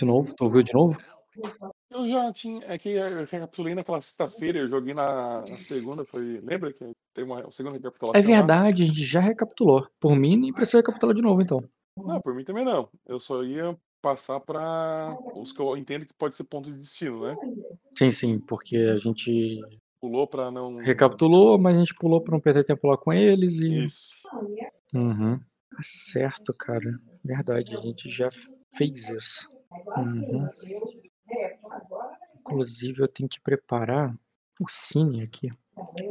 de novo? Tu viu de novo? Eu já tinha. É que eu recapitulei naquela sexta-feira, eu joguei na, na segunda, foi. Lembra que tem uma segunda recapitulação? É lá? verdade, a gente já recapitulou. Por mim, nem precisa recapitular de novo, então. Não, por mim também não. Eu só ia passar pra os que eu entendo que pode ser ponto de destino, né? Sim, sim, porque a gente Pulou pra não. recapitulou, mas a gente pulou pra não perder tempo lá com eles e. Isso. Uhum. Tá certo, cara. Verdade, a gente já fez isso. Uhum. Inclusive, eu tenho que preparar o cine aqui.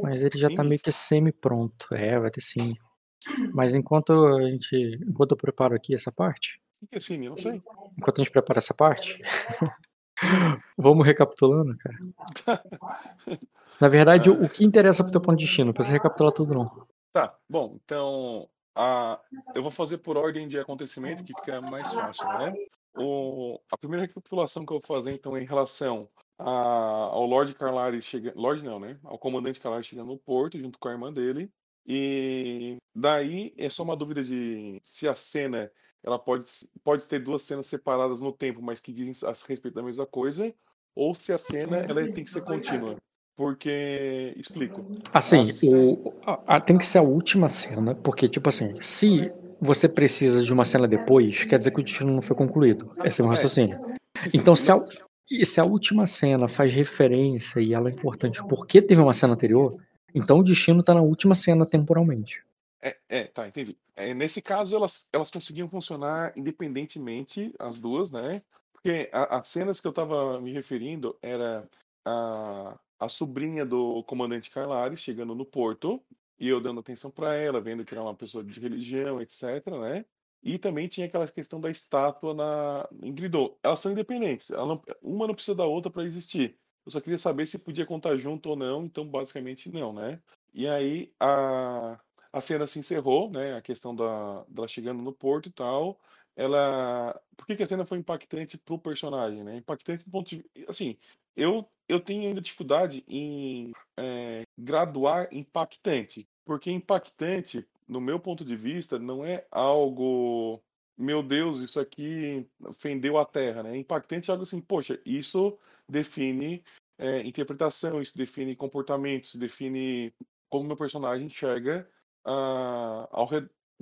Mas ele já tá Cine? meio que semi-pronto. É, vai ter cine. Mas enquanto a gente. Enquanto eu preparo aqui essa parte, O que é cine? Eu não sei. enquanto a gente prepara essa parte, vamos recapitulando, cara. Na verdade, o que interessa pro teu ponto de destino, não precisa recapitular tudo, não. Tá, bom, então. A, eu vou fazer por ordem de acontecimento, que fica mais fácil, né? O, a primeira recapitulação que eu vou fazer, então, é em relação a, ao Lord Carlari chegando. Lord não, né? Ao comandante Carlari chegando no porto, junto com a irmã dele. E daí é só uma dúvida de se a cena ela pode, pode ter duas cenas separadas no tempo, mas que dizem a respeito da mesma coisa, ou se a cena ela tem que ser contínua. Porque. Explico. Assim, As- o, a- a- tem que ser a última cena, porque, tipo assim, se você precisa de uma cena depois, quer dizer que o destino não foi concluído. Esse é o meu raciocínio. Então, se a, se a última cena faz referência e ela é importante porque teve uma cena anterior, então o destino tá na última cena temporalmente. É, é, tá, entendi. É, nesse caso, elas, elas conseguiam funcionar independentemente, as duas, né? Porque as cenas que eu tava me referindo era a, a sobrinha do comandante Carlari chegando no porto e eu dando atenção para ela, vendo que era uma pessoa de religião, etc, né? E também tinha aquela questão da estátua na, em. Elas são independentes, ela não- uma não precisa da outra para existir. Eu só queria saber se podia contar junto ou não, então basicamente não, né? E aí a, a cena se encerrou, né? A questão da, dela chegando no porto e tal. Ela. Por que, que a cena foi impactante pro personagem, né? Impactante do ponto de. Assim, eu, eu tenho ainda dificuldade em é, graduar impactante. Porque impactante, no meu ponto de vista, não é algo. Meu Deus, isso aqui ofendeu a Terra, né? Impactante é algo assim, poxa, isso define é, interpretação, isso define comportamento, isso define como meu personagem enxerga ah, ao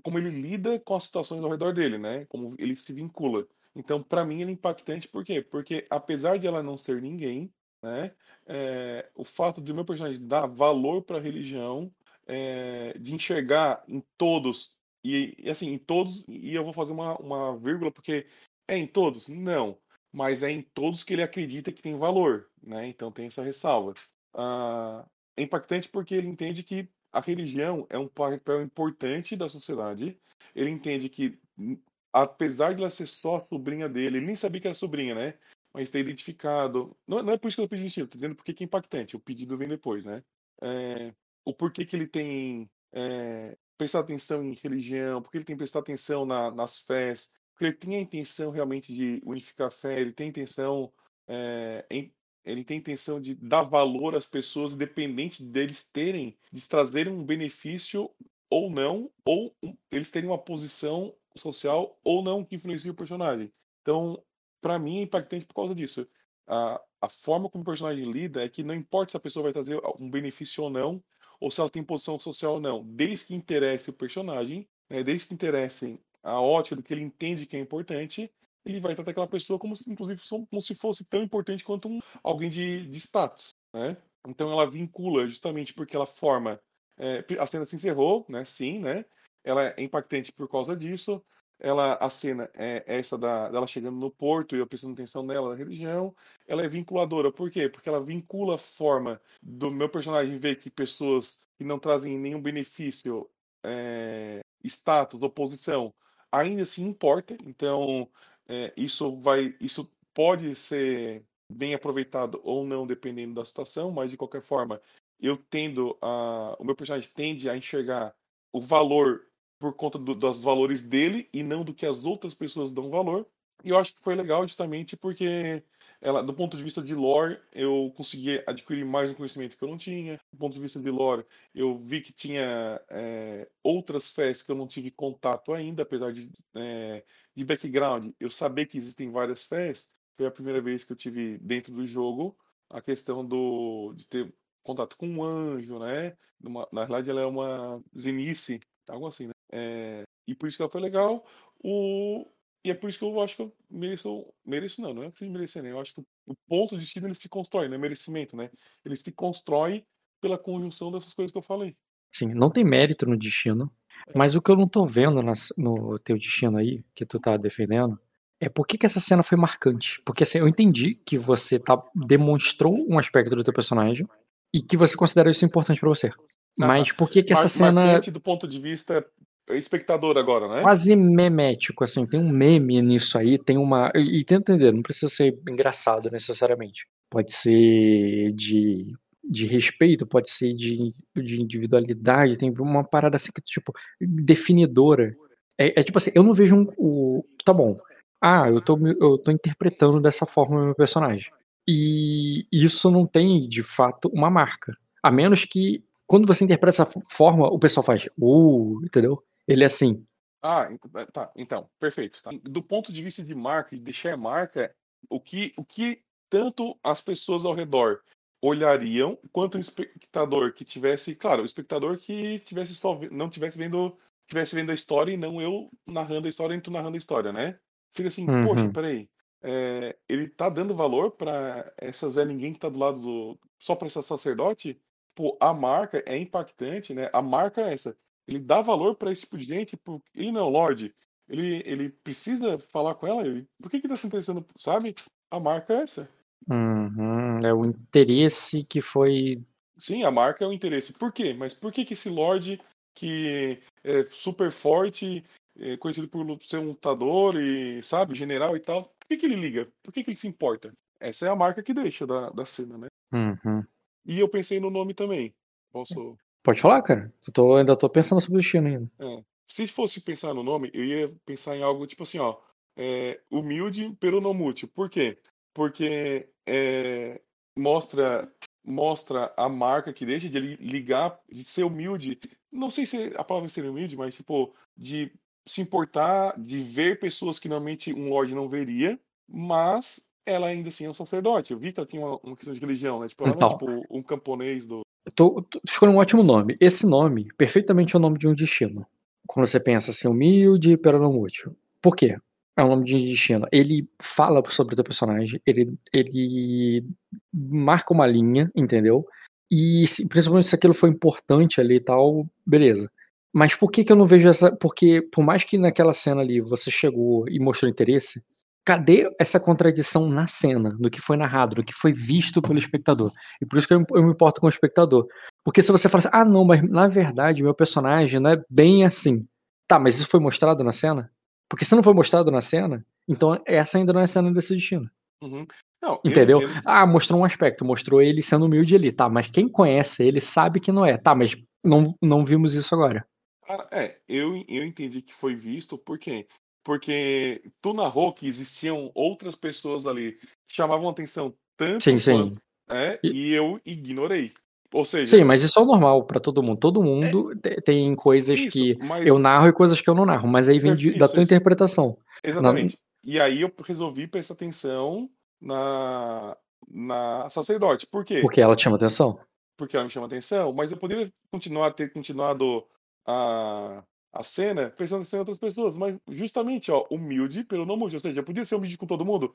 como ele lida com as situações ao redor dele, né? Como ele se vincula. Então, para mim, ele é impactante por quê? Porque apesar de ela não ser ninguém, né? é, o fato do meu personagem dar valor para a religião, é, de enxergar em todos e, e, assim em todos e eu vou fazer uma, uma vírgula porque é em todos, não, mas é em todos que ele acredita que tem valor, né? Então tem essa ressalva. Ah, é impactante porque ele entende que a religião é um papel importante da sociedade. Ele entende que, hum, apesar de ela ser só sobrinha dele, ele nem sabia que era sobrinha, né? Mas ter identificado. Não, não é por isso que eu pedi destino, tô dizendo porque que é impactante. O pedido vem depois, né? É, o porquê que ele tem é, prestado atenção em religião, porque ele tem prestado atenção na- nas fés, porque ele tem a intenção realmente de unificar a fé, ele tem a intenção é, em ele tem intenção de dar valor às pessoas, independente deles terem, de trazerem um benefício ou não, ou eles terem uma posição social ou não que influencie o personagem. Então, para mim, é impactante por causa disso. A, a forma como o personagem lida é que não importa se a pessoa vai trazer um benefício ou não, ou se ela tem posição social ou não, desde que interesse o personagem, né, desde que interesse a ótica do que ele entende que é importante, ele vai tratar aquela pessoa como se, inclusive, como se fosse tão importante quanto um, alguém de, de status, né? Então ela vincula justamente porque ela forma. é, a cena se encerrou, né? Sim, né? Ela é impactante por causa disso. Ela, a cena é essa da, dela chegando no porto e eu prestando atenção nela, na religião. Ela é vinculadora. Por quê? Porque ela vincula a forma do meu personagem ver que pessoas que não trazem nenhum benefício, é, status, oposição, ainda assim importa. Então, é, isso vai, isso pode ser bem aproveitado ou não, dependendo da situação, mas de qualquer forma, eu tendo a, o meu personagem tende a enxergar o valor por conta do- dos valores dele e não do que as outras pessoas dão valor. E eu acho que foi legal justamente porque ela, do ponto de vista de lore, eu consegui adquirir mais um conhecimento que eu não tinha. Do ponto de vista de lore, eu vi que tinha é, outras fés que eu não tive contato ainda, apesar de, é, de background, eu saber que existem várias fés. foi a primeira vez que eu tive dentro do jogo a questão do de ter contato com um anjo, né? Uma, na verdade, ela é uma Zenice, algo assim, né? É, e por isso que ela foi legal. O, e é por isso que eu acho que eu mereço. Mereço não, não é que seja merecer, né? Eu acho que o ponto de destino ele se constrói, não é merecimento, né? Ele se constrói pela conjunção dessas coisas que eu falei. Sim, não tem mérito no destino. Mas o que eu não tô vendo nas- no teu destino aí, que tu tá defendendo, é por que, que essa cena foi marcante. Porque assim, eu entendi que você tá, demonstrou um aspecto do teu personagem e que você considera isso importante pra você. Mas por que que essa cena Marcante do ponto de vista espectador agora, né? quase memético, assim, tem um meme nisso aí, tem uma. E, e tenta entender, não precisa ser engraçado necessariamente. Pode ser de, de respeito, pode ser de, de individualidade, tem uma parada assim que, tipo, definidora. É, é tipo assim, eu não vejo um. O, tá bom. Ah, eu tô, eu tô interpretando dessa forma o meu personagem. E isso não tem, de fato, uma marca. A menos que, quando você interpreta dessa forma, o pessoal faz, uh, entendeu? Ele é assim, Ah, ent- tá. Então, perfeito. tá. Do ponto de vista de marca, de deixar marca, o que, o que tanto as pessoas ao redor olhariam, quanto o espectador que tivesse, claro, o espectador que tivesse só, não tivesse vendo, tivesse vendo a história e não eu narrando a história e tu narrando a história, né? Fica assim, poxa, Uhum. peraí, é, ele tá dando valor pra essa Zé Ninguém que tá do lado do, só pra essa sacerdote? Pô, a marca é impactante, né? A marca é essa. Ele dá valor pra esse tipo de gente, porque ele não é o Lorde. Ele, ele precisa falar com ela. Ele, por que que tá se interessando, sabe? A marca é essa. Uhum, é o interesse que foi. Sim, a marca é o interesse. Por quê? Mas por que que esse Lorde que é super forte, é conhecido por ser um lutador e, sabe, general e tal, por que que ele liga? Por que que ele se importa? Essa é a marca que deixa da, da cena, né? Uhum. E eu pensei no nome também. Posso. Pode falar, cara. Eu tô, ainda tô pensando sobre o destino ainda. é. Se fosse pensar no nome, eu ia pensar em algo tipo assim, ó. é, humilde pelo não mútil. Por quê? Porque é, mostra mostra a marca que deixa de ligar, de ser humilde. Não sei se a palavra ser humilde, mas tipo, de se importar, de ver pessoas que normalmente um lord não veria, mas ela ainda assim é um sacerdote. Eu vi que ela tinha uma, uma questão de religião, né? Tipo, ela não é Então. tipo um camponês do. Eu tô, tô escolhendo um ótimo nome. Esse nome, perfeitamente é o nome de um destino. Quando você pensa assim, humilde, pero não útil. Por quê? É o nome de um destino. Ele fala sobre o teu personagem, ele, ele marca uma linha, entendeu? E se, principalmente se aquilo foi importante ali e tal, beleza. Mas por que que eu não vejo essa. Porque, por mais que naquela cena ali você chegou e mostrou interesse, cadê essa contradição na cena, no que foi narrado, no que foi visto pelo espectador? E por isso que eu, eu me importo com o espectador. Porque se você fala assim, ah, não, mas na verdade meu personagem não é bem assim. Tá, mas isso foi mostrado na cena? Porque se não foi mostrado na cena, então essa ainda não é cena desse destino. Uhum. Não, eu Entendeu? Ah, mostrou um aspecto, mostrou ele sendo humilde ali, tá, mas quem conhece ele sabe que não é. Tá, mas não, não vimos isso agora. Cara, é, eu, eu entendi que foi visto, por quê? Porque tu narrou que existiam outras pessoas ali que chamavam atenção tanto Sim, sim. quanto- é, E- e eu ignorei. Ou seja, Sim, mas isso é o normal pra todo mundo. Todo mundo te- tem coisas isso, que mas eu narro e coisas que eu não narro, mas aí vem de- Isso, da tua isso. interpretação. exatamente. E aí eu resolvi prestar atenção na, na sacerdote. Por quê? Porque ela te chama atenção. porque ela me chama atenção, mas eu poderia continuar ter continuado a, a cena prestando atenção em outras pessoas, mas justamente, ó, humilde pelo não humilde, ou seja, eu podia ser humilde com todo mundo,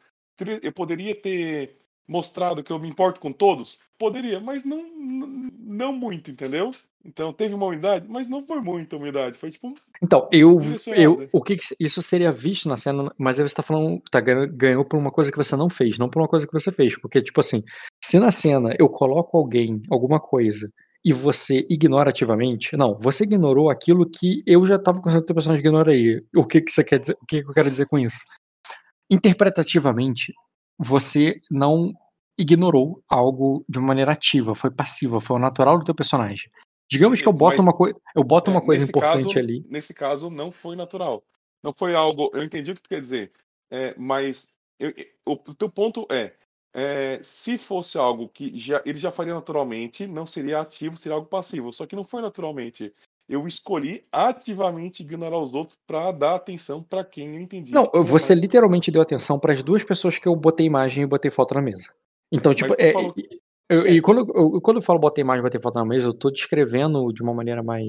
eu poderia ter mostrado que eu me importo com todos, poderia, mas não, não, muito, entendeu? Então teve uma humildade, mas não foi muita humildade, foi tipo, Então, eu, eu o que, que isso seria visto na cena, mas aí você tá falando, tá ganhou por uma coisa que você não fez, não por uma coisa que você fez, porque tipo assim, se na cena eu coloco alguém, alguma coisa, e você ignora ativamente, não, você ignorou aquilo que eu já tava considerando que o personagem ignoraria. O que que você quer dizer, o que que eu quero dizer com isso? Interpretativamente, você não ignorou algo de uma maneira ativa, foi passiva, foi o natural do teu personagem. Digamos que eu boto Mas- uma coisa, eu boto É, uma coisa importante caso, ali. Nesse caso, não foi natural. Não foi algo. Eu entendi o que tu quer dizer. é, mas eu- o, o teu ponto é, é, se fosse algo que já, ele já faria naturalmente, não seria ativo, seria algo passivo. Só que não foi naturalmente. Eu escolhi ativamente ignorar os outros para dar atenção para quem eu entendi. Não, você literalmente deu atenção para as duas pessoas que eu botei imagem e botei foto na mesa. Então, tipo, é, e- eu- É. e quando, eu, quando eu falo botei imagem e botei foto na mesa, eu tô descrevendo de uma maneira mais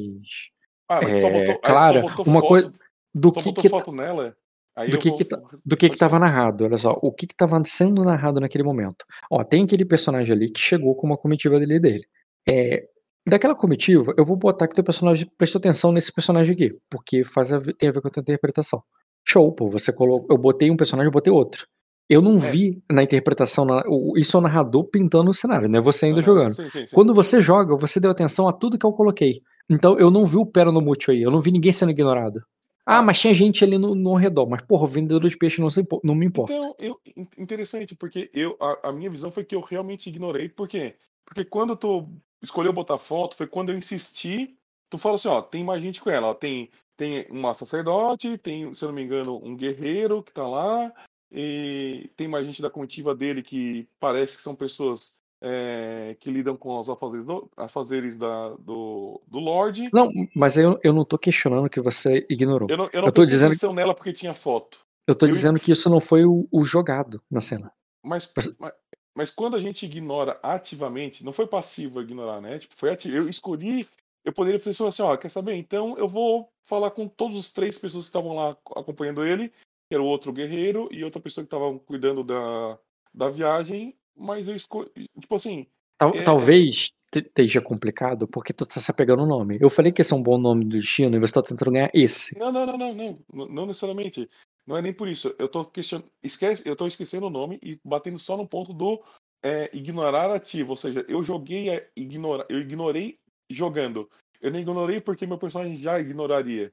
Ah, mas tu só é, botou, clara só botou uma foto, coisa do que que foto nela. Aí do que vou. que tá- do que estava narrado, olha só, o que que estava sendo narrado naquele momento. Ó, tem aquele personagem ali que chegou com uma comitiva dele dele. É, daquela comitiva, eu vou botar que o teu personagem prestou atenção nesse personagem aqui, porque faz a tem a ver com a tua interpretação. Show, pô, você colocou, eu botei um personagem, eu botei outro. Eu não É. vi na interpretação, na- o- isso é o narrador pintando o cenário, não é você ainda Aham, jogando. Sim, sim, sim. Quando você joga, você deu atenção a tudo que eu coloquei. Então eu não vi o pera no mútil aí, eu não vi ninguém sendo ignorado. Ah, mas tinha gente ali no, no redor, mas porra, o vendedor de peixe não, se não me importa. Então, eu, in- interessante, porque eu, a, a minha visão foi que eu realmente ignorei. Por quê? Porque quando tu escolheu botar foto, foi quando eu insisti. Tu fala assim, ó, tem mais gente com ela. Ó, tem, tem uma sacerdote, tem, se eu não me engano, um guerreiro que tá lá. E tem mais gente da comitiva dele que parece que são pessoas é, que lidam com os afazeres, do, afazeres da, do, do Lorde. Não, mas eu, eu não tô questionando que você ignorou. Eu não, eu não Eu tô dizendo- atenção nela porque tinha foto. Eu tô Eu- dizendo que isso não foi o, o jogado na cena. Mas, Mas- mas, quando a gente ignora ativamente, não foi passivo ignorar, né? Tipo, foi ativo. Eu escolhi, eu poderia fazer assim, ó, quer saber? Então eu vou falar com todos os três pessoas que estavam lá acompanhando ele, que era o outro guerreiro e outra pessoa que estava cuidando da, da viagem, mas eu escolhi, tipo assim, Tal- É, talvez te- esteja complicado porque tu tá se apegando ao nome. Eu falei que esse é um bom nome do destino e você tá tentando ganhar esse. não, não, não, não, não, não necessariamente. Não é nem por isso. Eu tô questionando, esquece, eu tô esquecendo o nome e batendo só no ponto do é, ignorar ativo, ou seja, eu joguei a ignora, eu ignorei jogando. Eu não ignorei porque meu personagem já ignoraria.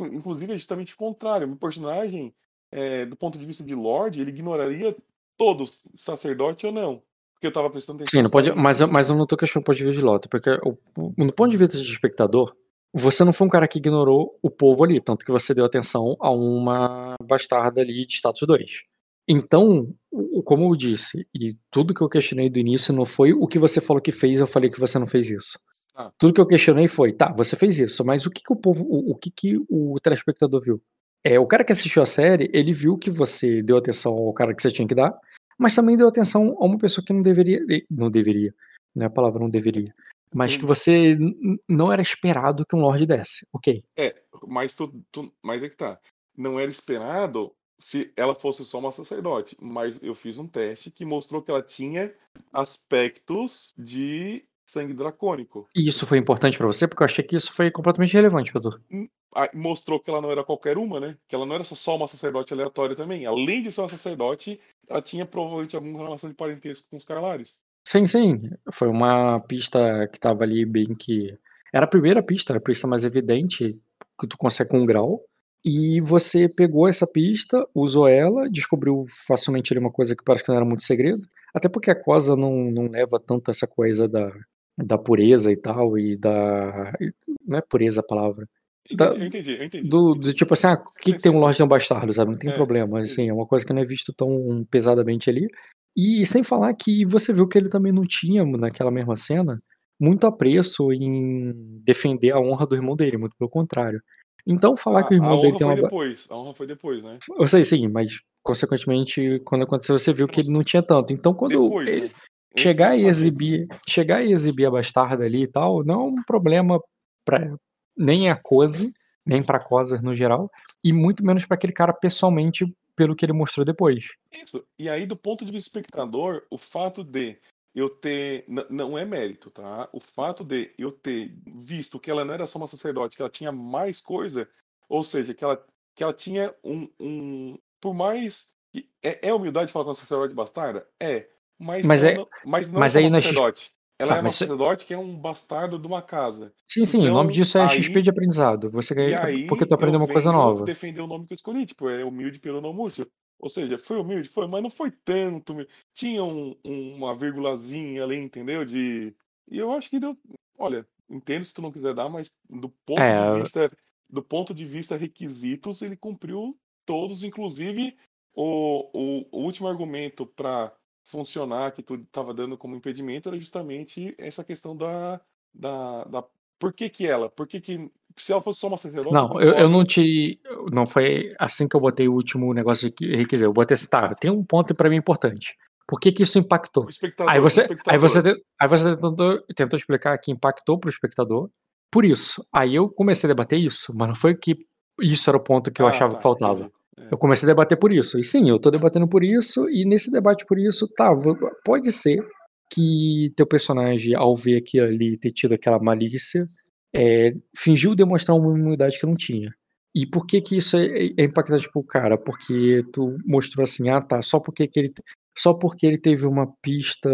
Inclusive é justamente o contrário. Meu personagem, é, do ponto de vista de Lorde, ele ignoraria todos, sacerdote ou não. Porque eu tava prestando atenção. Sim, não pode, mas, mas eu não tô questionando o ponto de vista de Lota, porque o- no ponto de vista de espectador, você não foi um cara que ignorou o povo ali, tanto que você deu atenção a uma bastarda ali de status 2. Então, como eu disse, e tudo que eu questionei do início não foi o que você falou que fez, eu falei que você não fez isso. Ah. Tudo que eu questionei foi, tá, você fez isso, mas o que, que o povo, o, o que, que o telespectador viu? É, o cara que assistiu a série, ele viu que você deu atenção ao cara que você tinha que dar, mas também deu atenção a uma pessoa que não deveria, não deveria, não é a palavra não deveria, mas que Hum. você não era esperado que um Lorde desse, ok. É, mas, tu, tu- mas é que tá. Não era esperado se ela fosse só uma sacerdote, mas eu fiz um teste que mostrou que ela tinha aspectos de sangue dracônico. E isso foi importante pra você, porque eu achei que isso foi completamente relevante, Pedro. Ah, mostrou que ela não era qualquer uma, né? Que ela não era só uma sacerdote aleatória também. Além de ser uma sacerdote, ela tinha provavelmente alguma relação de parentesco com os Carlares. Sim, sim, foi uma pista que tava ali bem que... Era a primeira pista, era a pista mais evidente, que tu consegue com um grau, e você pegou essa pista, usou ela, descobriu facilmente ali uma coisa que parece que não era muito segredo, até porque a cosa não, não leva tanto essa coisa da, da pureza e tal, e da... não é pureza a palavra, Da- Entendi, eu entendi, eu entendi. do, do tipo assim, ah, que, que tem um Lorde um Bastardo, sabe? Não tem É, problema, assim, é uma coisa que não é visto tão pesadamente ali. E sem falar que você viu que ele também não tinha, naquela mesma cena, muito apreço em defender a honra do irmão dele, muito pelo contrário. Então falar que o A, a irmão dele tem uma. depois. A honra foi depois, né? Eu sei sim, mas consequentemente, quando aconteceu, você viu que ele não tinha tanto. Então quando Depois, ele né? Antes chegar de e exibir, chegar e exibir a bastarda ali e tal, não é um problema para nem a Cose, nem pra Cosa no geral, e muito menos pra aquele cara pessoalmente pelo que ele mostrou depois. Isso. E aí, do ponto de vista espectador, o fato de eu ter. Não é mérito, tá? O fato de eu ter visto que ela não era só uma sacerdote, que ela tinha mais coisa, ou seja, que ela, que ela tinha um. um por mais. É, é humildade falar com uma sacerdote bastarda? É. Mas, Mas é- não, mas não mas é aí é X- sacerdote. Ela Tá, é uma sacerdote que é um bastardo de uma casa. Sim, sim, o nome Então, disso é aí- XP de aprendizado. Você ganha aí, porque tu aprendeu eu uma coisa nova. defender o nome que eu escolhi, tipo, é humilde pelo não. Ou seja, foi humilde, foi, mas não foi tanto. Tinha um- uma vírgulazinha ali, entendeu? De. E eu acho que deu. Olha, entendo se tu não quiser dar, mas do ponto É. de vista, do ponto de vista requisitos, ele cumpriu todos, inclusive o, o, o último argumento para funcionar que tu estava dando como impedimento era justamente essa questão da, da, da, Por que que ela? Por que que se ela fosse só uma sacerdota, Não, eu, eu não te. Não foi assim que eu botei o último negócio que requisito. Eu botei assim, tá, tem um ponto pra mim importante. Por que que isso impactou? O espectador, Aí o você, aí você, aí você tentou, tentou explicar que impactou pro espectador. Por isso. Aí eu comecei a debater isso, mas não foi que isso era o ponto que eu Ah, achava tá, que faltava. entendi. É. Eu comecei a debater por isso. E sim, eu tô debatendo por isso, e nesse debate por isso, tá, pode ser que teu personagem, ao ver aquilo ali, ter tido aquela malícia, é, fingiu demonstrar uma imunidade que não tinha. E por que que isso é, é impactante pro cara? Porque tu mostrou assim, ah tá, só porque que ele, só porque ele teve uma pista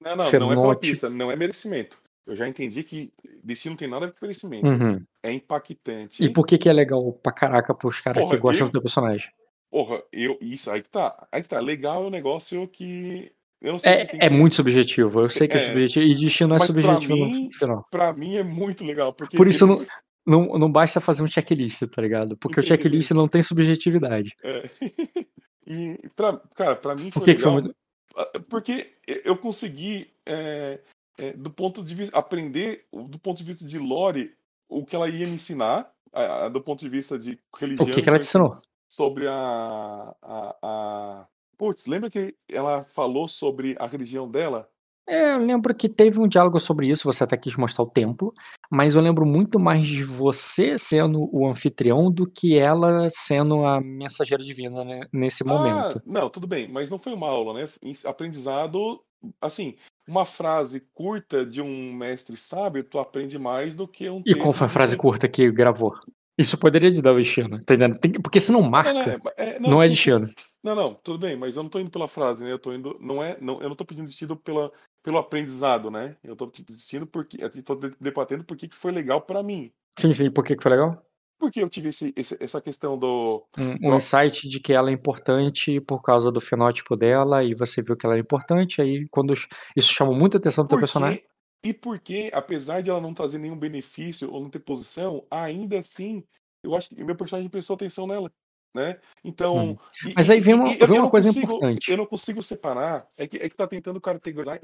Não, não, não é pela pista, não é merecimento. Eu já entendi que destino não tem nada a ver com merecimento. Uhum. É impactante. E por que que é legal pra caraca pros caras que Porra, gostam eu- do teu personagem? Porra, eu, isso aí que tá. Aí que tá. Legal é um negócio que. Eu não sei se É, é que- muito subjetivo, eu sei que é, É, subjetivo, e destino não é mas pra subjetivo mim- no final. Pra mim é muito legal. Porque Por isso ele- não, não, não basta fazer um checklist, tá ligado? Porque Entendi, o checklist não tem subjetividade. É. e, pra, cara, pra mim foi Por que, que foi legal. muito. Ah, Porque eu consegui, é, é, do ponto de vista, aprender, do ponto de vista de lore, o que ela ia me ensinar, a- a- do ponto de vista de religião. O que, que ela te ensinou? Sobre a, a, a... Putz, lembra que ela falou sobre a religião dela? É, eu lembro que teve um diálogo sobre isso, você até quis mostrar o templo, mas eu lembro muito mais de você sendo o anfitrião do que ela sendo a mensageira divina né, nesse momento. Ah, não, tudo bem, mas não foi uma aula, né? Aprendizado, assim, uma frase curta de um mestre sábio, tu aprende mais do que um E qual foi a frase um- curta que gravou? Isso poderia te dar o destino, tá entendendo? Tem que- porque se não marca, Não, não, é- é, não é sim, destino. Não, não, tudo bem, mas eu não tô indo pela frase, né? Eu tô indo, não é, não, eu não tô pedindo destino pela, pelo aprendizado, né? Eu tô destino porque, eu tô de- debatendo por que que foi legal pra mim. Sim, sim, por que, que foi legal? Porque eu tive esse, essa questão do, Um, um insight de que ela é importante por causa do fenótipo dela, e você viu que ela é importante, aí quando isso chamou muita atenção do teu personagem. E porque, apesar de ela não trazer nenhum benefício ou não ter posição, ainda assim, eu acho que meu personagem prestou atenção nela, né? Então. Hum. e- Mas aí vem uma- e vem uma coisa consigo- importante. Eu não consigo separar, é que, é que tá tentando categorizar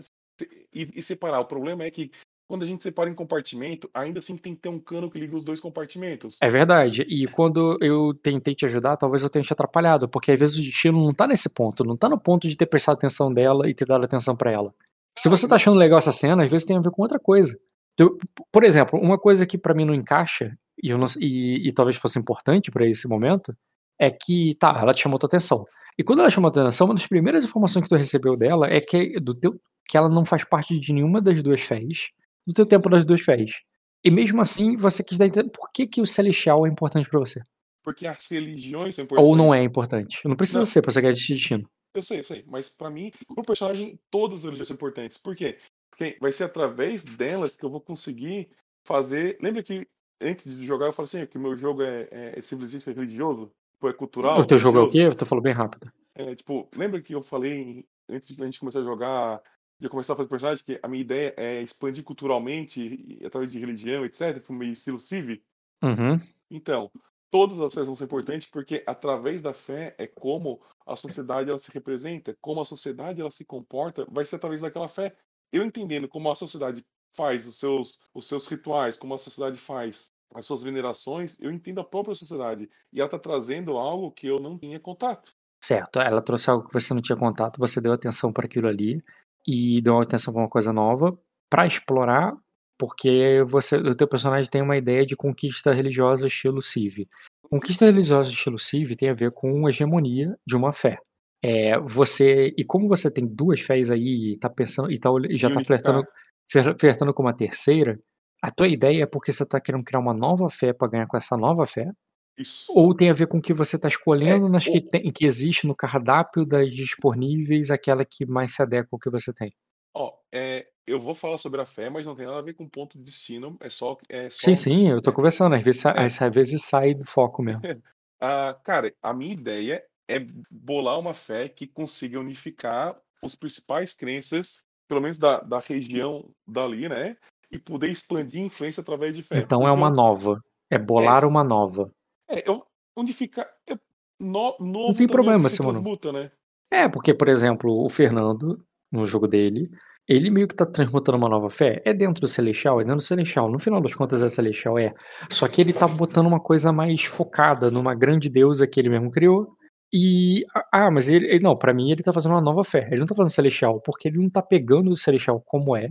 e, e separar. O problema é que quando a gente separa em compartimento, ainda assim tem que ter um cano que liga os dois compartimentos. É verdade. E quando eu tentei te ajudar, talvez eu tenha te atrapalhado, porque às vezes o destino não tá nesse ponto, não tá no ponto de ter prestado atenção dela e ter dado atenção pra ela. Se você tá achando legal essa cena, às vezes tem a ver com outra coisa. Eu- por exemplo, uma coisa que pra mim não encaixa, e, não- e- e talvez fosse importante pra esse momento, é que, tá, ela te chamou tua atenção. E quando ela chamou tua atenção, uma das primeiras informações que tu recebeu dela é que, do teu, que ela não faz parte de nenhuma das duas fés, do teu tempo das duas fés. E mesmo assim, você quis dar entender por que, que o celestial é importante pra você. Porque as religiões são importantes. Ou não é importante. Não precisa Não. ser pra você ganhar de destino. Eu sei, eu sei. Mas pra mim, o personagem, todas as religiões são importantes. Por quê? Porque vai ser através delas que eu vou conseguir fazer. Lembra que antes de jogar eu falei assim, que o meu jogo é, é, é simplesmente religioso? Tipo, é cultural? o teu jogo é o religioso? quê? Tu falou bem rápido. É, tipo, lembra que eu falei antes de a gente começar a jogar, de eu começar a fazer personagem, que a minha ideia é expandir culturalmente através de religião, etc, pro meio estilo Civ? Uhum. Então, todas as fés vão ser importantes porque através da fé é como a sociedade ela se representa, como a sociedade ela se comporta, vai ser através daquela fé. Eu entendendo como a sociedade faz os seus, os seus rituais, como a sociedade faz as suas venerações, eu entendo a própria sociedade. E ela está trazendo algo que eu não tinha contato. Certo, ela trouxe algo que você não tinha contato, você deu atenção para aquilo ali e deu atenção para uma coisa nova pra explorar, porque você, o teu personagem tem uma ideia de conquista religiosa estilo Civ. Conquista religiosa estilo Civ tem a ver com hegemonia de uma fé. É, você e como você tem duas fés aí e tá pensando e, tá, e já E tá unificar. flertando, fler- flertando com uma terceira, a tua ideia é porque você tá querendo criar uma nova fé pra ganhar com essa nova fé, Isso. ou tem a ver com o que você está escolhendo É, nas que, tem, que existe no cardápio das disponíveis, aquela que mais se adequa ao que você tem. Ó, é, eu vou falar sobre a fé, mas não tem nada a ver com ponto de destino. É só, é só Sim, sim, eu tô é. conversando. Às vezes, É. às vezes sai do foco mesmo. Ah, cara, a minha ideia é bolar uma fé que consiga unificar os principais crenças, pelo menos da, da região dali, né? E poder expandir a influência através de fé. Então é Porque uma eu- nova. É bolar É. uma nova. É, eu unificar. eu- no, novo tem também problema, se transmuta, né? É, porque, por exemplo, o Fernando, no jogo dele, Ele meio que tá transmutando uma nova fé. É dentro do Celestial? É dentro do Celestial. No final das contas, é Celestial, é. Só que ele tá botando uma coisa mais focada numa grande deusa que ele mesmo criou. E. Ah, mas ele. ele não, para mim ele tá fazendo uma nova fé. Ele não tá fazendo Celestial, porque ele não tá pegando o Celestial como é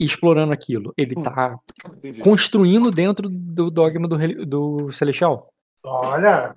e explorando aquilo. Ele tá Entendi. construindo dentro do dogma do, do Celestial. Olha.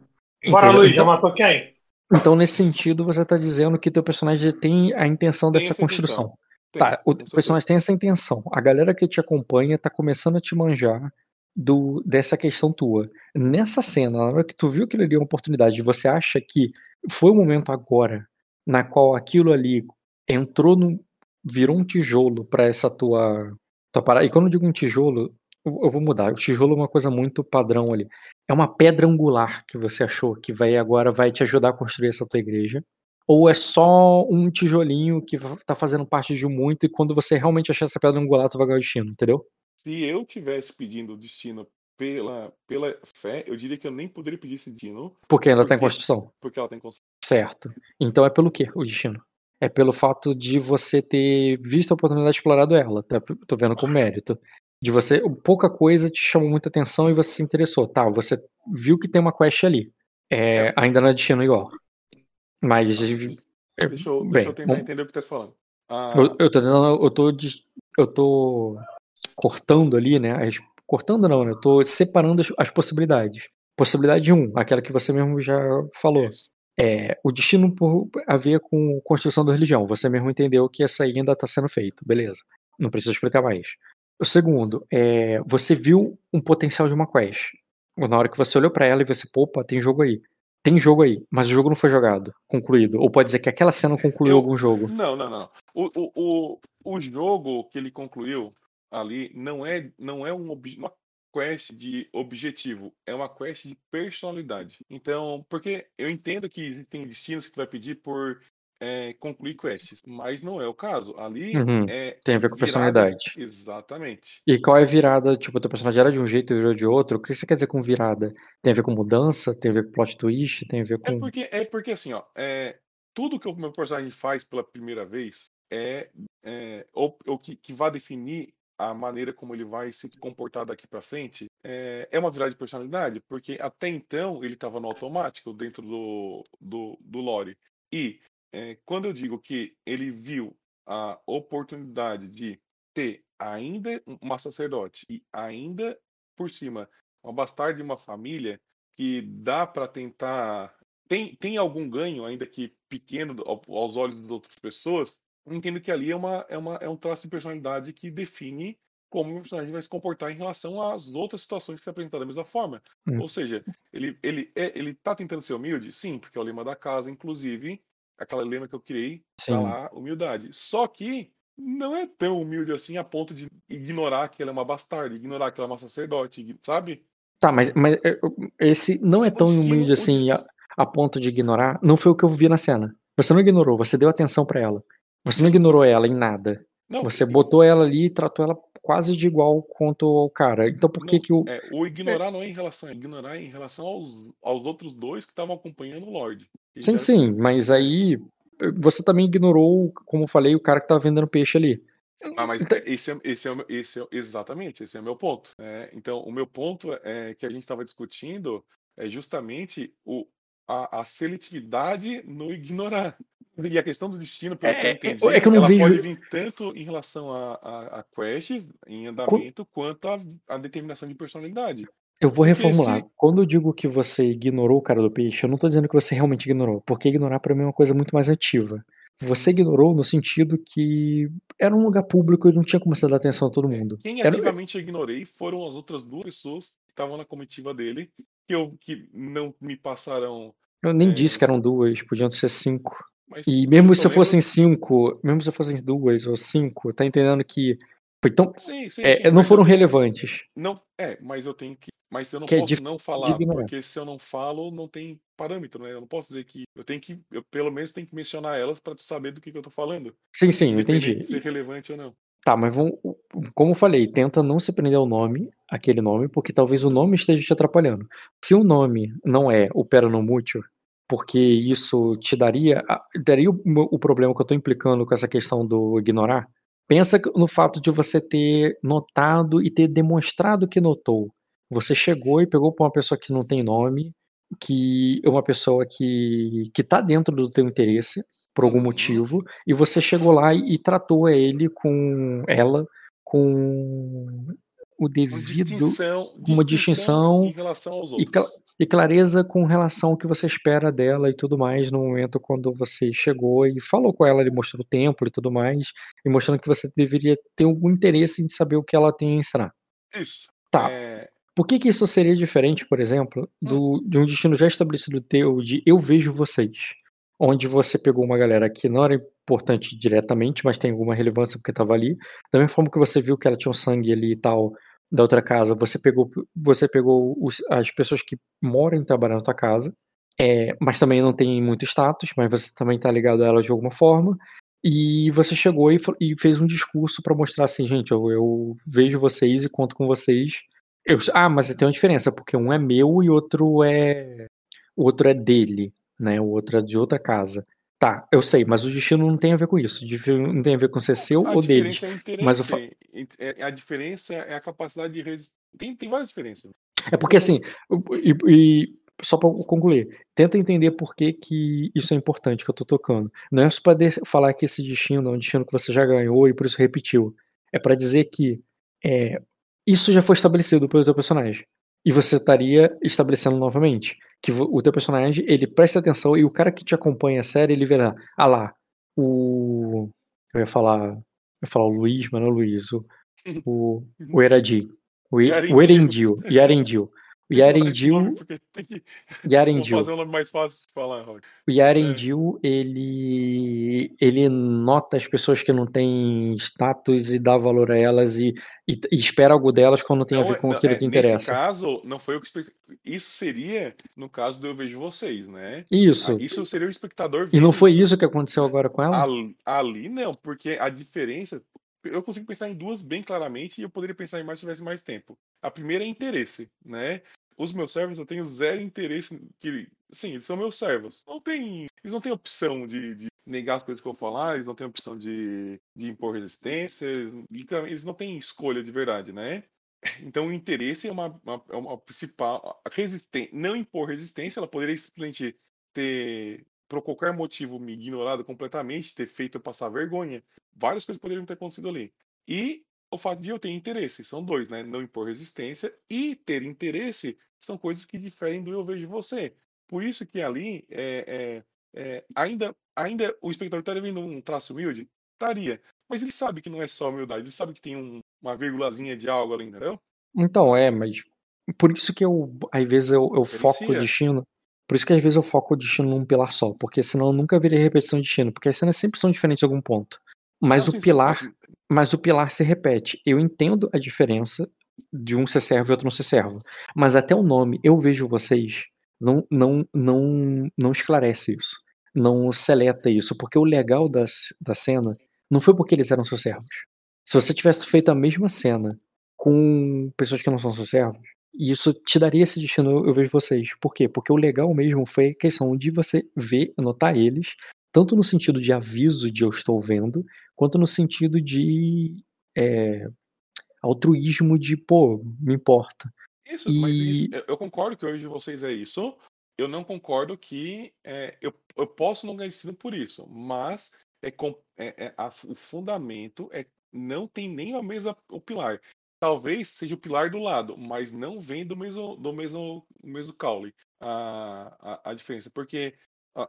Bora, Entendeu? Luiz, já Então, matou quem? então, nesse sentido, você tá dizendo que teu personagem tem a intenção Tem dessa essa construção. intenção. Tem, Tá, o personagem tem essa intenção. A galera que te acompanha tá começando a te manjar do, dessa questão tua. Nessa cena, na hora que tu viu aquilo ali é uma oportunidade, você acha que foi o momento agora na qual aquilo ali entrou no. virou um tijolo pra essa tua, tua parada. E quando eu digo um tijolo, eu vou mudar. O tijolo é uma coisa muito padrão ali. É uma pedra angular que você achou que vai agora vai te ajudar a construir essa tua igreja. Ou é só um tijolinho que tá fazendo parte de muito e quando você realmente achar essa pedra angular, tu vai ganhar o destino, entendeu? Se eu tivesse pedindo o destino pela, pela fé, eu diria que eu nem poderia pedir esse destino, Porque ainda tá em Porque- construção. porque ela tem construção. Certo. Então é pelo quê o destino? É pelo fato de você ter visto a oportunidade explorado ela. Tá? Tô vendo com mérito. De você. Pouca coisa te chamou muita atenção e você se interessou. Tá, você viu que tem uma quest ali. É, ainda não é destino igual. Mas. é, Deixa eu, bem, deixa eu tentar vamos- entender o que você está falando. Ah, Eu, eu tô tentando, eu tô, eu tô cortando ali, né? as- cortando não, né? Eu tô separando as, as possibilidades. Possibilidade 1, aquela que você mesmo já falou. isso. É o destino por a ver com construção da religião. Você mesmo entendeu que essa aí ainda está sendo feito, beleza? Não preciso explicar mais. O segundo, é, você viu um potencial de uma quest. Na hora que você olhou pra ela e você, pô, opa, tem jogo aí. Tem jogo aí, mas o jogo não foi jogado, concluído. Ou pode dizer que aquela cena concluiu Eu- algum jogo. Não, não, não. O, o, o, o jogo que ele concluiu ali não é, não é um, uma quest de objetivo, é uma quest de personalidade. Então, porque eu entendo que existem destinos que vai pedir por é, concluir quests, mas não é o caso. Ali Uhum, é Tem a ver com virada- personalidade. Exatamente. E qual é a virada? Tipo, o teu personagem era de um jeito e virou de outro. O que você quer dizer com virada? Tem a ver com mudança? Tem a ver com plot twist? Tem a ver É com. porque, é porque assim, ó, é, tudo que o meu personagem faz pela primeira vez é, é ou, ou que, que vai definir a maneira como ele vai se comportar daqui pra frente é, é uma virada de personalidade, porque até então ele estava no automático dentro do, do, do lore. E é, quando eu digo que ele viu a oportunidade de ter ainda uma sacerdote e ainda por cima uma bastarda de uma família que dá para tentar tem, tem algum ganho, ainda que pequeno ao- aos olhos das outras pessoas, entendo que ali é, uma, é, uma, é um traço de personalidade que define como o personagem vai se comportar em relação às outras situações que se apresentam da mesma forma. Hum. Ou seja, ele, ele, é, ele tá tentando ser humilde? Sim, porque é o lema da casa, inclusive, aquela lema que eu criei, Sim. tá lá, humildade. Só que não é tão humilde assim a ponto de ignorar que ela é uma bastarda, ignorar que ela é uma sacerdote, sabe? Tá, mas, mas é, eu- esse não é tão humilde assim a, a ponto de ignorar. Não foi o que eu vi na cena. Você não ignorou, você deu atenção pra ela. Você não ignorou ela em nada. Não, Você botou ela ali e tratou ela quase de igual quanto ao cara. Então por que Não, que o. é, o ignorar não é em relação, é ignorar em relação aos, aos outros dois que estavam acompanhando o Lorde. Que Sim, sim, mas aí eh, você também ignorou, como eu falei, o cara que tava vendendo peixe ali. Ah, mas Então- é- esse é, esse é, o meu- esse é- exatamente, esse é o meu ponto. né? então, o meu ponto é que a gente estava discutindo é justamente o, a, a seletividade no ignorar. E a questão do destino, pelo que É, eu é, entendi, é que eu não ela vejo- pode vir tanto em relação a, a, a quest em andamento, quanto a, a determinação de personalidade. Eu vou reformular. se- Quando eu digo que você ignorou o cara do peixe, eu não tô dizendo que você realmente ignorou, porque ignorar pra mim é uma coisa muito mais ativa. Você ignorou no sentido que era um lugar público e não tinha como você dar atenção a todo mundo. Quem Era- ativamente eu ignorei foram as outras duas pessoas que estavam na comitiva dele, que, eu, que não me passaram. eu nem é, disse que eram duas, podiam ser cinco. Mas E mesmo se fossem cinco, mesmo se fossem duas ou cinco, tá entendendo que. Então, Sim, sim, é, sim, não foram tenho- relevantes. Não, é, mas eu tenho que. Mas eu não Que é posso dif- não falar, porque se eu não falo, não tem parâmetro, né? Eu não posso dizer que. Eu tenho que. Eu pelo menos tenho que mencionar elas para tu saber do que, que eu tô falando. Sim, sim, entendi. de ser relevante ou não. Tá, mas vamos, como eu falei, tenta não se prender ao nome, aquele nome, porque talvez o nome esteja te atrapalhando. Se o nome não é o peronomútil, porque isso te daria, daria o, o problema que eu tô implicando com essa questão do ignorar, Pensa no fato de você ter notado e ter demonstrado que notou. Você chegou e pegou para uma pessoa que não tem nome, que é uma pessoa que que tá dentro do teu interesse, por algum Uhum. motivo, e você chegou lá e tratou ele com ela com o devido distinção, uma distinção em relação aos e outros. e clareza com relação ao que você espera dela e tudo mais, no momento quando você chegou e falou com ela, ele mostrou o templo e tudo mais, e mostrando que você deveria ter algum interesse em saber o que ela tem a ensinar. Isso. Tá. Eh Por que que isso seria diferente, por exemplo, Hum. do de um destino já estabelecido teu de "eu vejo vocês", onde você pegou uma galera que não era importante diretamente, mas tem alguma relevância porque estava ali, da mesma forma que você viu que ela tinha um sangue ali e tal, da outra casa, você pegou você pegou os as pessoas que moram e trabalham na tua casa, eh, mas também não tem muito status, mas você também tá ligado a elas de alguma forma, e você chegou e e fez um discurso pra mostrar assim: "Gente, eu eu vejo vocês e conto com vocês". Eu "Ah, mas tem uma diferença, porque um é meu e outro é o outro é dele, né, o outro é de outra casa". Tá, eu sei, mas o destino não tem a ver com isso, não tem a ver com ser seu A ou deles, é mas fa eh, a diferença é a capacidade de resi tem tem várias diferenças. É porque assim, o e e só pra eu concluir, tenta entender por que que isso é importante que eu tô tocando. Não é só pra des falar que esse destino é um destino que você já ganhou e por isso repetiu, é pra dizer que, eh, isso já foi estabelecido pelo teu personagem, e você estaria estabelecendo novamente, que o teu personagem, ele presta atenção e o cara que te acompanha a série, ele verá: "Ah lá, o" eu ia falar eu ia falar o Luiz, mas não é o Luiz, o o o Eradir, o E o Yarendil. Erendil, Yarendil. Yarendil Yarendil. fazer um nome mais fácil de falar, Rock. O. Yarendil, ele ele nota as pessoas que não têm status e dá valor a elas e e e espera algo delas quando tem a Não ver é com não aquilo é, que nesse interessa. caso, não foi o que isso seria no caso do "eu vejo vocês", né. Ah, Isso. isso seria o espectador E não foi isso. isso que aconteceu agora com ela? Ali ali não, porque a diferença eu consigo pensar em 2 bem claramente e eu poderia pensar em mais se tivesse mais tempo. A primeira é interesse, né. Os meus servos eu tenho 0 interesse que sim, eles são meus servos, não tem eles não têm opção de de negar as coisas que eu falar, eles não têm opção de de impor resistência, literalmente eles não têm escolha de verdade, né. Então o interesse é uma uma é uma principal a resisten não impor resistência, ela poderia simplesmente ter, por qualquer motivo, me ignorado completamente, ter feito eu passar vergonha, várias coisas poderiam ter acontecido ali. E o fato de eu ter interesse, são 2, né, não impor resistência e ter interesse, são coisas que diferem do "eu vejo você". Por isso que ali, eh eh eh, ainda ainda o espectador estaria vendo um traço humilde? Estaria, mas ele sabe que não é só humildade, ele sabe que tem um uma virgulazinha de algo ali, entendeu? Então, é, mas por isso que eu às vezes eu eu foco o destino por isso que às vezes eu foco o destino num pilar só, porque senão eu nunca veria repetição de destino, porque as cenas sempre são diferentes em algum ponto. Não, Mas o sim, sim, pilar mas mas o pilar se repete. Eu entendo a diferença de um ser servo e outro não ser servo, mas até o nome "eu vejo vocês", não não não não esclarece isso, não seleta isso, porque o legal da ce da cena não foi porque eles eram seus servos. Se você tivesse feito a mesma cena com pessoas que não são seus servos, isso te daria esse destino "eu vejo vocês". Por quê? Porque o legal mesmo foi a questão de você ver, notar eles, tanto no sentido de aviso de "eu estou vendo", quanto no sentido de, eh, altruísmo de "pô, me importa". Isso, mas isso E eu concordo que "eu vejo vocês" é isso, eu não concordo que, eh, eu eu posso não ganhar destino por isso, mas é é é a o fundamento é não tem nem a mesma o pilar. Talvez seja o pilar do lado, mas não vem do mesmo do mesmo mesmo caule, a a a diferença, porque,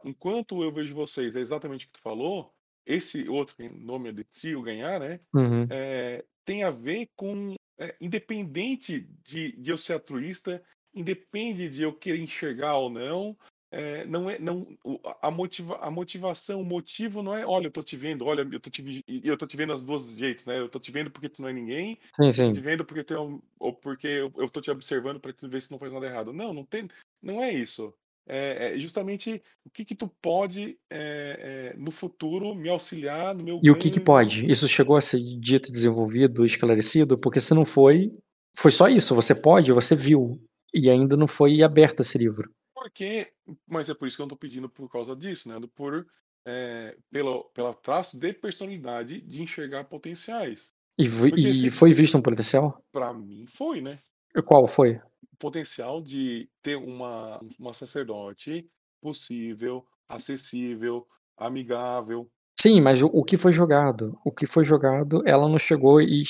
enquanto o "eu vejo vocês" é exatamente o que tu falou, esse outro nome é de eu ganhar, né, Uhum. eh, tem a ver com, eh, independente de de eu ser altruísta, independe de eu querer enxergar ou não, eh, não é não a motiva a motivação, o motivo não é: "Olha, eu tô te vendo, olha, eu tô te eu tô te vendo as 2 jeitos, né, eu tô te vendo porque tu não é ninguém, Sim, eu tô te sim. vendo porque tu é um ou porque eu eu tô te observando tu ver se não faz nada errado". Não, não tem não é isso. É é justamente o que que tu pode, eh eh, no futuro me auxiliar no meu E o que que pode? Isso chegou a ser dito, desenvolvido, esclarecido? Porque se não foi, foi só isso, você pode, você viu, e ainda não foi aberto esse livro. Porque mas é por isso que eu não tô pedindo por causa disso, né, por é, pelo, pela traço de personalidade de enxergar potenciais. E, Porque e foi visto um potencial? Pra mim foi, né? Qual foi? O potencial de ter uma, uma sacerdote possível, acessível, amigável. Sim, mas o, o que foi jogado? O que foi jogado, ela não chegou e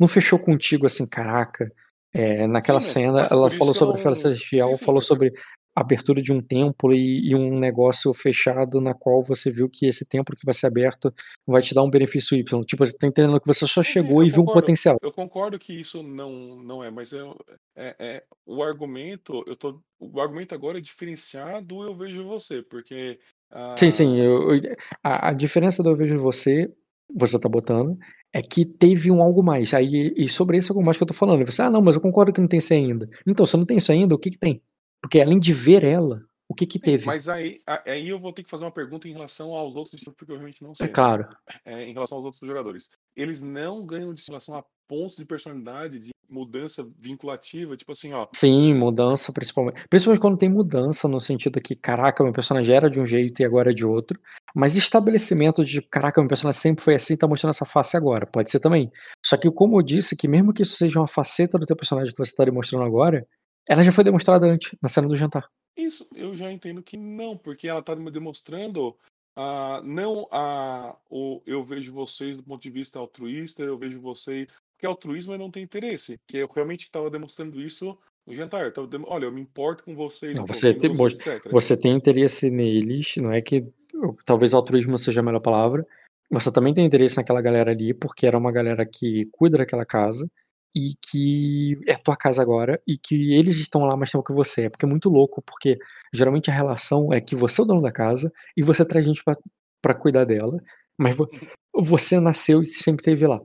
não fechou contigo assim, caraca. É, naquela Sim, mas- cena, ela falou sobre a Esfera Celestial, falou sobre abertura de um templo e, e um negócio fechado na qual você viu que esse templo que vai ser aberto vai te dar um benefício Y. Tipo, você tá entendendo que você só Sim, sim, chegou eu e viu um concordo. potencial. Eu concordo que isso não, não é, mas eu, é, é, o argumento, eu tô, o argumento agora é diferenciar do eu vejo você, porque Sim, sim. ah, eu- eu- a, a diferença do eu vejo você, você tá botando, é que teve um algo mais. Aí, e sobre esse algo mais que eu tô falando. Você, ah, não, mas eu concordo que não tem isso ainda. Então, se não tem isso ainda, o que que tem? Porque além de ver ela, o que que sim, teve? mas aí, aí eu vou ter que fazer uma pergunta em relação aos outros porque eu realmente não sei, É claro. É, em relação aos outros jogadores. Eles não ganham de relação a pontos de personalidade, de mudança vinculativa, tipo assim, ó, Sim, mudança, principalmente. Principalmente quando tem mudança, no sentido que, caraca, meu personagem era de um jeito e agora é de outro. Mas estabelecimento de, caraca, meu personagem sempre foi assim, tá mostrando essa face agora. Pode ser também. Só que, como eu disse, que mesmo que isso seja uma faceta do teu personagem que você tá demonstrando agora, ela já foi demonstrada antes, na cena do jantar. Isso, eu já entendo que não, porque ela está me demonstrando ah, não a o eu vejo vocês do ponto de vista altruísta, eu vejo vocês. Porque altruísmo não ter interesse, que eu realmente estava demonstrando isso no jantar. Eu Olha, eu me importo com vocês, Não, você tem, em vocês, você tem interesse neles, não é que talvez altruísmo seja a melhor palavra. Você também tem interesse naquela galera ali, porque era uma galera que cuida daquela casa e que é tua casa agora e que eles estão lá mais tempo que você. É porque é muito louco, porque geralmente a relação é que você é o dono da casa e você traz gente pra cuidar dela, mas vo- você nasceu e sempre esteve lá.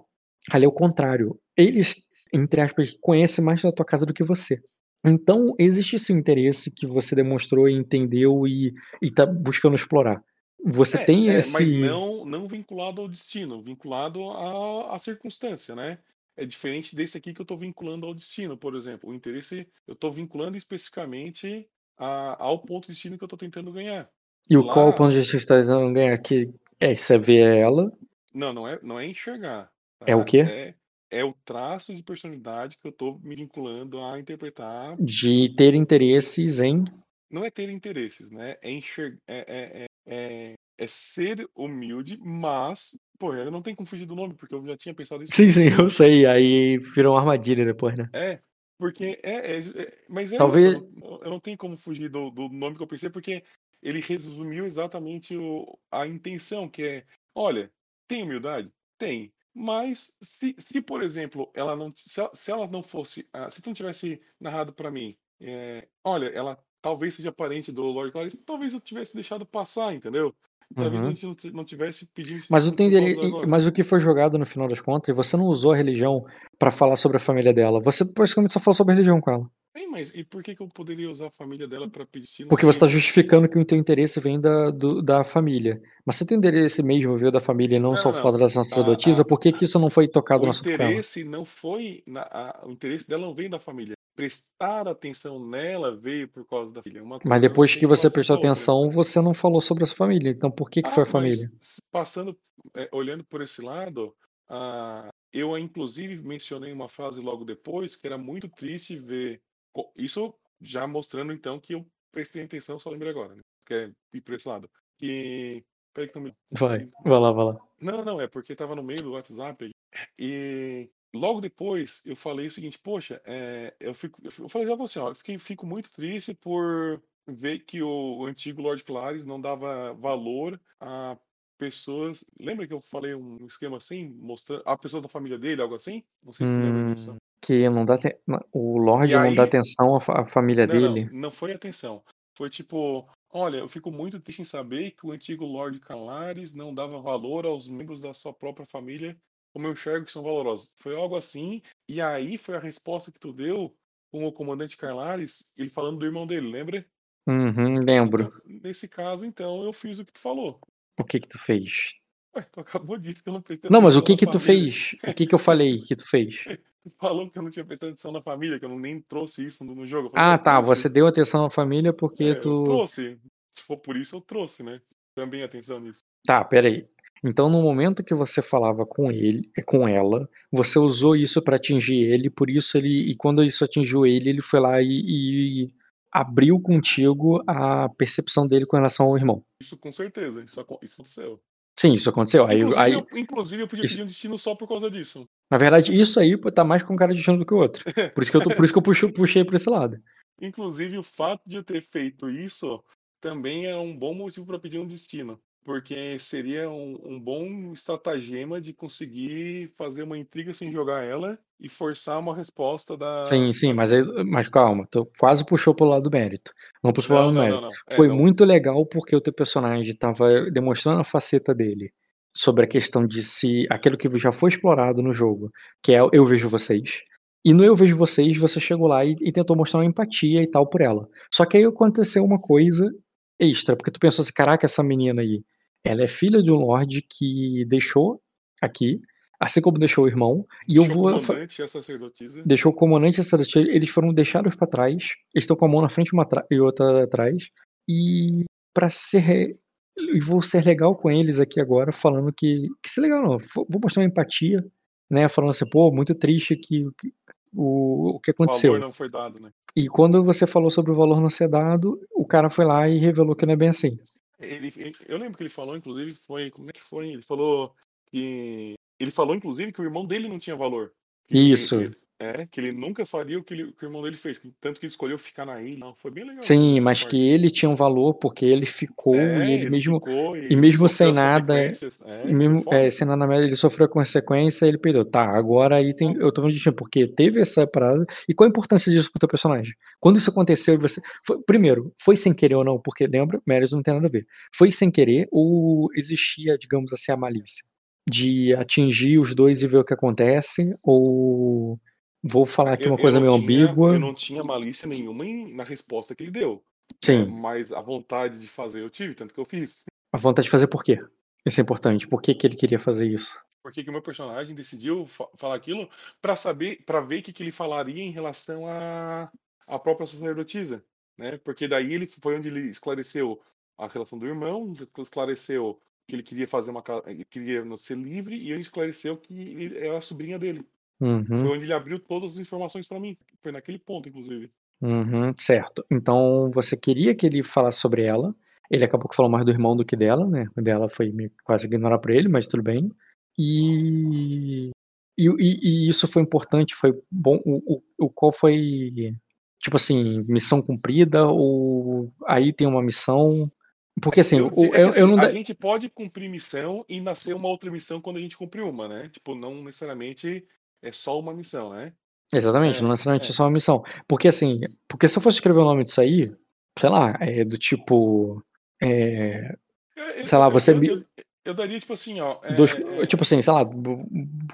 Ali é o contrário. Eles, entre aspas, conhecem mais da tua casa do que você. Então, existe esse interesse que você demonstrou e entendeu e, e tá buscando explorar. Você É, tem é, esse. mas não, não vinculado ao destino, vinculado à, à circunstância, né? É diferente desse aqui que eu estou vinculando ao destino, por exemplo. O interesse eu estou vinculando especificamente a- ao ponto de destino que eu estou tentando ganhar. E o qual Lá- ponto de vista que você tá tentando ganhar aqui? É, você vê ela. Não, não é, não é enxergar. É o tá? quê? É, é o traço de personalidade que eu estou me vinculando a interpretar. De ter interesses em. Não é ter interesses, né? É enxergar. É, é, é, é, ser humilde, mas. Pô, eu não tenho como fugir do nome, porque eu já tinha pensado isso. Sim, sim, eu sei. Aí virou uma armadilha depois, né? É, porque é, é- é- mas é Talvez- isso, eu não, tenho como fugir do, do nome que eu pensei, porque ele resumiu exatamente o- a intenção, que é, olha, tem humildade? Tem, mas se, se por exemplo, ela não, se ela, se ela não fosse, ah, se tu não tivesse narrado pra mim, é, olha, ela talvez seja parente do Lord Clarice, talvez eu tivesse deixado passar, entendeu? Talvez Uhum. a gente não, tivesse pedindo esse Mas o, tem agora. mas o que foi jogado no final das contas, você não usou a religião pra falar sobre a família dela. Você praticamente só falou sobre a religião com ela. Sim, mas e por que que eu poderia usar a família dela pra pedir destino Porque você está justificando que o teu interesse vem da, do- da família. Mas se o teu interesse mesmo veio da família e não, Não, só o fato uma sacerdotisa, a- por que, que isso não foi tocado o com ela? interesse não foi na- a- o interesse dela não veio da família. Prestar atenção nela veio por causa da filha. Uma Mas depois que você prestou a atenção, você não falou sobre essa família. Então por que, que Ah, foi a família? passando, é, olhando por esse lado, ah, eu inclusive mencionei uma frase logo depois que era muito triste ver isso já mostrando então que eu prestei atenção, só lembrei agora, né? Quer ir por esse lado? Que peraí que não me Vai, vai lá, vai lá. Não, não, é porque estava no meio do WhatsApp e logo depois eu falei o seguinte, poxa, é, eu fico, eu falei já você, ó, eu fiquei, fico muito triste por ver que o, o antigo Lord Clares não dava valor a pessoas. Lembra que eu falei um esquema assim, mostrando a pessoa da família dele, algo assim? Não sei se você lembra disso. Hum, que não dá te- o Lorde E não dá aí- atenção à, fa- à família Não, dele. não, não foi atenção. Foi tipo, olha, eu fico muito triste em saber que o antigo Lord Calares não dava valor aos membros da sua própria família, como eu enxergo que são valorosos. Foi algo assim, e aí foi a resposta que tu deu com o comandante Calares, ele falando do irmão dele, lembra? Uhum, lembro. Então, nesse caso, então, eu fiz o que tu falou. O que que tu fez? Ué, tu acabou de dizer que eu não prestei Não, mas o que na que tu família. fez? O que que eu falei que tu fez? Tu falou que eu não tinha prestado atenção na família, que eu não nem trouxe isso no, no jogo. Eu falei, Ah, eu tá. Você deu atenção à família porque É, eu tu. trouxe. Se for por isso, eu trouxe, né? também atenção nisso. Tá, peraí. Então, no momento que você falava com ele, com ela, você usou isso pra atingir ele, por isso ele. E quando isso atingiu ele, ele foi lá e, e abriu contigo a percepção dele com relação ao irmão. Isso com certeza, isso, isso aconteceu. Sim, isso aconteceu. Aí, Inclusive, aí, eu, inclusive, eu podia isso- pedir um destino só por causa disso. na verdade, isso aí tá mais com cara de destino do que o outro. Por isso que eu, tô, por isso que eu puxei, puxei pra esse lado. Inclusive, o fato de eu ter feito isso também é um bom motivo para pedir um destino. Porque seria um, um bom estratagema de conseguir fazer uma intriga sem jogar ela e forçar uma resposta da. Sim, sim, mas, aí, mas calma, tu quase puxou pro lado do mérito. Vamos puxar pro Não, lado do não, mérito. não, não. É, Foi não- muito legal porque o teu personagem tava demonstrando a faceta dele sobre a questão de se aquilo que já foi explorado no jogo, que é o eu vejo vocês. E no eu vejo vocês, você chegou lá e, e tentou mostrar uma empatia e tal por ela. Só que aí aconteceu uma coisa extra, porque tu pensou assim, caraca, essa menina aí, ela é filha de um lord que deixou aqui, assim como deixou o irmão, e eu vou o comandante e a sacerdotisa. deixou o comandante e a sacerdotisa, eles foram deixados pra trás, eles estão com a mão na frente e uma e outra atrás, e para ser e vou ser legal com eles aqui agora, falando que que ser legal não, vou mostrar uma empatia, né, falando assim, pô, muito triste que o que o, o que O aconteceu. valor não foi dado, né? E quando você falou sobre o valor não ser dado, o cara foi lá e revelou que não é bem assim. Ele, eu lembro que ele falou, inclusive, foi. Como é que foi? Ele falou que. Ele falou, inclusive, que o irmão dele não tinha valor. Isso. ele- é, que ele nunca faria o que, ele- que o irmão dele fez. Tanto que ele escolheu ficar na ilha. Não, foi bem legal. Sim, mas parte. que ele tinha um valor porque ele ficou É, e ele mesmo ficou e mesmo sem sofreu as nada. É, E mesmo é, sem nada ele sofreu a consequência e ele perdeu. Tá, agora aí tem. Eu tô tipo, porque teve essa parada. E qual a importância disso pro teu personagem? Quando isso aconteceu, você. foi- primeiro, foi sem querer ou não? Porque lembra, mérito não tem nada a ver. Foi sem querer ou existia, digamos assim, a malícia? De atingir os dois e ver o que acontece? Ou. Vou falar aqui Eu- uma eu coisa não meio tinha- ambígua. Eu não tinha malícia nenhuma em- na resposta que ele deu. É, Sim, mas a vontade de fazer eu tive, tanto que eu fiz. a vontade de fazer por quê? Isso é importante. Por que, que ele queria fazer isso? Porque que o meu personagem decidiu fa- falar aquilo pra saber, para ver o que, que ele falaria em relação à à própria sacerdotisa, né? Porque daí ele foi onde ele esclareceu a relação do irmão, esclareceu que ele queria fazer uma queria ser livre e ele esclareceu que ele era a sobrinha dele. Uhum. Foi onde ele abriu todas as informações pra mim. Foi naquele ponto, inclusive. Uhum, certo. Então você queria que ele falasse sobre ela. Ele acabou que falou mais do irmão do que dela, né? O dela foi quase ignorar pra ele, mas tudo bem. E, e, e- e isso foi importante, foi bom. O, o, o qual foi, tipo assim, missão cumprida ou aí tem uma missão? Porque assim, Eu, é eu, eu assim, não. a gente pode cumprir missão e nascer uma outra missão quando a gente cumpre uma, né? Tipo, não necessariamente é só uma missão, né? Exatamente, É, não necessariamente é. é só uma missão. Porque assim, porque se eu fosse escrever o nome disso aí, sei lá, é do tipo. É, Eu- sei lá, você. eu, eu, eu daria, tipo assim, ó. é, Dois, é, tipo assim, sei lá,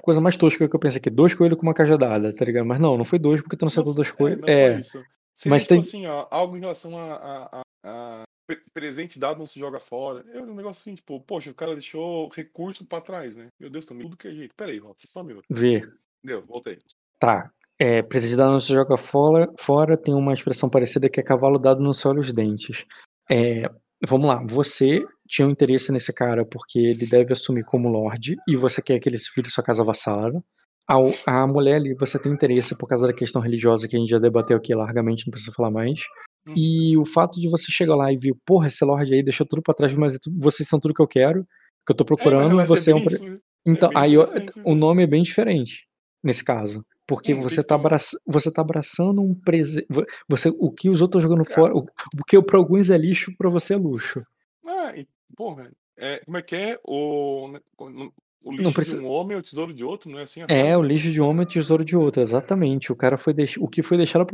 coisa mais tosca que eu pensei aqui, dois coelhos com uma cajadada, tá ligado? Mas não, não foi dois porque tu não acertou dois é, coelhos. É. Seria, mas tipo tem. assim, ó, algo em relação a, a, a- a pre- presente dado não se joga fora. É um negócio assim, tipo, poxa, o cara deixou recurso pra trás, né? Meu Deus, também tudo que é jeito. Pera aí, Rock, só um minuto. Ver. Deu, voltei. Tá. É, presente dado não se joga fora, fora, tem uma expressão parecida que é cavalo dado não se olha os dentes. É, vamos lá, você tinha um interesse nesse cara porque ele deve assumir como lorde e você quer que ele se filhe sua casa vassala. Ao- A, mulher ali você tem interesse por causa da questão religiosa que a gente já debateu aqui largamente, não precisa falar mais. Uhum. E o fato de você chegar lá e ver, porra, esse lorde aí deixou tudo pra trás, mas vocês são tudo que eu quero, que eu tô É, procurando, verdade, você é um. isso, né? Então, bem aí eu- o nome é bem diferente nesse caso. Porque você tá, que- abraça, você tá abraçando um presente. Você, o que os outros estão jogando Cara. fora. O, o que pra alguns é lixo, pra você é luxo. Ah, e, porra, é, como é que é? O, né, o lixo precisa- de um homem é o tesouro de outro, não é assim É, o lixo de um homem é o tesouro de outro, exatamente. O cara foi deix... O que foi deixado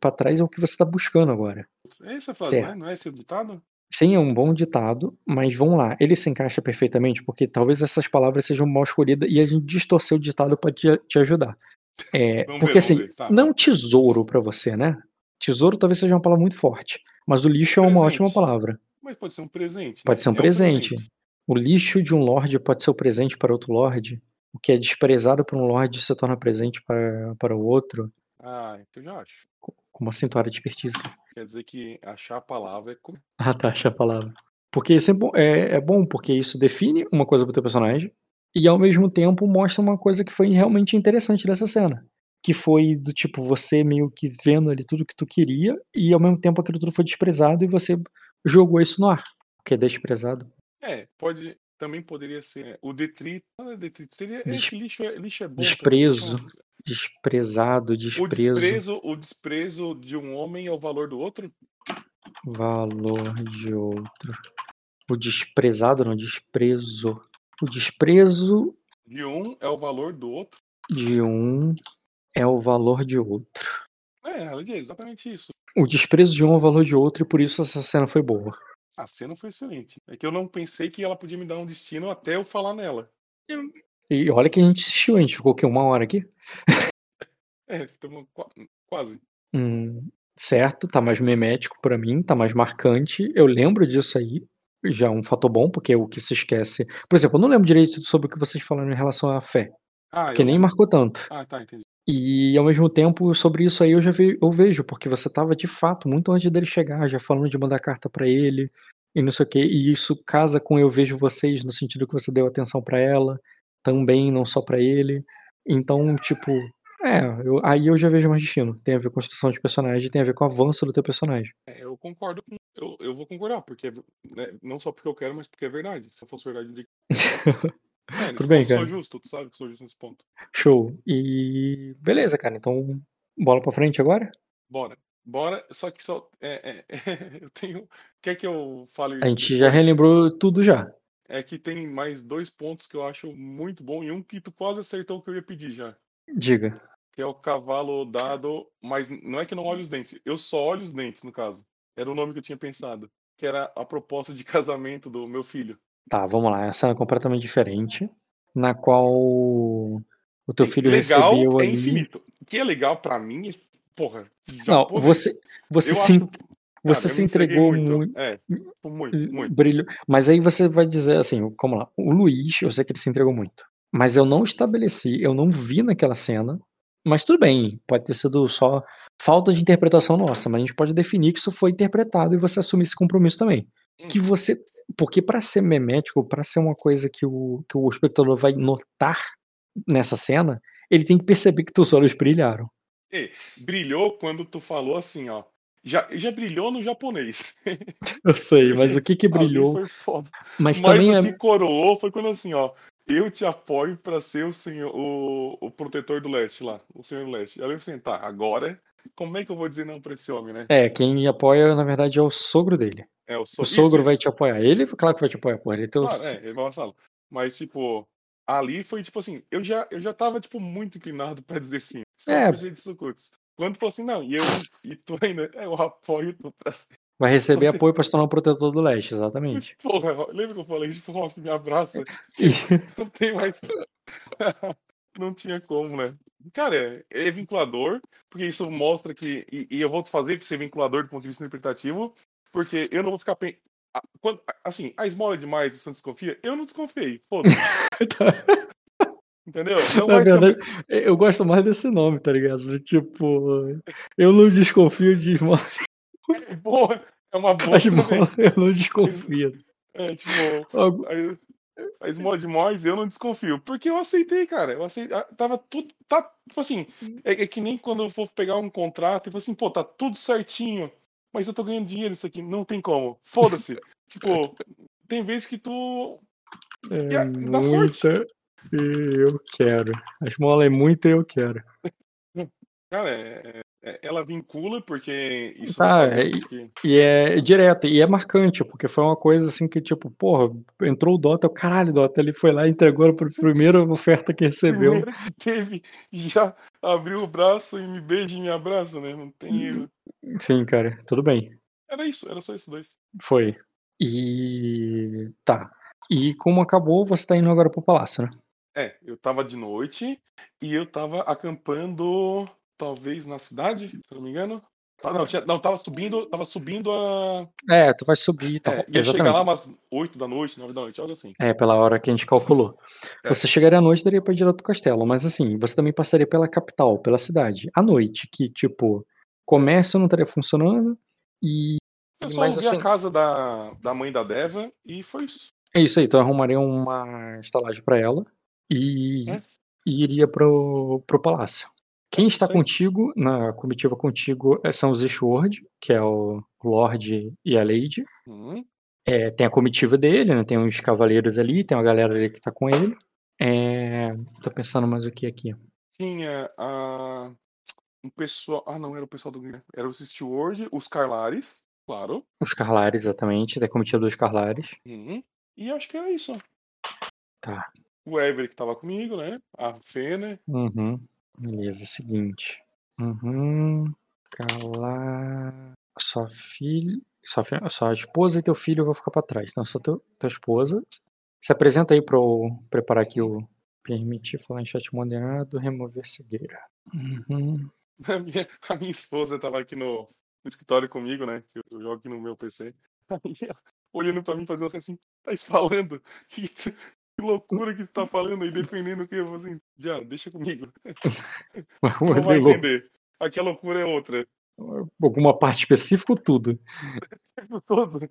pra trás é o que você tá buscando agora. É essa frase, não é? Certo. Não é esse ditado? Sim, é um bom ditado, mas vamos lá, ele se encaixa perfeitamente, porque talvez essas palavras sejam mal escolhidas e a gente distorceu o ditado pra te, te ajudar. É, porque ver, assim, ver. Tá, não tesouro pra você, né? Tesouro talvez seja uma palavra muito forte, mas o lixo é uma Presente. ótima palavra. Mas pode ser um presente. Pode né? ser um É presente. O lixo de um lorde pode ser o presente para outro lorde. O que é desprezado por um lorde se torna presente para, para o outro. Ah, então já acho. Com uma cintura de expertise. Quer dizer que achar a palavra é. com- Ah, tá, achei a palavra. Porque isso é bom, é, é bom porque isso define uma coisa pro teu personagem e ao mesmo tempo mostra uma coisa que foi realmente interessante dessa cena. Que foi do tipo, você meio que vendo ali tudo que tu queria e ao mesmo tempo aquilo tudo foi desprezado e você jogou isso no ar. Que é desprezado. É, pode. Também poderia ser o detrito. É detrito, seria. Des- Esse lixo é, lixo é bom. Desprezo. também, Desprezado, O desprezo, desprezo, o desprezo de um homem é o valor do outro? valor de outro. O desprezado, não, desprezo. O desprezo De um é o valor do outro? de um é o valor de outro. É, diz exatamente isso. O desprezo de um é o valor de outro e por isso essa cena foi boa. A cena foi excelente. É que eu não pensei que ela podia me dar um destino até eu falar nela. E olha que a gente assistiu, a gente ficou o quê? Uma hora aqui? É, estamos qua- quase. Hum, certo, tá mais memético pra mim, tá mais marcante. Eu lembro disso aí, já é um fator bom, porque é o que se esquece. Por exemplo, eu não lembro direito sobre o que vocês falaram em relação à fé, Ah, porque eu nem lembro. marcou tanto. Ah, tá, entendi. E ao mesmo tempo, sobre isso aí eu já ve- eu vejo, porque você tava de fato muito antes dele chegar, já falando de mandar carta pra ele e não sei o quê. E isso casa com eu vejo vocês no sentido que você deu atenção pra ela, também, não só pra ele. Então, tipo, é, eu- aí eu já vejo mais destino. Tem a ver com construção de personagem, tem a ver com o avanço do teu personagem. É, eu concordo com. Eu, eu vou concordar, porque né, não só porque eu quero, mas porque é verdade. Se fosse verdade, eu diria que- é, Tudo bem, eu sou cara. justo, tu sabe que sou justo nesse ponto. Show. E beleza, cara. Então, bola pra frente agora? Bora. Bora, só que só. é, é, eu tenho. Quer que eu fale. A gente já relembrou tudo já. É que tem mais dois pontos que eu acho muito bom e um que tu quase acertou o que eu ia pedir já. Diga. Que é o cavalo dado, mas não é que não olho os dentes, eu só olho os dentes, no caso. Era o nome que eu tinha pensado. Que era a proposta de casamento do meu filho. Tá, vamos lá. Essa é completamente diferente. Na qual o teu filho legal recebeu é ali. infinito. O que é legal pra mim é. Porra. Não, pô, você, você se, acho- você cara, se entregou muito. É, tipo, muito, muito. Brilho. Mas aí você vai dizer assim, vamos lá. O Luiz, eu sei que ele se entregou muito. Mas eu não estabeleci, eu não vi naquela cena. Mas tudo bem, pode ter sido só falta de interpretação nossa, mas a gente pode definir que isso foi interpretado e você assumir esse compromisso também. Que você, porque pra ser memético, pra ser uma coisa que o, que o espectador vai notar nessa cena, ele tem que perceber que teus olhos brilharam. E, brilhou quando tu falou assim, ó. Já, já brilhou no japonês. Eu sei, mas o que que brilhou? foi foda. Mas Mas também o é. que coroou foi quando assim, ó. Eu te apoio pra ser o senhor, o, o protetor do leste lá, o senhor do leste. Aí eu falei assim, tá, agora, como é que eu vou dizer não pra esse homem, né? É, quem apoia, na verdade, é o sogro dele. É, o, O so- sogro isso, vai isso. te apoiar. Ele, claro que vai te apoiar, porra. Ele é teu. Claro, é, ele vai vassalo. Mas, tipo, ali foi tipo assim, eu já, eu já tava, tipo, muito inclinado pra dizer sim. Só É. jeito. Quando falou assim, não, e eu e tu ainda, é, eu apoio tu pra ser. Vai receber apoio pra se tornar um protetor do leste, exatamente. Porra, lembra que eu falei, tipo, ó, me abraça? Não tem mais. não tinha como, né? Cara, é, é vinculador, porque isso mostra que. E, e eu vou fazer pra ser vinculador do ponto de vista interpretativo, porque eu não vou ficar. pen- quando- assim, a esmola é demais, você não desconfia? Eu não desconfiei, foda-se, entendeu? Não Na verdade, eu gosto mais desse nome, tá ligado? Tipo, eu não desconfio de esmola. Porra, é uma boa. A eu não desconfio. É, tipo, Algo- a, a esmola demais, eu não desconfio. Porque eu aceitei, cara. Eu aceitei. ah, Tava tudo. Tá, tipo assim, é, é que nem quando eu for pegar um contrato e falar assim, pô, tá tudo certinho. Mas eu tô ganhando dinheiro nisso aqui. Não tem como. Foda-se. tipo, tem vezes que tu. É é- dá sorte. muita e eu quero. A esmola é muita e eu quero. Cara, é- é- ela vincula, porque isso Tá, é- com que- E é direto, e é marcante, porque foi uma coisa assim que, tipo, porra, entrou o Dota, o caralho, Dota, ele foi lá e entregou a primeira oferta que recebeu. Que teve, já abriu o braço e me beija e me abraça, né? Não tem erro. Sim, cara, tudo bem. Era isso, era só esses dois. Foi. E. Tá. E como acabou, você tá indo agora pro palácio, né? É, eu tava de noite e eu tava acampando, talvez na cidade, se não me engano. Ah, não, tinha, não, tava subindo, tava subindo a. É, tu vai subir e tal. É, ia chegar lá umas 8 da noite, 9 da noite, algo assim. É, pela hora que a gente calculou. É. Você chegaria à noite daria pra ir direto pro castelo, mas assim, você também passaria pela capital, pela cidade. À noite, que, tipo, comércio não estaria funcionando e Eu só Mas vi assim, a casa da, da mãe da Deva e foi isso. é isso aí. Então eu arrumaria uma estalagem pra ela e, É. e iria pro, pro palácio. Quem está contigo, na comitiva contigo, é- são os Ishward, que é o Lorde e a Lady. Uhum. É, tem a comitiva dele, né? Tem uns cavaleiros ali, tem uma galera ali que tá com ele. É, tô pensando mais o que aqui. Tinha a, um pessoal. Ah, não, era o pessoal do. Era os Steward, os Carlares, claro. Os Carlares, exatamente, da comitiva dos Carlares. Uhum. E acho que era isso. Tá. O Ever que tava comigo, né? A Fê, né? Uhum. Beleza, seguinte. Uhum. Calar. Sua filha. Sua, fi- sua esposa e teu filho vão ficar pra trás. Então, só teu, tua esposa. Se apresenta aí pra eu preparar aqui o. Permitir falar em chat moderado, remover cegueira. Uhum. A minha, a minha esposa tava aqui no, no escritório comigo, né? Que eu jogo aqui no meu PC. Aí ela, olhando pra mim, fazendo assim, tá falando? que loucura que tu tá falando aí, defendendo o que? Eu assim, já, deixa comigo. Não vai entender. Aqui a loucura é outra. Alguma parte específica ou tudo? Todo.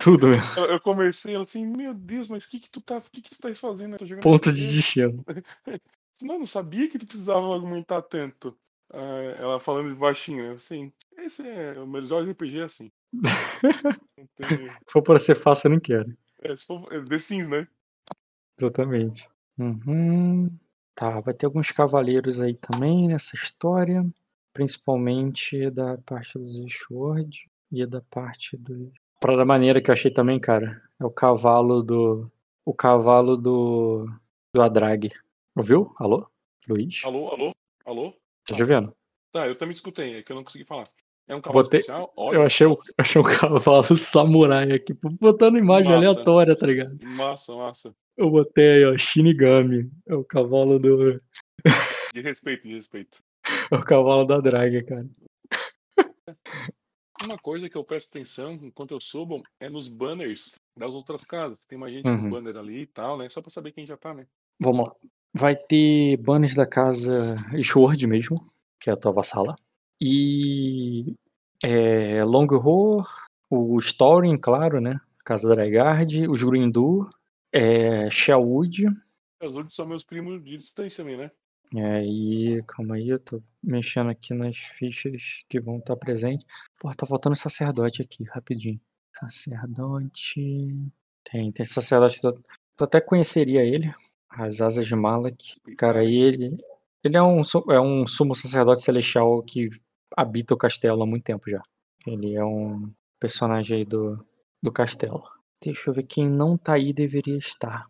Tudo mesmo. Eu, eu conversei, ela assim, meu Deus, mas o que que tu tá, o que que tu tá fazendo? Ponto de RPG." destino. Não, não sabia que tu precisava argumentar tanto. Ah, ela falando de baixinho, né? Assim, esse é o melhor RPG assim. Tem- Se for pra ser fácil, eu não quero. É, se for, é The Sims, né? Exatamente. Uhum. Tá, vai ter alguns cavaleiros aí também nessa história. Principalmente da parte dos Sword e da parte do. Pra da maneira que eu achei também, cara, é o cavalo do. O cavalo do. Do Adrag. Ouviu? Alô? Luiz? Alô, alô, alô? Tá te ouvindo? Tá, eu também escutei, é que eu não consegui falar. É um cavalo Botei- especial? Olha, Eu achei, o- achei um cavalo samurai aqui, botando imagem Massa. aleatória, tá ligado? Massa, massa. Eu botei aí, ó, Shinigami. É o cavalo do. De respeito, de respeito. É o cavalo da Drag, cara. Uma coisa que eu presto atenção enquanto eu subo é nos banners das outras casas. Tem mais gente Uhum. no banner ali e tal, né? Só pra saber quem já tá, né? Vamos lá. Vai ter banners da casa Sword mesmo, que é a tua vassala. E é, Longhor, o Storing, claro, né? Casa da Raigard, os Gruindu, é, Shelwood. Os outros são meus primos de distância também, né? É, e calma aí, eu tô mexendo aqui nas fichas que vão estar presentes. Pô, tá faltando sacerdote aqui, rapidinho. Sacerdote. Tem, tem sacerdote. Eu eu até conheceria ele. As asas de Malak. Cara, aí ele. Ele é um, é um sumo sacerdote celestial que habita o castelo há muito tempo já. Ele é um personagem aí do, do castelo. Deixa eu ver quem não tá aí deveria estar.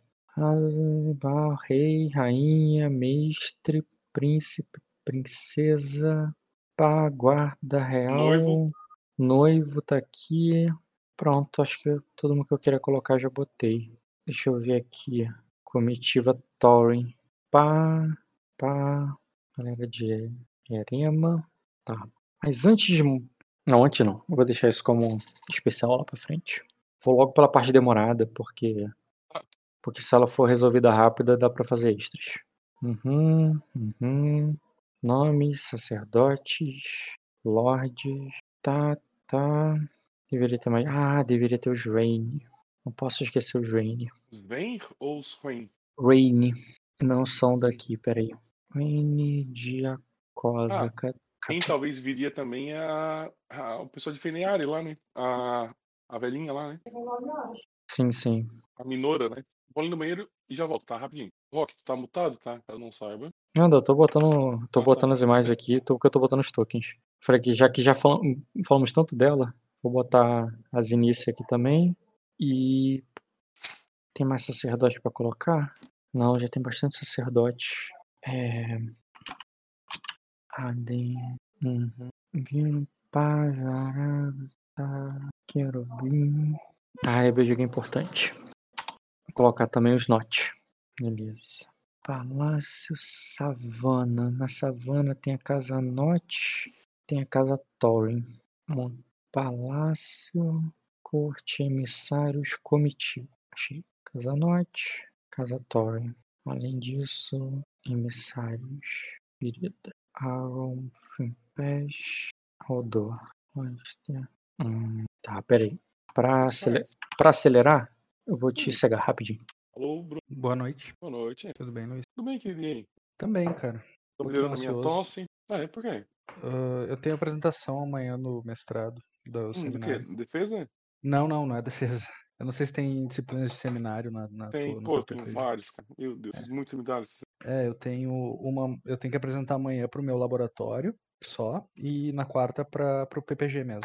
Bar, Rei, rainha, mestre, príncipe, princesa, pá, guarda real, Noivo. noivo tá aqui. Pronto, acho que todo mundo que eu queria colocar já botei. Deixa eu ver aqui. Comitiva Thorin. Pá, pá. Galera de Erema. Tá. Mas antes de. Não, antes não. Eu vou deixar isso como especial lá pra frente. Vou logo pela parte demorada, porque. Porque se ela for resolvida rápida, dá pra fazer extras. Uhum, uhum. Nomes, sacerdotes, lordes. Tá, tá. Deveria ter mais. Ah, deveria ter os Rain. Não posso esquecer os Rain. Os Vem ou os Rain? Rain. Não são daqui, peraí. Rain Diacosa. Ah, ca- Quem talvez viria também é a, a- o pessoal de Feneari lá, né? A, a velhinha lá, né? Sim, sim. A Minora, né? Vou ali no banheiro e já volto, tá? Rapidinho. Rock, tu tá mutado, tá? Caso não saiba. Nada, eu tô botando. Tô Ah, tá. botando as imagens aqui, tô, porque eu tô botando os tokens. Falei que já que já falam- falamos tanto dela, vou botar as inícios aqui também. E. Tem mais sacerdote pra colocar? Não, já tem bastante sacerdote. É. Adem. Uhum. Vim Pajarada. Querubim. Ah, eu jogo importante. Vou colocar também os notes. Beleza. Palácio Savana. Na Savana tem a Casa Norte, tem a Casa Thorin. Palácio, Corte, Emissários, Comitiva. Achei. Casa Norte, Casa Thorin. Além disso, Emissários, Virida. Aaron, Fimpés, Rodor. Oyster. Hum, tá, peraí. Pra, acele... pra acelerar, eu vou te cegar rapidinho. Alô, Bruno. Boa noite. Boa noite. Tudo bem, Luiz? Tudo bem, querido? Também, cara. Tô melhorando a minha tosse. Ah, é? Por quê? Ah, eu tenho apresentação amanhã no mestrado do Hum, do quê? seminário. Defesa? Não, não, não é defesa. Eu não sei se tem disciplinas de seminário na, na Tem, tua- pô, PPG. vários, cara. Meu Deus, fiz muitos seminários. É, eu tenho uma. Eu tenho que apresentar amanhã pro meu laboratório só, e na quarta para pro PPG mesmo,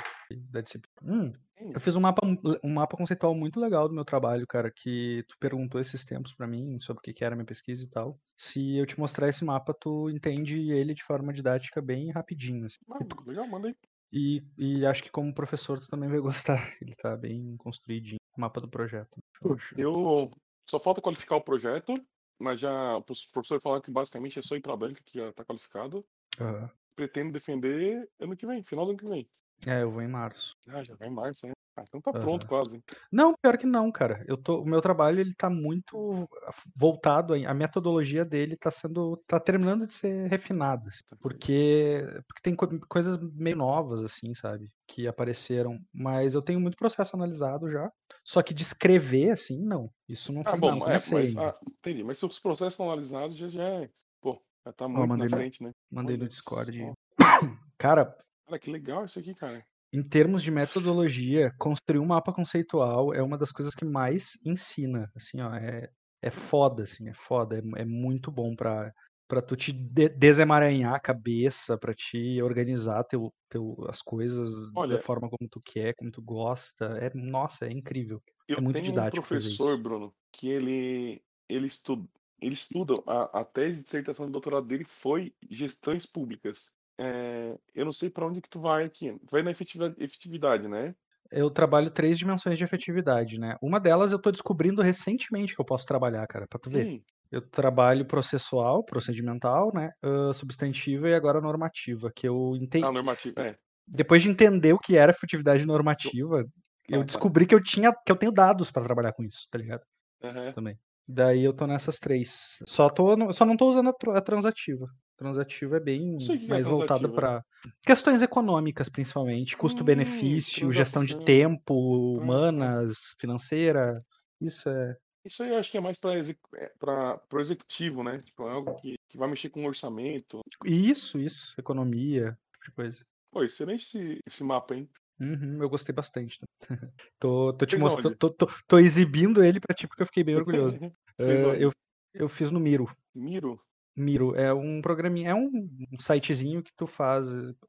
da disciplina. Hum, eu fiz um mapa, um mapa conceitual muito legal do meu trabalho, cara, que tu perguntou esses tempos pra mim sobre o que que era a minha pesquisa e tal. Se eu te mostrar esse mapa, tu entende ele de forma didática bem rapidinho. assim. ah, tu- legal, manda aí. e, e acho que como professor tu também vai gostar. Ele tá bem construidinho, o mapa do projeto. Poxa. Eu só falta qualificar o projeto, mas já o professor falou que basicamente é só ir pra banca que já tá qualificado. Aham. Pretendo defender ano que vem, final do ano que vem. É, eu vou em março. Ah, já vai em março, né? Ah, então tá pronto quase. Não, pior que não, cara. Eu tô, o meu trabalho ele tá muito voltado, a a metodologia dele tá sendo, tá terminando de ser refinada, assim, porque, porque tem co- coisas meio novas, assim, sabe, que apareceram, mas eu tenho muito processo analisado já, só que de escrever, assim, não, isso não Ah, fiz bom, não, é, mas, ah, entendi. Mas se os processos estão analisados, já, já é. Pô, já tá muito mandei na no, frente, né? mandei no Discord. só. Cara, Cara, que legal isso aqui, cara. Em termos de metodologia, construir um mapa conceitual é uma das coisas que mais ensina, assim, ó, é, é foda, assim, é foda, é, é muito bom pra, pra tu te de- desemaranhar a cabeça, pra te organizar teu, teu, as coisas da Olha, forma como tu quer, como tu gosta, é, nossa, é incrível, eu é muito tenho um didático fazer professor. Bruno, que ele, ele estuda, ele estuda a, a tese de dissertação de doutorado dele foi gestões públicas. É, eu não sei pra onde que tu vai aqui. Vai na efetividade, efetividade, né? Eu trabalho três dimensões de efetividade, né? Uma delas eu tô descobrindo recentemente que eu posso trabalhar, cara, pra tu ver. Hum, Eu trabalho processual, procedimental, né? ah, substantiva e agora normativa, que eu ah, entendi. normativo. É, Depois de entender o que era efetividade normativa, eu tá. descobri que eu tinha, que eu tenho dados pra trabalhar com isso, tá ligado? Aham. Também. Daí eu tô nessas três. Só tô, só não tô usando a, tr- a transativa. Transativa é bem que é mais voltada transativa. pra questões econômicas, principalmente, Hum, custo-benefício, gestão de tempo, humanas, financeira. Isso é Isso aí eu acho que é mais para para o executivo, né? Tipo, é algo que, que vai mexer com o orçamento. Isso, isso, economia, tipo de coisa. Pô, excelente esse, esse mapa, hein? Uhum, eu gostei bastante. tô, tô te mostrando, tô, tô, tô exibindo ele pra ti porque eu fiquei bem orgulhoso. Onde? eu, eu fiz no Miro. Miro? Miro é um programinha, é um, um sitezinho que tu faz,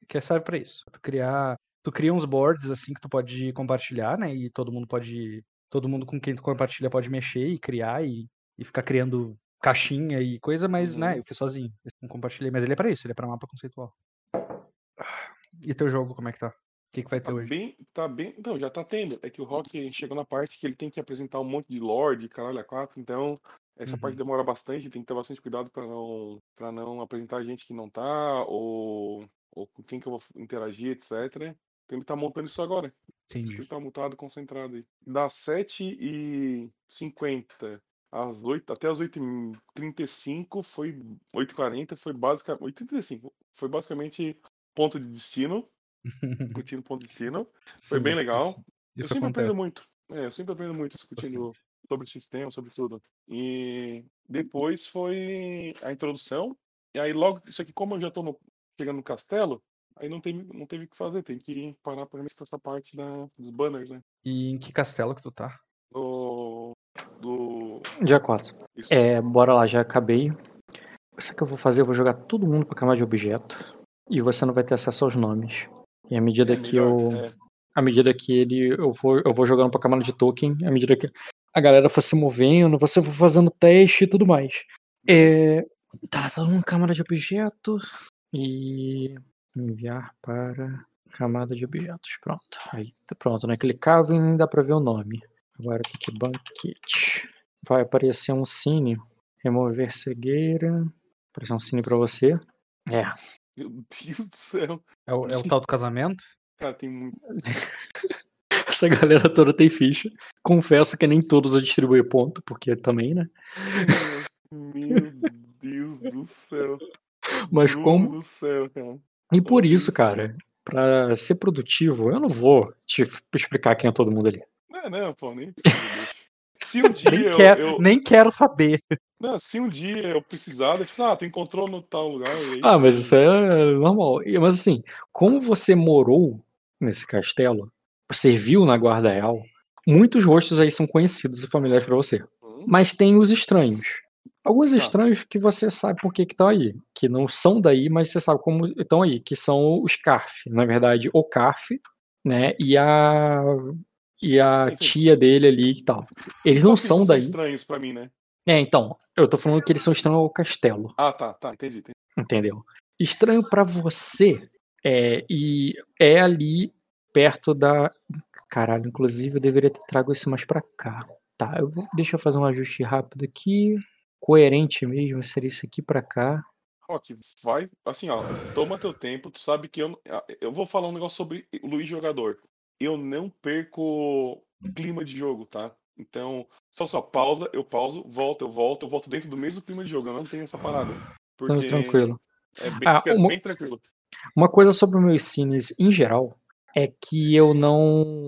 que serve pra isso. Tu criar, tu cria uns boards assim que tu pode compartilhar, né? E todo mundo pode, todo mundo com quem tu compartilha pode mexer e criar e, e ficar criando caixinha e coisa, mas, né, Uhum. eu fiz sozinho, eu não compartilhei, mas ele é pra isso, ele é pra mapa conceitual. E teu jogo, como é que tá? O que que vai ter Tá hoje? bem, tá bem. Então, já tá tendo. É que o Rock chegou na parte que ele tem que apresentar um monte de Lorde, caralho, a quatro. Então, essa parte Uhum. demora bastante. Tem que ter bastante cuidado pra não, para não apresentar gente que não tá, ou, ou com quem que eu vou interagir, etc. Tem que estar montando isso agora. Acho que Entendi. ele tá mutado, concentrado aí. Das 7h50 às 8, até as 8h35 foi 8h40 foi basicamente 8h35 foi basicamente ponto de destino, discutindo ponto de destino. Foi Sim, bem legal. isso, Eu isso sempre aprendo acontece muito. É, eu sempre aprendo muito discutindo bastante. Sobre sistema, sobre tudo. E depois foi a introdução. E aí logo, isso aqui como eu já tô no- chegando no castelo, aí não teve, não teve o que fazer, tem que parar pra essa parte da, dos banners, né? E em que castelo que tu tá? Do, do Dia 4. isso. É, bora lá, já acabei. Isso que eu vou fazer, eu vou jogar todo mundo pra camada de objeto. E você não vai ter acesso aos nomes. E à medida É que melhor, eu. é. À medida que ele. Eu vou, eu vou jogando pra camada de token, à medida que a galera for se movendo, você for fazendo teste e tudo mais. É, tá, mundo camada de objeto. E enviar para camada de objetos. Pronto. Aí tá pronto, né? Clicava e nem dá pra ver o nome. Agora tem que banquete. Vai aparecer um cine. Remover cegueira. Aparecer um cine pra você. É. Meu Deus do céu. É o, é o tal do casamento? Cara, tem muito. Essa galera toda tem ficha. Confesso que nem todos eu distribuí ponto, porque também, né? Meu Deus do céu. Mas Bruno como. do céu, cara. E por isso, cara, pra ser produtivo, eu não vou te explicar quem é todo mundo ali. Não, não, pô, nem. Se um dia Nem, eu, quero, eu- nem quero saber. Não, se um dia eu precisar, eu falo, ah, tu encontrou no tal lugar. aí Ah, mas isso é normal. Mas assim, como você morou nesse castelo, serviu na guarda real, muitos rostos aí são conhecidos e familiares pra você. Hum, Mas tem os estranhos. Alguns Tá. estranhos que você sabe por que estão aí. Que não são daí, mas você sabe como estão aí. Que são os Carf. Na verdade, o Carf, né? E a. E a Sim, sim. tia dele ali e tal. Eles só não são daí. estranhos pra mim, né? É, então. Eu tô falando que eles são estranhos ao castelo. Ah, tá, tá, entendi. entendi. Entendeu? Estranho pra você é, e é ali perto da. Caralho, inclusive eu deveria ter trago isso mais pra cá. Tá, eu vou... deixa eu fazer um ajuste rápido aqui. Coerente mesmo, seria isso aqui pra cá. Rock, vai, assim, ó, toma teu tempo, tu sabe que eu, ah, eu vou falar um negócio sobre o Luiz jogador. Eu não perco clima de jogo, tá? Então, só só pausa, eu pauso, volto, eu volto, eu volto dentro do mesmo clima de jogo, eu não tenho essa parada. Então, Porque tranquilo. é bem, Ah, uma- bem tranquilo. Uma coisa sobre os meus cines em geral é que eu não.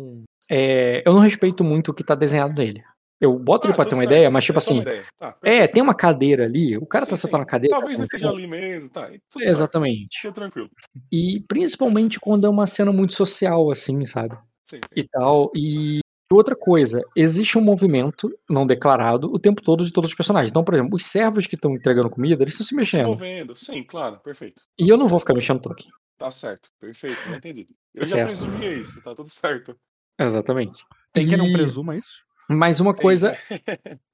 é, eu não respeito muito o que tá desenhado nele. Eu boto ele Ah, pra tudo ter uma certo, ideia, mas tipo assim. Tá, É, tem uma cadeira ali, o cara tá Sim, sentado sim. na cadeira. Talvez ele esteja ali mesmo, tá? Exatamente. Fica tranquilo. E principalmente quando é uma cena muito social, assim, sabe? Sim, sim. E tal. E outra coisa, existe um movimento não declarado o tempo todo de todos os personagens. Então, por exemplo, os servos que estão entregando comida, eles estão se mexendo. movendo, sim, claro, perfeito. E eu não vou ficar mexendo tanto. Tá certo, perfeito, não entendi. Eu já Certo. presumia isso, tá tudo certo. Exatamente. Tem quem não E presuma isso? mais uma coisa,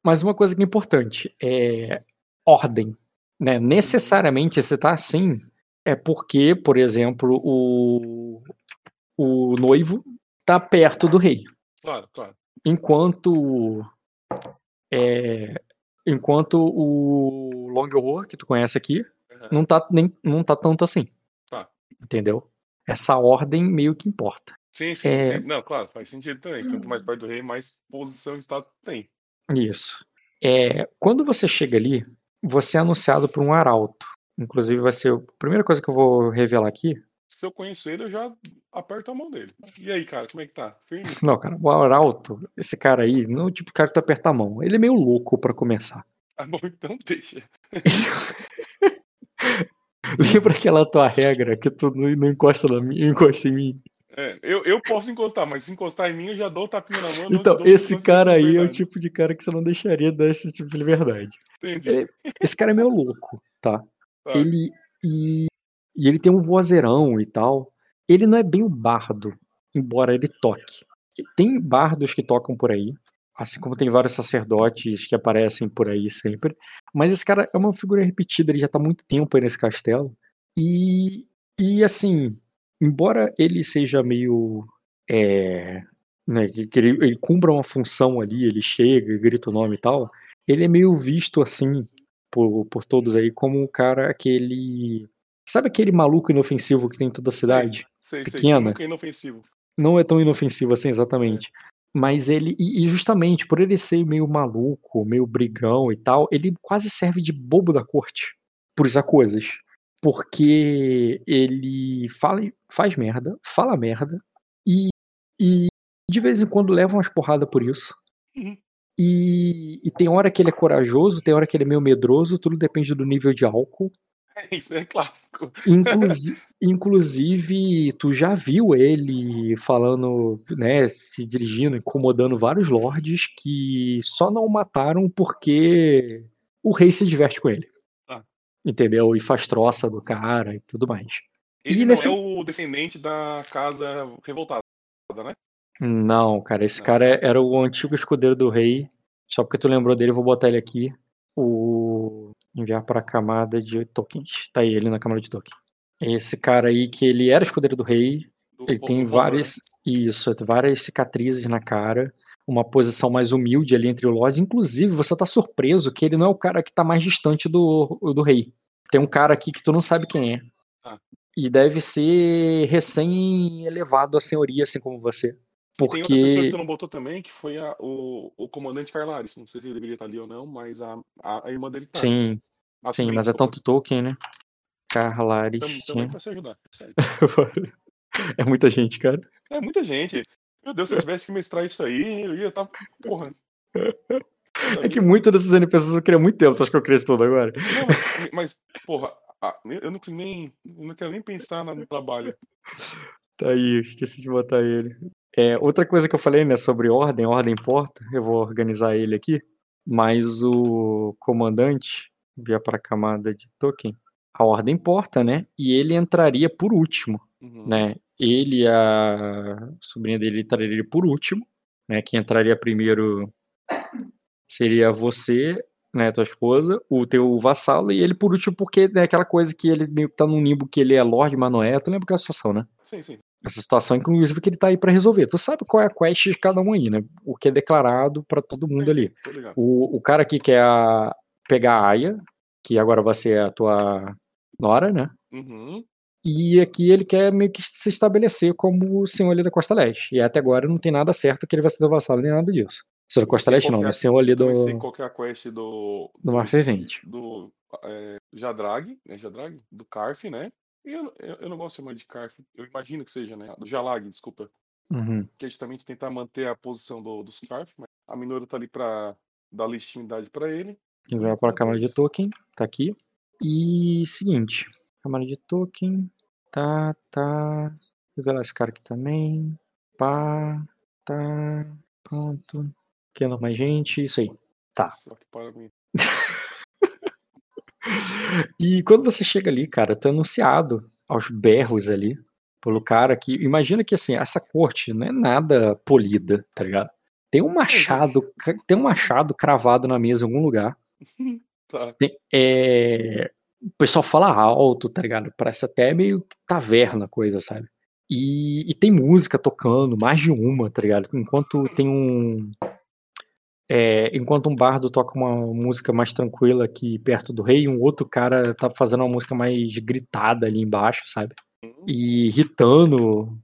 mais uma coisa que é importante é ordem. Né? Necessariamente, se tá assim, é porque, por exemplo, o, o noivo tá perto do rei. Claro, claro. enquanto é, enquanto o Long War que tu conhece aqui Aham. não tá nem não tá tanto assim Tá. Entendeu essa ordem meio que importa Sim, sim. É. Não, claro, faz sentido também. Quanto mais perto do rei, mais posição e status tem. isso é quando você chega ali você é anunciado por um arauto inclusive vai ser a primeira coisa que eu vou revelar aqui Se eu conheço ele, eu já aperto a mão dele. E aí, cara, como é que tá? Firme? não cara o arauto esse cara aí não é o tipo de cara que tu aperta a mão ele é meio louco pra começar Ah, bom, então deixa. lembra aquela tua regra que tu não encosta na encosta em mim É, eu, eu posso encostar, mas se encostar em mim, eu já dou o tapinha na mão. Então, esse cara aí é o tipo de cara que você não deixaria dar esse tipo de liberdade. Entendi. Esse cara é meio louco, tá? Tá. Ele e, e ele tem um vozeirão e tal. Ele não é bem o bardo, embora ele toque. Tem bardos que tocam por aí, assim como tem vários sacerdotes que aparecem por aí sempre. Mas esse cara é uma figura repetida, ele já tá há muito tempo aí nesse castelo. E, e assim, embora ele seja meio. É, né, que, ele, ele cumpra uma função ali, ele chega, grita o nome e tal, ele é meio visto assim por, por todos aí como um cara aquele. Sabe aquele maluco inofensivo que tem em toda a cidade? Sei, sei, pequena. nunca é inofensivo. Não é tão inofensivo assim, exatamente. Mas ele, e justamente por ele ser meio maluco, meio brigão e tal, ele quase serve de bobo da corte por usar coisas. Porque ele fala, faz merda, fala merda, e, e de vez em quando leva umas porradas por isso. Uhum. E, e tem hora que ele é corajoso, tem hora que ele é meio medroso, tudo depende do nível de álcool. Isso é clássico. Inclusive, inclusive, tu já viu ele falando, né, se dirigindo, incomodando vários lords que só não mataram porque o rei se diverte com ele. Ah. Entendeu? E faz troça do cara e tudo mais. Ele E não nesse- é o descendente da casa revoltada, né? Não, cara, esse Ah. cara era o antigo escudeiro do rei. Só porque tu lembrou dele, eu vou botar ele aqui. O enviar para a camada de tokens. Tá aí ele na camada de tokens. Esse cara aí que ele era escudeiro do rei, Do- Ele tem várias. Isso, várias cicatrizes na cara. Uma posição mais humilde ali entre o Lorde. Inclusive, você tá surpreso que ele não é o cara que tá mais distante do, do rei. Tem um cara aqui que tu não sabe quem é. Ah. E deve ser recém-elevado à senhoria, assim como você. Tem outra pessoa que Porque. tu não botou também, que foi a- o, o comandante Carlares. Não sei se ele deveria estar ali ou não, mas a, a, a irmã dele tá. Sim, A sim, mas é tanto Tolkien, né? Carlares. Tam- sim. Também pra se ajudar. Certo. É muita gente, cara. É muita gente. Meu Deus, se eu tivesse que mestrar isso aí, eu ia estar. Porra. É que muitos desses NPCs eu queria muito tempo, tu acha que eu cresci todo agora? Não, mas, mas, porra, eu não, nem, não quero nem pensar no trabalho. Tá aí, esqueci de botar ele. É, outra coisa que eu falei, né, sobre ordem, ordem importa, eu vou organizar ele aqui, mas o comandante, via para a camada de token, a ordem importa, né, e ele entraria por último, Uhum. né, ele e a sobrinha dele entraria por último, né, quem entraria primeiro seria você, né, tua esposa, o teu vassalo, e ele por último porque é aquela coisa que ele meio que tá num limbo que ele é Lorde, mas não é, tu lembra aquela situação, né? Sim, sim. Essa situação, inclusive, que ele tá aí pra resolver. Tu sabe qual é a quest de cada um aí, né? O que é declarado pra todo mundo ali. O, o cara aqui quer a- pegar a Aya, que agora vai ser a tua nora, né? Uhum. E aqui ele quer meio que se estabelecer como o senhor ali da Costa Leste. E até agora não tem nada certo que ele vai ser do vassalo nem nada disso. Senhor da Costa Leste qual não, é né? Senhor ali do, Também sei qual que é a quest do. do Mar Fervente. do é, Jadrag, né? Jadrag, do Carf, né? Eu, eu, eu não gosto de chamar de Carf, eu imagino que seja, né? Do Jalag, desculpa. Uhum. Que é justamente tentar manter a posição do, dos Carf, mas a Minoru tá ali pra dar legitimidade pra ele. Ele vai para a câmara de token, tá aqui. E seguinte, câmara de token, tá, tá. Revelar esse cara aqui também. Pá, tá, pronto. Aqui não mais gente, isso aí. Tá. Só que para mim. E quando você chega ali, cara, é anunciado aos berros ali pelo cara que. Imagina que assim, essa corte não é nada polida, tá ligado? Tem um machado, ca- tem um machado cravado na mesa em algum lugar. Tá. Tem- é, o pessoal fala alto, tá ligado? Parece até meio taverna a coisa, sabe? E, e tem música tocando, mais de uma, tá ligado? Enquanto tem um. É, enquanto um bardo toca uma música mais tranquila aqui perto do rei, um outro cara tá fazendo uma música mais gritada ali embaixo, sabe? Uhum. E irritando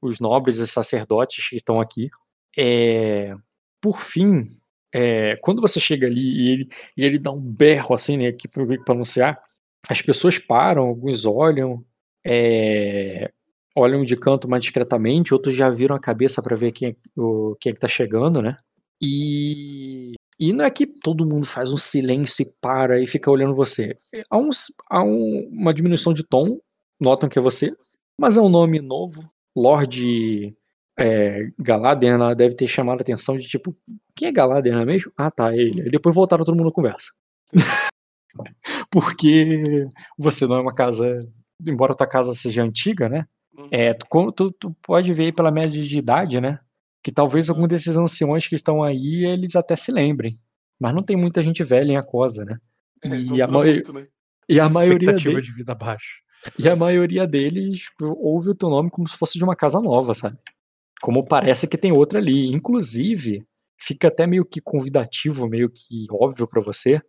os nobres e sacerdotes que estão aqui. É, por fim, é, quando você chega ali e ele, e ele dá um berro assim, né, aqui para anunciar, as pessoas param, alguns olham, é, olham de canto mais discretamente, outros já viram a cabeça para ver quem, o, quem é que tá chegando, né? E, e não é que todo mundo faz um silêncio e para e fica olhando você. Há, uns, há um- uma diminuição de tom, notam que é você, mas é um nome novo, Lorde é, Galadriel, ela deve ter chamado a atenção de tipo, quem é Galadriel é mesmo? Ah tá, é ele. Aí depois voltaram todo mundo conversa. Porque você não é uma casa, embora tua casa seja antiga, né? Uhum. É, tu, tu, tu pode ver aí pela média de idade, né? Que talvez algum desses anciões que estão aí, eles até se lembrem. Mas não tem muita gente velha em Acosa, né? É, não E a, muito, né? e a maioria Expectativa de- de vida baixa. e a maioria deles ouve o teu nome como se fosse de uma casa nova, sabe? Como parece que tem outra ali. Inclusive, fica até meio que convidativo, meio que óbvio pra você,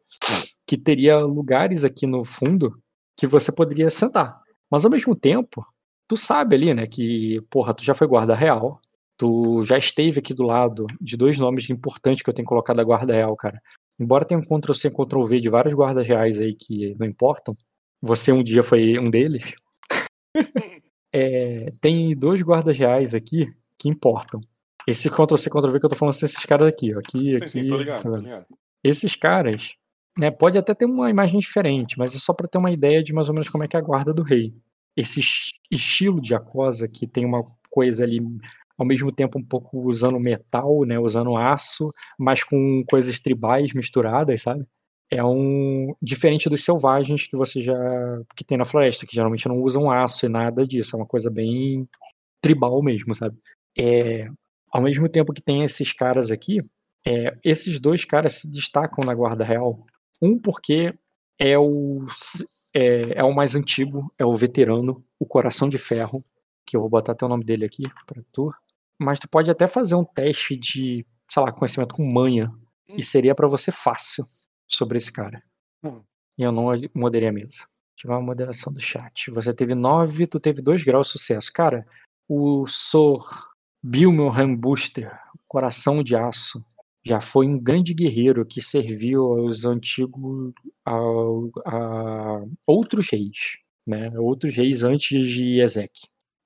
que teria lugares aqui no fundo que você poderia sentar. Mas ao mesmo tempo, tu sabe ali, né, que, porra, tu já foi guarda real, tu já esteve aqui do lado de dois nomes importantes que eu tenho colocado da guarda real, cara. Embora tenha um Ctrl-C, Ctrl-V de vários guardas reais aí que não importam, você um dia foi um deles. É, tem dois guardas reais aqui que importam. Esse Ctrl-C, Ctrl-V que eu tô falando são esses caras aqui, ó. Aqui, Sim, aqui. sim, tô ligado, tô ligado. Esses caras, né, pode até ter uma imagem diferente, mas é só pra ter uma ideia de mais ou menos como é que é a guarda do rei. Esse es- estilo de Acosa que tem uma coisa ali ao mesmo tempo um pouco usando metal, né, usando aço, mas com coisas tribais misturadas, sabe? É um diferente dos selvagens que você já que tem na floresta, que geralmente não usam aço e nada disso, é uma coisa bem tribal mesmo, sabe? É, ao mesmo tempo que tem esses caras aqui, é, esses dois caras se destacam na Guarda Real. Um porque é o, é, é o mais antigo, é o veterano, o Coração de Ferro, que eu vou botar até o nome dele aqui pra tu. Mas tu pode até fazer um teste de, sei lá, conhecimento com manha, e seria pra você fácil sobre esse cara. Hum. E eu não moderei a mesa. Tive uma moderação do chat. Você teve 9, tu teve 2 graus de sucesso. Cara, o Sor Bilmelham Booster, Coração de Aço, já foi um grande guerreiro que serviu aos antigos. ao- a outros reis. Né? Outros reis antes de Ezek.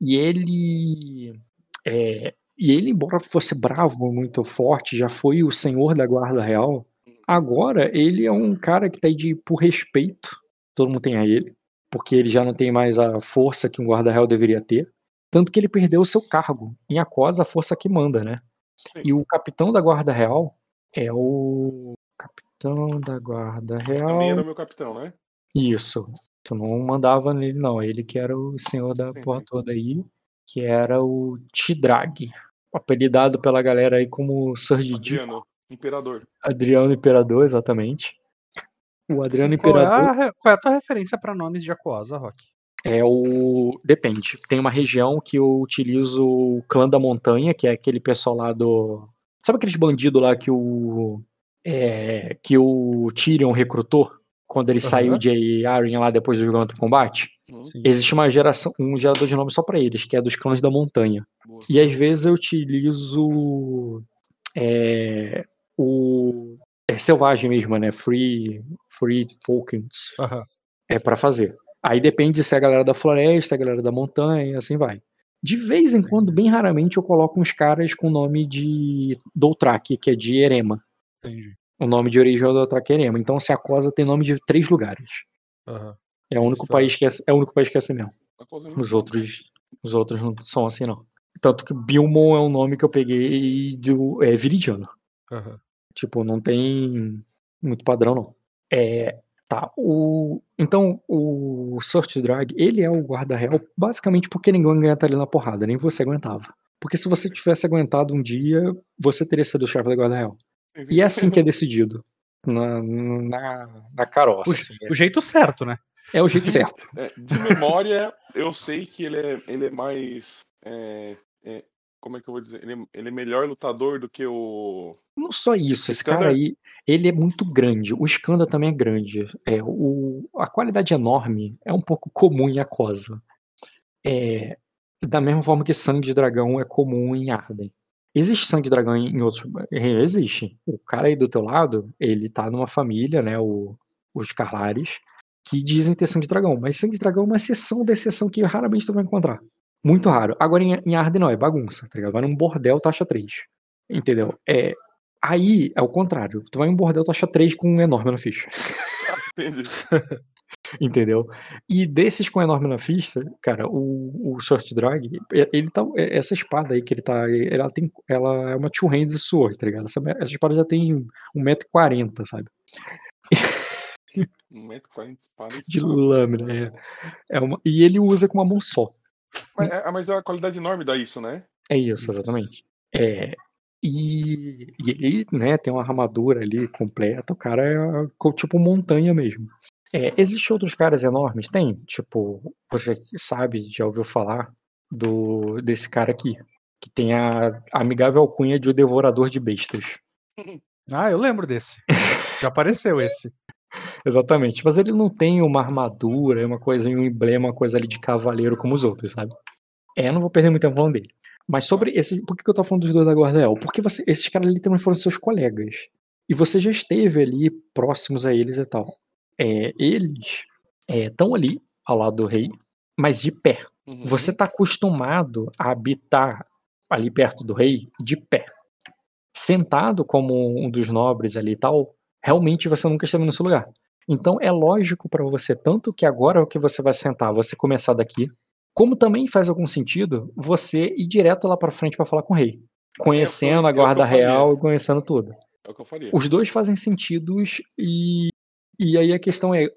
E ele. é, e ele, embora fosse bravo, muito forte, já foi o senhor da guarda real. Agora ele é um cara que tá aí de por respeito. Todo mundo tem a ele. Porque ele já não tem mais a força que um guarda real deveria ter. Tanto que ele perdeu o seu cargo. Em Aquosa, a força que manda, né? Sim. E o capitão da guarda real é o. Capitão da guarda real. Também era o meu capitão, né? Isso. Tu não mandava nele, não. Ele que era o senhor da Sim, porra toda aí, que era o Tidrag. Apelidado pela galera aí como Sir Didi. Adriano, imperador. Adriano Imperador, exatamente. O Adriano Qual é, Imperador a, qual é a tua referência pra nomes de Aquosa, Rock? é o. Depende. Tem uma região que eu utilizo o clã da montanha, que é aquele pessoal lá do. Sabe aqueles bandidos lá que o. É, que o Tyrion recrutou quando ele saiu Aham. de Arryn lá depois do julgamento do combate? Sim. Existe uma geração, um gerador de nome só pra eles, que é dos clãs da montanha. boa. E às vezes eu utilizo é, o é selvagem mesmo, né? Free, free tokens Aham. é para fazer. Aí depende se é a galera da floresta, a galera da montanha, e assim vai. De vez em quando, bem raramente, eu coloco uns caras com nome de Doutrak, que é de Erema. Entendi. O nome de origem é Doutrak Erema. Então, se a Cosa tem nome de três lugares. Aham. É o único Isso, país que é, é o único país que é assim mesmo. A coisa Os outros, os outros não são assim, não. Tanto que Bilmon é um nome que eu peguei do é, Viridiano. Aham. Tipo, não tem muito padrão, não. É, tá. O, então, o Search Drag, ele é o guarda real basicamente porque ninguém aguenta ali na porrada, nem você aguentava. Porque se você tivesse aguentado um dia, você teria sido o chefe da guarda real. E é assim que é decidido. Na, na, na caroça. O, assim, o jeito certo, né? é, é o jeito certo. É, de memória, eu sei que ele é, ele é mais. é, é, como é que eu vou dizer? Ele é, ele é melhor lutador do que o. Não só isso, esse Skanda- cara aí, ele é muito grande. O Skanda também é grande. É, o, a qualidade enorme é um pouco comum em Aquosa. É, da mesma forma que sangue de dragão é comum em Arden. Existe sangue de dragão em outros. é, Existe. O cara aí do teu lado, ele tá numa família, né? O, os Carlares, que dizem ter sangue de dragão. Mas sangue de dragão é uma exceção da exceção que raramente tu vai encontrar. Muito raro. Agora em, em Arden não, é bagunça, tá ligado? Vai num bordel taxa 3. Entendeu? É, Aí é o contrário. Tu vai em um bordel, acha três com um enorme na ficha. Entendi. Entendeu? E desses com enorme na ficha, cara, o, o Short Drag, ele tá. é- Essa espada aí que ele tá. Ela tem. Ela é uma two-handed sword, tá ligado? Essa, essa espada já tem 1,40m, sabe? 1,40m de espada. De lâmina. É, é uma, e ele usa com uma mão só. Mas, é, mas é a qualidade enorme dá isso, né? É isso, exatamente. É, e, e ele, né, tem uma armadura ali completa, o cara é tipo montanha mesmo. É, Existem outros caras enormes? Tem, tipo, você sabe, já ouviu falar do desse cara aqui, que tem a amigável alcunha de o devorador de bestas. Ah, eu lembro desse. Já apareceu esse. Exatamente, mas ele não tem uma armadura, uma coisa, um emblema, uma coisa ali de cavaleiro como os outros, sabe? É, eu não vou perder muito tempo falando dele. Mas sobre esse. Por que eu tô falando dos dois da Guarda Real? Porque você- esses caras ali também foram seus colegas. E você já esteve ali próximos a eles e tal. É, eles estão ali, ao lado do rei, mas de pé. Uhum. Você tá acostumado a habitar ali perto do rei de pé. Sentado como um dos nobres ali e tal, realmente você nunca esteve nesse lugar. Então é lógico para você, tanto que agora o que você vai sentar, você começar daqui, como também faz algum sentido você ir direto lá para frente para falar com o rei, conhecendo é a eu guarda real e conhecendo tudo. É o que eu faria. Os dois fazem sentidos e, e aí a questão é,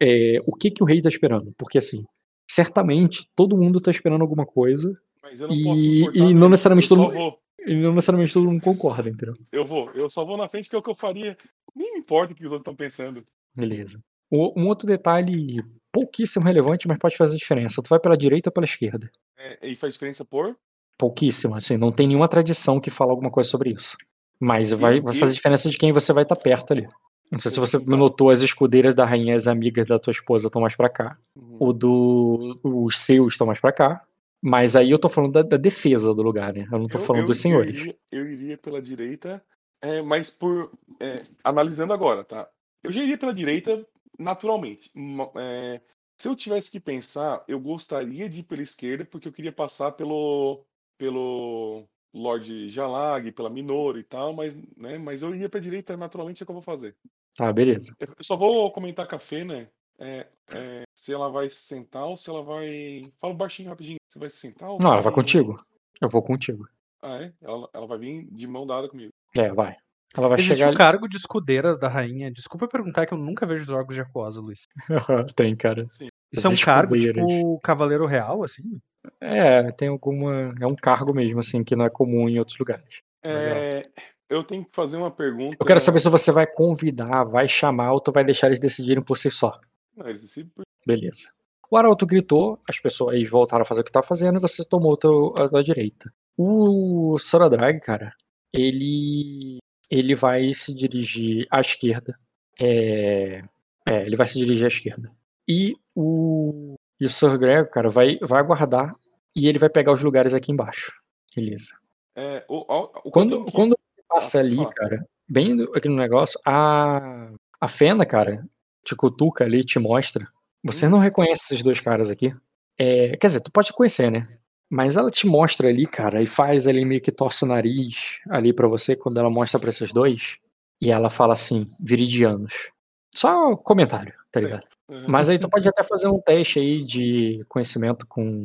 é, o que que o rei tá esperando? Porque assim, certamente todo mundo tá esperando alguma coisa Mas eu não e- posso e não necessariamente todo mundo- e não necessariamente todo mundo concorda, entendeu? Eu vou. Eu só vou na frente que é o que eu faria. Nem me importa o que os outros estão pensando. Beleza. Um outro detalhe pouquíssimo relevante, mas pode fazer diferença. Tu vai pela direita ou pela esquerda? É, e faz diferença por? Pouquíssimo, assim, não tem nenhuma tradição que fala alguma coisa sobre isso. Mas vai, vai fazer diferença de quem você vai estar perto ali. Não sei se você notou, as escudeiras da rainha, as amigas da tua esposa estão mais pra cá. Uhum. O do. Os seus estão mais pra cá. Mas aí eu tô falando da, da defesa do lugar, né? Eu não tô Eu- falando eu- dos senhores. Eu iria, eu iria pela direita, é, mas por. é, analisando agora, tá? Eu já iria pela direita naturalmente. é, Se eu tivesse que pensar, eu gostaria de ir pela esquerda, porque eu queria passar pelo. pelo Lorde Jalag, pela Minoro e tal, mas, né, mas eu ia pra direita, naturalmente é o que eu vou fazer. Tá, beleza. Eu só vou comentar com a Fê, né? é, é, se ela vai se sentar ou se ela vai. Fala baixinho rapidinho. Você vai se sentar ou Não, ela vai contigo. Eu vou contigo. Ah, é? Ela, ela vai vir de mão dada comigo. É, vai. Ela vai Existe chegar o ali. cargo de escudeiras da rainha. Desculpa perguntar que eu nunca vejo jogos de Aquosa, Luiz. Tem, cara. Sim. Isso é um cargo tipo Cavaleiro Real, assim? É, tem alguma. É um cargo mesmo, assim, que não é comum em outros lugares. É, eu tenho que fazer uma pergunta. Eu quero saber se você vai convidar, vai chamar ou tu vai deixar eles decidirem por si só. Não, eles decidem por- Beleza. O Arauto gritou, as pessoas aí voltaram a fazer o que tava fazendo e você tomou teu, a tua direita. O Soradrag, cara, ele ele vai se dirigir à esquerda. É, é, ele vai se dirigir à esquerda. E o, e o Sir Greg, cara, vai, vai aguardar e ele vai pegar os lugares aqui embaixo. Beleza. É, o, o- Quando, quando passa ali, cara, bem no negócio, a, a Fena, cara, te cutuca ali, te mostra. Você Hum. não reconhece esses dois caras aqui. É, quer dizer, tu pode conhecer, né? Mas ela te mostra ali, cara, e faz ali meio que torce o nariz ali pra você quando ela mostra pra esses dois. E ela fala assim, viridianos. Só comentário, tá ligado? Uhum. Mas aí tu pode até fazer um teste aí de conhecimento com,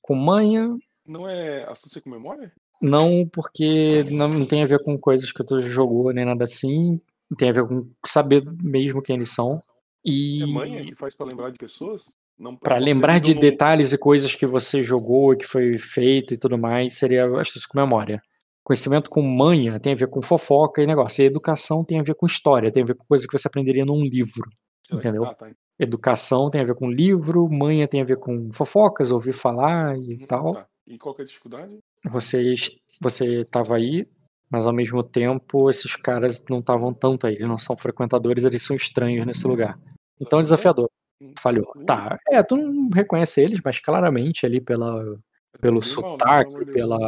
com manha, Não é astúcia com memória? Não, porque não tem a ver com coisas que tu jogou nem nada assim. Tem a ver com saber mesmo quem eles são. E É manha que faz pra lembrar de pessoas? Ter lembrar de detalhes e coisas que você jogou, que foi feito e tudo mais, seria astúcia com memória. Conhecimento com manha tem a ver com fofoca e negócio. E educação tem a ver com história, tem a ver com coisa que você aprenderia num livro. Sei entendeu? Ah, tá. Educação tem a ver com livro, manha tem a ver com fofocas, ouvir falar e Uhum, tal. tá. E qual é a dificuldade? Você você estava aí, mas ao mesmo tempo esses caras não estavam tanto aí, eles não são frequentadores, eles são estranhos nesse lugar. Então é desafiador. Hum. Falhou. Tá. É, tu não reconhece eles, mas claramente ali pela, pelo sotaque, pela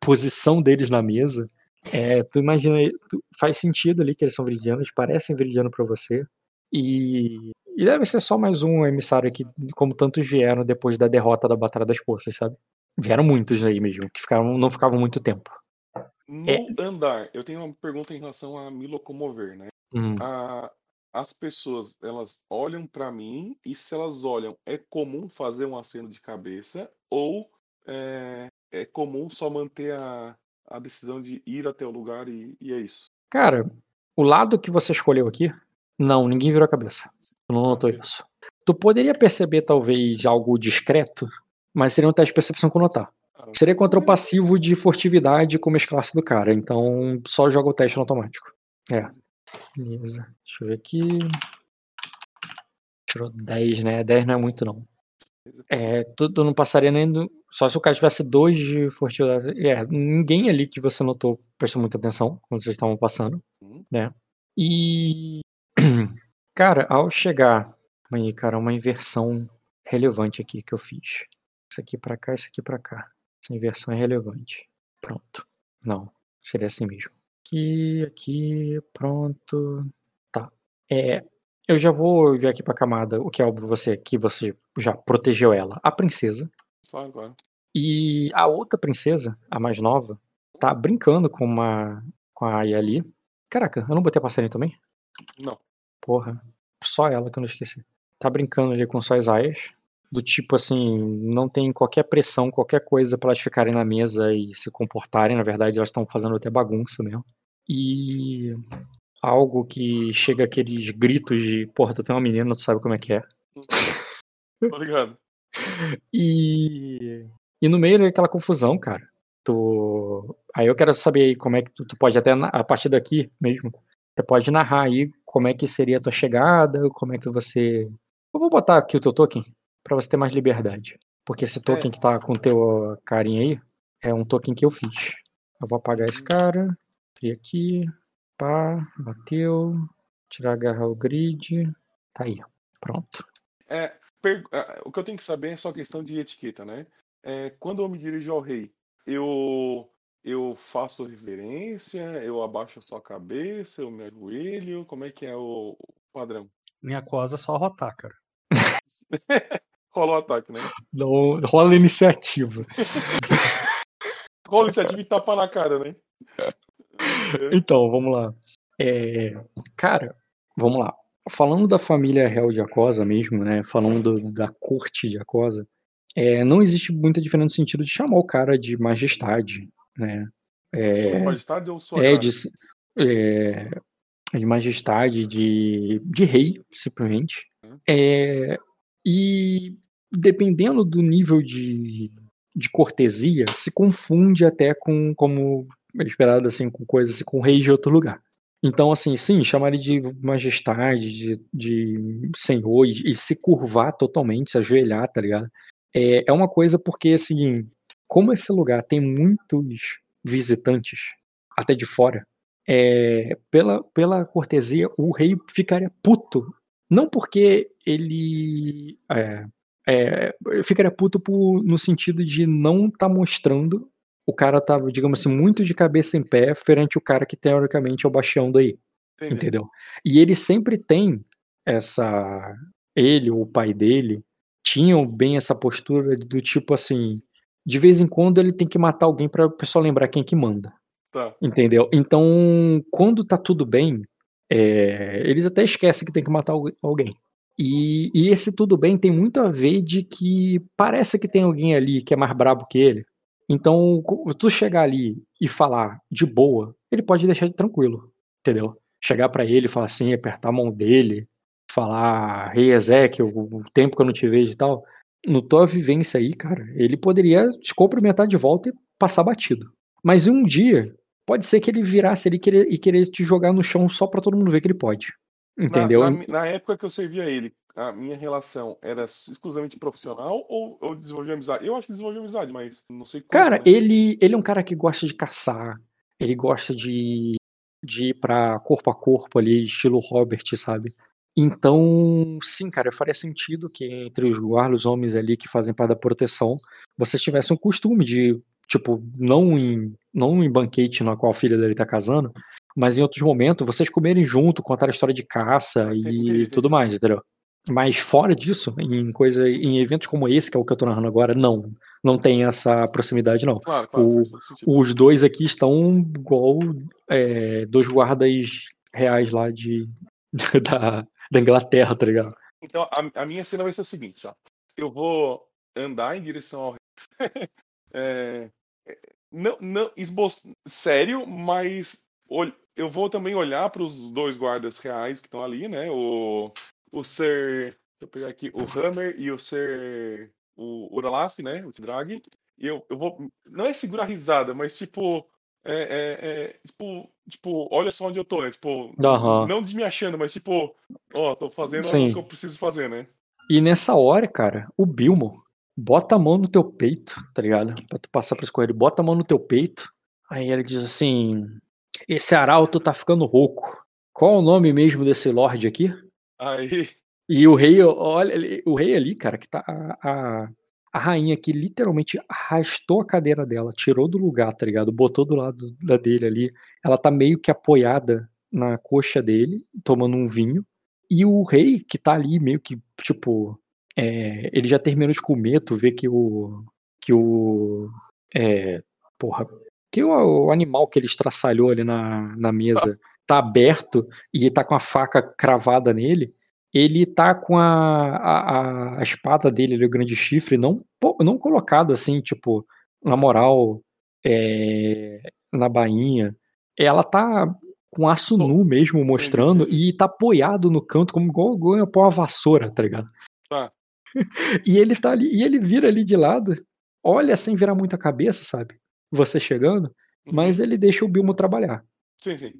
posição deles na mesa, é, tu imagina, tu- faz sentido ali que eles são viridianos, parecem viridianos pra você. E, e deve ser só mais um emissário aqui, como tantos vieram depois da derrota da Batalha das Poças, sabe? Vieram muitos aí mesmo, que ficaram, não ficavam muito tempo. No É. andar, eu tenho uma pergunta em relação a me locomover, né? Hum. A- as pessoas, elas olham pra mim e se elas olham, é comum fazer um aceno de cabeça ou é, é comum só manter a, a decisão de ir até o lugar e, e é isso? Cara, o lado que você escolheu aqui, não, ninguém virou a cabeça. Não notou isso. Tu poderia perceber talvez algo discreto, mas seria um teste de percepção com notar. Seria contra o passivo de furtividade como as classes do cara, então só joga o teste no automático. É. Beleza. Deixa eu ver aqui. Tirou 10, né? 10 não é muito, não. É, tu, tu não passaria nem do. Só se o cara tivesse dois de furtividade. É, ninguém ali que você notou prestou muita atenção quando vocês estavam passando, Hum. né? E. Cara, ao chegar. Aí, cara, uma inversão relevante aqui que eu fiz. Isso aqui pra cá, isso aqui pra cá. Essa inversão é relevante. Pronto. Não, seria assim mesmo. Aqui, aqui, pronto. Tá. É, eu já vou ver aqui pra camada o que é óbvio você que você já protegeu ela. A princesa. Só agora. E a outra princesa, a mais nova, tá brincando com uma com a Aya ali. Caraca, eu não botei a passarinho também? Não. Porra, só ela que eu não esqueci. Tá brincando ali com suas aias. Do tipo assim, não tem qualquer pressão, qualquer coisa pra elas ficarem na mesa e se comportarem. Na verdade, elas estão fazendo até bagunça mesmo. E algo que chega aqueles gritos de, porra, tu tem uma menina, tu sabe como é que é. Obrigado. E, e no meio daquela confusão, cara, tu. Aí eu quero saber aí como é que tu, tu pode até, a partir daqui mesmo, você pode narrar aí como é que seria a tua chegada, como é que você. Eu vou botar aqui o teu token pra você ter mais liberdade. Porque esse token que tá com o teu carinha aí é um token que eu fiz. Eu vou apagar esse cara, abrir aqui, pá, bateu, tirar agarrar o grid, tá aí, pronto. É, per- ah, o que eu tenho que saber é só questão de etiqueta, né? É, quando eu me dirijo ao rei, eu eu faço reverência, eu abaixo a sua cabeça, eu me ajoelho, como é que é o o padrão? Minha cosa é só rotar, cara. Rola o ataque, né? Não, rola a iniciativa. Rola a iniciativa e tapa na cara, né? Então, vamos lá. É, cara, vamos lá. Falando da família real de Acosa mesmo, né? Falando do- da corte de Acosa, é, não existe muita diferença no sentido de chamar o cara de majestade, né? É, majestade ou sua é, de, é, de majestade, de, de rei, simplesmente. Uhum. É, e dependendo do nível de, de cortesia, se confunde até com, como é esperado, assim, com coisas assim, com reis de outro lugar. Então, assim, sim, chamar ele de majestade, de, de senhor, e, e se curvar totalmente, se ajoelhar, tá ligado? É, é uma coisa porque, assim, como esse lugar tem muitos visitantes, até de fora, é, pela, pela cortesia, o rei ficaria puto. Não porque ele. É, é, ficaria puto por, no sentido de não tá mostrando. O cara tá, digamos assim, muito de cabeça em pé perante o cara que teoricamente é o bastião daí. Entendi. Entendeu? E ele sempre tem essa. Ele ou o pai dele tinham bem essa postura do tipo assim. De vez em quando ele tem que matar alguém para o pessoal lembrar quem que manda. Tá. Entendeu? Então, quando tá tudo bem, é, eles até esquecem que tem que matar algu- alguém. E, e esse tudo bem tem muito a ver de que parece que tem alguém ali que é mais brabo que ele. Então, tu chegar ali e falar de boa, ele pode deixar de tranquilo, entendeu? Chegar pra ele falar assim, apertar a mão dele, falar, rei Ezequiel, o tempo que eu não te vejo e tal. No tua vivência aí, cara, ele poderia te cumprimentar de volta e passar batido. Mas um dia, pode ser que ele virasse ali e querer, e querer te jogar no chão só pra todo mundo ver que ele pode. Entendeu? Na, na- na época que eu servia ele, a minha relação era exclusivamente profissional ou, ou desenvolvia amizade? Eu acho que desenvolvia amizade, mas não sei como. Cara, né? ele, ele é um cara que gosta de caçar, ele gosta de, de ir pra corpo a corpo ali, estilo Robert, sabe? Então, sim, cara, faria sentido que entre os guardas, homens ali que fazem parte da proteção, vocês tivessem um costume de, tipo, não em, não em banquete na qual a filha dele tá casando, mas em outros momentos, vocês comerem junto, contar a história de caça e tudo entendi. mais, entendeu? Mas fora disso, em coisa, em eventos como esse, que é o que eu tô narrando agora, não. Não tem essa proximidade, não. Claro, claro, o-. Os dois aqui estão igual é, dois guardas reais lá de, da, da Inglaterra, tá ligado? Então, a, a minha cena vai ser a seguinte, ó. Eu vou andar em direção ao é, é, não, não esbo... sério, mas eu vou também olhar para os dois guardas reais que estão ali, né? O, o Sir, deixa eu pegar aqui, o Hammer e o Sir, o Uralaf, né? O Drag. E eu, eu vou, não é segurar risada, mas tipo, é, é, é, tipo, tipo, olha só onde eu tô, né? Tipo, Aham. não de me achando, mas tipo, ó, tô fazendo Sim. o que eu preciso fazer, né? E nessa hora, cara, o Bilmo bota a mão no teu peito, tá ligado? Pra tu passar pra escolher, ele bota a mão no teu peito. Aí ele diz assim: Esse arauto tá ficando rouco. Qual é o nome mesmo desse lorde aqui? Aí, E o rei, olha, o rei ali, cara, que tá. A, a, a rainha que literalmente arrastou a cadeira dela, tirou do lugar, tá ligado? Botou do lado da dele ali. Ela tá meio que apoiada na coxa dele, tomando um vinho. E o rei, que tá ali meio que, tipo. É, ele já terminou de comer, tu vê que o. Que o. É, porra. Que o, o animal que ele estraçalhou ali na, na mesa tá aberto e tá com a faca cravada nele ele tá com a, a, a espada dele, ali, o grande chifre, não, não colocado assim, tipo, na moral, é, na bainha. Ela tá com aço nu mesmo, mostrando, e tá apoiado no canto, como igual, igual uma vassoura, tá ligado? tá. E ele tá ali, e ele vira ali de lado, olha sem virar muito a cabeça, sabe? Você chegando, Uhum. mas ele deixa o Bilmo trabalhar. Sim, sim.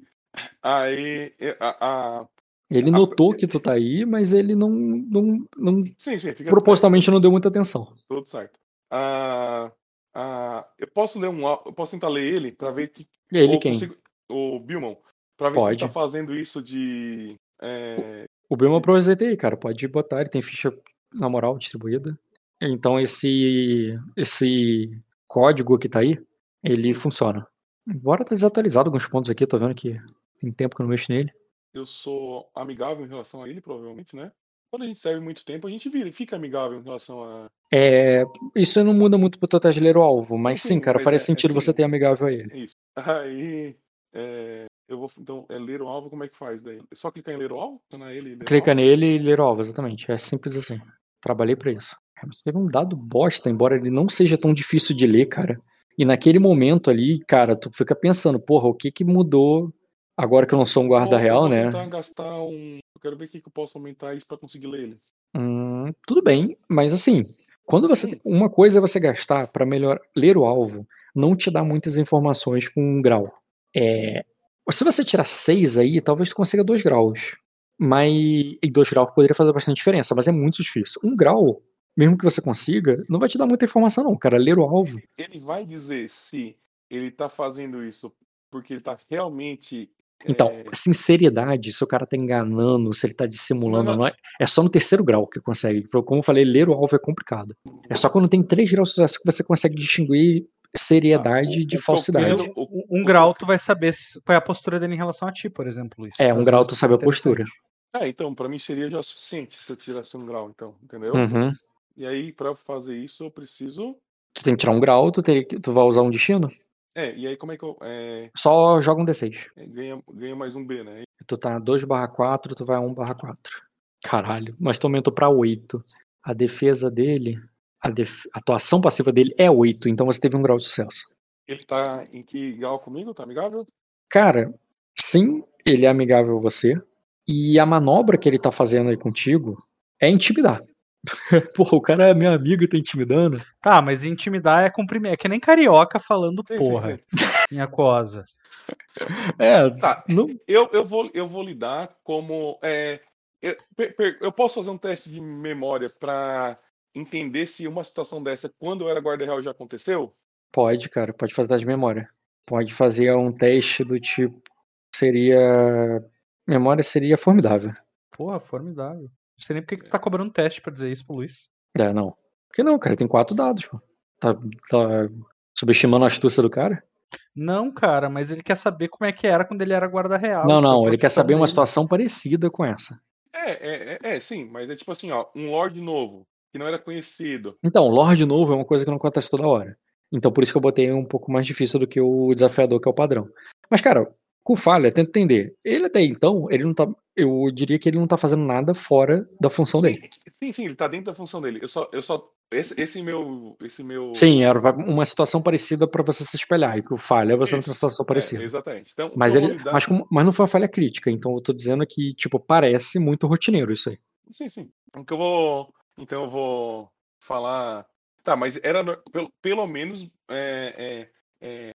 Aí, a, a- Ele notou que tu tá aí, mas ele não, não, não sim, sim, propositalmente não deu muita atenção. tudo certo. Ah, ah, eu posso ler um, eu posso tentar ler ele para ver que Ele quem? consigo- o Bilmon, para ver se ele tá Pode. fazendo isso de é, O Bilmo eu aproveitei, cara. Pode botar, ele tem ficha na moral distribuída. Então esse esse código que tá aí, ele funciona. Embora tá desatualizado alguns pontos aqui, tô vendo que tem tempo que eu não mexo nele. eu sou amigável em relação a ele, provavelmente, né? quando a gente serve muito tempo, a gente vira, fica amigável em relação a. É, isso não muda muito pro teu teste de ler o alvo, mas sim, Sim, cara, mas faria é- é sentido você sim, ter amigável a ele. É isso. Aí. é, eu vou. Então, é ler o alvo, como é que faz daí? É só clicar em ler o alvo? Clica alvo? nele e ler o alvo, exatamente. É simples assim. Trabalhei pra isso. Mas teve um dado bosta, embora ele não seja tão difícil de ler, cara. E naquele momento ali, cara, tu fica pensando, porra, o que que mudou agora que eu não sou um guarda Vou- eu real, vou né? tentar gastar um. Eu quero ver o que, que eu posso aumentar isso pra conseguir ler ele. Hum, tudo bem, mas assim, quando você. Uma coisa é você gastar pra melhor ler o alvo, não te dá muitas informações com um grau. É, se você tirar seis aí, talvez tu consiga dois graus. Mas. E dois graus poderia fazer bastante diferença, mas é muito difícil. Um grau, mesmo que você consiga, não vai te dar muita informação, não, cara. Ler o alvo. Ele vai dizer se ele tá fazendo isso porque ele tá realmente. Então, é, sinceridade, se o cara tá enganando, se ele tá dissimulando, Não, não. não é, é só no terceiro grau que consegue. Como eu falei, ler o alvo é complicado. É só quando tem três graus de sucesso que você consegue distinguir seriedade Ah, o- o de eu falsidade. Um, o- um o- grau, tu vai saber qual é a postura dele em relação a ti, por exemplo, Luiz. É, um Às grau tu sabe a postura. É, então, pra mim seria já suficiente se eu tirasse um grau, então, entendeu? Uhum. E aí, pra eu fazer isso, eu preciso. Tu tem que tirar um grau, tu, teria que- tu vai usar um destino, É, e aí como é que eu. É, só joga um D6. é, ganha, ganha mais um B, né? Tu tá 2 barra 4, tu vai 1 barra 4. Caralho, mas tu aumentou pra 8. A defesa dele, a, def... a atuação passiva dele é 8, então você teve um grau de sucesso. Ele tá em que grau comigo? Tá amigável? Cara, sim, ele é amigável a você. E a manobra que ele tá fazendo aí contigo é intimidar. Porra, o cara é meu amigo e tá intimidando. Tá, mas intimidar é cumprimento. É que nem carioca falando Sim, porra, sim. minha cosa. É, Tá. não, Eu, eu, vou, eu vou lidar como. é, eu, per- per- eu posso fazer um teste de memória pra entender se uma situação dessa, quando eu era guarda real, já aconteceu? Pode, cara, pode fazer teste de memória. Pode fazer um teste do tipo. Seria. Memória seria formidável. Porra, formidável. Não sei nem por que tu tá cobrando teste pra dizer isso pro Luiz. É, não. Por que não, cara? Tem quatro dados, pô. Tá, tá subestimando a astúcia do cara? Não, cara, mas ele quer saber como é que era quando ele era guarda real. não, tipo, não, ele quer saber uma dele. situação parecida com essa. É, é, é, é, sim, mas é tipo assim, ó, um Lorde novo, que não era conhecido. Então, Lorde novo é uma coisa que não acontece toda hora. Então, por isso que eu botei um pouco mais difícil do que o desafiador, que é o padrão. Mas, cara, com falha, tenta entender. Ele até então, ele não tá. Eu diria que ele não tá fazendo nada fora da função Sim, dele. sim, sim, ele tá dentro da função dele. Eu só, eu só, esse, esse meu, esse meu. Sim, era uma situação parecida pra você se espelhar. E que o falha você não tem uma Isso, situação é, parecida. exatamente. Então, Mas, ele, lidar- mas, mas não foi uma falha crítica, então eu tô dizendo que, tipo, parece muito rotineiro isso aí. Sim, sim. O que eu vou. Então eu vou falar. Tá, mas era pelo, pelo menos é, é, é,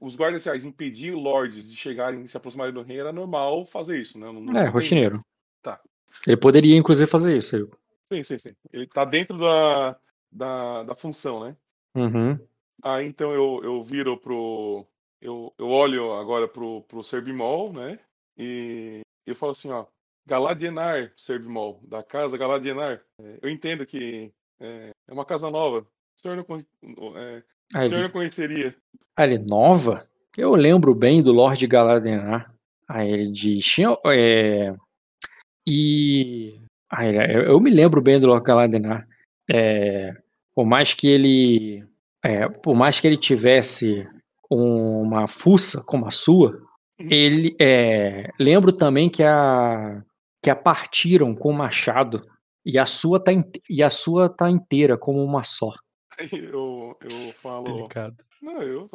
os guardas reais impedir lords de chegarem e se aproximarem do rei era normal fazer isso, né? Não- não É, tem- rotineiro. Tá. Ele poderia, inclusive, fazer isso. eu- Sim, sim, sim. Ele tá dentro da, da, da função, né? Uhum. Aí então eu, eu viro pro. Eu, eu olho agora pro, pro Serbimol, né? E eu falo assim, ó. Galadienar, Serbimol, da casa Galadienar. É, eu entendo que é, é uma casa nova. O senhor não, é, o senhor não conheceria. aí ele, nova? Eu lembro bem do Lorde Galadenar. Aí ele diz, é, e... Aí ele, eu, me lembro bem do Lorde Galadenar. É, por mais que ele... é, por mais que ele tivesse uma fuça como a sua, ele... É, lembro também que a... que a partiram com o machado e a sua tá, inte- e a sua tá inteira como uma só. Eu, eu falo. Delicado. Não, eu,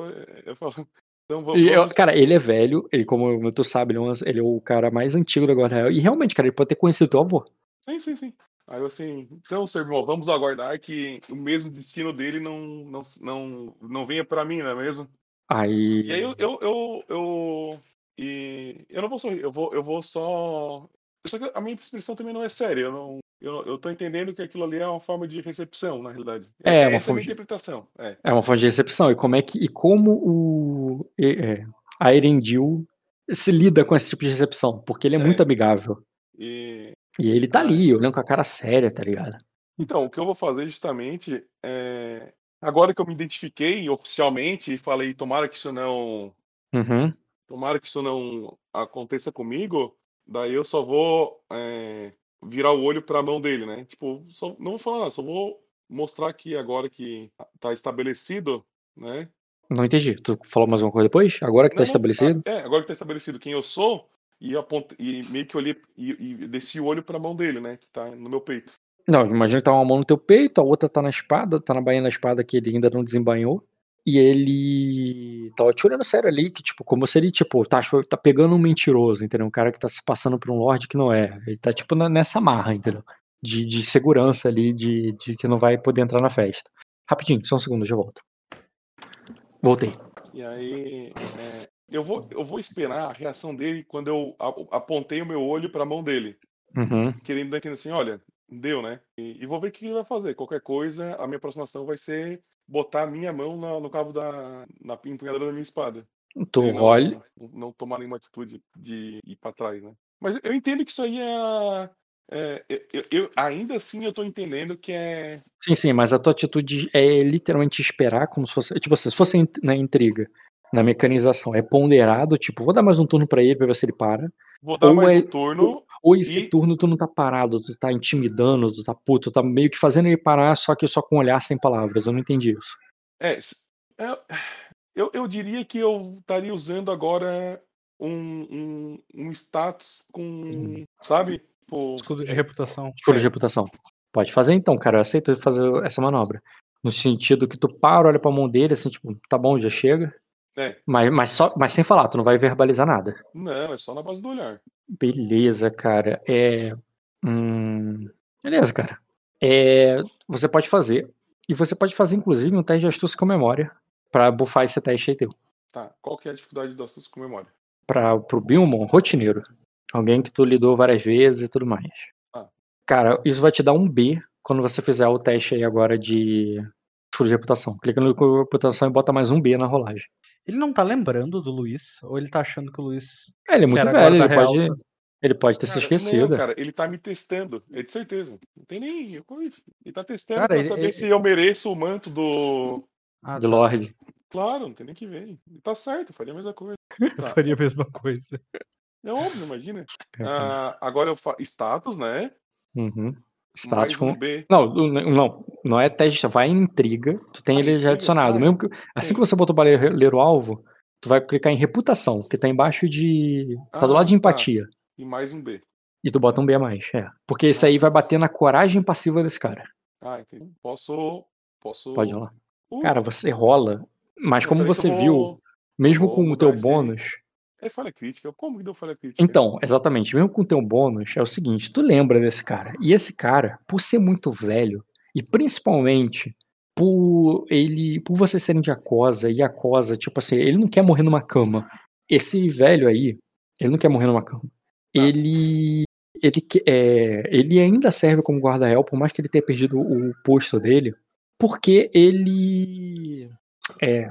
eu falo. Então vamos. Eu- cara, ele é velho, ele, como tu sabe, ele é, um- ele é o cara mais antigo da Guarda Real. E realmente, cara, ele pode ter conhecido teu avô. Sim, sim, sim. Aí eu assim, então, Serbimol, vamos aguardar que o mesmo destino dele não, não, não, não venha pra mim, não é mesmo? Aí. E aí eu, eu, eu, eu, e eu não vou sorrir, eu vou, eu vou só. Só que a minha expressão também não é séria. Eu, não, eu, eu tô entendendo que aquilo ali é uma forma de recepção, na realidade. É, uma essa é forma de- interpretação. É. É uma fonte de recepção. E como é que. E como o. é, a Erendil se lida com esse tipo de recepção? Porque ele é É. muito amigável. E, E ele tá ali, olhando com a cara séria, tá ligado? então, o que eu vou fazer justamente é. Agora que eu me identifiquei oficialmente e falei, tomara que isso não. Uhum. Tomara que isso não aconteça comigo, daí eu só vou. é, virar o olho pra mão dele, né? Tipo, só, não vou falar só vou mostrar aqui agora que tá estabelecido, né? Não entendi. Tu falou mais uma coisa depois? Agora que tá Não, não, estabelecido? é, agora que tá estabelecido quem eu sou, e, aponte, e meio que olhei e, e desci o olho pra mão dele, né? Que tá no meu peito. Não, imagina que tá uma mão no teu peito, a outra tá na espada, tá na bainha da espada que ele ainda não desembainhou. E ele tava te olhando sério ali, que tipo, como se ele, tipo, tá, tá pegando um mentiroso, entendeu? Um cara que tá se passando por um lorde que não é. Ele tá, tipo, na- nessa marra, entendeu? De, de segurança ali, de, de que não vai poder entrar na festa. Rapidinho, só um segundo, já volto. Voltei. E aí, é, eu, vou, eu vou esperar a reação dele quando eu a- apontei o meu olho pra mão dele. Uhum. Querendo dar a entender assim, olha, deu, né? E, e vou ver o que ele vai fazer. Qualquer coisa, a minha aproximação vai ser botar a minha mão na- no cabo da. na empunhadura da minha espada. Tu não, olha. não, não tomar nenhuma atitude de ir pra trás, né? Mas eu entendo que isso aí é. é, eu, eu- ainda assim eu tô entendendo que é. Sim, sim, mas a tua atitude é literalmente esperar como se fosse. Tipo assim, se fosse na intriga, na mecanização, é ponderado, tipo, vou dar mais um turno pra ele pra ver se ele para. Vou dar Ou mais é- um turno. Ou esse E- turno tu não tá parado, tu tá intimidando, tu tá puto, tu tá meio que fazendo ele parar, só que só com olhar sem palavras. Eu não entendi isso. É, é, eu, eu diria que eu estaria usando agora um, um, um status com. Sabe? Tipo, Escudo de reputação. É. de reputação. Pode fazer então, cara. Eu aceito fazer essa manobra. No sentido que tu para, olha pra mão dele, assim, tipo, tá bom, já chega. É. Mas, mas, só, mas sem falar, tu não vai verbalizar nada. Não, é só na base do olhar. Beleza, cara. É. Hum... Beleza, cara. É... Você pode fazer. E você pode fazer, inclusive, um teste de astúcia com memória. Pra bufar esse teste aí teu. Tá. Qual que é a dificuldade do astúcia com memória? Pra, pro Bilmon, rotineiro. Alguém que tu lidou várias vezes e tudo mais. Ah. Cara, isso vai te dar um B quando você fizer o teste aí agora de escudo de reputação. Clica no reputação e bota mais um B na rolagem. Ele não tá lembrando do Luiz? Ou ele tá achando que o Luiz. É, ele é muito velho, ele real, pode, tá? ele pode ter se Cara, esquecido. Não, cara, ele tá me testando. É de certeza. Não tem nem. Ele tá testando Cara, pra ele- saber ele- se eu mereço o manto do. Ah, de tá. Lorde. Claro, não tem nem que ver. Ele Tá certo, eu faria a mesma coisa. Tá. Faria a mesma coisa. É óbvio, imagina. Ah, agora eu faço status, né? Uhum. Com. um. Não, não, não é teste, vai em intriga. Tu tem Ah, ele já intriga, adicionado. ah, Mesmo que, assim que você botou para ler, ler o alvo, tu vai clicar em reputação, que tá embaixo de. Tá do Ah, lado de tá. empatia. E mais um B. E tu bota um B a mais, é. Porque esse aí vai bater na coragem passiva desse cara. Ah, entendi. Posso. Posso. Pode rolar. Uh, Cara, você rola, mas eu como você eu viu, vou- mesmo vou com o teu bônus. É falha crítica. Como que deu falha crítica? Então, exatamente, mesmo com o teu bônus, é o seguinte, tu lembra desse cara. E esse cara, por ser muito velho, e principalmente por ele, por você ser de Acosa, e Acosa, tipo assim, ele não quer morrer numa cama. Esse velho aí, ele não quer morrer numa cama. Ele ele, que- é, ele ainda serve como guarda-real, por mais que ele tenha perdido o posto dele, porque ele é,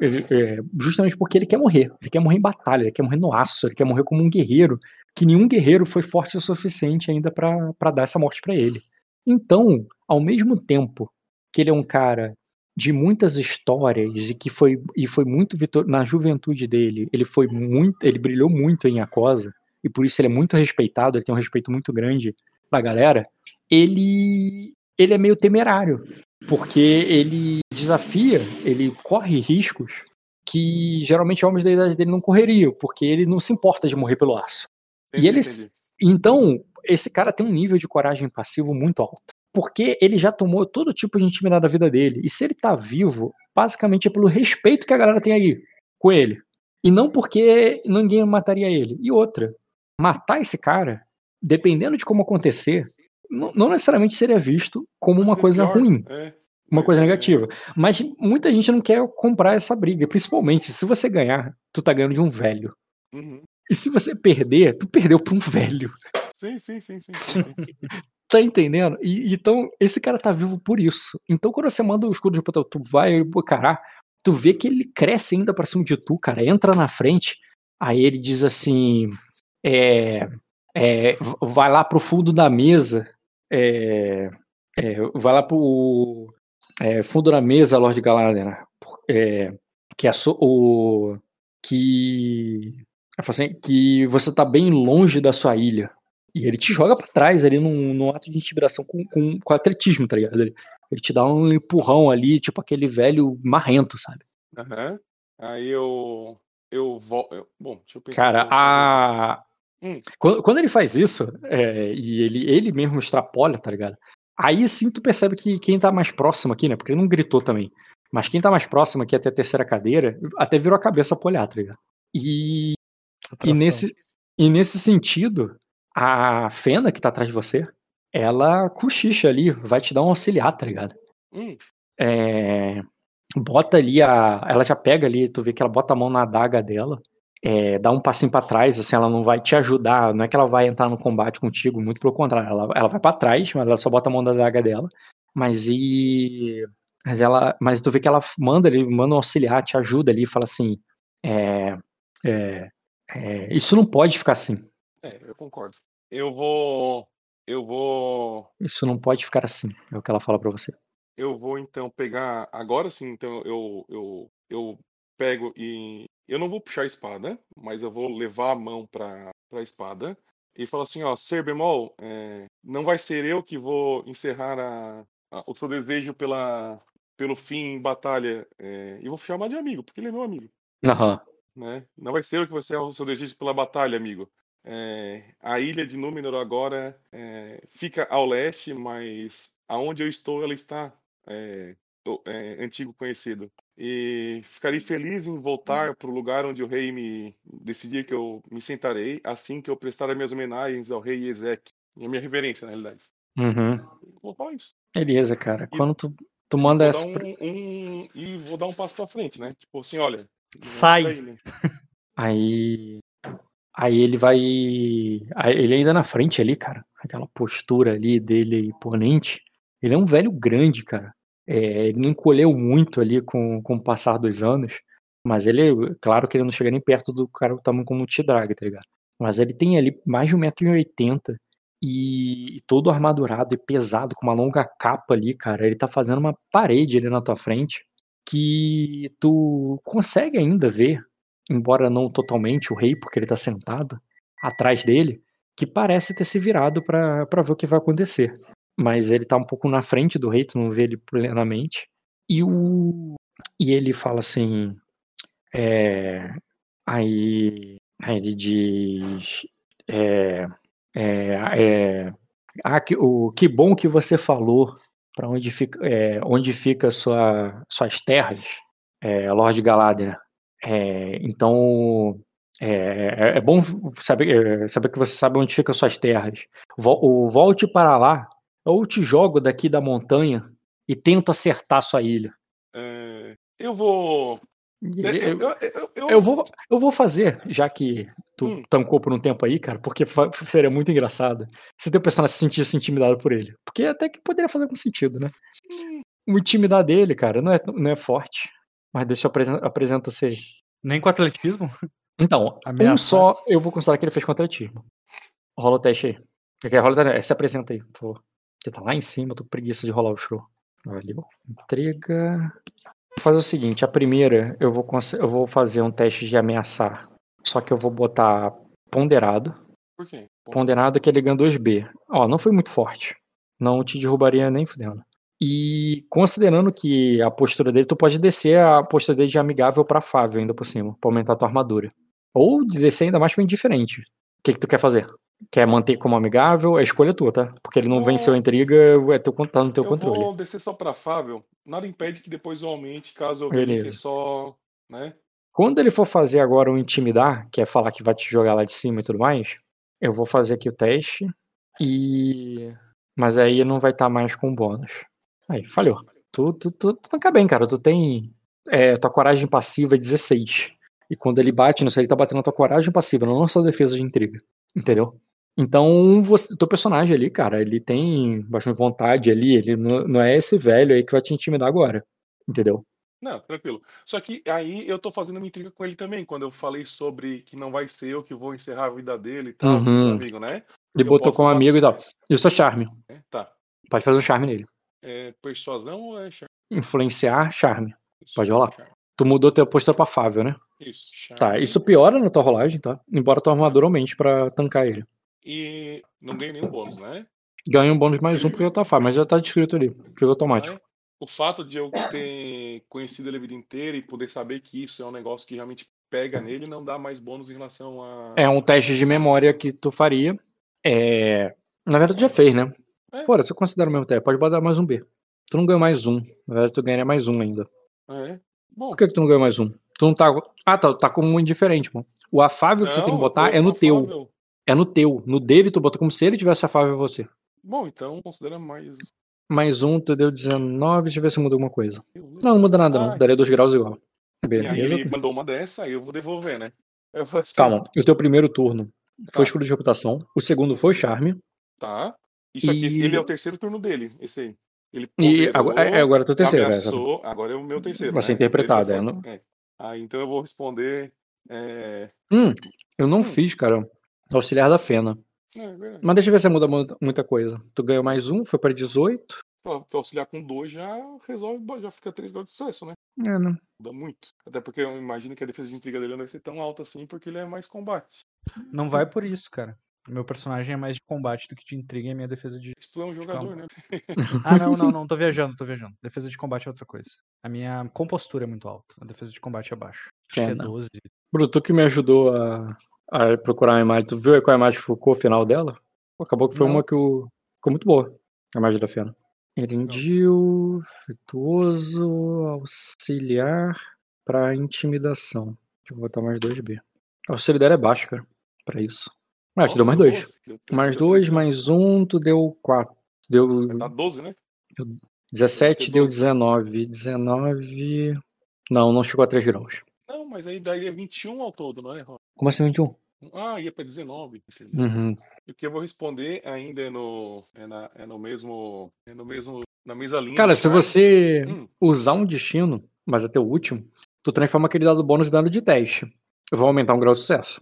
ele- é, justamente porque ele quer morrer. Ele quer morrer em batalha, ele quer morrer no aço, ele quer morrer como um guerreiro, que nenhum guerreiro foi forte o suficiente ainda pra dar essa morte pra ele. Então, ao mesmo tempo que ele é um cara de muitas histórias e que foi e foi muito vitor... na juventude dele, ele foi muito, ele brilhou muito em Acosa e por isso ele é muito respeitado, ele tem um respeito muito grande da galera. Ele ele é meio temerário, porque ele desafia, ele corre riscos que geralmente homens da idade dele não correriam, porque ele não se importa de morrer pelo aço. Entendi, e ele- entendi. Então, esse cara tem um nível de coragem passivo muito alto. Porque ele já tomou todo tipo de intimidade da vida dele. E se ele tá vivo, basicamente é pelo respeito que a galera tem aí com ele. E não porque ninguém mataria ele. E outra, matar esse cara, dependendo de como acontecer, não não necessariamente seria visto como uma coisa pior, ruim É. uma coisa É. negativa. Mas muita gente não quer comprar essa briga. Principalmente se você ganhar, tu tá ganhando de um velho. Uhum. E se você perder, tu perdeu pra um velho. Sim, sim, sim, sim. Tá entendendo? E, então, esse cara tá vivo por isso. Então, quando você manda o escudo de reputação, tu vai encarar, tu vê que ele cresce ainda pra cima de tu, cara. Entra na frente, aí ele diz assim: é, é, vai lá pro fundo da mesa, é, é, vai lá pro é, fundo da mesa, Lord Galadriel, por- é, que é so- o que, assim, que você tá bem longe da sua ilha. E ele te joga pra trás ali num, num ato de intimidação com, com, com atletismo, tá ligado? Ele, ele te dá um empurrão ali, tipo aquele velho marrento, sabe? Aham. Aí eu. Eu eu- bom, deixa eu pensar. Cara, a. Hum. Quando, quando ele faz isso, é, e ele, ele mesmo extrapola, tá ligado? Aí sim tu percebe que quem tá mais próximo aqui, né? Porque ele não gritou também. Mas quem tá mais próximo aqui até a terceira cadeira, até virou a cabeça pra olhar, tá ligado? E, e, nesse, e nesse sentido, a Fena que tá atrás de você, ela cochicha ali, vai te dar um auxiliar, tá ligado? Hum, é, bota ali a. Ela já pega ali, tu vê que ela bota a mão na adaga dela, é, dá um passinho pra trás, assim, ela não vai te ajudar, não é que ela vai entrar no combate contigo, muito pelo contrário, ela, ela vai pra trás, mas ela só bota a mão na adaga dela, mas e. Mas ela. Mas tu vê que ela manda ali, manda um auxiliar, te ajuda ali, fala assim. É, é, é, isso não pode ficar assim. é, eu concordo. Eu vou. Eu vou. Isso não pode ficar assim, é o que ela fala pra você. Eu vou então pegar. Agora sim, então eu, eu, eu pego e. Eu não vou puxar a espada, mas eu vou levar a mão pra, pra espada e falo assim: ó, Ser bemol, é, não vai ser eu que vou encerrar a, a- o seu desejo pela, pelo fim em batalha. É, e vou chamar de amigo, porque ele é meu amigo. Aham. né? Não vai ser eu que vai ser o seu desejo pela batalha, amigo. É, a ilha de Númenor agora é, fica ao leste, mas aonde eu estou, ela está é, é, antigo conhecido. E ficarei feliz em voltar para o lugar onde o rei me decidir que eu me sentarei, assim que eu prestar as minhas homenagens ao rei Ezek. E a minha reverência, na realidade. Uhum. Vou falar isso. Beleza, cara. E- Quando tu, tu manda essa. um, um- e vou dar um passo para frente, né? Tipo assim, olha. Sai. daí, né? Aí. Aí ele vai. aí ele ainda na frente ali, cara. Aquela postura ali dele imponente. Ele é um velho grande, cara. É, ele não encolheu muito ali com, com o passar dos anos. Mas ele, claro que ele não chega nem perto do cara do tamanho como o T-Drag, tá ligado? Mas ele tem ali mais de 1,80m e, e todo armadurado e pesado, com uma longa capa ali, cara. Ele tá fazendo uma parede ali na tua frente que tu consegue ainda ver embora não totalmente o rei, porque ele tá sentado atrás dele, que parece ter se virado pra ver o que vai acontecer. Mas ele tá um pouco na frente do rei, tu não vê ele plenamente. E o e ele fala assim, é, aí, aí ele diz, é, é, é, ah, que, o, que bom que você falou para onde fica, é, onde fica sua, suas terras, é, Lord Galadriel. Então, é, é- bom saber, saber que você sabe onde ficam suas terras. Vol- volte para lá, ou te jogo daqui da montanha e tento acertar sua ilha. É, eu vou. E Eu, eu, eu, eu- eu- eu vou, eu vou fazer, já que tu Hum. tancou por um tempo aí, cara, porque seria muito engraçado se teu personagem se sentisse intimidado por ele. Porque até que poderia fazer algum sentido, né? Hum, O intimidar dele, cara, não é, não é forte. Mas deixa eu apresentar apresenta ser. Nem com atletismo? Então, um só eu vou considerar que ele fez com atletismo. Rola o teste aí. Quer que rola o teste? Se apresenta aí, por favor. Você tá lá em cima, tô com preguiça de rolar o show. Valeu. Entrega. Vou fazer o seguinte, a primeira eu vou, eu vou fazer um teste de ameaçar. Só que eu vou botar ponderado. por quê? Ponderado que ele ganha 2B. Ó, não foi muito forte. Não te derrubaria nem fudendo. E considerando que a postura dele, tu pode descer a postura dele de amigável pra afável ainda por cima, pra aumentar a tua armadura. Ou de descer ainda mais pra indiferente. O que, que tu quer fazer? Quer manter como amigável? É escolha tua, tá? Porque ele não venceu a intriga, é teu, tá no teu eu controle. vou descer só pra Fábio. Nada impede que depois eu aumente, caso eu veja que é só. Né? Quando ele for fazer agora o intimidar, que é falar que vai te jogar lá de cima e tudo mais, eu vou fazer aqui o teste e. Mas aí não vai estar mais com bônus. Aí, falhou. Tu, tu, tu, tu tanca bem, cara. Tu tem. É, tua coragem passiva é 16. E quando ele bate nisso, ele tá batendo na tua coragem passiva, não na sua defesa de intriga. Entendeu? Então, você, teu personagem ali, cara, ele tem bastante vontade ali. Ele não, não é esse velho aí que vai te intimidar agora. Entendeu? Não, tranquilo. Só que aí eu tô fazendo uma intriga com ele também, quando eu falei sobre que não vai ser eu que vou encerrar a vida dele e tal, Uhum. amigo, né? Ele botou como dar- amigo e tal. E o seu charme? É, Tá. Pode fazer um charme nele. É persuasão ou é charme? Influenciar, charme. Isso, Pode rolar. charme. Tu mudou teu postura pra Fável, né? Isso, charme. Tá, isso piora na tua rolagem, tá? Embora tua armadura aumente pra tancar ele. E não ganho nenhum bônus, né? Ganha um bônus mais um porque eu tá fácil, mas já tá descrito ali. Jogo automático. O fato de eu ter conhecido ele a vida inteira e poder saber que isso é um negócio que realmente pega nele não dá mais bônus em relação a. É um teste de memória que tu faria. É... Na verdade, tu já fez, né? É. Fora, você considera o mesmo teste. Pode botar mais um B. Tu não ganha mais um. Na verdade, tu ganharia mais um ainda. É. Bom, Por que, que tu não ganha mais um? Tu não tá. Ah, tá. Tá como um indiferente, mano. O afável que você tem que não, botar eu é no teu. É no teu. No dele, tu botou como se ele tivesse afável a você. Bom, então considera mais. Mais um, tu deu 19. Deixa eu ver se muda alguma coisa. Não, não muda nada, não. Ah, Daria 2 graus igual. E aí Beleza. ele mandou uma dessa, aí eu vou devolver, né? Assim, Calma. O teu primeiro turno foi Tá. escudo de reputação. O segundo foi charme. Tá. Isso aqui, E- ele é o terceiro turno dele, esse aí. Ele E ponderou, agora, é, agora é o teu terceiro. é, ameaçou, agora é o meu terceiro. Vai ser né? interpretado, Ele é, não- é. Aí então eu vou responder. É... Hum, eu não Hum. fiz, cara. Auxiliar da Fena. É, verdade. Mas deixa eu ver se muda mu- muita coisa. Tu ganhou mais um, foi pra 18. Pra pra auxiliar com dois já resolve, já fica três graus de sucesso, né? É, né? Muda muito. Até porque eu imagino que a defesa de intriga dele não vai ser tão alta assim, porque ele é mais combate. Não vai por isso, cara. Meu personagem é mais de combate do que de intriga e a minha defesa de. Se tu é um jogador, né? Ah, não, não, não, tô viajando, tô viajando. Defesa de combate é outra coisa. A minha compostura é muito alta, a defesa de combate é baixa. Acho que é Fena. 12. Bruto, tu que me ajudou a, a procurar a imagem. Tu viu aí qual a imagem ficou o final dela? Acabou que foi Não. uma que o... ficou muito boa. A imagem da Fena. Erendil, afetuoso, auxiliar pra intimidação. Deixa eu botar mais 2B. O auxílio dela é baixo, cara. Pra isso. Ah, te deu mais dois. Deu- Mais deu dois, três mais um, tu deu quatro. Deu graus. Tá 12, né? 17, ter deu doze. 19. 19. Não, não chegou a 3 graus. Mas aí daí é 21 ao todo, não é? Ron? Como assim 21? Ah, ia pra 19. Uhum. O que eu vou responder ainda é no, é na, é no mesmo. É no mesmo. Na mesma linha. Cara, se charme. você Hum. usar um destino, mas até o último, tu transforma aquele dado bônus em dado de teste. Eu vou aumentar um grau de sucesso.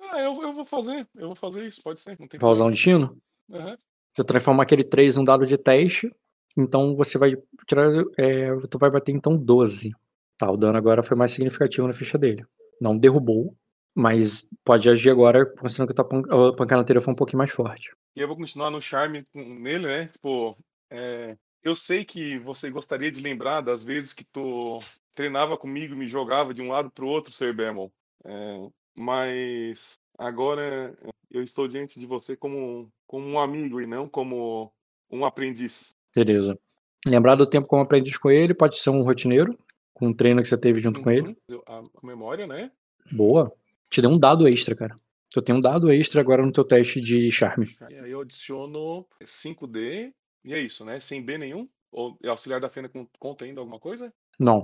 Ah, eu, eu vou fazer. Eu vou fazer isso, pode ser. Não tem Vai usar um destino? Aham. Tu transforma aquele 3 em um dado de teste. Então você vai tirar. é, tu vai bater então 12. Tá, o dano agora foi mais significativo na ficha dele. Não derrubou, mas pode agir agora, considerando que a pan- a pancada anterior foi um pouquinho mais forte. E eu vou continuar no charme com- nele, né? Tipo, é, eu sei que você gostaria de lembrar das vezes que tu treinava comigo e me jogava de um lado pro outro, Sir Bemol. É, mas agora eu estou diante de você como, como um amigo e não como um aprendiz. Beleza. Lembrar do tempo como aprendiz com ele, pode ser um rotineiro, com um treino que você teve junto com ele. Uhum. A, memória, né? Boa. Te deu um dado extra, cara. Tu tem um dado extra agora no teu teste de charme. E aí eu adiciono 5D e é isso, né? Sem B nenhum. Ou auxiliar da Fena con- conta ainda alguma coisa? Não.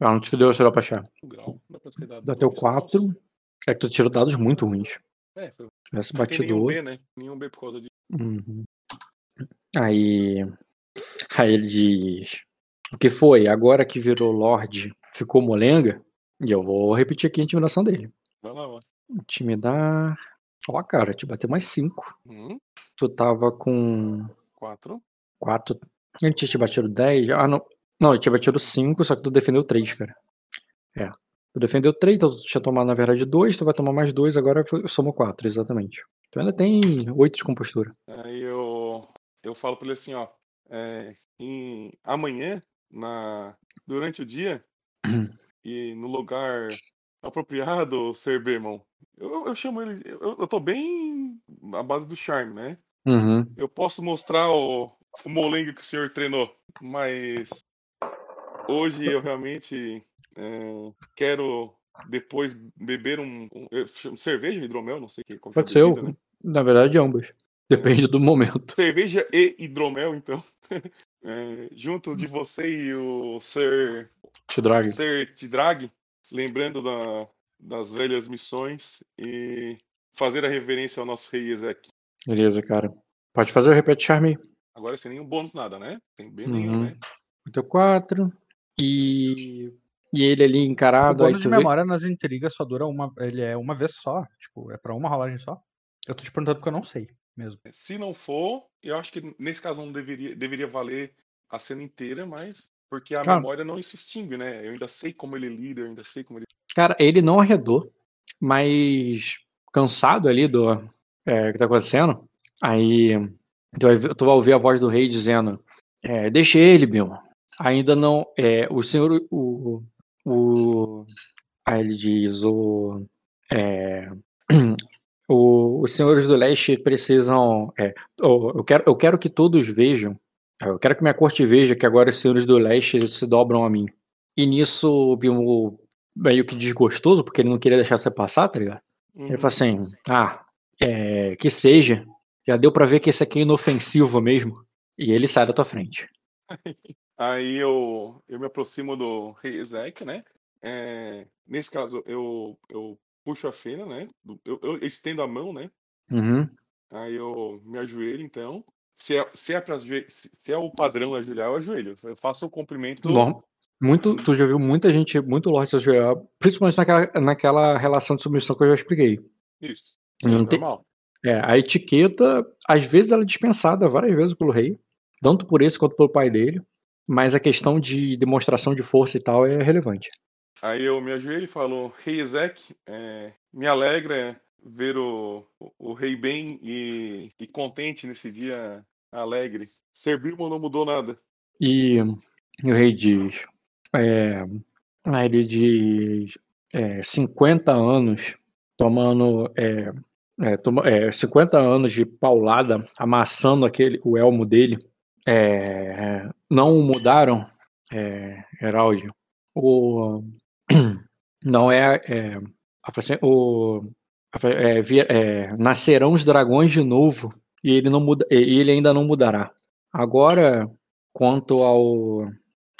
Ela não te deu auxiliar pra achar. Um grau. Dá pra ter dado Dá teu dois 4. graus. É que tu tirou dados muito ruins. É, foi. Se tivesse tem nenhum batido. B, né? Nenhum B por causa de. Uhum. Aí. Aí ele diz. O que foi? Agora que virou Lorde, ficou molenga? E eu vou repetir aqui a intimidação dele. Vai lá, vai. Intimidar. Ó, cara, te bateu mais 5. Um, Tu tava com quatro. 4. Ele tinha te batido 10. Ah, não. Não, ele tinha batido 5, só que tu defendeu 3, cara. É. Tu defendeu 3, então tu tinha tomado, na verdade, 2, tu vai tomar mais 2, agora foi- somou 4, exatamente. Tu ainda tem 8 de compostura. Aí eu, eu falo pra ele assim, ó. é, em, amanhã, na, durante o dia, e no lugar apropriado, Sir Bermon. Eu, eu chamo ele. Eu, eu tô bem à base do charme, né? Uhum. Eu posso mostrar o, o molengo que o senhor treinou, mas hoje eu realmente é, quero depois beber um, um- cerveja, hidromel, não sei o que. Pode ser, bebida, né? na verdade, ambas. Depende do momento. Cerveja e hidromel, então. É, junto de você e o Sir, Te drag. Sir Tidrag, lembrando da- das velhas missões e fazer a reverência ao nosso rei Ezek. Beleza, cara. Pode fazer o repete charme. Agora sem nenhum bônus, nada, né? Sem bem nenhum, Uhum. né? Teu 4. E. E ele ali O encarado, aí bônus tu de vê. memória nas intrigas só dura uma. Ele é uma vez só. Tipo, é pra uma rolagem só. Eu tô te perguntando porque eu não sei mesmo. Se não for, eu acho que nesse caso não deveria, deveria valer a cena inteira, mas. Porque a Cara. memória não se extingue, né? Eu ainda sei como ele lida, eu ainda sei como ele. Cara, ele não arredou, mas cansado ali do, é, que tá acontecendo. Aí tu vai, tu vai ouvir a voz do rei dizendo: é, Deixa ele, Bill. Ainda não. É, o senhor. O, o, aí ele diz: o, é, o, Os senhores do leste precisam. é, eu, quero, eu quero que todos vejam. é, Eu quero que minha corte veja que agora os senhores do leste se dobram a mim. E nisso o Bill meio que desgostoso, porque ele não queria deixar você passar, tá ligado? Ele Uhum. fala assim: ah, é, que seja. Já deu pra ver que esse aqui é inofensivo mesmo. E ele sai da tua frente. Aí eu, eu me aproximo do rei Ezek, né? É, nesse caso, eu, eu puxo a fenda, né? Eu, eu estendo a mão, né? Uhum. Aí eu me ajoelho, então. Se é, se é, pra, se se é o padrão ajoelhar, eu ajoelho. Eu faço o cumprimento. Norm- Muito, tu já viu muita gente, muito Lorde se ajoelhar, principalmente naquela, naquela relação de submissão que eu já expliquei. Isso. Não é tem- normal. É, a etiqueta, às vezes, ela é dispensada várias vezes pelo rei, tanto por esse quanto pelo pai dele, mas a questão de demonstração de força e tal é relevante. Aí eu me ajoelho e falo, Rei Ezek, é, me alegra ver o, o, o rei bem e, e contente nesse dia alegre. Servir-me não mudou nada. E, o rei diz. É, aí ele diz. É, 50 anos tomando. É, é, toma, é, 50 anos de paulada, amassando aquele, o elmo dele. é, não mudaram, é, Heraldio. O, não é. é o, é, é, nascerão os dragões de novo e ele, não muda, ele ainda não mudará. Agora, quanto ao.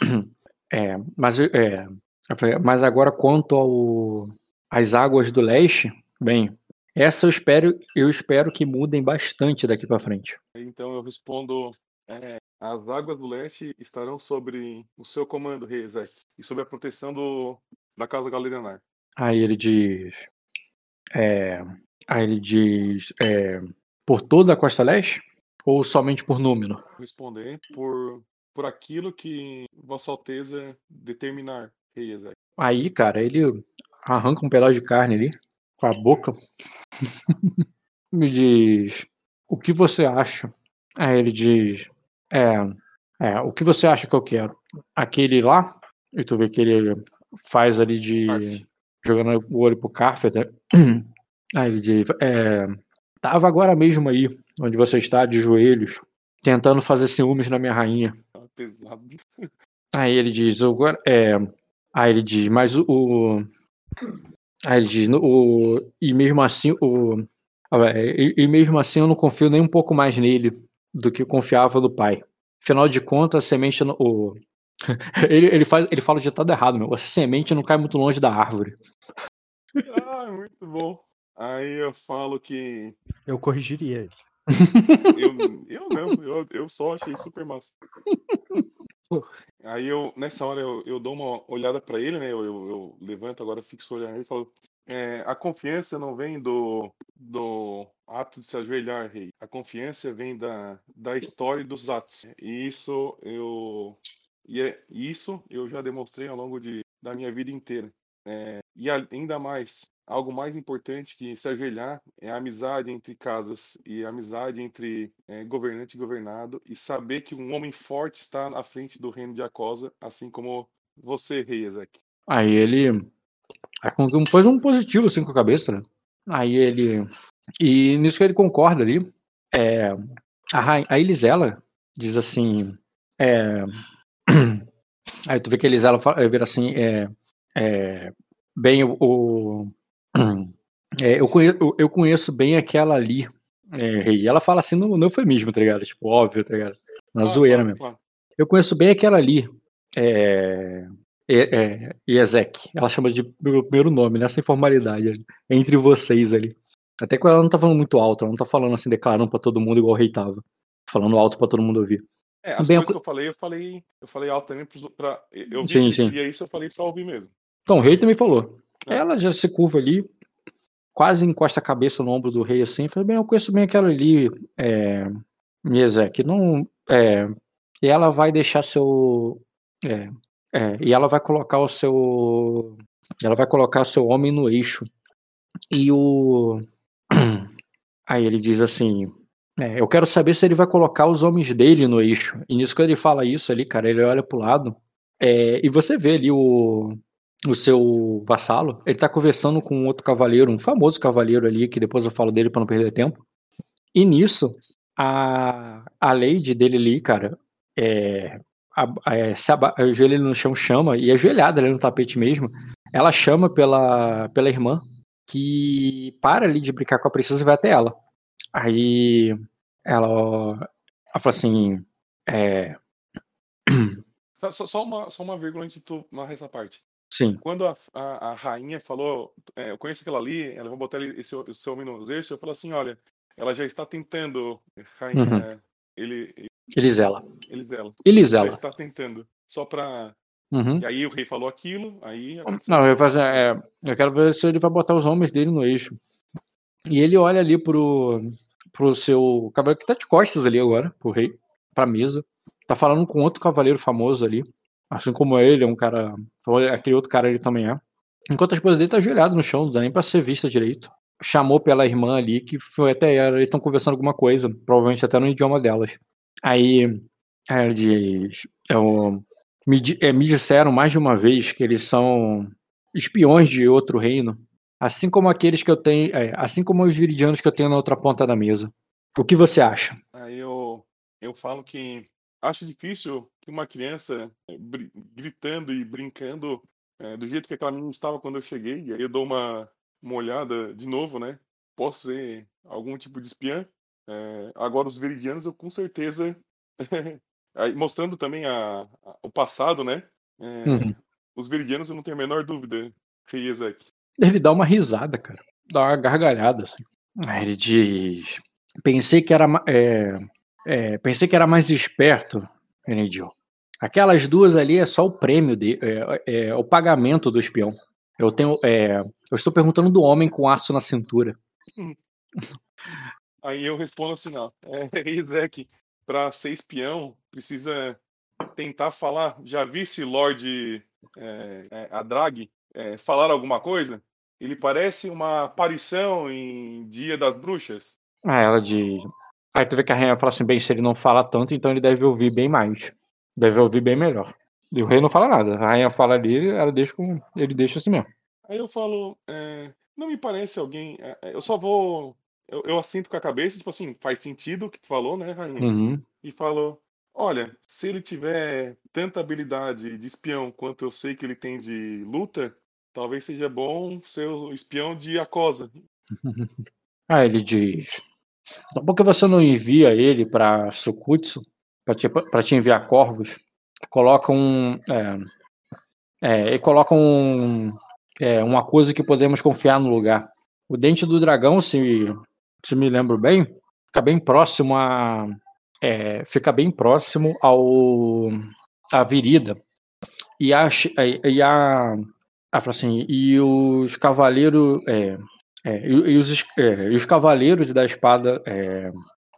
É, mas, é, mas agora, quanto ao, às águas do leste, bem, essa eu espero, eu espero que mudem bastante daqui para frente. Então eu respondo, é, as águas do leste estarão sobre o seu comando, Rei Ezek, e sob a proteção do, da Casa Galerianar. Aí ele diz. É, aí ele diz. é, por toda a costa leste? Ou somente por Númenor? Responder por, por aquilo que Vossa Alteza determinar, Rei Ezek. Aí, cara, ele arranca um pedaço de carne ali, com a boca. Me diz. O que você acha? Aí ele diz. É, é. O que você acha que eu quero? Aquele lá? E tu vê que ele faz ali de. Carf. jogando o olho pro Carfer. né? Aí ele diz: é, Tava agora mesmo aí, onde você está, de joelhos, tentando fazer ciúmes na minha rainha. Tá pesado. Aí ele diz, agora é. Aí ele diz, mas o. o- Aí ele diz, no- o. E mesmo assim, o. é, E, e mesmo assim eu não confio nem um pouco mais nele do que confiava no pai. Afinal de contas, a semente. não- O... ele, ele, faz, ele fala o ditado errado, meu. A semente não cai muito longe da árvore. Ah, muito bom. Aí eu falo que Eu corrigiria ele. eu, eu não, eu, eu só achei super massa. Aí eu, nessa hora, eu, eu dou uma olhada pra ele, né? Eu, eu, eu levanto agora, fixo o olhar e falo: é, A confiança não vem do, do ato de se ajoelhar, rei. A confiança vem da, da história e dos atos. E isso eu, e é, isso eu já demonstrei ao longo de, da minha vida inteira. É, e ainda mais, algo mais importante que se ajoelhar é a amizade entre casas e a amizade entre é, governante e governado e saber que um homem forte está à frente do reino de Acosa, assim como você, rei Ezek. Aí ele. Com- pôs um positivo assim com a cabeça, né? Aí ele. E nisso que ele concorda ali, é, a, a Elisela diz assim. É, aí tu vê que a Elisela fala, vira assim. É, é, bem, o. o- é, eu, conheço, eu conheço bem aquela ali. É, rei. E ela fala assim no, no eufemismo, tá ligado? Tipo, óbvio, tá ligado? Na Ah, zoeira mesmo. claro. Eu conheço bem aquela ali. É, é, Iezek. Ela chama de meu primeiro nome, nessa informalidade ali, entre vocês ali. Até que ela não tá falando muito alto, ela não tá falando assim, declarando pra todo mundo igual o rei tava. Falando alto pra todo mundo ouvir. É, as Bem, coisas eu- que eu falei, eu falei, eu falei alto também pra. Eu vi Sim, sim. queria isso, eu falei pra ouvir mesmo. Então, o rei também falou. É. Ela já se curva ali, quase encosta a cabeça no ombro do rei assim, fala, bem, eu conheço bem aquela ali, é, Miezek, não, é, e ela vai deixar seu, é, é, e ela vai colocar o seu, ela vai colocar seu homem no eixo, e o, Aí ele diz assim: é, Eu quero saber se ele vai colocar os homens dele no eixo. E nisso, quando ele fala isso ali, cara, ele olha pro lado. É, e você vê ali o, o seu vassalo. Ele tá conversando com outro cavaleiro, um famoso cavaleiro ali, que depois eu falo dele para não perder tempo. E nisso, a, a lady dele ali, cara, é, a, é, se ajoelha no chão, chama, e ajoelhada ali no tapete mesmo, ela chama pela, pela irmã, que para ali de brincar com a princesa e vai até ela. Aí ela, ela fala assim: é... só, só, uma, só uma vírgula antes de tu narrar essa parte. Sim. Quando a, a, a rainha falou, é, eu conheço aquela ali, ela vai botar esse, esse homem nos eixos, eu falo assim: olha, ela já está tentando, rainha, uhum. ele, Elisela. Elisela. Elisela. Está tentando. Só pra. Uhum. E aí o rei falou aquilo, aí. Não, eu, faço, é, eu quero ver se ele vai botar os homens dele no eixo. E ele olha ali pro, pro seu cavaleiro que tá de costas ali agora, pro rei, pra mesa. Tá falando com outro cavaleiro famoso ali. Assim como ele, é um cara. Aquele outro cara ele também é. Enquanto a esposa dele tá ajoelhada no chão, não dá nem pra ser vista direito. Chamou pela irmã ali, que foi até ela, eles estão conversando alguma coisa, provavelmente até no idioma delas. Aí ela diz: eu, me, é, me disseram mais de uma vez que eles são espiões de outro reino, assim como aqueles que eu tenho, é, assim como os viridianos que eu tenho na outra ponta da mesa. O que você acha? Aí eu, eu falo que acho difícil que uma criança é, gritando e brincando é, do jeito que aquela menina estava quando eu cheguei, e aí eu dou uma, uma olhada de novo, né? Posso ser algum tipo de espiã? É, agora, os veridianos, eu com certeza. mostrando também a, a, o passado, né? É, uhum. Os veridianos, eu não tenho a menor dúvida, Rei Ezek. Ele dá uma risada, cara. Dá uma gargalhada, assim. Aí ele diz. Pensei que era. É, é, pensei que era mais esperto, Renedio. Aquelas duas ali é só o prêmio, de, é, é o pagamento do espião. Eu tenho. É, eu estou perguntando do homem com aço na cintura. Hum. Aí eu respondo assim, não. É, Isaac, para ser espião, precisa tentar falar. Já vi esse Lorde é, é, Adrag é, falar alguma coisa? Ele parece uma aparição em Dia das Bruxas. Ah, ela de. Aí tu vê que a rainha fala assim, bem, se ele não fala tanto, então ele deve ouvir bem mais. Deve ouvir bem melhor. E o rei não fala nada. A rainha fala ali, ela deixa com... ele deixa assim mesmo. Aí eu falo, é, não me parece alguém. É, eu só vou eu, eu assinto com a cabeça, tipo assim, faz sentido o que tu falou, né, Rainha? Uhum. E falou: olha, se ele tiver tanta habilidade de espião quanto eu sei que ele tem de luta, talvez seja bom ser o espião de Acosa. ah, ele diz. Então, por que você não envia ele para Sukutsu, para te, pra te enviar corvos, que colocam um. É, é, e colocam é, uma coisa que podemos confiar no lugar. O dente do dragão, se se me lembro bem, fica bem próximo a. É, fica bem próximo ao. a Virida. E a. E a, a assim, e os cavaleiros. É, é, e, os, é, e os cavaleiros da espada é,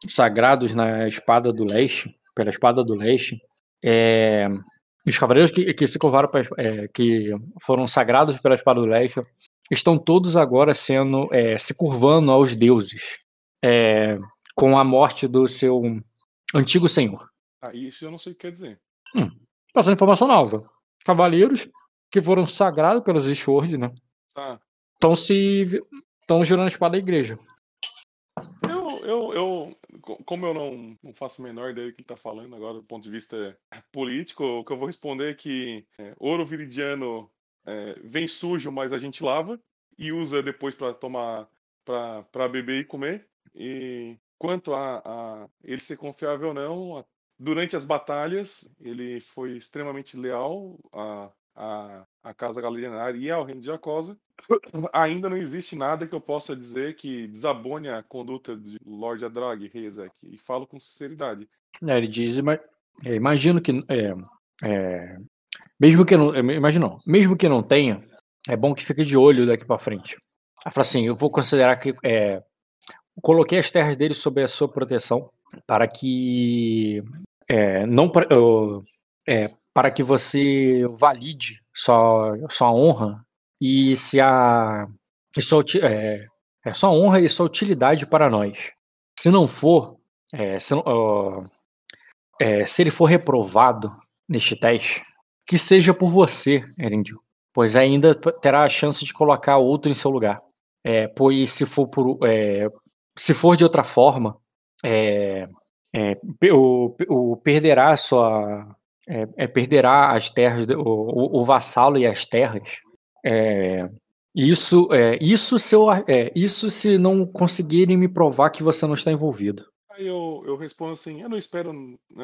sagrados na espada do leste, pela espada do leste, é, os cavaleiros que, que se curvaram é, que foram sagrados pela espada do leste estão todos agora sendo se curvando aos deuses com a morte do seu antigo senhor. Ah, isso eu não sei o que quer dizer. Hum, passando informação nova. Cavaleiros que foram sagrados pelos Sword, né? Tá. Estão se. estão girando a espada da igreja. Eu, eu, eu, como eu não, não faço a menor ideia do que ele tá falando agora do ponto de vista político, o que eu vou responder é que é, ouro viridiano é, vem sujo, mas a gente lava e usa depois para tomar, para beber e comer. E quanto a, a ele ser confiável ou não, durante as batalhas ele foi extremamente leal à, à Casa Galerianária e ao Reino de Jacosa. Ainda não existe nada que eu possa dizer que desabone a conduta de Lord Adrag, Rei Ezek, e falo com sinceridade. É, ele diz, é, imagino que é, é, mesmo que não, imaginou, mesmo que não tenha, é bom que fique de olho daqui para frente. Ela fala assim, eu vou considerar que é, coloquei as terras dele sob a sua proteção para que é, não é, para que você valide sua, sua honra e se a e sua, é, É só honra e só utilidade para nós. Se não for, é, se, é, se ele for reprovado neste teste, que seja por você, Erendil, pois ainda terá a chance de colocar outro em seu lugar. É, pois se for por, é, se for de outra forma, é, é, o, o perderá sua, é, é, perderá as terras, o, o, o vassalo e as terras. É, isso, é, isso, se eu, é, isso se não conseguirem me provar que você não está envolvido. Aí eu, eu respondo assim, eu não espero,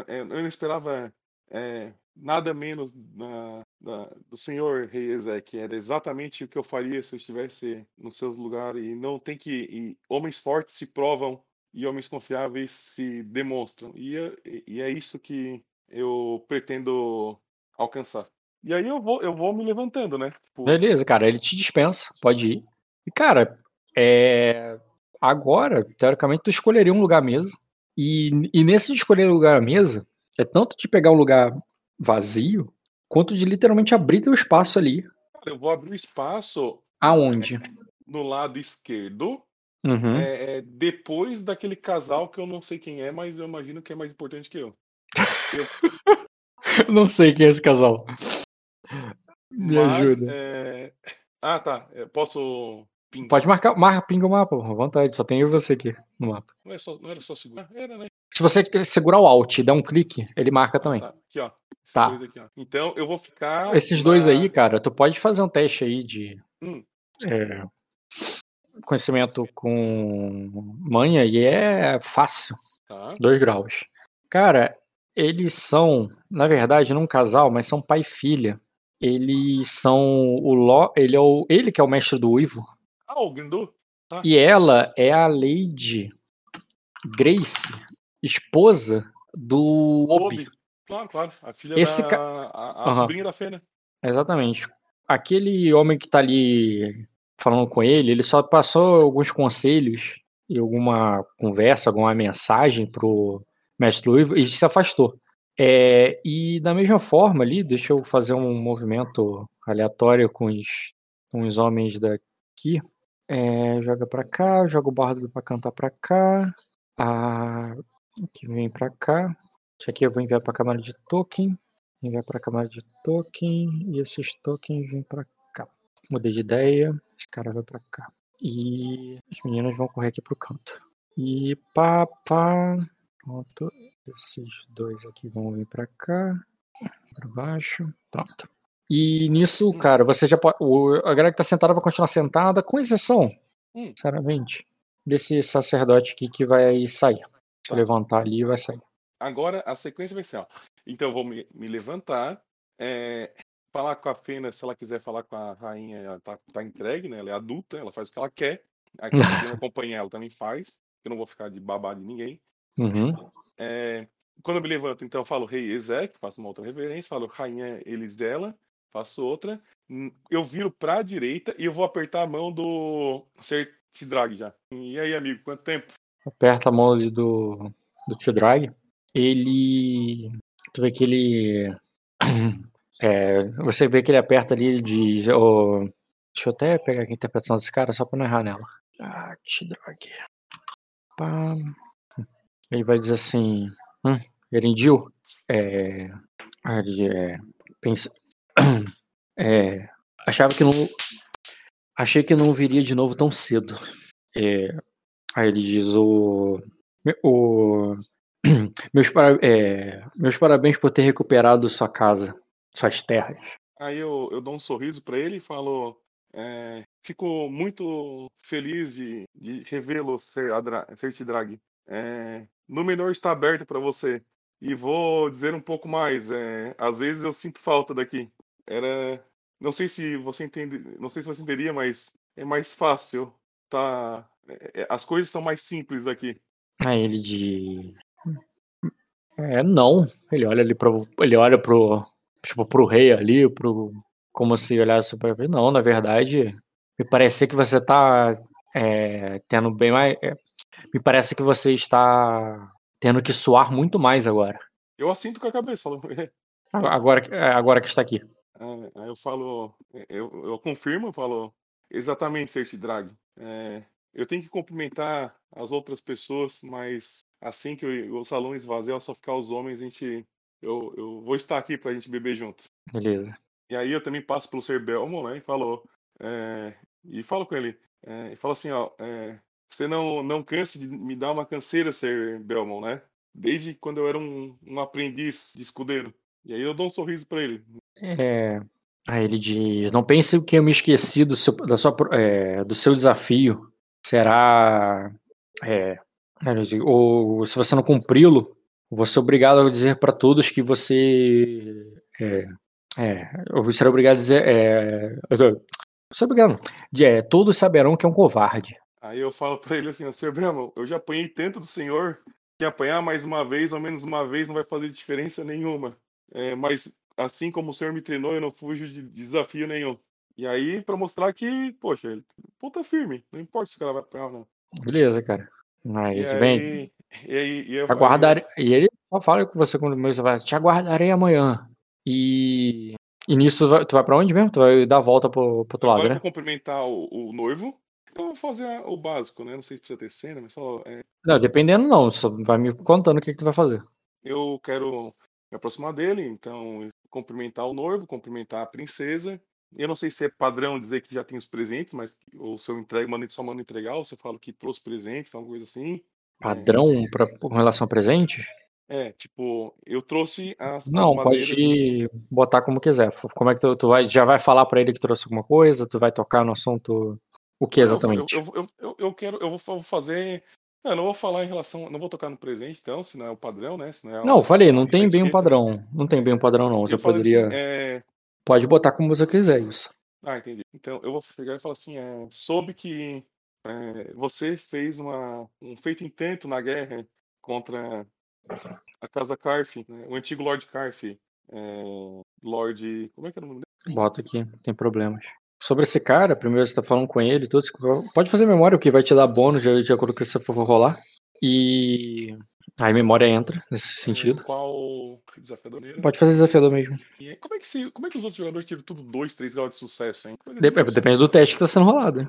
é, eu não esperava é, nada menos da, da- do senhor Rei Ezek. Era exatamente o que eu faria se eu estivesse no seu lugar. E não tem que. e homens fortes se provam e homens confiáveis se demonstram. E é, e é isso que eu pretendo alcançar. E aí eu vou, eu vou me levantando, né? Tipo, Beleza, cara, ele te dispensa, pode ir. E, cara, é... agora, teoricamente, tu escolheria um lugar à mesa. E, e nesse de escolher lugar à mesa, é tanto de pegar um lugar vazio, quanto de literalmente abrir teu espaço ali. cara, eu vou abrir o espaço Aonde? no lado esquerdo Uhum. É, depois daquele casal que eu não sei quem é, mas eu imagino que é mais importante que eu. Não sei quem é esse casal. Me Mas, ajuda. é, Ah, tá. é, Posso pingar? Pode marcar, marca, pinga o mapa, à vontade, só tem eu e você aqui no mapa. Não, é só... não era só segurar? Era, né? Se você segurar o Alt e dar um clique, ele marca Ah, também. tá. Aqui, ó. Tá. dois aqui, ó. Então eu vou ficar. Esses dois na- aí, cara, tu pode fazer um teste aí de Hum. é, conhecimento com manha e é fácil, Tá. dois graus. Cara, eles são, na verdade, não um casal, mas são pai e filha. Eles são o Ló, ele é o, ele que é o mestre do Uivo Ah, o Grindu? e ela é a Lady Grace, esposa do Obi. Obi. Claro, claro. A filha Esse da. ca- A, a Aham. sobrinha da Fê, né? Exatamente. Aquele homem que tá ali falando com ele, ele só passou alguns conselhos e alguma conversa, alguma mensagem pro mestre Luivo e se afastou. É, e da mesma forma ali, deixa eu fazer um movimento aleatório com os, com os homens daqui. É, joga pra cá, joga o bardo pra cantar pra cá. Ah, que vem pra cá. Isso aqui eu vou enviar pra câmara de token. Enviar para a camada de token e esses tokens vêm para cá. Mudei de ideia, esse cara vai para cá. E as meninas vão correr aqui pro canto. E pá, pá. Pronto. Esses dois aqui vão vir para cá. Para baixo. Pronto. E nisso, cara, você já pode. o- A galera que tá sentada vai continuar sentada, com exceção, Hum. sinceramente, desse sacerdote aqui que vai sair. Se Tá. levantar ali, vai sair. Agora a sequência vai ser, ó. Então eu vou me, me levantar, é, falar com a Fena, se ela quiser falar com a rainha, ela tá, tá entregue, né? Ela é adulta, ela faz o que ela quer. Aqui quem acompanha ela também faz. Eu não vou ficar de babá de ninguém. Uhum. É, quando eu me levanto, então eu falo rei Ezek, faço uma outra reverência, falo rainha Elisdela, faço outra. Eu viro pra direita e eu vou apertar a mão do Sertidrag já. E aí, amigo, quanto tempo? aperta a mão ali do, do Tio Drag, ele. Tu vê que ele. é, você vê que ele aperta ali e diz. "Ô, deixa eu até pegar aqui a interpretação desse cara só pra não errar nela. Ah, Tio Drag. Ele vai dizer assim. Hum, Erendil, é. ele, é, pensa, é, achava que não. Achei que não viria de novo tão cedo. É, Aí ele diz o. o meus, para- é, meus parabéns por ter recuperado sua casa, suas terras. Aí eu, eu dou um sorriso pra ele e falo: é, Fico muito feliz de, de revê-lo, Ser Sertidrag. É, Númenor está aberto para você. E vou dizer um pouco mais. é, às vezes eu sinto falta daqui. Era. Não sei se você entende. Não sei se você entenderia, mas é mais fácil. Tá. é, é, as coisas são mais simples daqui. Aí ele diz. É, não. Ele olha ali pro. Ele olha pro. Tipo, pro rei ali, pro. Como se olhasse ele. Não, na verdade, me parece que você tá é, tendo bem mais. é, me parece que você está tendo que suar muito mais agora. Eu assinto com a cabeça, falo. Agora, que- é, agora que está aqui. É, aí eu falo, eu, eu confirmo, eu falo exatamente, Sertidrag. É, eu tenho que cumprimentar as outras pessoas, mas assim que o, o salão esvaziar, só ficar os homens, a gente. Eu, eu vou estar aqui pra gente beber junto. Beleza. E aí eu também passo pelo Sr. Belmont, né? E falo. é, e falo com ele. É, e falo assim, ó. é, você não, não canse de me dar uma canseira, Sr. Belmont, né? Desde quando eu era um, um aprendiz de escudeiro. E aí eu dou um sorriso pra ele. É, aí ele diz: Não pense que eu me esqueci do seu, da sua é, do seu desafio. Será. É, diz, ou se você não cumpri-lo, você é obrigado a dizer para todos que você. É, é, eu obrigado a dizer. É, eu é obrigado. É, todos saberão que é um covarde. Aí eu falo pra ele assim, ó, Sr. Belmont, eu já apanhei tanto do senhor que apanhar mais uma vez ou menos uma vez não vai fazer diferença nenhuma. É, mas assim como o senhor me treinou, eu não fujo de desafio nenhum. E aí, pra mostrar que, poxa, ele ponta firme, não importa se o cara vai apanhar ou não. Beleza, cara. Aí, E bem, aí, e aí, e eu aguardarei. E ele só fala com você quando você vai. Te aguardarei amanhã. E. E nisso tu vai, tu vai pra onde mesmo? Tu vai dar a volta pro, pro outro lado, né? vou cumprimentar o, o noivo. Eu vou fazer o básico, né? Não sei se precisa ter cena, mas só é, Não, dependendo não. Só vai me contando o que, que tu vai fazer. eu quero me aproximar dele, então cumprimentar o noivo, cumprimentar a princesa. Eu não sei se é padrão dizer que já tem os presentes, mas ou se eu entrego, mando, só mando entregar, ou se eu falo que trouxe presentes, alguma coisa assim. Padrão pra, com relação a presente? É, tipo, eu trouxe as, as Não, madeiras. pode botar como quiser. Como é que tu, tu vai, já vai falar pra ele que trouxe alguma coisa? Tu vai tocar no assunto. O que exatamente? Eu, eu, eu, eu quero, eu vou fa- vou fazer. Não, eu não vou falar em relação. Não vou tocar no presente, então, se não é o padrão, né? Se não, é Não, eu falei, não tem bem um padrão. Não tem bem um padrão, não. Você falei poderia. assim, é, Pode botar como você quiser isso. Ah, entendi. Então eu vou pegar e falar assim: é, soube que é, você fez uma, um feito intento na guerra contra a Casa Carf, né, o antigo Lord Carf. É, Lord. Como é que era o nome dele? Bota aqui, não tem problemas. Sobre esse cara, primeiro você tá falando com ele, tudo, pode fazer memória, o que vai te dar bônus de, de acordo com o que você for rolar. E aí memória entra nesse sentido. É, qual desafiador nele? Pode fazer desafiador mesmo. E como, é que se, como é que os outros jogadores tiveram tudo 2, 3 graus de sucesso, hein? Dep- difícil. Depende do teste que tá sendo rolado.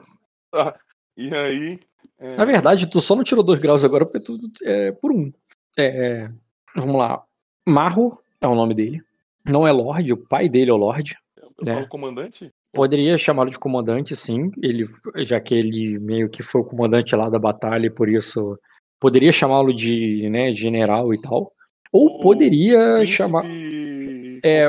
Ah, e aí. é, Na verdade, tu só não tirou dois graus agora porque tu é por um. É, vamos lá. Marro é o nome dele. Não é Lorde, o pai dele é o Lorde. eu né? falo comandante? Poderia chamá-lo de comandante, sim. Ele, já que ele meio que foi o comandante lá da batalha, e por isso poderia chamá-lo de né, general e tal. Ou poderia chamar, É,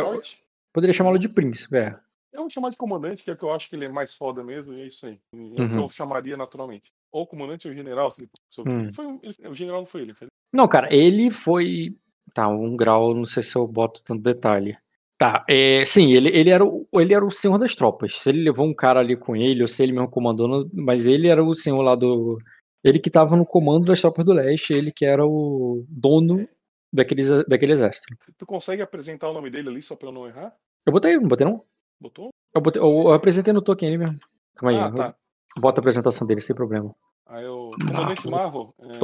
poderia chamá-lo de príncipe. É. Eu vou chamar de comandante, que é o que eu acho que ele é mais foda mesmo, e é isso aí. É o que Uhum. eu chamaria naturalmente. Ou comandante ou general. Se, se, Hum. foi ele- o general não foi ele. Foi Não, cara, ele foi. Tá, um grau, não sei se eu boto tanto detalhe. Tá, é, sim, ele, ele, era o, ele era o senhor das tropas. Se ele levou um cara ali com ele, ou se ele mesmo comandou, mas ele era o senhor lá do. Ele que tava no comando das tropas do leste, ele que era o dono daquele, daquele exército. Tu consegue apresentar o nome dele ali só pra eu não errar? Eu botei, não botei não? Botou? Eu, botei, eu, eu apresentei no token ali mesmo. Calma aí, ah, eu- tá. bota a apresentação dele sem problema. Aí o comandante Marro é,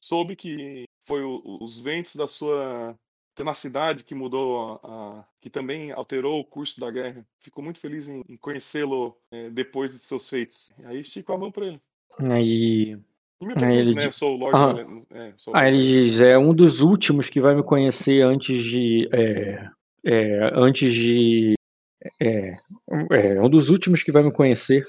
soube que foi o- os ventos da sua tenacidade que mudou, a, a- que também alterou o curso da guerra. Ficou muito feliz em, em conhecê-lo é, depois de seus feitos. Aí estico a mão pra ele. Aí. E me Aí apresento, ele né? sou o Lorde. Aham. É, sou o Aí ele Lorde- diz, é um dos últimos que vai me conhecer antes de. É, é, antes de. É, é, um dos últimos que vai me conhecer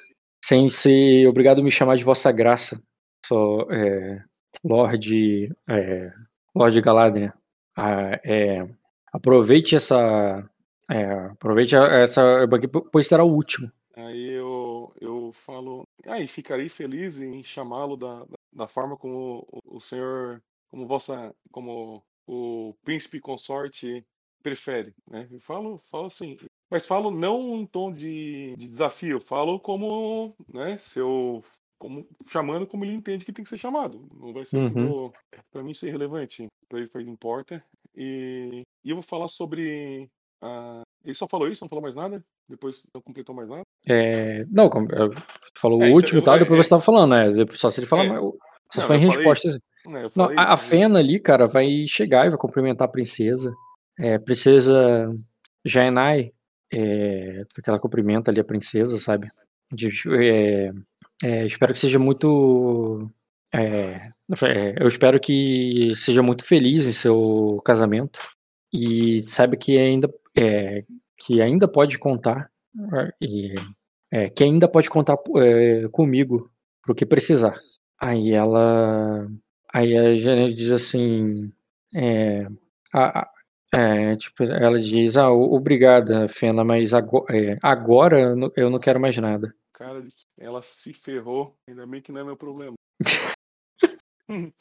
sem ser obrigado a me chamar de Vossa Graça. Só. É, Lorde. É, Lorde Galadriel. Ah, é, aproveite essa. É, aproveite essa. Pois será o último. Aí eu, eu falo, aí ficarei feliz em chamá-lo da, da forma como o, o senhor, como vossa, como o príncipe consorte prefere, né? Eu falo, falo assim, mas falo não em tom de, de desafio, falo como, né, seu, como, chamando como ele entende que tem que ser chamado. Não vai ser Uhum. para mim isso é irrelevante, para ele, ele importa. E, e eu vou falar sobre a, ele só falou isso, não falou mais nada? Depois não completou mais nada? É, não, falou É, o então, último, eu- tá? Depois é. você tava falando, né? Depois- Só se ele falar, É. eu- só Não, foi em falei- resposta. Eu Não, falei, a, a falei- Fena ali, cara, vai chegar e vai cumprimentar a princesa. É, princesa Jaenai, é, que ela cumprimenta ali a princesa, sabe? De- é, é, espero que seja muito. é, é, eu espero que seja muito feliz em seu casamento e saiba que ainda, é, que ainda pode contar é, e é, que ainda pode contar comigo pro que precisar. Aí ela, aí a Janet diz assim, a- é, tipo, ela diz, ah, obrigada, Fena, mas ago- é, agora eu não quero mais nada. Cara, de que ela se ferrou. Ainda bem que não é meu problema.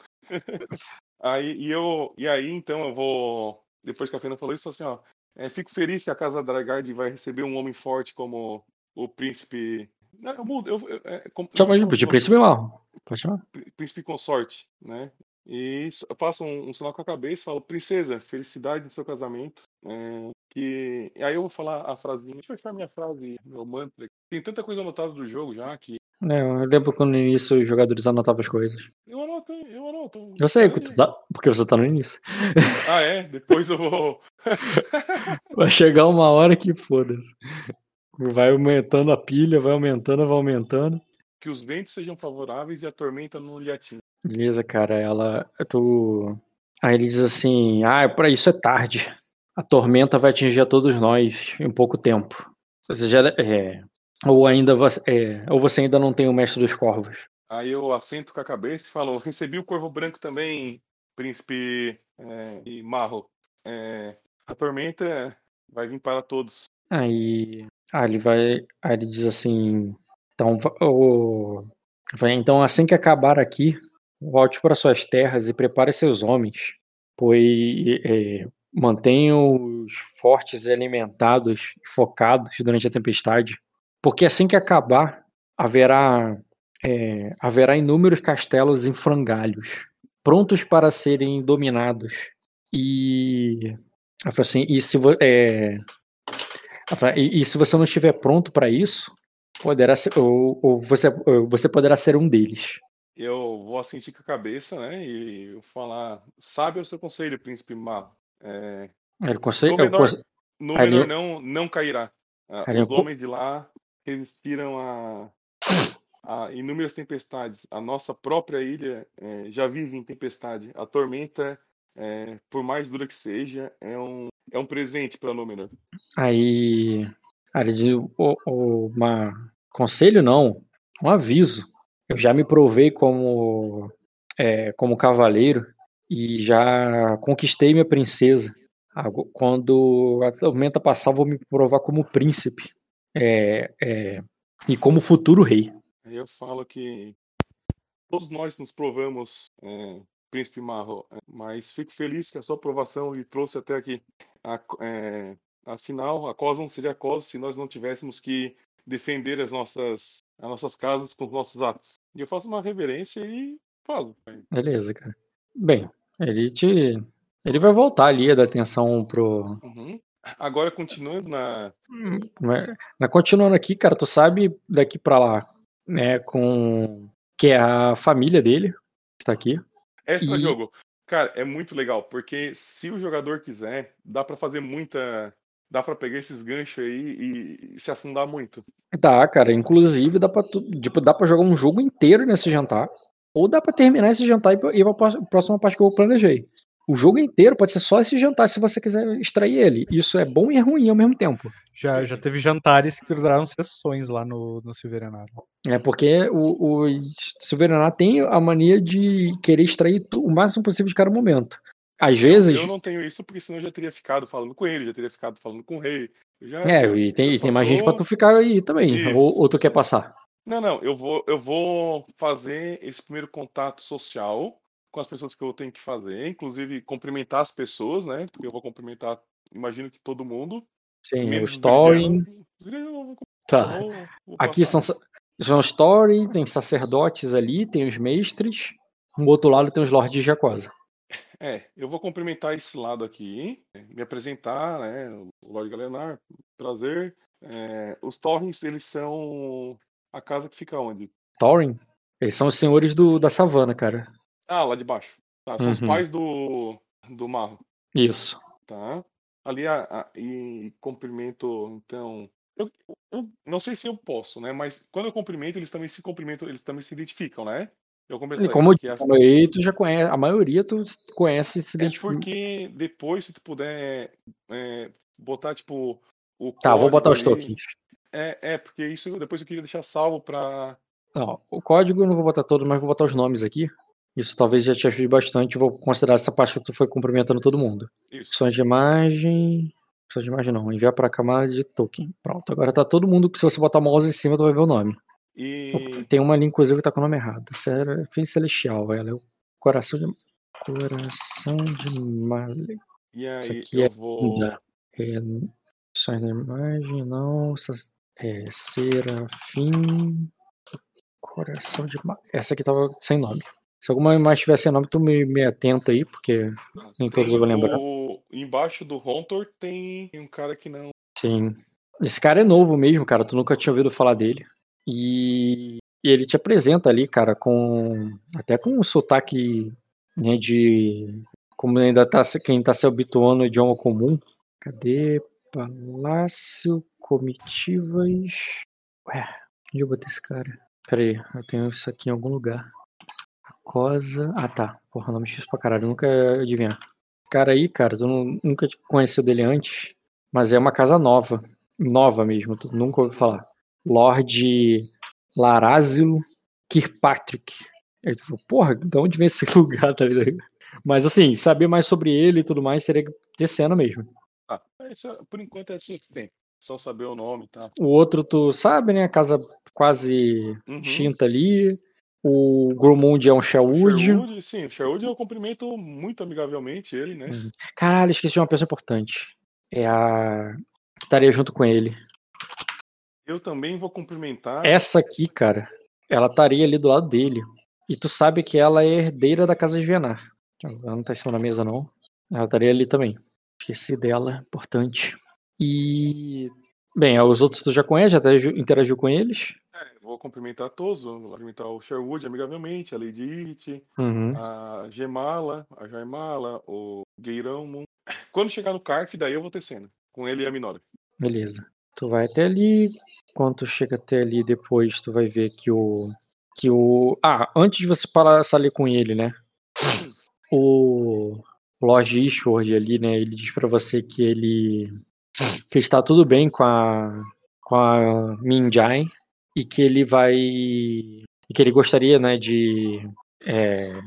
aí, e, eu, e aí, então, eu vou. Depois que a Fena falou isso, assim, ó. é, fico feliz se a casa Dragard vai receber um homem forte como o príncipe. Não, eu mudo. Eu, eu, é, como, Chama de, chama de príncipe mal. Pode chamar. prí- príncipe consorte, né? E eu passo um, um sinal com a cabeça e falo, princesa, felicidade no seu casamento. é, que... E aí eu vou falar a frasinha. Deixa eu achar minha frase, meu mantra. Tem tanta coisa anotada do jogo já que. É, eu lembro quando no início os jogadores anotavam as coisas. Eu anoto, eu anoto. Eu sei, que tu tá, porque você tá no início. Ah, é? Depois eu vou. Vai chegar uma hora que foda-se. Vai aumentando a pilha, vai aumentando, vai aumentando. que os ventos sejam favoráveis e a tormenta não lhe atinja. Beleza, cara, ela. Tu. Aí ele diz assim: Ah, pra isso é tarde. A tormenta vai atingir a todos nós em pouco tempo. Você já. É, ou ainda você, é, ou você ainda não tem o mestre dos corvos. Aí eu assento com a cabeça e falo: recebi o corvo branco também, príncipe é, e marro. É, a tormenta vai vir para todos. Aí, aí ele vai. Aí ele diz assim: Então, o, então assim que acabar aqui, volte para suas terras e prepare seus homens, pois é, mantenham os fortes alimentados e focados durante a tempestade, porque assim que acabar, haverá, é, haverá inúmeros castelos em frangalhos, prontos para serem dominados. E, assim, e se, é, e, e se você não estiver pronto para isso, poderá ser, ou, ou você, ou você poderá ser um deles. Eu vou assentir com a cabeça, né? E falar: sabe o seu conselho, príncipe marro. É, Ele consegue, Númenor, Númenor Ali- não, não cairá. Ah, os homens de lá resistiram a, a inúmeras tempestades. A nossa própria ilha eh, já vive em tempestade. A tormenta, eh, por mais dura que seja, é um, é um presente para Númenor. Aí, aí ele diz, "O- o- uma conselho não, um aviso. Eu já me provei como é, como cavaleiro e já conquistei minha princesa. Quando a tormenta passar, vou me provar como príncipe é, é, e como futuro rei. Eu falo que todos nós nos provamos, eh, príncipe Marro, eh, mas fico feliz que a sua aprovação lhe trouxe até aqui. A, eh, afinal, a cosa não seria a cosa se nós não tivéssemos que defender as nossas, as nossas casas com os nossos atos. E eu faço uma reverência e falo. Beleza, cara. Bem, ele te. Ele vai voltar ali a dar atenção pro. Uhum. Agora, continuando na. Mas, mas continuando aqui, cara, tu sabe daqui pra lá, né, com. Que é a família dele, que tá aqui. Extra E- jogo. Cara, é muito legal, porque se o jogador quiser, dá pra fazer muita. Dá pra pegar esses ganchos aí e, e se afundar muito. Tá, cara, inclusive dá pra, tu, tipo, dá pra jogar um jogo inteiro nesse jantar, ou dá pra terminar esse jantar e ir pra pró- próxima parte que eu planejei. O jogo inteiro pode ser só esse jantar se você quiser extrair ele. Isso é bom e é ruim ao mesmo tempo. Já, já teve jantares que duraram sessões lá no, no Silverenado. É porque o, o Silveraná tem a mania de querer extrair o máximo possível de cada momento. Às vezes. Eu não tenho isso porque senão eu já teria ficado falando com ele, já teria ficado falando com o rei. Já, É, e tem, eu e tem mais gente pra tu ficar aí também. Ou, ou tu quer passar? Não, não, eu vou, eu vou fazer esse primeiro contato social com as pessoas que eu tenho que fazer, inclusive cumprimentar as pessoas, né? Porque eu vou cumprimentar, imagino que todo mundo. Sim, o menos os Story. Tá. vou- vou Aqui são, são Story, tem sacerdotes ali, tem os mestres. No outro lado tem os Lords de Jacosa. É, eu vou cumprimentar esse lado aqui, me apresentar, né? O Lorde Galenar, prazer. É, os Torrens, eles são a casa que fica onde? Thorin, eles são os senhores do, da savana, cara. Ah, lá de baixo. Tá, são os Uhum. pais do, do Marro. Isso. Tá? Ali a, a- e cumprimento, então, Eu, eu não sei se eu posso, né? Mas quando eu cumprimento, eles também se cumprimentam, eles também se identificam, né? Eu E como eu disse, a- maioria tu já conhece, a maioria tu conhece e se É identifica. porque depois, se tu puder é, botar, tipo, o Tá, vou botar os ali. tokens. É, é, porque isso depois eu queria deixar salvo pra. Não, o código eu não vou botar todo, mas vou botar os nomes aqui. Isso talvez já te ajude bastante. Vou considerar essa parte que tu foi cumprimentando todo mundo. Isso. Opções de imagem. Opções de imagem não. Enviar para a camada de token. Pronto. Agora tá todo mundo. que Se você botar o mouse em cima, tu vai ver o nome. E. Tem uma ali, inclusive, que tá com o nome errado. Sério, Fim Celestial, ela é o coração de. Coração de Malek. E Isso aí aqui eu é vou. É, opções da imagem, não. essas- É, Serafim. Coração de. Ma- Essa aqui tava sem nome. Se alguma imagem tivesse sem nome, tu me, me atenta aí, porque Nem todos eu vou lembrar. O... Embaixo do Hontor tem um cara que não. Sim. Esse cara é novo mesmo, cara. Tu nunca tinha ouvido falar dele. E, e ele te apresenta ali, cara, com. Até com um sotaque, né, de. Como ainda tá se- quem tá se habituando ao idioma comum. Cadê? Palácio, comitivas. Ué, onde eu botei esse cara? Pera aí, eu tenho isso aqui em algum lugar. Cosa. Ah tá. Porra, nome difícil pra caralho. Nunca ia adivinhar. Esse cara aí, cara, tu nunca conheceu dele antes. Mas é uma casa nova. Nova mesmo, tu nunca ouviu falar. Lord Larázilo Kirkpatrick. Aí tu falou, porra, de onde vem esse lugar, tá ligado? Mas assim, saber mais sobre ele e tudo mais seria ter cena mesmo. Isso, é- por enquanto é suficiente. Só saber o nome, tá? O outro, tu sabe, né? A casa quase Uhum. extinta ali. O Gromund é um Sherwood. Sherwood, sim, o Sherwood eu cumprimento muito amigavelmente ele, né? Uhum. Caralho, esqueci de uma pessoa importante. É a. que estaria junto com ele. Eu também vou cumprimentar. Essa aqui, cara, ela estaria ali do lado dele. E tu sabe que ela é herdeira da casa de Venar. Ela não tá em cima da mesa, não. Ela estaria ali também. Esqueci dela, importante. E. Bem, os outros tu já conhece, já até interagiu com eles. É, vou cumprimentar todos, vou cumprimentar o Sherwood amigavelmente, a Lady It, Uhum. a Gemala, a Jaimala, o Gueirão. Quando chegar no Carf, daí eu vou ter cena. Com ele e a Minora. Beleza. Tu vai até ali. Quando tu chega até ali depois, tu vai ver que o. Que o. Ah, antes de você passar ali com ele, né? O Lord Ishward ali, né? Ele diz pra você que ele. Que está tudo bem com a. Com a Minjai. E que ele vai. E que ele gostaria, né? De. É,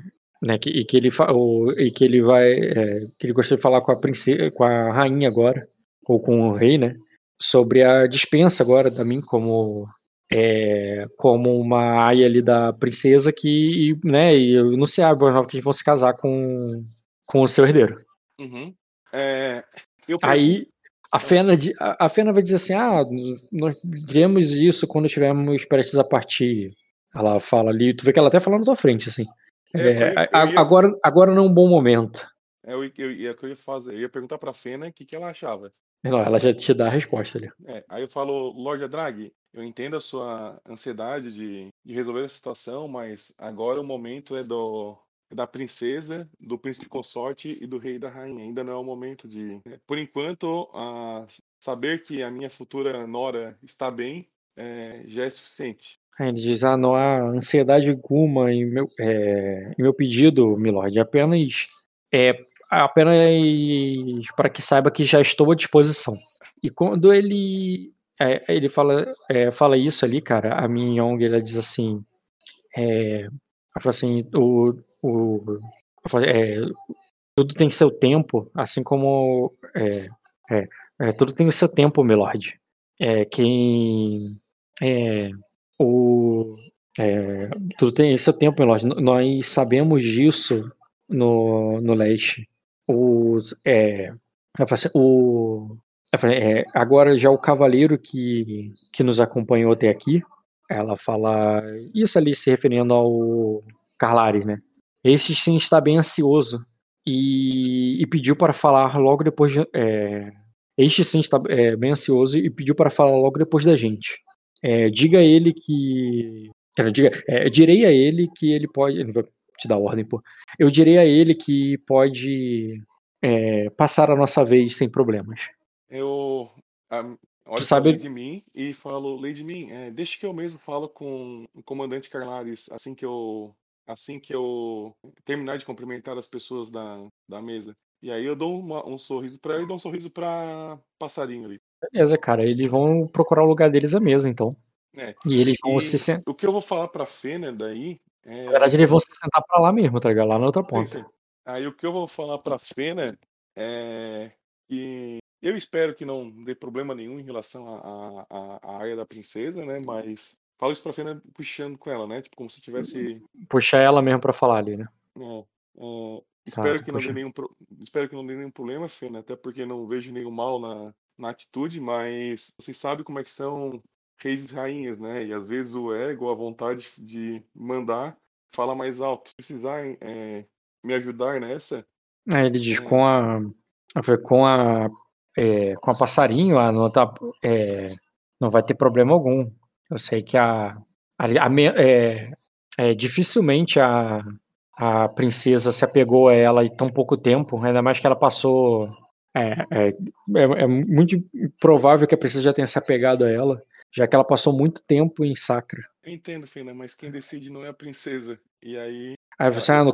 né, que, e que ele fa- o- e que ele vai é, que ele gostaria de falar com a princesa com a rainha agora ou com o rei né sobre a dispensa agora da mim como é, como uma aia ali da princesa que e, né e anunciar boas novas que eles vão se casar com com o seu herdeiro Uhum. É, eu aí a Fena a Fena vai dizer assim ah nós diremos isso quando estivermos prestes a partir ela fala ali tu vê que ela até fala na tua frente assim É, É, eu ia- a- eu ia- agora agora não é um bom momento É o eu, ia- que eu ia fazer. Eu ia perguntar pra Fena o que, que ela achava. não ela já te dá a resposta ali É, aí eu falo, Lorde Drag, eu entendo a sua ansiedade de, de resolver a situação, mas agora o momento é do é da princesa, do príncipe consorte e do rei e da rainha. Ainda não é o momento de. Por enquanto, a, saber que a minha futura nora está bem é, já é suficiente. Aí ele diz: Ah, não há ansiedade alguma em meu, é, em meu pedido, milord. Apenas, é, apenas para que saiba que já estou à disposição. E quando ele, é, ele fala, é, fala isso ali, cara, a minha Yong ela diz assim: é, ela fala assim, o, o, é, tudo tem seu tempo, assim como. É, é, é, tudo tem o seu tempo, milord. É, quem. É, o, é, tudo tem seu tempo, Milord. Nós sabemos disso no, no leste. Os, assim, o, é, agora já o cavaleiro que, que nos acompanhou até aqui, ela fala isso ali se referindo ao Carlares, né? Este sim está bem ansioso e, e pediu para falar logo depois. De, é, este sim está é, bem ansioso e pediu para falar logo depois da gente. É, diga a ele que. Diga, é, direi a ele que ele pode. Ele vai te dar ordem, pô. Eu direi a ele que pode é, passar a nossa vez sem problemas. Eu. A, olho pra sabe- Lady Min e falo, Lady Min, é, deixa que eu mesmo falo com o comandante Carlares assim que eu assim que eu terminar de cumprimentar as pessoas da, da mesa. E aí eu dou uma- um sorriso pra ela e dou um sorriso pra passarinho ali. Beleza, cara. Eles vão procurar o lugar deles à mesa, então. É. E eles vão E se sentar. o que eu vou falar pra Fena daí é. Na verdade, eles vão se sentar pra lá mesmo, tá ligado? Lá na outra ponta. sim. Aí o que eu vou falar pra Fena é que eu espero que não dê problema nenhum em relação à área da princesa, né? Mas falo isso pra Fena puxando com ela, né? Tipo, como se tivesse. Puxar ela mesmo pra falar ali, né? é, é, espero, tá que não dê nenhum, espero que não dê nenhum problema, Fena, até porque não vejo nenhum mal na, na atitude, mas você sabe como é que são reis e rainhas, né? E às vezes o ego, a vontade de mandar, fala mais alto. Se precisar é, me ajudar nessa, Aí ele diz É. com a. Com a. é, com a passarinho, a nota. é, não vai ter problema algum. Eu sei que a. a, a é, é, dificilmente a, a princesa se apegou a ela em tão pouco tempo, ainda mais que ela passou. É, é, é- é muito provável que a princesa já tenha se apegado a ela, já que ela passou muito tempo em Sacra. Eu entendo, Fena, mas quem decide não é a princesa. E aí. Aí você, ah, no,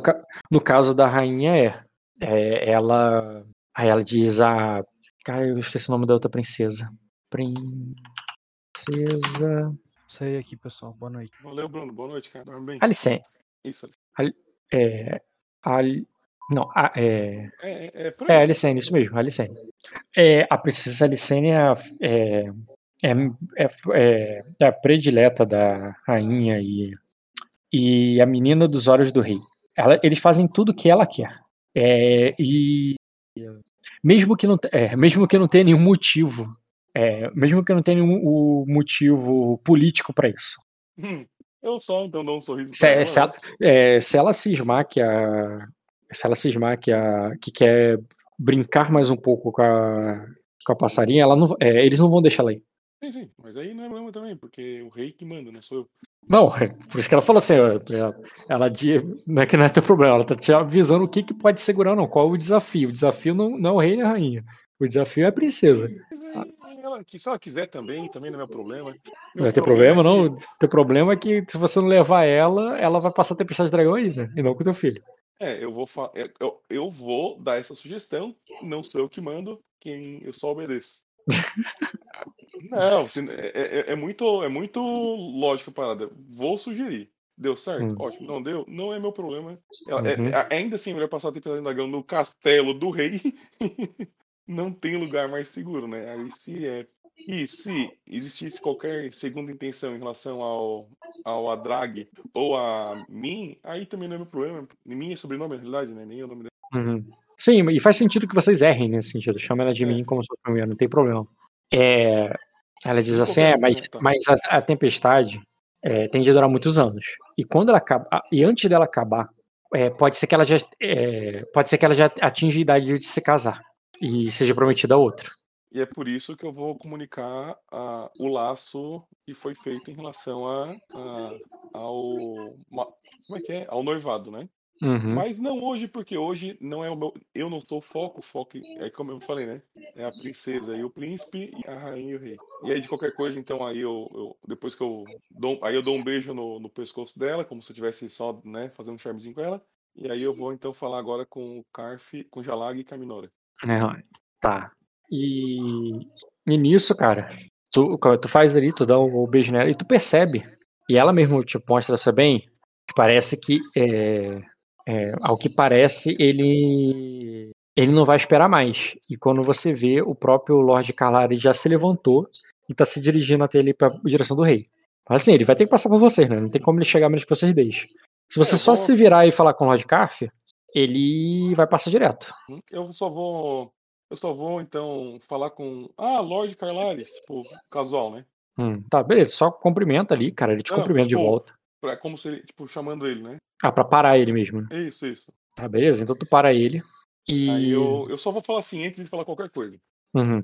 no caso da rainha é, é, ela, aí ela diz a, cara, eu esqueci o nome da outra princesa. Princesa Isso aí aqui, pessoal. Boa noite. Valeu, Bruno. Boa noite, cara. Dorme bem. Alicene. Isso. É, Ali- não, a- é, É, é, é é. Alicene, isso mesmo, Alicene. É, a princesa Alicene é, a- é, é, é, é, é a predileta da rainha e, e a menina dos olhos do rei. Ela- eles fazem tudo que ela quer. É, e mesmo que não, é, mesmo que não tenha nenhum motivo, é, mesmo que não tenha nenhum o motivo político para isso. Hum, eu só então dou um sorriso Se, pra ela. se ela, é, se ela cismar que a. Se ela cismar que, a, que quer brincar mais um pouco com a, com a passarinha, ela não, é, eles não vão deixar ela ir. Sim, sim. Mas aí não é problema também, porque o rei que manda, não sou eu. Não, é por isso que ela falou assim, ó, ela, ela não é que não é teu problema, ela tá te avisando o que, que pode segurar, não. Qual é o desafio? O desafio não, não é o rei nem a rainha. O desafio é a princesa. Ela, que- se ela quiser também, também não é meu problema. Não vai ter problema, não. O teu problema é que se você não levar ela, ela vai passar a ter de dragão ainda, e não com teu filho. É, eu vou, é, eu, eu vou dar essa sugestão, não sou eu que mando, quem eu só obedeço. Não, se- é, é- é muito, é muito lógico a parada. Vou sugerir. Deu certo? Hum. Ótimo. Não deu? Não é meu problema. Ela- é- Uhum. é- ainda assim, melhor passar a tempestade do dragão no castelo do rei. não tem lugar mais seguro, né? Aí se é. E se existisse qualquer segunda intenção em relação ao, ao Adrag ou a mim, aí também não é meu problema. Mim é sobrenome, na realidade, né? Nem é o nome dela. Uhum. Sim, e faz sentido que vocês errem nesse sentido. Chama ela de É. mim como sua primeira, não tem problema. É, ela diz assim, é, mas, tá. mas a, a tempestade é, tem de durar muitos anos. E quando ela acabar, e antes dela acabar, é, pode ser que ela já é, pode ser que ela já atinja a idade de se casar e seja prometida a outra. E é por isso que eu vou comunicar ah, o laço que foi feito em relação a, a- ao. Como é que é? Ao noivado, né? Uhum. Mas não hoje, porque hoje não é o meu. Eu não sou o foco, o foco é como eu falei, né? É a princesa e o príncipe, e a rainha e o rei. E aí, de qualquer coisa, então, aí eu. eu- depois que eu dou. Aí eu dou um beijo no, no pescoço dela, como se eu tivesse só, né, fazendo um charmezinho com ela. E aí eu vou então falar agora com o Carf, com Jalag e Caminora. É, tá. E, e nisso, cara, tu, tu faz ali, tu dá o, o beijo nela e tu percebe. E ela mesmo te mostra bem, que parece que, é, é, ao que parece, ele ele não vai esperar mais. E quando você vê, o próprio Lord Calari já se levantou e tá se dirigindo até ele pra direção do rei. Mas assim, ele vai ter que passar por vocês, né? Não tem como ele chegar menos que vocês deixem. Se você É, só se virar e falar com o Lord Carf, ele vai passar direto. Hum, Eu só vou. Eu só vou, então, falar com. Ah, Lord Carlares, tipo, casual, né? Hum, tá, beleza. Só cumprimenta ali, cara. Ele te Não, cumprimenta de tipo, volta. Pra, como se ele, tipo, chamando ele, né? Ah, pra parar ele mesmo, né? Isso, isso. Tá, beleza? Então tu para ele. E. Aí eu, eu só vou falar assim antes de falar qualquer coisa. Uhum.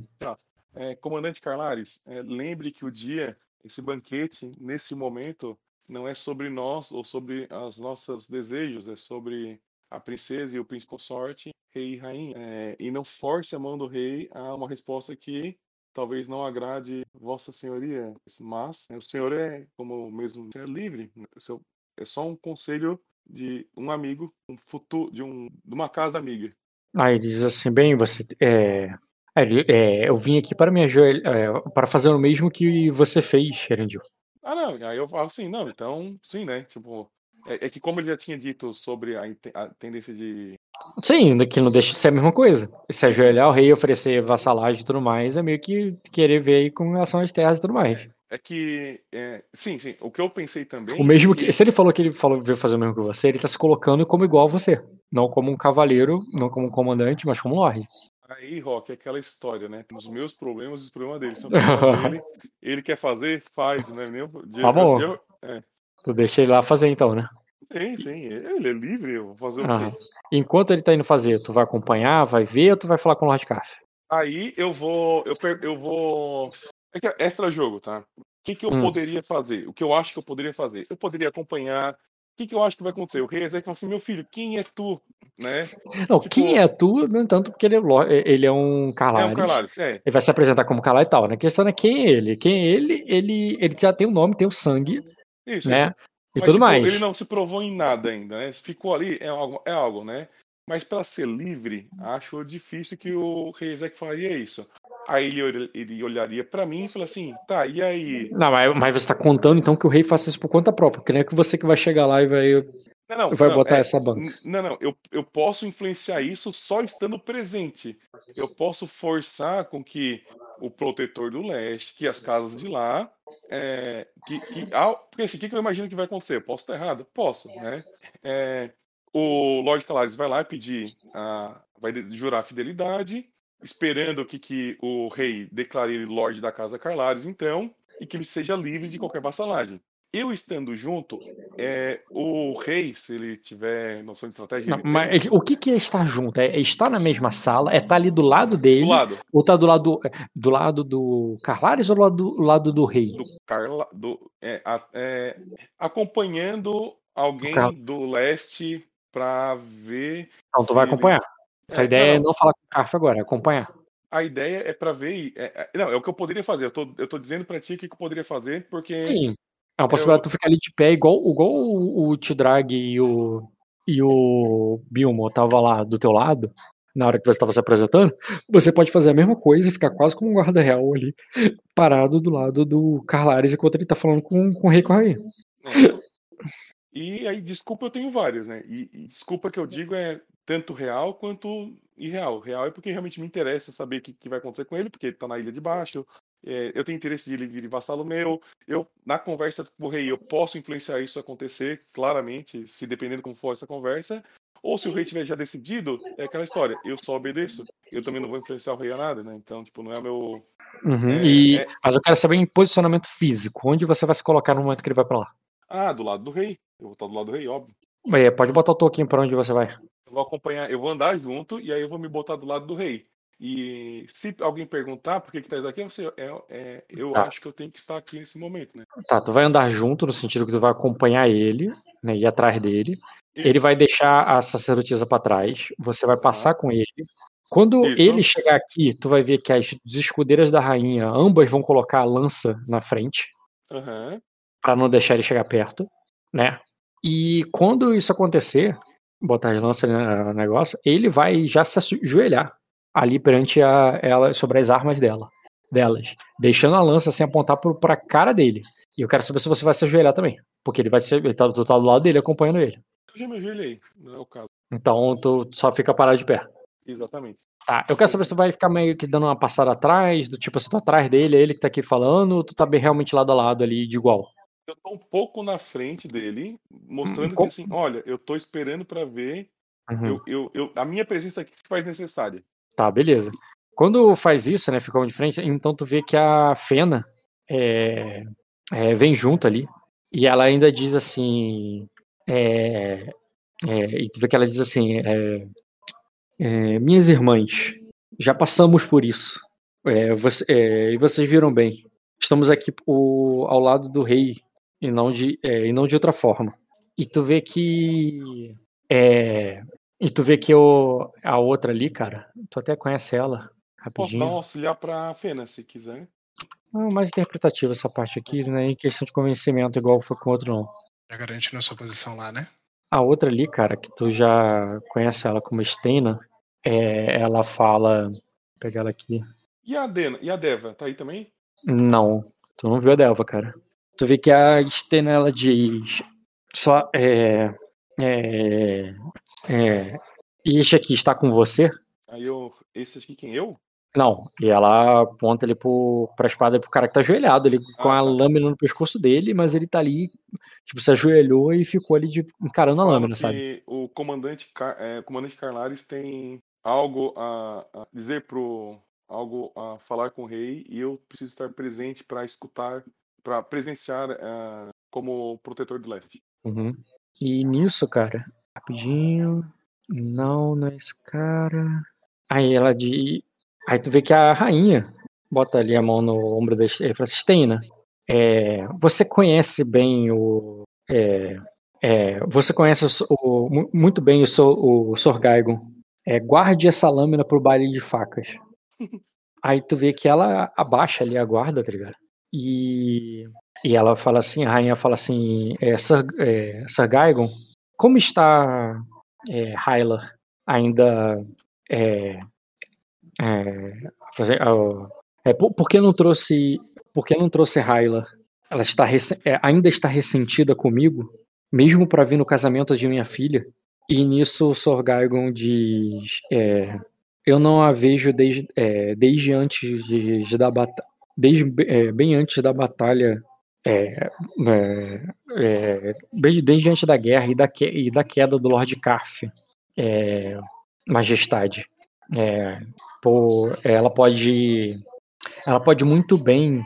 É, Comandante Carlares, é, lembre que o dia, esse banquete, nesse momento, não é sobre nós ou sobre os nossos desejos, é sobre a princesa e o príncipe consorte, rei e rainha. É, e não force a mão do rei a uma resposta que talvez não agrade Vossa Senhoria, mas né, o senhor é, como mesmo é livre, né, seu- é só um conselho de um amigo, um futuro, de, um, de uma casa amiga. Aí ele diz assim, bem, você. É... ele- é, eu vim aqui para me ajoelhar, é, para fazer o mesmo que você fez, Erendil. Ah, não, aí eu falo assim, não, então, sim, né? Tipo, é, é que como ele já tinha dito sobre a, a tendência de. Sim, que não deixa de ser a mesma coisa. Se ajoelhar ao rei e oferecer vassalagem e tudo mais, é meio que querer ver aí com relação às terras e tudo mais. É que. é, sim, sim, o que eu pensei também. O mesmo é que. Se ele falou que ele falou veio fazer o mesmo que você, ele tá se colocando como igual a você. Não como um cavaleiro, não como um comandante, mas como um lorde. Aí, Rock, é aquela história, né? Os meus problemas e os problemas dele. São problemas dele. Ele quer fazer, faz, né? Nem, eu- Tá bom. eu- é. Tu deixa ele lá fazer então, né? Sim, sim, ele é livre, eu vou fazer o Aham. quê? Enquanto ele tá indo fazer, tu vai acompanhar, vai ver ou tu vai falar com o Lord Caff? Aí eu vou. Eu, eu vou. É que é extra jogo, tá? O que, que eu Hum. poderia fazer? O que eu acho que eu poderia fazer? Eu poderia acompanhar. O que, que eu acho que vai acontecer? O rei Ezequiel fala assim: meu filho, quem é tu? Né? Não, Tipo- quem é tu, no entanto, porque ele é, ele é um É Carlares. um Carlares, é. Ele vai se apresentar como Carlar e tal. né? A questão é quem é ele. Quem é ele, ele, ele já tem o nome, tem o sangue, Isso, né? isso. E Mas, tudo tipo, mais. Ele não se provou em nada ainda, né? Se ficou ali, é algo, é algo né? Mas para ser livre, acho difícil que o rei Ezequiel faria isso. Aí ele, ele olharia para mim e falaria assim: tá, e aí? Não, mas, mas você tá contando então que o rei faça isso por conta própria, porque não é que você que vai chegar lá e vai. Não, não, Vai não, botar é- essa banca. Não, não, eu, eu posso influenciar isso só estando presente. Eu posso forçar com que o protetor do leste, que as casas de lá, é, que, que, ah, porque assim, o que, que eu imagino que vai acontecer? Eu posso estar errado? Posso, né? É, o Lorde Calares vai lá pedir, a, vai jurar fidelidade, esperando que, que o rei declare ele Lorde da Casa Carlares, então, e que ele seja livre de qualquer vassalagem. Eu estando junto, é, o rei, se ele tiver noção de estratégia, Não, mas o que, que é estar junto? É, estar na mesma sala? É estar ali do lado dele? do lado Ou tá do lado, do lado do Carlares ou do lado do, lado do rei? do Carla, do, é, é, acompanhando alguém do leste para ver. Então tu vai se ele- acompanhar. A É, ideia é não, não falar com o Carf agora, é acompanhar. a ideia é para ver. é- é- não, é o que eu poderia fazer. Eu tô, eu tô dizendo para ti o que que eu poderia fazer, porque. Sim. É uma possibilidade de tu ficar ali de pé, igual, igual o, o Tidrag e o, e o Bilmo tava lá do teu lado, na hora que você estava se apresentando. Você pode fazer a mesma coisa e ficar quase como um guarda real ali, parado do lado do Carlares enquanto ele tá falando com, com o rei e com a rainha. É. E aí, desculpa, eu tenho várias, né? E, e desculpa que eu digo é tanto real quanto irreal. Real é porque realmente me interessa saber o que, que vai acontecer com ele, porque ele tá na Ilha de Baixo. É, eu tenho interesse de ele vir vassalo meu. Eu, na conversa com o rei, eu posso influenciar isso acontecer, claramente, se dependendo como for essa conversa. Ou se o rei tiver já decidido, é aquela história, eu só obedeço. Eu também não vou influenciar o rei a nada, né? Então, tipo, não é meu. Uhum, É, e, é- Mas eu quero saber em posicionamento físico, onde você vai se colocar no momento que ele vai pra lá. Ah, do lado do rei. Eu vou estar do lado do rei, óbvio. É, pode botar o toquinho pra onde você vai. Eu vou acompanhar, eu vou andar junto e aí eu vou me botar do lado do rei. E se alguém perguntar por que que tá aqui, você, é, é, eu Tá. acho que eu tenho que estar aqui nesse momento, né? Tá, tu vai andar junto, no sentido que tu vai acompanhar ele, né, ir atrás dele. Ele Isso. vai deixar a sacerdotisa pra trás, você vai passar com ele. Quando Isso. ele chegar aqui, tu vai ver que as escudeiras da rainha, ambas vão colocar a lança na frente, Aham. Pra não deixar ele chegar perto, né? E quando isso acontecer, botar as lanças no negócio, ele vai já se ajoelhar ali perante a, ela sobre as armas dela, delas, deixando a lança assim apontar pro, pra cara dele. E eu quero saber se você vai se ajoelhar também, porque ele vai se, ele tá, tu tá do lado dele acompanhando ele. Eu já me ajoelhei, não é o caso. Então tu só fica parado de pé. Exatamente. Tá, eu quero saber se tu vai ficar meio que dando uma passada atrás, do tipo, se tu tá atrás dele, é ele que tá aqui falando, ou tu tá bem realmente lado a lado ali, de igual. Eu tô um pouco na frente dele, mostrando com- que assim, olha, eu tô esperando pra ver. Uhum. Eu, eu, eu, a minha presença aqui se faz necessária. Tá, beleza. Quando faz isso, né, fica um de frente, então tu vê que a Fena é, é, vem junto ali, e ela ainda diz assim, é, e tu vê que ela diz assim, minhas irmãs, já passamos por isso, você- e vocês viram bem, estamos aqui o- ao lado do rei, e não de, é, e não de outra forma. E tu vê que é, e tu vê que o, a outra ali, cara, tu até conhece ela. Posso dar um rapidinho. auxiliar pra Fena, se quiser. Não, mais interpretativo essa parte aqui, não é em questão de convencimento igual foi com o outro, não. Já garante na sua posição lá, né? A outra ali, cara, que tu já conhece ela como Stena, é, ela fala. Vou pegar ela aqui. E a Dena, e a Deva, tá aí também? Não, tu não viu a Delva, cara. Tu vê que a Stena ela diz. Só. É. É. É. Este aqui está com você? Aí eu. Esse aqui quem? Eu? Não, e ela aponta ali pro, pra espada pro cara que tá ajoelhado ali com Ah, a tá. lâmina no pescoço dele, mas ele tá ali, tipo, se ajoelhou e ficou ali de- encarando a lâmina, sabe? o comandante, é, comandante Carlares tem algo a, a dizer pro. algo a falar com o rei e eu preciso estar presente para escutar, para presenciar eh, como protetor do leste. Uhum. E nisso, cara, rapidinho. Não, não é esse cara. Aí ela de. Aí tu vê que a rainha bota ali a mão no ombro da Steina, é, você conhece bem o. é, é, você conhece o, o- mu- muito bem o, o Sorgaigon. É, guarde essa lâmina pro baile de facas. Aí tu vê que ela abaixa ali a guarda, tá ligado? E, e ela fala assim, a rainha fala assim, é, Sir, é, Sir Gaigon, como está é, Hyla ainda é, é, é, por, por que não trouxe por que não trouxe Hyla? Ela está é, ainda está ressentida comigo, mesmo para vir no casamento de minha filha. E nisso o Sir Gaigon diz, é, eu não a vejo desde, é, desde antes da batalha, desde é, bem antes da batalha é, é, é, desde, desde antes da guerra e da, que- e da queda do Lord Carf, é, Majestade. É, pô, ela pode, ela pode muito bem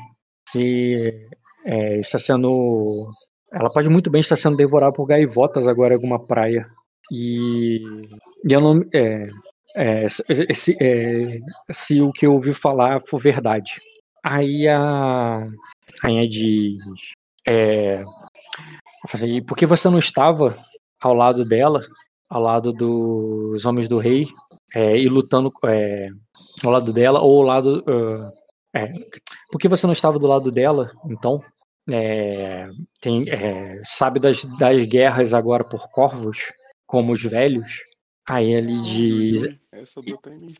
se é, está sendo, ela pode muito bem estar sendo devorada por gaivotas agora em alguma praia e, e eu não, é, se, se o que eu ouvi falar for verdade. Aí a rainha diz: é, por que você não estava ao lado dela, ao lado dos homens do rei, é, e lutando é, ao lado dela, ou ao lado. ah, é, por que você não estava do lado dela, então? É, tem, é, sabe das, das guerras agora por corvos, como os velhos? Aí ele diz: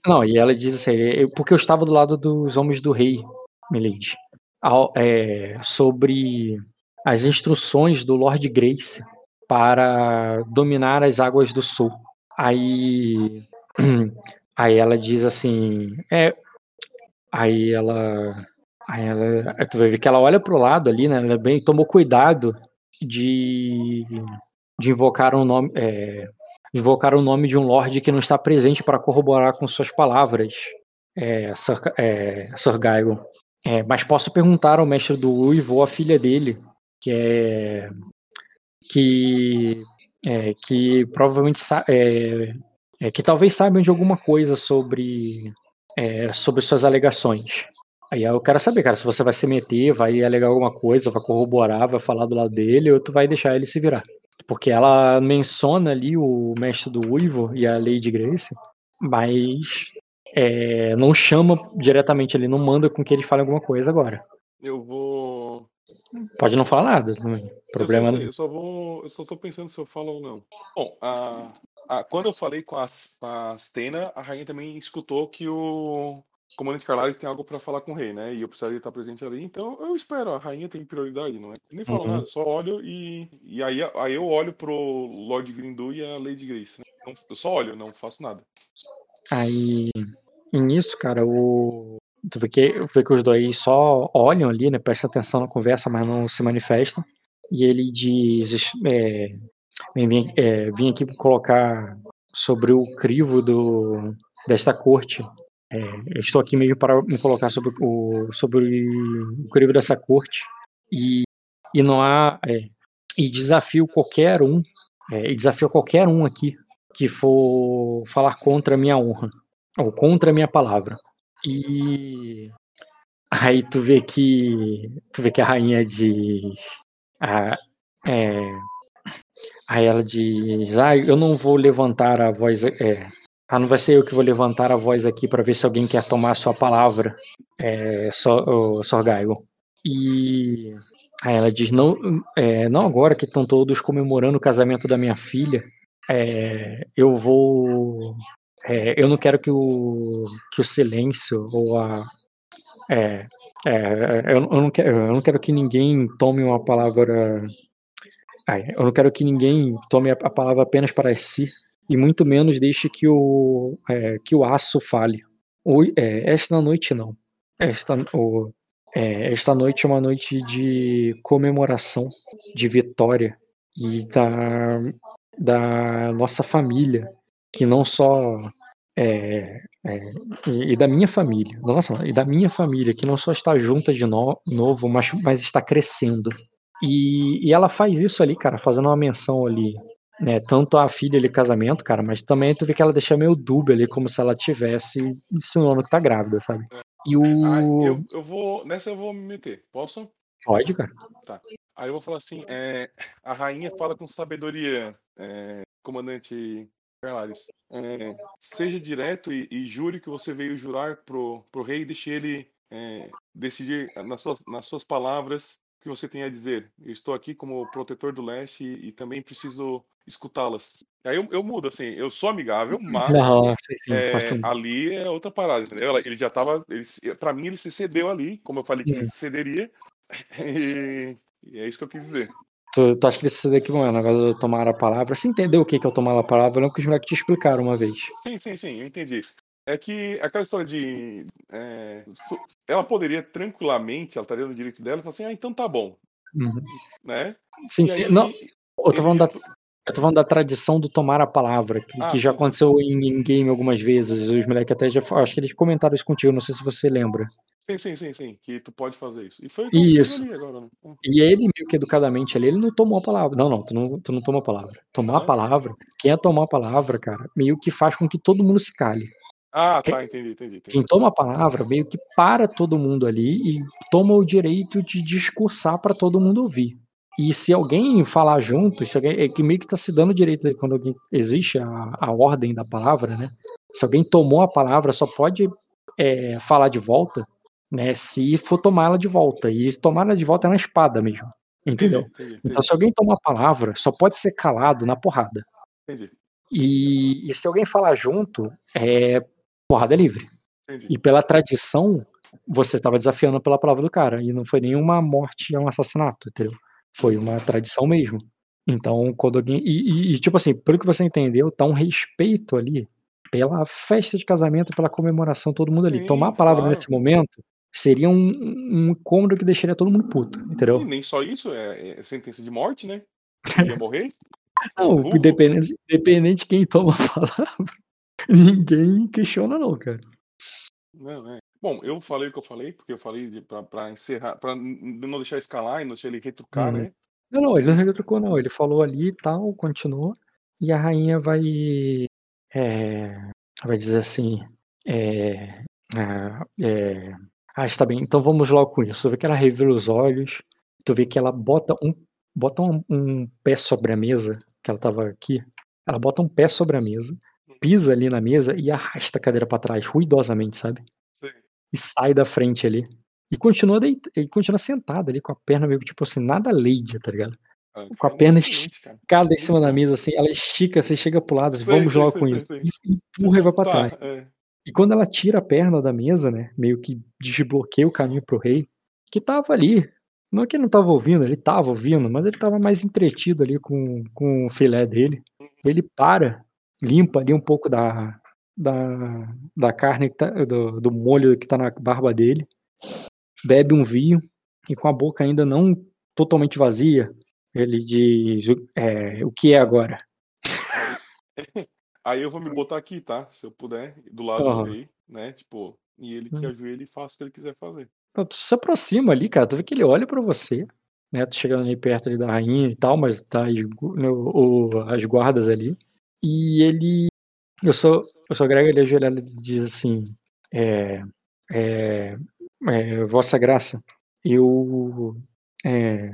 não, e ela diz assim, porque eu estava do lado dos homens do rei, Milady, ao- é, sobre as instruções do Lord Grace para dominar as águas do sul. Aí, aí ela diz assim, é, aí ela, aí ela, tu vai ver que ela olha pro lado ali, né? Ela bem tomou cuidado de, de invocar um nome, é, invocar o nome de um lord que não está presente para corroborar com suas palavras, é, Sir, é, Sir Gaigon. É, mas posso perguntar ao mestre do Uivo, a filha dele, que é que é, que provavelmente é, é, que talvez saibam de alguma coisa sobre é, sobre suas alegações. Aí eu quero saber, cara, se você vai se meter, vai alegar alguma coisa, vai corroborar, vai falar do lado dele, ou tu vai deixar ele se virar. Porque ela menciona ali o mestre do Uivo e a Lady Grace, mas é, não chama diretamente ali, não manda com que ele fale alguma coisa agora. Eu vou. Pode não falar nada também. Problema eu, só, eu só vou. Eu só tô pensando se eu falo ou não. Bom, a, a- quando eu falei com a, a Stena, a rainha também escutou que o comandante Carlares tem algo pra falar com o rei, né? E eu precisaria estar presente ali. Então eu espero, a rainha tem prioridade, não é? Eu nem falo Uhum. nada, só olho e. E aí, aí eu olho pro Lord Grindu e a Lady Grace. Né? Eu só olho, não faço nada. Aí, nisso, cara, o. Tu vê que, vê que os dois só olham ali, né? Prestam atenção na conversa, mas não se manifestam. E ele diz: é, vim, é, vim aqui colocar sobre o crivo do, desta corte. É, estou aqui mesmo para me colocar sobre o, sobre o crivo dessa corte. E, e não há. é, e desafio qualquer um, é, e desafio qualquer um aqui que for falar contra a minha honra ou contra a minha palavra. E aí tu vê que tu vê que a rainha diz a, é, aí ela diz, ah, eu não vou levantar a voz, é, Ah, não vai ser eu que vou levantar a voz aqui para ver se alguém quer tomar a sua palavra, é, Sor, Sorgaigo. E aí ela diz: não, é, não agora que estão todos comemorando o casamento da minha filha, é, eu vou. É, eu não quero que o, que o silêncio ou a. É, é, eu, eu, não quero, eu não quero que ninguém tome uma palavra. eu não quero que ninguém tome a, a palavra apenas para si e muito menos deixe que o, é, que o aço fale. É, esta noite não. Esta, é, esta noite é uma noite de comemoração, de vitória e da, da nossa família, que não só é, é, e, e, da minha família, nossa, e da minha família, que não só está junta de no, novo, mas, mas está crescendo. E, e ela faz isso ali, cara, fazendo uma menção ali né, tanto a filha ali, casamento, cara, mas também tu vê que ela deixa meio dúbia ali, como se ela tivesse insinuando que tá grávida, sabe? E o. Ah, eu, eu vou. Nessa eu vou me meter. Posso? Pode, cara. Tá. Aí eu vou falar assim: é, a rainha fala com sabedoria, é, comandante Carlares. É, seja direto e, e, jure que você veio jurar pro, pro rei e deixe ele é, decidir nas suas, nas suas palavras o que você tem a dizer. Eu estou aqui como protetor do leste e, e também preciso escutá-las. Aí eu, eu, mudo, assim, eu sou amigável, mas Não, sim, é, ali é outra parada, entendeu? Ele já tava. Ele, pra mim, ele se cedeu ali, como eu falei que hum. ele se cederia. E, e, é isso que eu quis dizer. Tu, tu acha que ele se cedeu aqui, mano? Agora de tomar a palavra. Você entendeu o que, que é eu tomar a palavra? Não que os moleques te explicaram uma vez. Sim, sim, sim, eu entendi. É que aquela história de. É, ela poderia tranquilamente, ela estaria no direito dela, e falar assim: ah, então tá bom. Uhum. Né? Sim, e sim. Aí, não, eu tô falando da, eu tô falando da tradição do tomar a palavra, que, ah, que já aconteceu em, em, game algumas vezes. Os moleques até já. Acho que eles comentaram isso contigo, não sei se você lembra. Sim, sim, sim, sim. Que tu pode fazer isso. E foi isso. Agora, né? E ele, meio que educadamente ali, ele não tomou a palavra. Não, não, tu não, tu não tomou a palavra. Tomar ah, a palavra, quem é tomar a palavra, cara, meio que faz com que todo mundo se cale. Ah, tá, entendi, entendi, entendi. Quem toma a palavra meio que para todo mundo ali e toma o direito de discursar para todo mundo ouvir. E se alguém falar junto, se alguém, é que meio que está se dando direito quando alguém, existe a, a ordem da palavra, né? Se alguém tomou a palavra, só pode é, falar de volta, né? Se for tomá-la de volta. E tomá-la de volta é na espada mesmo. Entendeu? Entendi, entendi, então, se alguém tomar a palavra, só pode ser calado na porrada. E, e, se alguém falar junto, é porrada livre. E pela tradição, você estava desafiando pela palavra do cara. E não foi nenhuma morte, é um assassinato, entendeu? Foi uma tradição mesmo. Então, quando alguém. E, e, e, tipo assim, pelo que você entendeu, tá um respeito ali pela festa de casamento, pela comemoração, todo mundo ali. Sim, Tomar a palavra claro. nesse momento seria um, um incômodo que deixaria todo mundo puto, entendeu? E nem só isso, é, é sentença de morte, né? Ia morrer. não, independente, independente de quem toma a palavra, ninguém questiona, não, cara. Não, é. Bom, eu falei o que eu falei, porque eu falei para encerrar, para não deixar escalar e não deixar ele retrucar, uhum. né? Não, não, ele não retrucou, não. Ele falou ali e tal, continuou. E a rainha vai. É, vai dizer assim. É, é, ah, está bem, então vamos logo com isso. Tu vê que ela revira os olhos, tu vê que ela bota um, bota um, um pé sobre a mesa, que ela estava aqui. Ela bota um pé sobre a mesa, pisa ali na mesa e arrasta a cadeira para trás, ruidosamente, sabe? e sai da frente ali. E continua, deit... e continua sentado ali com a perna meio tipo assim, nada lady, tá ligado? Ah, com a perna esticada em cima da mesa, assim, ela estica, você chega pro lado, assim, vamos logo com isso. E empurra e vai pra tá, trás. É. E quando ela tira a perna da mesa, né, meio que desbloqueia o caminho pro rei, que tava ali. Não é que ele não tava ouvindo, ele tava ouvindo, mas ele tava mais entretido ali com, com o filé dele. Ele para, limpa ali um pouco da, da, da carne, tá, do, do molho que tá na barba dele, bebe um vinho e com a boca ainda não totalmente vazia, ele diz: é, O que é agora? Aí eu vou me botar aqui, tá? Se eu puder, do lado uhum. rei, né? Tipo, e ele que hum. ajoelha e faça o que ele quiser fazer. Então, tu se aproxima ali, cara, tu vê que ele olha para você, né? Tu chegando ali perto ali da rainha e tal, mas tá as, o, as guardas ali. E ele eu sou, eu sou Greg, ele ajoelhado e diz assim: é, é, é, Vossa Graça, eu, é,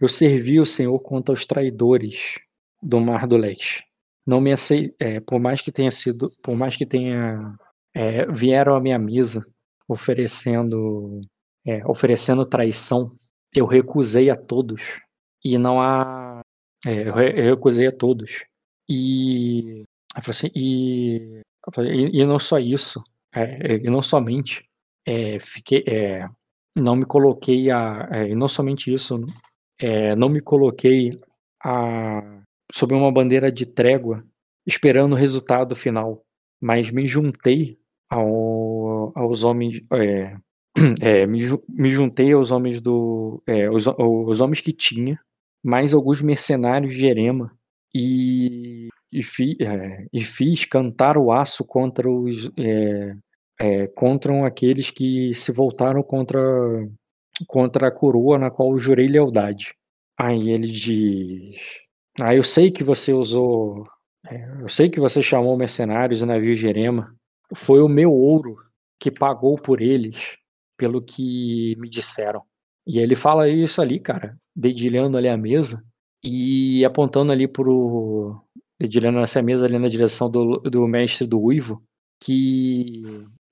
eu servi o Senhor contra os traidores do Mar do Leste. Não me é, por mais que tenha sido, por mais que tenha é, vieram à minha mesa oferecendo é, oferecendo traição, eu recusei a todos. E não há é, eu, re, eu recusei a todos. E assim, e, e, e não só isso, é, e não somente é, fiquei é, não me coloquei a é, não somente isso é, não me coloquei a, sob uma bandeira de trégua, esperando o resultado final, mas me juntei ao, aos homens, é, é, me, me, juntei aos homens do, é, os, os, homens que tinha, mais alguns mercenários de Erema e, e, fi, é, e fiz cantar o aço contra os é, é, contra aqueles que se voltaram contra contra a coroa na qual jurei lealdade. Aí ele diz: Ah, eu sei que você usou. É, eu sei que você chamou mercenários e navios de Erema. Foi o meu ouro que pagou por eles, pelo que me disseram. E ele fala isso ali, cara, dedilhando ali a mesa e apontando ali pro. dedilhando essa mesa ali na direção do, do mestre do Uivo, que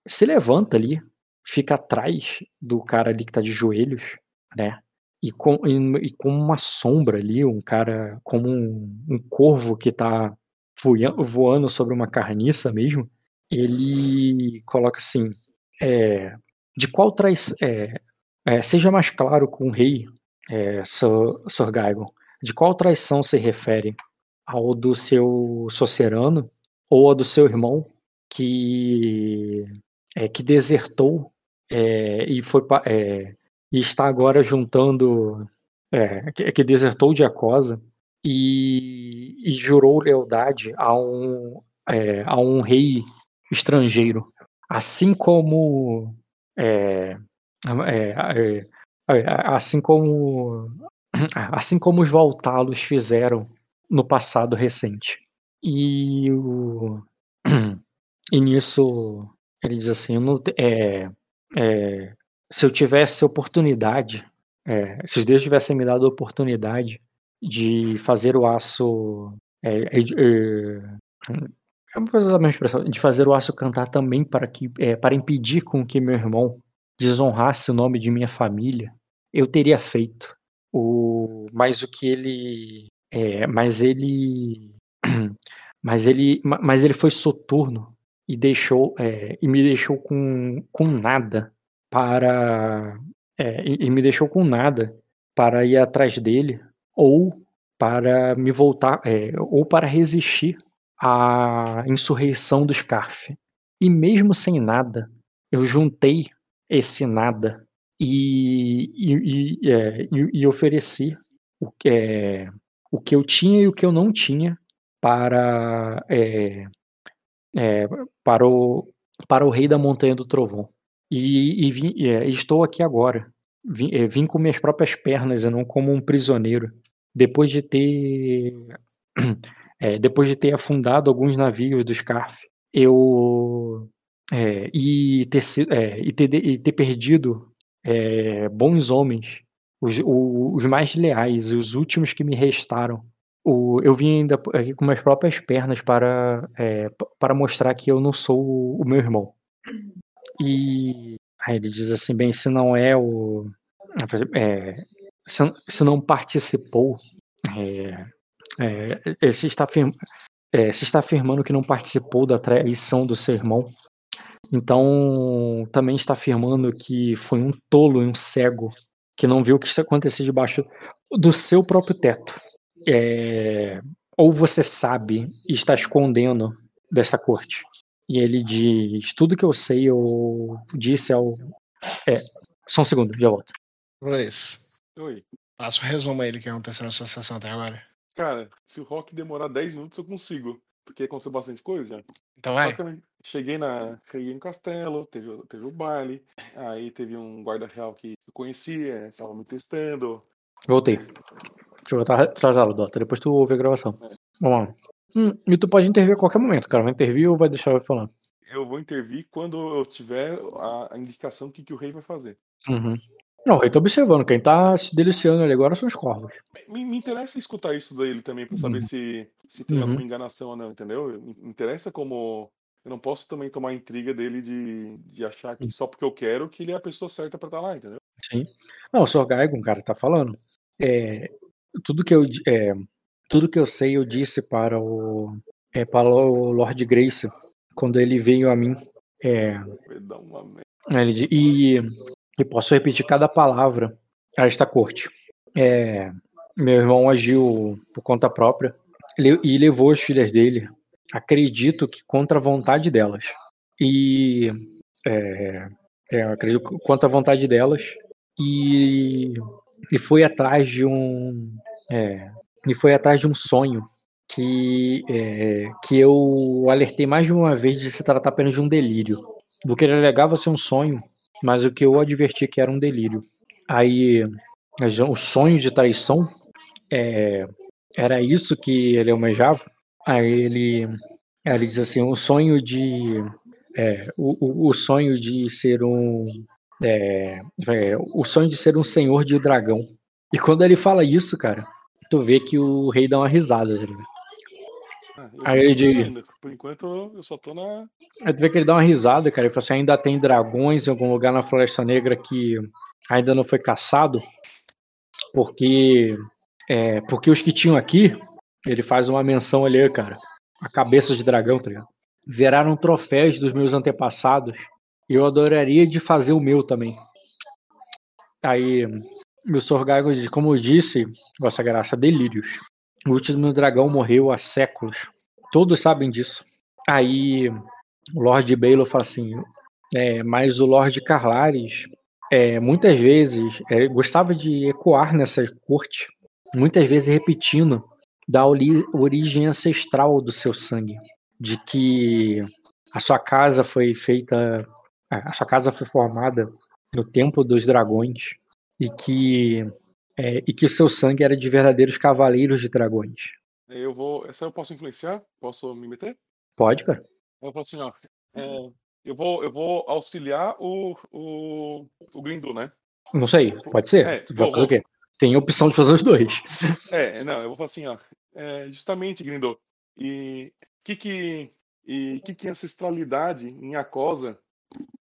se levanta ali, fica atrás do cara ali que tá de joelhos, né? E com, e, e com uma sombra ali, um cara como um, um corvo que tá voando sobre uma carniça mesmo, ele coloca assim: é, de qual traz. É, é, seja mais claro com o rei, é, Gaigon, de qual traição se refere? Ao do seu socerano ou ao do seu irmão que, é, que desertou é, e foi é, e está agora juntando é, que, que, desertou de Acosa e, e jurou lealdade a um é, a um rei estrangeiro, assim como é, é, assim como assim como os Voltalos fizeram no passado recente. E, o, e nisso ele diz assim, não, é, é, se eu tivesse oportunidade, é, se os deuses tivessem me dado a oportunidade de fazer o aço. É, é, uma coisa da mesma expressão, de fazer o aço cantar também para, que, é, para impedir com que meu irmão desonrasse o nome de minha família, eu teria feito. O, mas o que ele. É, mas ele. Mas ele, mas ele foi soturno e deixou é, e me deixou com, com nada para é, e, e, me deixou com nada para ir atrás dele ou para me voltar é, ou para resistir à insurreição do Scarf. E mesmo sem nada, eu juntei esse nada e, e, e, é, e ofereci o que, é, o que eu tinha e o que eu não tinha para, é, é, para, o, para o rei da Montanha do Trovão. E, e, vim, é, estou aqui agora. Vim, é, vim, com minhas próprias pernas e não como um prisioneiro. Depois de ter. É, depois de ter afundado alguns navios do Scarf, eu. É, e, ter, é, e, ter, e ter perdido bons homens, os, os mais leais, os últimos que me restaram. O, eu vim ainda aqui com minhas próprias pernas para, para mostrar que eu não sou o, o meu irmão. E aí ele diz assim, bem, se não é o. É, se, se, não participou, é, é, se, está afirma, é, se está afirmando que não participou da traição do seu irmão, então também está afirmando que foi um tolo e um cego que não viu o que está acontecendo debaixo do seu próprio teto. É, ou você sabe e está escondendo dessa corte. E ele diz: Tudo que eu sei, eu disse ao. É, só um segundo, já volto. Luiz. Oi. Passa o um resumo aí do que aconteceu na sua sessão até agora. Cara, se o rock demorar 10 minutos, eu consigo. Porque aconteceu bastante coisa já. Então vai. Cheguei na. Cheguei no castelo, teve, teve o baile. Aí teve um guarda real que eu conhecia, tava me testando. Voltei. Deixa eu atrasá-lo, Dota. Depois tu ouve a gravação. É. Vamos lá. Hum, e tu pode intervir a qualquer momento, cara. Vai intervir ou vai deixar eu falar? Eu vou intervir quando eu tiver a, a indicação do que, que o rei vai fazer. Uhum. Não, o rei tá observando. Quem tá se deliciando ali agora são os corvos. me, me interessa escutar isso dele também pra saber Uhum. se, se tem Uhum. alguma enganação ou não, entendeu? Me interessa como. Eu não posso também tomar intriga dele de, de achar que só porque eu quero que ele é a pessoa certa pra estar lá, entendeu? Sim. Não, o Sr. Gaigon, cara, tá falando. É, tudo que eu é, tudo que eu sei eu disse para o é, para o Lord Grace quando ele veio a mim. É, ele e, e posso repetir cada palavra a esta corte. É, meu irmão agiu por conta própria e levou as filhas dele, acredito que contra a vontade delas. E é, é, acredito contra a vontade delas e, e foi atrás de um é, e foi atrás de um sonho que é, que eu alertei mais de uma vez de se tratar apenas de um delírio do que ele alegava ser um sonho, mas o que eu adverti que era um delírio. Aí o sonho de traição é, era isso que ele almejava. Aí ele, ele diz assim, o sonho de é, o, o sonho de ser um é, é, o sonho de ser um senhor de dragão. E quando ele fala isso, cara, tu vê que o rei dá uma risada. tá? Ah, Aí ele diz- ainda. Por enquanto eu só tô na. Aí tu vê que ele dá uma risada, cara. Ele fala assim: ainda tem dragões em algum lugar na Floresta Negra que ainda não foi caçado. Porque. É, porque os que tinham aqui, ele faz uma menção ali, cara. A cabeça de dragão, tá ligado? Viraram troféus dos meus antepassados. E eu adoraria de fazer o meu também. Aí, o Sorgago como eu disse, Vossa Graça, delírios. O último dragão morreu há séculos. Todos sabem disso. Aí o Lord Baylor fala assim, é, mas o Lord Carlares é, muitas vezes é, gostava de ecoar nessa corte, muitas vezes repetindo da origem ancestral do seu sangue, de que a sua casa foi feita, a sua casa foi formada no tempo dos dragões e que é, e que o seu sangue era de verdadeiros cavaleiros de dragões. Eu vou. Essa eu posso influenciar? Posso me meter? Pode, cara? Eu falo assim, ó. é, eu, vou, eu vou auxiliar o, o, o Grindu, né? Não sei, pode ser. É, vai vou- fazer o quê? Tem a opção de fazer os dois. É, não, eu vou falar assim, ó. é, justamente, Grindu. E que que e que que ancestralidade em Acosa?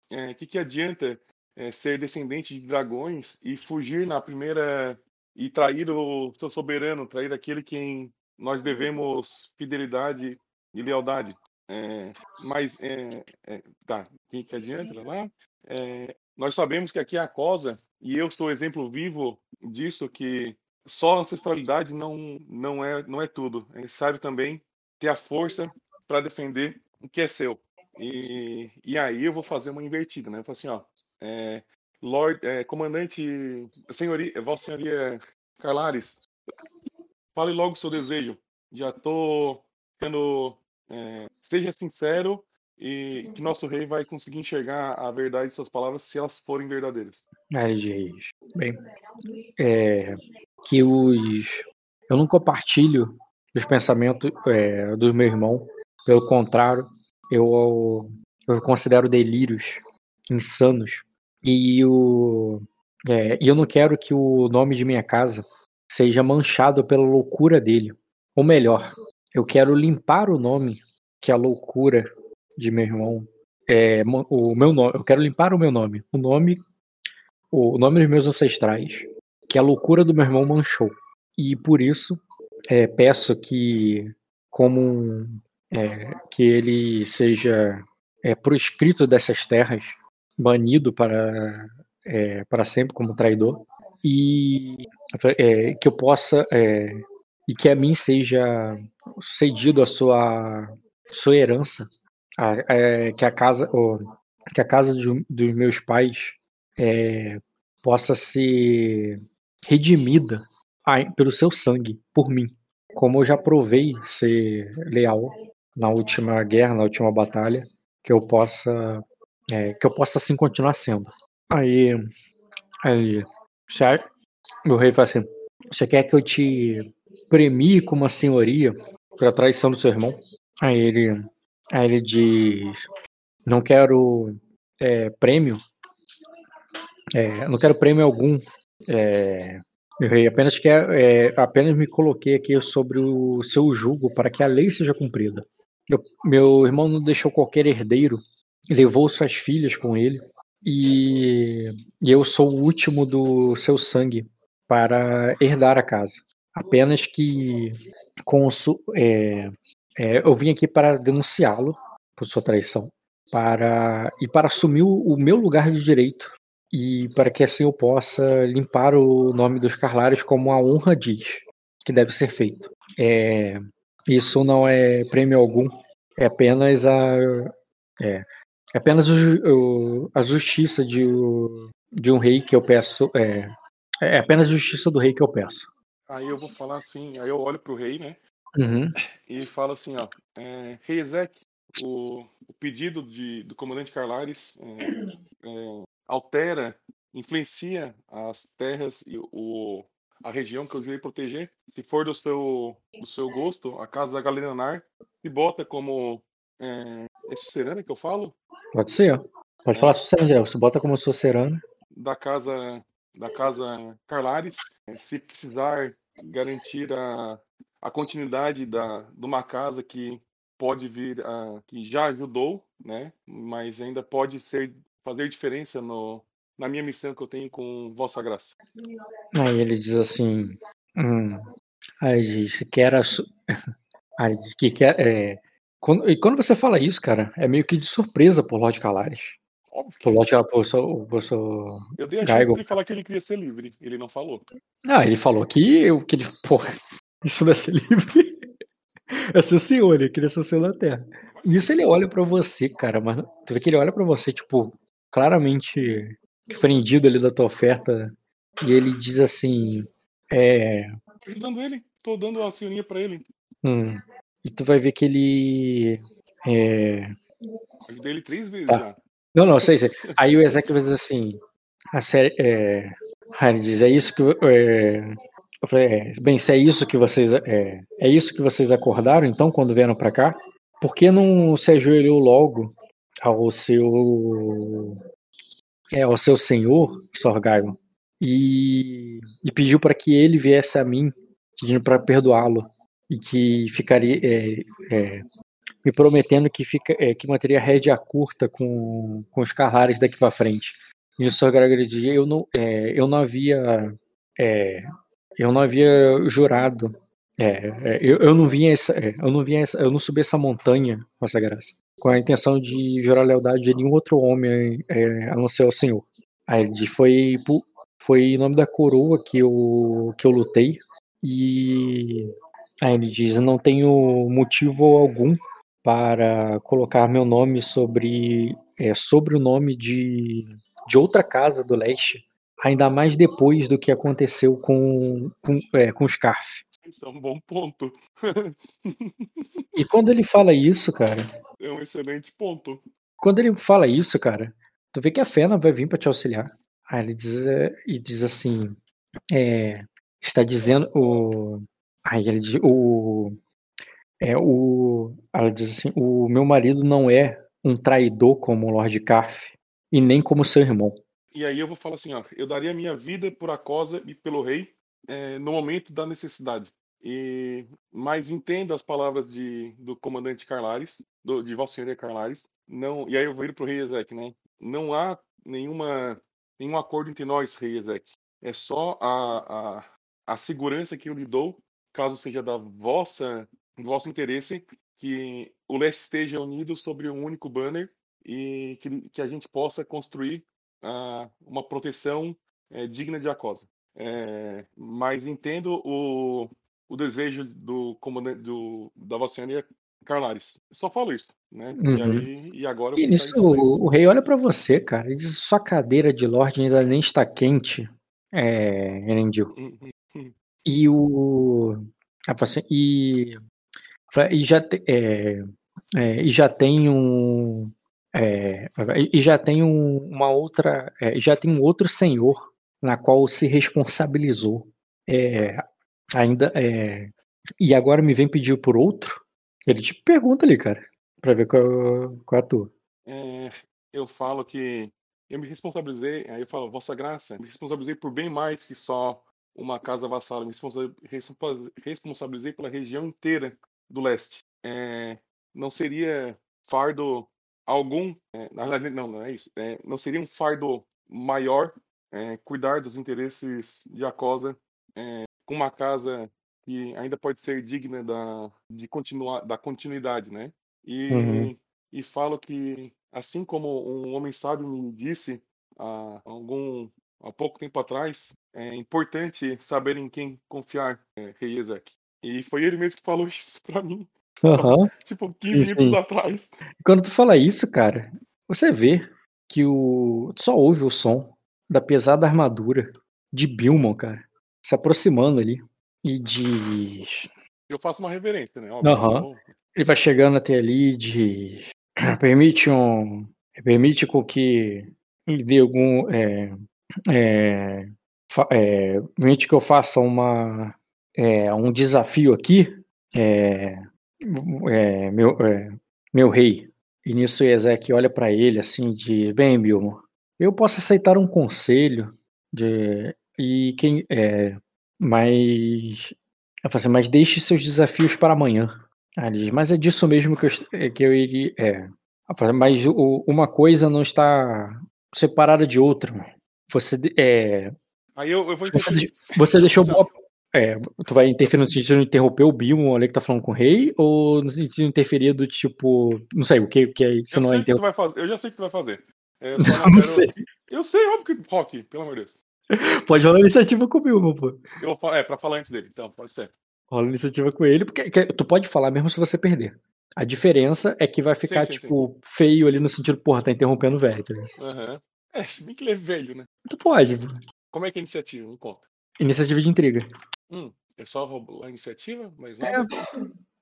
É, que que adianta é, ser descendente de dragões e fugir na primeira e trair o seu soberano, trair aquele quem nós devemos fidelidade e lealdade? É, mas é, é, tá, que que adianta lá? É, nós sabemos que aqui é Acosa e eu sou exemplo vivo disso que só ancestralidade não, não, é, não é tudo. É necessário também ter a força para defender o que é seu. E, e aí eu vou fazer uma invertida, né? Eu falo assim, ó, é, Lord, é, comandante, senhoria, Vossa Senhoria Carlares, fale logo o seu desejo. Já tô ficando, é, seja sincero e que nosso rei vai conseguir enxergar a verdade de suas palavras se elas forem verdadeiras. Reis. Bem, é, que os. Eu não compartilho os pensamentos é, do meu irmão. Pelo contrário, eu, eu considero delírios insanos. E, o, é, e eu não quero que o nome de minha casa seja manchado pela loucura dele. Ou melhor, eu quero limpar o nome que a loucura de meu irmão. É, o meu nome, eu quero limpar o meu nome. O nome o nome dos meus ancestrais, que a loucura do meu irmão manchou. E por isso é, peço que, como é, que ele seja é, proscrito dessas terras, banido para, é, para sempre como traidor, e é, que eu possa é, e que a mim seja cedido a sua sua herança, a- é, que a casa que a casa de- dos meus pais é, possa ser redimida pelo seu sangue, por mim. Como eu já provei ser leal na última guerra, na última batalha, que eu possa, é, que eu possa assim continuar sendo. Aí, aí o rei fala assim: Você quer que eu te premie com uma senhoria pela traição do seu irmão? Aí ele, aí ele diz: Não quero é, prêmio é, não quero prêmio algum é, Meu rei, apenas quer, é, apenas me coloquei aqui sobre o seu jugo para que a lei seja cumprida. Eu- meu irmão não deixou qualquer herdeiro, levou suas filhas com ele e, e eu sou o último do seu sangue para herdar a casa. Apenas que com é, é, eu vim aqui para denunciá-lo por sua traição, para e para assumir o, meu lugar de direito e para que assim eu possa limpar o nome dos Carlares como a honra diz que deve ser feito. É, isso não é prêmio algum, é apenas a é apenas o o- a justiça de, de um rei que eu peço. É, é apenas a justiça do rei que eu peço. Aí eu vou falar assim, aí eu olho pro rei, né? Uhum. E falo assim, ó, é, rei Ezek, o, o pedido de, do comandante Carlares é, é, altera, influencia as terras e o, a região que eu irei proteger. Se for do seu, do seu gosto, a casa da Galenanar se bota como é, é sucerana que eu falo? Pode ser. Pode falar direto. Você bota como sucerana. da casa da casa Carlares, se precisar garantir a, a continuidade da, de uma casa que pode vir a, que já ajudou, né? Mas ainda pode ser fazer diferença no, na minha missão que eu tenho com Vossa Graça. Aí ele diz assim. Hum, aí ele diz que era. su- Aí ele diz que quer. É, quando, e quando você fala isso, cara, é meio que de surpresa por Lord Calares. Óbvio que Por Lord por seu, por seu eu dei a chance Gaigo. de ele falar que ele queria ser livre, ele não falou. Ah, ele falou que eu que ele, porra, isso não é ser livre. É ser senhor, ele queria ser senhor da terra. Nisso ele olha pra você, cara, mas tu vê que ele olha pra você, tipo, claramente desprendido ali da tua oferta, e ele diz assim, é, Tô ajudando ele, tô dando a senhorinha pra ele. hum, e tu vai ver que ele, é, Ajudei ele três vezes Tá. já. não, não, sei, sei. Aí o Ezequiel dizer assim, a série, é, aí ele diz, é isso que, é, eu falei, é, bem, se é isso que vocês, é, é isso que vocês acordaram, então, quando vieram pra cá, por que não se ajoelhou logo ao seu, é, ao seu senhor, Sorgagon, e, e pediu para que ele viesse a mim, pedindo para perdoá-lo, e que ficaria, é, é, me prometendo que, fica, é, que manteria rédea curta com, com os Carlares daqui para frente. E o Sr. Gregory eu não, é, eu não havia, é, eu não havia jurado, é, é, eu, eu não vinha essa, eu não vinha essa, eu não subi essa montanha, Vossa Graça, com a intenção de jurar lealdade de nenhum outro homem, é, a não ser ao Senhor. Aí foi, foi em nome da coroa que eu, que eu lutei, e aí ele diz, não tenho motivo algum para colocar meu nome sobre, é, sobre o nome de, de outra casa do leste, ainda mais depois do que aconteceu com, com, é, com o Scarf. Isso é um bom ponto. E quando ele fala isso, cara, é um excelente ponto. quando ele fala isso, cara, tu vê que a Fena vai vir para te auxiliar. Aí ele diz, é, e diz assim, é, está dizendo o, aí ele diz, o, é o, ela diz assim, o meu marido não é um traidor como o Lord Carf e nem como seu irmão. E aí eu vou falar assim, ó, eu daria minha vida por Acosa e pelo rei eh, no momento da necessidade. E mas entendo as palavras de, do comandante Carlares, do, de Vossa Senhoria Carlares. Não, e aí eu vou ir pro rei Ezek, né? Não há nenhuma nenhum acordo entre nós, rei Ezek. É só a, a, a segurança que eu lhe dou, caso seja da vossa do vosso interesse, que o leste esteja unido sobre um único banner e que, que a gente possa construir ah, uma proteção eh, digna de Acosa. Eh, mas entendo o, o desejo do comandante do, da Vossa Senhoria Carlares. Só falo isso, né? E, Uhum. aí, e agora eu E nisso o, o rei olha pra você, cara, e diz, sua cadeira de Lorde ainda nem está quente, é, Erendil. Uhum. E o. E, e, já, é, é, e já tem um. é, e já tem um- uma outra. é, já tem um outro senhor na qual se responsabilizou. É, ainda. é, e agora me vem pedir por outro? Ele te pergunta ali, cara, pra ver qual, qual é a tua. Eu falo que eu me responsabilizei, aí eu falo, Vossa Graça, me responsabilizei por bem mais que só uma casa vassala, me responsa- responsa- responsabilizei pela região inteira do leste. É, não seria fardo algum, é, na verdade, não, não é isso. É, não seria um fardo maior é, cuidar dos interesses de Acosa é, com uma casa que ainda pode ser digna da, de continuar, da continuidade, né? E, Uhum. e falo que, assim como um homem sábio me disse há algum há pouco tempo atrás, é importante saber em quem confiar, é, Rei Ezek. E foi ele mesmo que falou isso pra mim, Aham. tipo, 15 Sim, minutos atrás. Quando tu fala isso, cara, você vê que o. Tu só ouve o som da pesada armadura de Bilmon, cara, se aproximando ali. E diz. Eu faço uma reverência, né? Óbvio, vou- Ele vai chegando até ali de. Permite um. Permite com que lhe dê algum. É, é, é, permite que eu faça uma. é, um desafio aqui. É, é, meu, é, meu rei. E nisso Ezequiel olha para ele assim de. Bem, Bilmo, eu posso aceitar um conselho de. E quem. É, mas. Assim, mas deixe seus desafios para amanhã. Diz, mas é disso mesmo que eu, é, que eu iria. É. Falo, mas o- uma coisa não está separada de outra. Você, é, Aí eu, eu vou Você você deixou boa. É, tu vai interferir no sentido de interromper o Bilmo ali que tá falando com o rei? Ou no sentido de interferir do tipo. Não sei, o que, que é isso Eu não é vai fazer. Eu já sei o que tu vai fazer. É, eu Não, não quero- sei. Eu sei, óbvio que Rock, pelo amor de Deus. Pode rolar iniciativa com o Bilmo, pô. Eu é, pra falar antes dele, então, pode ser. Rola iniciativa com ele, porque que- tu pode falar mesmo se você perder. A diferença é que vai ficar, sim, sim. tipo, feio ali no sentido, porra, tá interrompendo o velho, tá ligado? Aham. É, se bem que ele é velho, né? Tu pode, pô. Como é que é a iniciativa? Me conta. Iniciativa de intriga. Hum, é só a iniciativa, mas É, nada.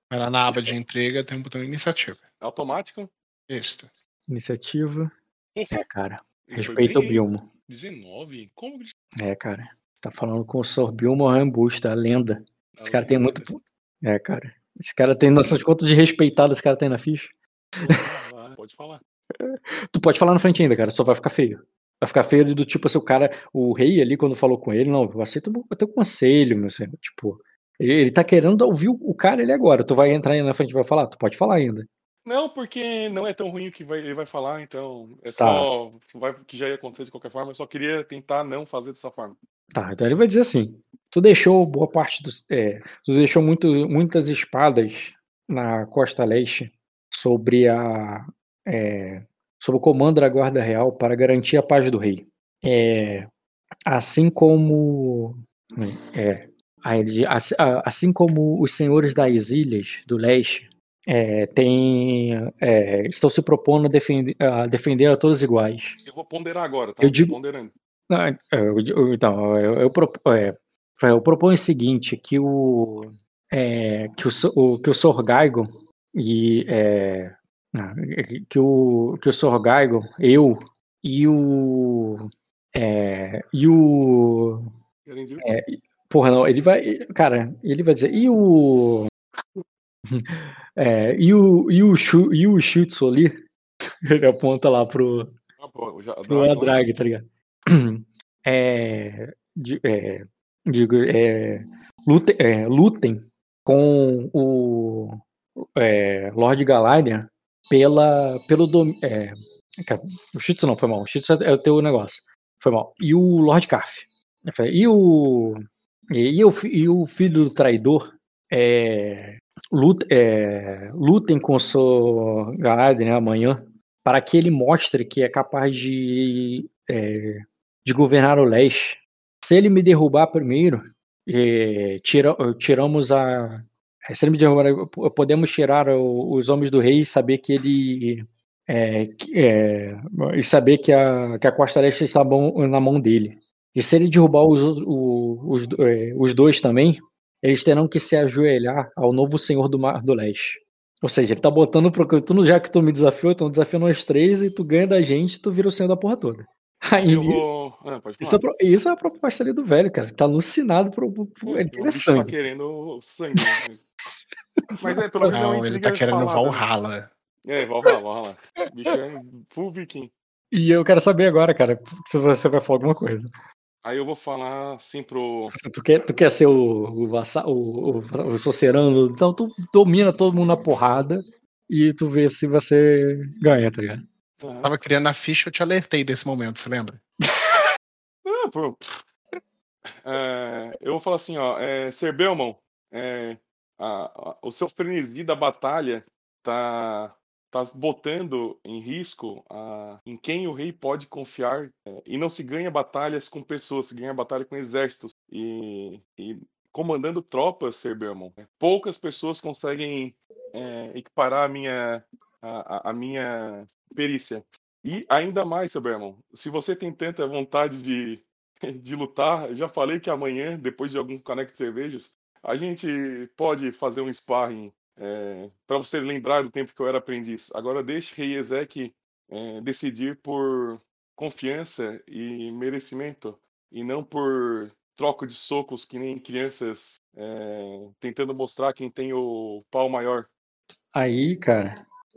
Vai lá na aba de intriga, tem um botão iniciativa. Automático. Isso. Iniciativa. É, cara. Respeita o? Bilmo. 19? Como que É, cara. Você tá falando com o Sr. Bilmo Rambusta, a lenda. Esse cara tem muito. É, cara. Esse cara tem noção de quanto de respeitado esse cara tem na ficha. Pode falar. Tu pode falar na frente ainda, cara, só vai ficar feio. Vai ficar feio do tipo assim, o cara, o rei ali, quando falou com ele, não, eu aceito o teu conselho, meu senhor. Tipo, ele, ele tá querendo ouvir o, cara ele agora. Tu vai entrar aí na frente e vai falar? Tu pode falar ainda. Não, porque não é tão ruim o que vai, ele vai falar, então é Tá. só. Vai, que já ia acontecer de qualquer forma, eu só queria tentar não fazer dessa forma. Tá, então ele vai dizer assim: tu deixou boa parte dos. É, tu deixou muito, muitas espadas na costa leste sobre a. é, sob o comando da Guarda Real para garantir a paz do rei. É, assim como. É, assim, assim como os senhores das ilhas do leste é, têm, é, estão se propondo a defender, a defender a todos iguais. Eu vou ponderar agora, tá? Eu digo- Ponderando. Não, é, eu- eu- então, eu, eu, é, eu proponho o seguinte, que o, é, que o, o- que o Sr. Gaigo e é, que- que o que o Sr. Gaigo, eu e o é, e o ver? porra não, ele vai, cara, ele vai dizer e o é, e o e o Shu, e o Shutsu ali, ele aponta lá pro Ah, pô, já, pro Adrag, tá ligado? É, é, digo, é, lutem, é, lutem com o é, Lord Galarian pela, pelo dom, é, o Shitsu não, foi mal. O Shitsu é o teu negócio. Foi mal. E o Lord falei, E o, e, e o, e o filho do traidor é, lut, é, lutem com o seu Galarian né, amanhã para que ele mostre que é capaz de, é, de governar o leste. Se ele me derrubar primeiro, é, tira, tiramos a. ele me derrubar, po- podemos tirar os homens do rei e saber que ele. é, é, e saber que a, que a Costa Leste está bom, na mão dele. E se ele derrubar os, o- os, é, os dois também, eles terão que se ajoelhar ao novo senhor do Mar do Leste. Ou seja, ele tá botando pro. Tu, já que tu me desafiou, então desafia nós três e tu ganha da gente, tu vira o senhor da porra toda. Aí, Eu vou. Ah, isso, é, pro- isso é a proposta ali do velho, cara. Tá alucinado pro. É, ele bicho tá querendo sangue. né? Mas é, pelo menos é Não, ele tá querendo? Valhalla. É, Valhalla, Valhalla. O bicho é full viking. E eu quero saber agora, cara, se você vai falar alguma coisa. Aí eu vou falar assim pro. Tu quer, tu quer ser o, o, o, o, o Socerano, então tu domina todo mundo na porrada e tu vê se você ganha, tá ligado? Aham. Tava criando a ficha, eu te alertei desse momento, você lembra? Ah, pô. É, eu vou falar assim, ó, é, Ser Belmont, é, a- a- o seu frenesi da batalha tá, tá botando em risco a- em quem o rei pode confiar é, e não se ganha batalhas com pessoas, se ganha batalha com exércitos e, e comandando tropas, Ser Belmont. né? Poucas pessoas conseguem é, equiparar a minha, a, a- minha perícia. E ainda mais, Belmont, se você tem tanta vontade de de lutar. Já falei que amanhã, depois de algum caneco de cervejas, a gente pode fazer um sparring para você lembrar do tempo que eu era aprendiz. Agora deixe Rei Ezek é, decidir por confiança e merecimento e não por troca de socos que nem crianças é, tentando mostrar quem tem o pau maior. Aí, cara,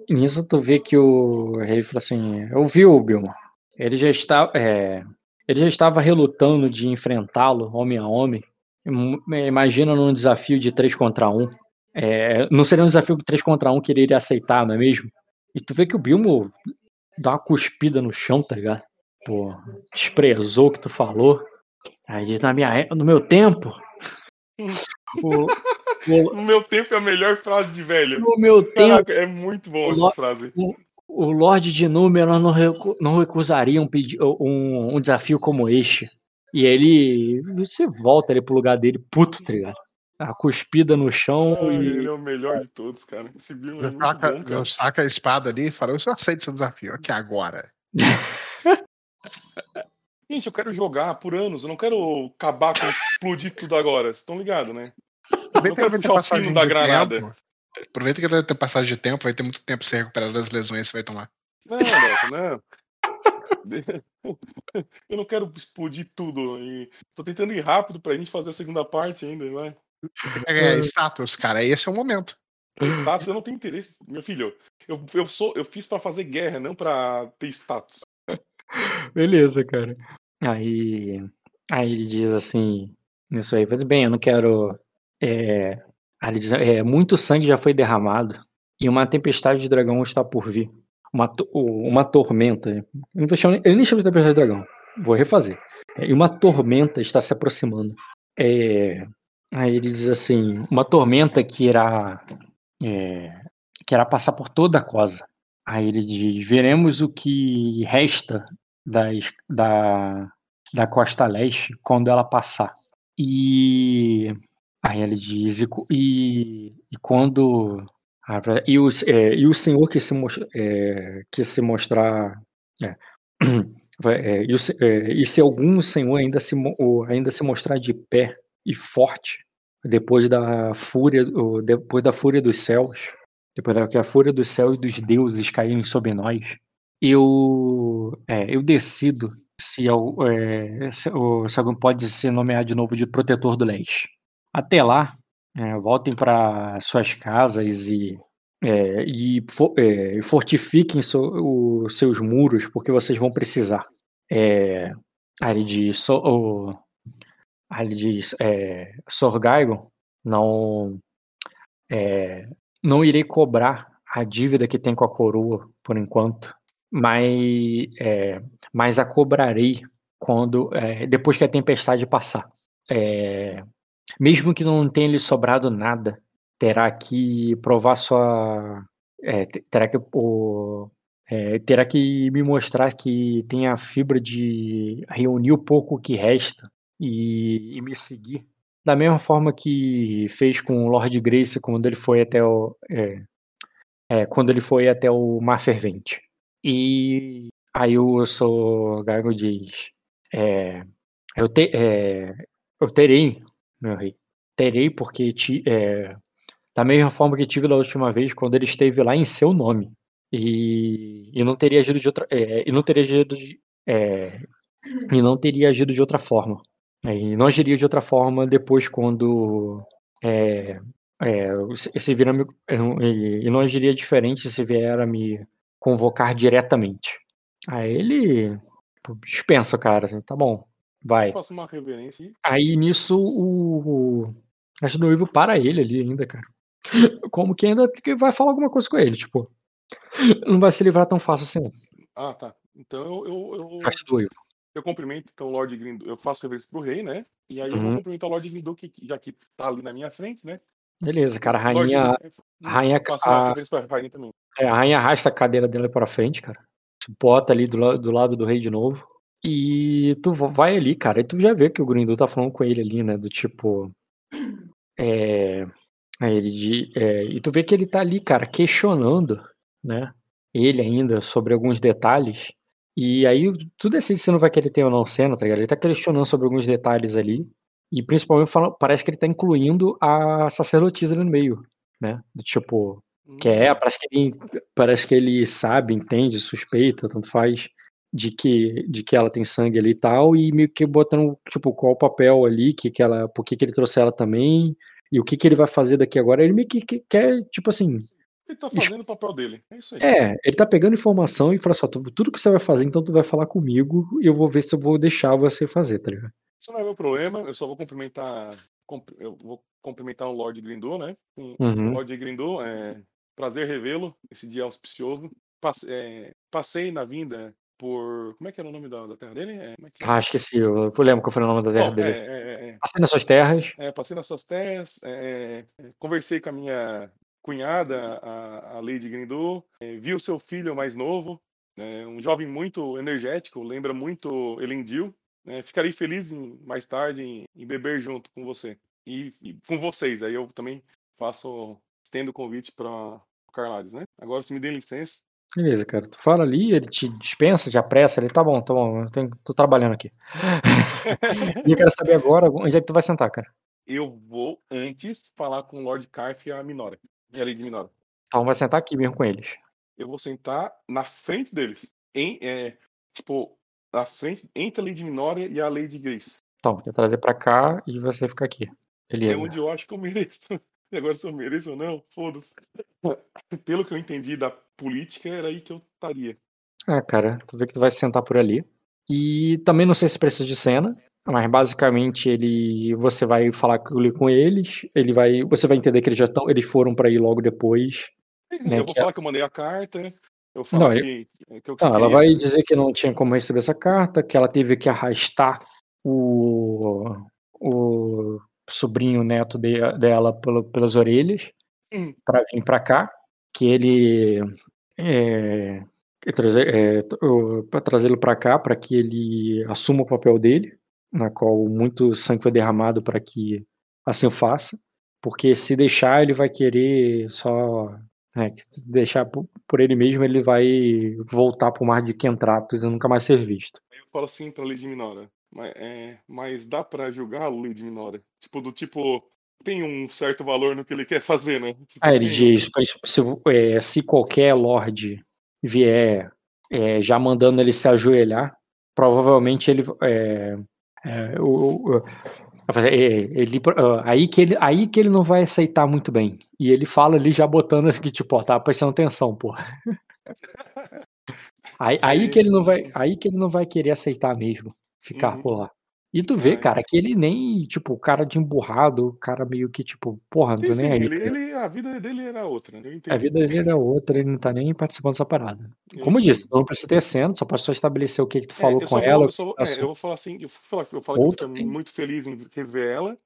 nisso tu vê que o rei fala assim: Eu vi o Bilmo. Ele já está, é, ele já estava relutando de enfrentá-lo homem a homem. Im- Imagina num desafio de 3 contra 1. É, não seria um desafio de 3 contra 1 que ele iria aceitar, não é mesmo? E tu vê que o Bilmo dá uma cuspida no chão, tá ligado? Pô, desprezou o que tu falou. Aí diz, na minha, é- no meu tempo. o- No meu tempo é a melhor frase de velho. no meu tempo. Caraca, é muito bom O essa frase. o Lorde de Númenor não, recu- não recusaria um, um, um desafio como este. E ele. Você volta ali pro lugar dele, puto, tá ligado? A cuspida no chão Ai, e. ele é o melhor de todos, cara. Esse Bilmo é muito saca, bom, cara. saca a espada ali e fala, eu só aceito seu desafio, aqui agora. Gente, eu quero jogar por anos, eu não quero acabar com explodir tudo agora. Vocês estão ligados, né? Aproveita que vai passagem da de granada. tempo. Aproveita que vai ter passagem de tempo, vai ter muito tempo pra você recuperar das lesões que você vai tomar. Não, Neto, não. Eu não quero explodir tudo. E tô tentando ir rápido pra gente fazer a segunda parte ainda, vai. É, status, cara, esse é o momento. Status, eu não tenho interesse. Meu filho, eu, eu, sou, eu fiz pra fazer guerra, não pra ter status. Beleza, cara. Aí. Aí ele diz assim. Isso aí, faz bem, eu não quero. É, diz, é, muito sangue já foi derramado. E uma tempestade de dragão está por vir. Uma, uma tormenta. Ele nem chama de tempestade de dragão. Vou refazer. É, e uma tormenta está se aproximando. É, aí ele diz assim: uma tormenta que irá. é, que irá passar por toda a cosa. Aí ele diz: veremos o que resta das, da, da costa leste quando ela passar. E aí ele diz: e, e, quando. E o, é, e o Senhor que se, é, que se mostrar. é, é, e, o é, e se algum Senhor ainda se, ainda se mostrar de pé e forte depois da fúria, depois da fúria dos céus, depois que a fúria dos céus e dos deuses caírem sobre nós, eu, é, eu decido se, é, se, se alguém pode se nomear de novo de protetor do leste. Até lá, é, voltem para suas casas e, é, e, fo- é, fortifiquem so- os seus muros, porque vocês vão precisar. É, ele diz, so, o, diz é, Sorgaigon, não, é, não irei cobrar a dívida que tem com a coroa por enquanto, mas, é, mas a cobrarei quando é, depois que a tempestade passar. É, mesmo que não tenha lhe sobrado nada, terá que provar sua. é, te- terá, que, o, é, terá que me mostrar que tem a fibra de reunir o pouco que resta e, e me seguir. Da mesma forma que fez com o Lord Grace quando ele foi até o. é, é, quando ele foi até o Mar Fervente. E aí o Sr. Gago diz: é, eu, te, é, eu terei, meu rei, terei porque ti, é, da mesma forma que tive da última vez quando ele esteve lá em seu nome. E, e não teria agido de outra. é, e não teria agido de, é, e não teria agido de outra forma. É, E não agiria de outra forma depois quando é, é, se me- e não agiria diferente se vier a me convocar diretamente. Aí ele dispensa, cara, assim, tá bom. Vai. Eu faço uma reverência e Aí nisso o. o acho noivo para ele ali ainda, cara. Como que ainda vai falar alguma coisa com ele, tipo. Não vai se livrar tão fácil assim. Ah, tá. Então eu, eu, eu, Acho do noivo. eu cumprimento então o Lord Grindu, eu faço reverência pro rei, né? E aí eu vou Uhum. cumprimentar o Lord Grindu, que, já que tá ali na minha frente, né? Beleza, cara. A rainha, a rainha, Faço uma a, rainha também. é, a rainha arrasta a cadeira dela pra frente, cara. Bota ali do, do lado do rei de novo. E tu va- vai ali, cara. E tu já vê que o Grindu tá falando com ele ali, né? Do tipo. É. aí Ele de, é, e tu vê que ele tá ali, cara, questionando, né? Ele ainda sobre alguns detalhes. E aí tu decide se não vai querer ter ou não cena, tá ligado? Ele tá questionando sobre alguns detalhes ali. E principalmente fala- parece que ele tá incluindo a sacerdotisa ali no meio, né? Do tipo, que é, Hum, parece que ele, parece que ele sabe, entende, suspeita, tanto faz, de que, de que ela tem sangue ali e tal, e meio que botando, tipo, qual o papel ali, que, que ela, por que, que ele trouxe ela também, e o que, que ele vai fazer daqui agora. Ele meio que, que quer, tipo assim, Ele tá fazendo o papel dele. É isso aí. é, ele tá pegando informação e fala só, tu- tudo que você vai fazer, então tu vai falar comigo, e eu vou ver se eu vou deixar você fazer, tá ligado? Isso não é meu problema, eu só vou cumprimentar. cum- Eu vou cumprimentar o Lord Grindu, né? Um- Uhum. Lord Grindu, é prazer revê-lo, esse dia auspicioso. Passe- é, passei na vinda por. Como é que era o nome da, da terra dele? É, é que é? Ah, esqueci, eu, eu lembro que eu falei o nome da terra Bom, dele. é, é, é, Passei nas suas terras, é, passei nas suas terras, é, é, conversei com a minha cunhada, a, a Lady Grindu, é, vi o seu filho mais novo, é, um jovem muito energético, lembra muito Elendil. né, ficarei feliz em, mais tarde em, em beber junto com você e, e com vocês. Aí eu também faço, estendo o convite para o Carlades, né? Agora, se me dê licença, Beleza, cara. Tu fala ali, ele te dispensa, te apressa, ele tá bom, tá bom, eu tenho, tô trabalhando aqui. E eu quero saber agora onde é que tu vai sentar, cara. eu vou antes falar com o Lord Carf e a Minora, e a Lady Minora. Então vai sentar aqui mesmo com eles. eu vou sentar na frente deles. Em, é, tipo, na frente, entre a Lady Minora e a Lady Grace. Então, quer trazer pra cá e você ficar aqui. É Beleza. onde eu acho que eu mereço. E agora se eu mereço ou não, foda-se. Pelo que eu entendi da política, era aí que eu estaria. Ah, cara, tu vê que tu vai se sentar por ali. E também não sei se precisa de cena, mas basicamente ele, você vai falar com ele- com eles, ele vai, você vai entender que eles já estão, eles foram pra ir logo depois. Né, eu vou que falar que eu mandei a carta. Eu falar Não, que, que eu Não, ela vai dizer que não tinha como receber essa carta, que ela teve que arrastar o, o sobrinho neto de- dela pelo- pelas orelhas Hum. para vir para cá, que ele é, é, para trazê-lo para cá para que ele assuma o papel dele, na qual muito sangue foi derramado para que assim o faça, porque se deixar ele vai querer só é, deixar por, ele mesmo ele vai voltar pro mar de Kentratos e nunca mais ser visto. Eu falo assim pra Lady Minora. Mas, é, mas dá pra julgá-lo, Lady Minora? Tipo, do tipo, tem um certo valor no que ele quer fazer, né? Tipo, Ah, ele tem- diz, se, é, se qualquer lord vier é, já mandando ele se ajoelhar, provavelmente ele é, é, o- o- é, ele, aí, que ele, aí que ele não vai aceitar muito bem. E ele fala ali já botando assim que, tipo, ó, tá prestando atenção, pô. Aí, aí que ele não vai, aí que ele não vai querer aceitar mesmo, ficar Uhum. por lá. E tu vê, Ah, cara, que ele nem, tipo, o cara de emburrado, o cara meio que, tipo, porra, não Sim, tô sim, nem aí. ele, tá ele- a vida dele era outra, né? Eu A vida dele era outra, ele não tá nem participando dessa parada. Como eu disse, tu não precisa ter cena, só só estabelecer o que, que tu É, falou eu com só vou- ela. eu, só vou, a é, sua- eu vou falar assim, eu vou falar, eu falo que Outro eu fico muito feliz em rever ela.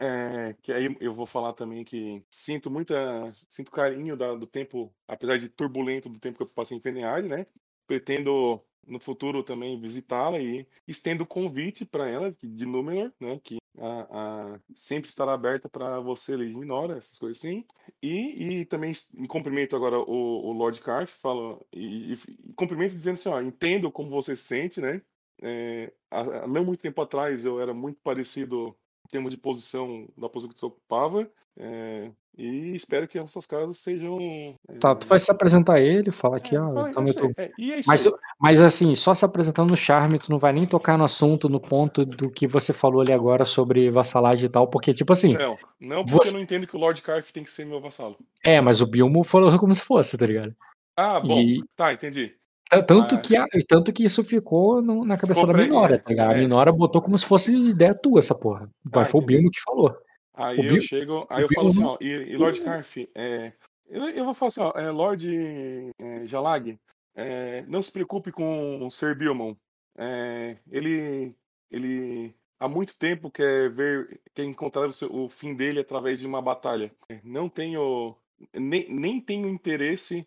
é, que aí eu vou falar também que sinto muita, sinto carinho da- do tempo, apesar de turbulento do tempo que eu passei em Feneard, né? Pretendo no futuro também visitá-la e estendo o convite para ela de Númenor, né? Que a, a- sempre estará aberta para você, Lady Minora, essas coisas assim. E, e também me cumprimento agora o, o Lord Carf, falo e, e, cumprimento dizendo assim, ó, entendo como você se sente, né? É, há não muito tempo atrás eu era muito parecido em termos de posição da posição que você ocupava. é, e espero que essas casas sejam. é, Tá, tu vai se apresentar a ele, fala aqui, é, ó, fala- eu é é, Mas, mas assim, só se apresentando no charme, tu não vai nem tocar no assunto, no ponto do que você falou ali agora sobre vassalagem e tal, porque, tipo assim, Não, não porque você- eu não entendo que o Lord Carf tem que ser meu vassalo. é, mas o Bilmo falou como se fosse, tá ligado? Ah, bom, E, tá, entendi. Tanto Ah, que, a- tanto que isso ficou no- na cabeça Ficou da Minora, é, tá ligado? A é. Minora botou como se fosse ideia tua essa porra. Mas Ah, foi o. Bino que falou. Aí O eu Bill- chego, aí o eu falo Bill assim, não- ó, e, e Lord Carf, é, eu, eu vou falar assim, ó, é, Lord é, Jalag, é, não se preocupe com o Sir Bilmon. É, ele, ele há muito tempo quer ver, quer encontrar o, seu- o fim dele através de uma batalha. É, Não tenho, nem, nem tenho interesse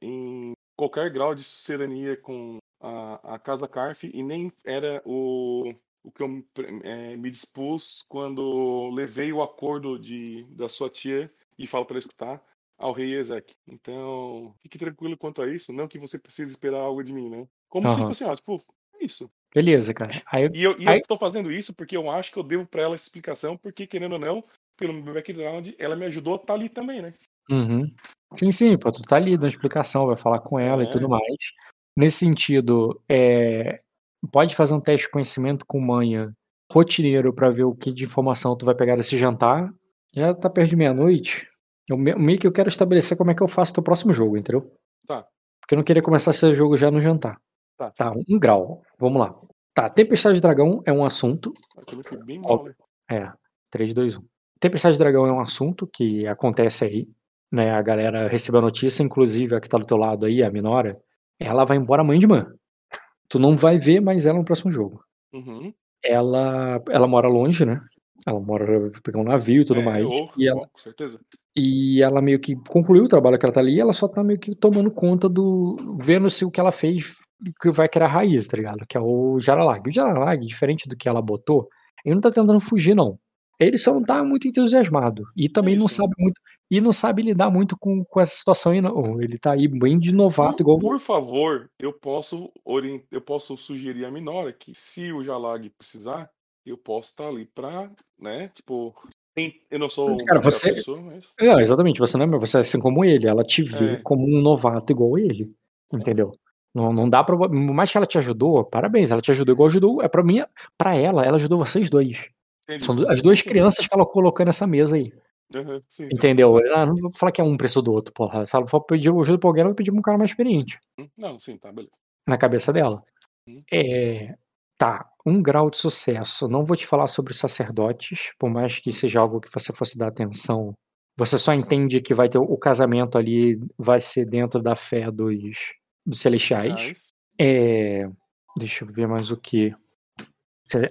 em qualquer grau de sucerania com a, a Casa Carf e nem era o, o que eu eh, me dispus quando levei o acordo de, da sua tia e falo para escutar ao rei Ezek. Então, fique tranquilo quanto a isso, não que você precise esperar algo de mim, né? Como se Aham. fosse, ó, tipo, é isso. Beleza, cara. Aí, E eu, e Aí- eu tô fazendo isso porque eu acho que eu devo pra ela essa explicação, porque querendo ou não, pelo meu background, ela me ajudou a estar ali também, né? Uhum. Sim, sim, pô, tu tá ali dando explicação, vai falar com ela e É. tudo mais. Nesse sentido, é, pode fazer um teste de conhecimento com manha rotineiro pra ver o que de informação tu vai pegar desse jantar. Já tá perto de meia-noite. Eu me- meio que eu quero estabelecer como é que eu faço teu próximo jogo, entendeu? Tá. Porque eu não queria começar esse jogo já no jantar. Tá. Tá, um grau. Vamos lá. Tá, Tempestade de Dragão é um assunto. Fui bem mal, né? É, 3, 2, 1. Tempestade de Dragão é um assunto que acontece aí, né? A galera recebeu a notícia, inclusive a que tá do teu lado aí, a Minora, ela vai embora amanhã de manhã. Tu não vai ver mais ela no próximo jogo. Uhum. Ela, ela mora longe, né? Ela mora, pegar um navio e tudo É, mais. ou- E ela, ou, com certeza. e ela meio que concluiu o trabalho que ela tá ali, e ela só tá meio que tomando conta do. vendo se o que ela fez que vai criar raiz, tá ligado? Que é o Jaralag. O Jaralag, diferente do que ela botou, ele não tá tentando fugir, não. Ele só não tá muito entusiasmado. E também não Isso. sabe muito. E não sabe lidar muito com, com essa situação não. Ele tá aí bem de novato, Por, igual. por favor, eu posso orient... eu posso sugerir a Minora que se o Jalag precisar, eu posso estar ali pra, né? Tipo, eu não sou Cara, você- pessoa, mas Não, exatamente, você não é, você é assim como ele. Ela te vê É. como um novato igual ele. Entendeu? Não, não dá pra. Por mais que ela te ajudou, parabéns, ela te ajudou igual ajudou. É pra mim, pra ela, ela ajudou vocês dois. Entendi. São as duas crianças que ela colocou nessa mesa aí. Aham, sim. Entendeu? Ah, não vou falar que é um preço do outro, porra. Se ela for pedir ajuda pra alguém, ela vai pedir pra um cara mais experiente. Hum, Não, sim, tá, beleza. Na cabeça dela. Uhum. É. Tá, um grau de sucesso. Não vou te falar sobre os sacerdotes, por mais que seja algo que você fosse dar atenção. Você só entende que vai ter o casamento ali, vai ser dentro da fé dos, dos celestiais. É, deixa eu ver mais o que.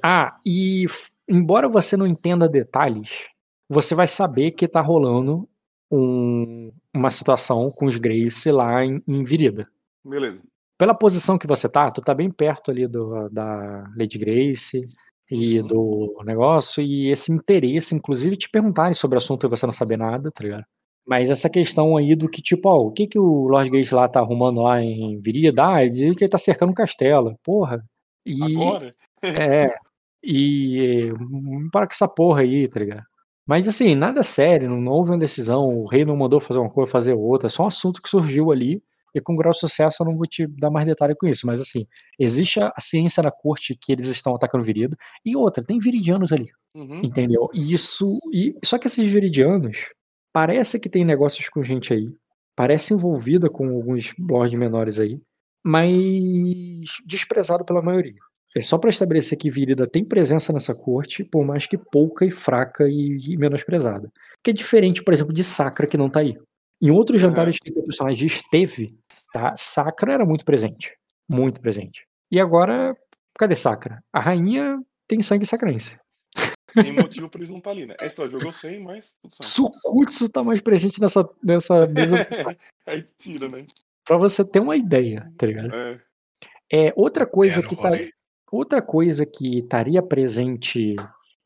Ah, e embora você não entenda detalhes, você vai saber que tá rolando um- uma situação com os Grace lá em, em Virida. Beleza. Pela posição que você tá, tu tá bem perto ali do, da Lady Grace e Uhum. do negócio, e esse interesse, inclusive, te perguntarem sobre o assunto e você não saber nada, tá ligado? Mas essa questão aí do que, tipo, ó, o que que o Lord Grace lá tá arrumando lá em Virida? Ah, ele diz que ele tá cercando um castelo. Porra. E, Agora? é, e hum, para com essa porra aí, tá ligado? Mas assim, nada sério, não, houve uma decisão, o rei não mandou fazer uma coisa, fazer outra, é só um assunto que surgiu ali, e com grau de sucesso eu não vou te dar mais detalhe com isso, mas assim, existe a, ciência na corte que eles estão atacando Virida, e outra, tem viridianos ali, Uhum. entendeu? E isso, e, só que esses viridianos, parece que tem negócios com gente aí, parece envolvida com alguns lords menores aí, mas desprezado pela maioria. É só para estabelecer que Virida tem presença nessa corte, por mais que pouca e fraca e, e menosprezada. Que é diferente, por exemplo, de Sacra, que não tá aí. Em outros jantares que o personagem esteve, tá? Sacra era muito presente. Muito presente. E agora, cadê Sacra? A rainha tem sangue sacrense. Tem motivo pra eles não estar ali, né? A história do jogo eu sei, mas. Sukutsu tá mais presente nessa, nessa mesa. Aí tira, né? pra você ter uma ideia, tá ligado? É. É, outra coisa É, que tá, rolê. Outra coisa que estaria presente,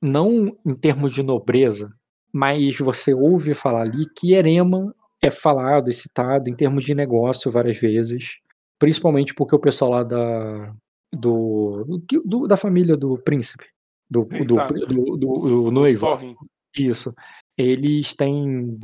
não em termos de nobreza, mas você ouve falar ali que Erema é falado e citado em termos de negócio várias vezes, principalmente porque o pessoal lá da do, do- da família do príncipe, do, do, Tá. do, do- do noivo, isso. Eles têm.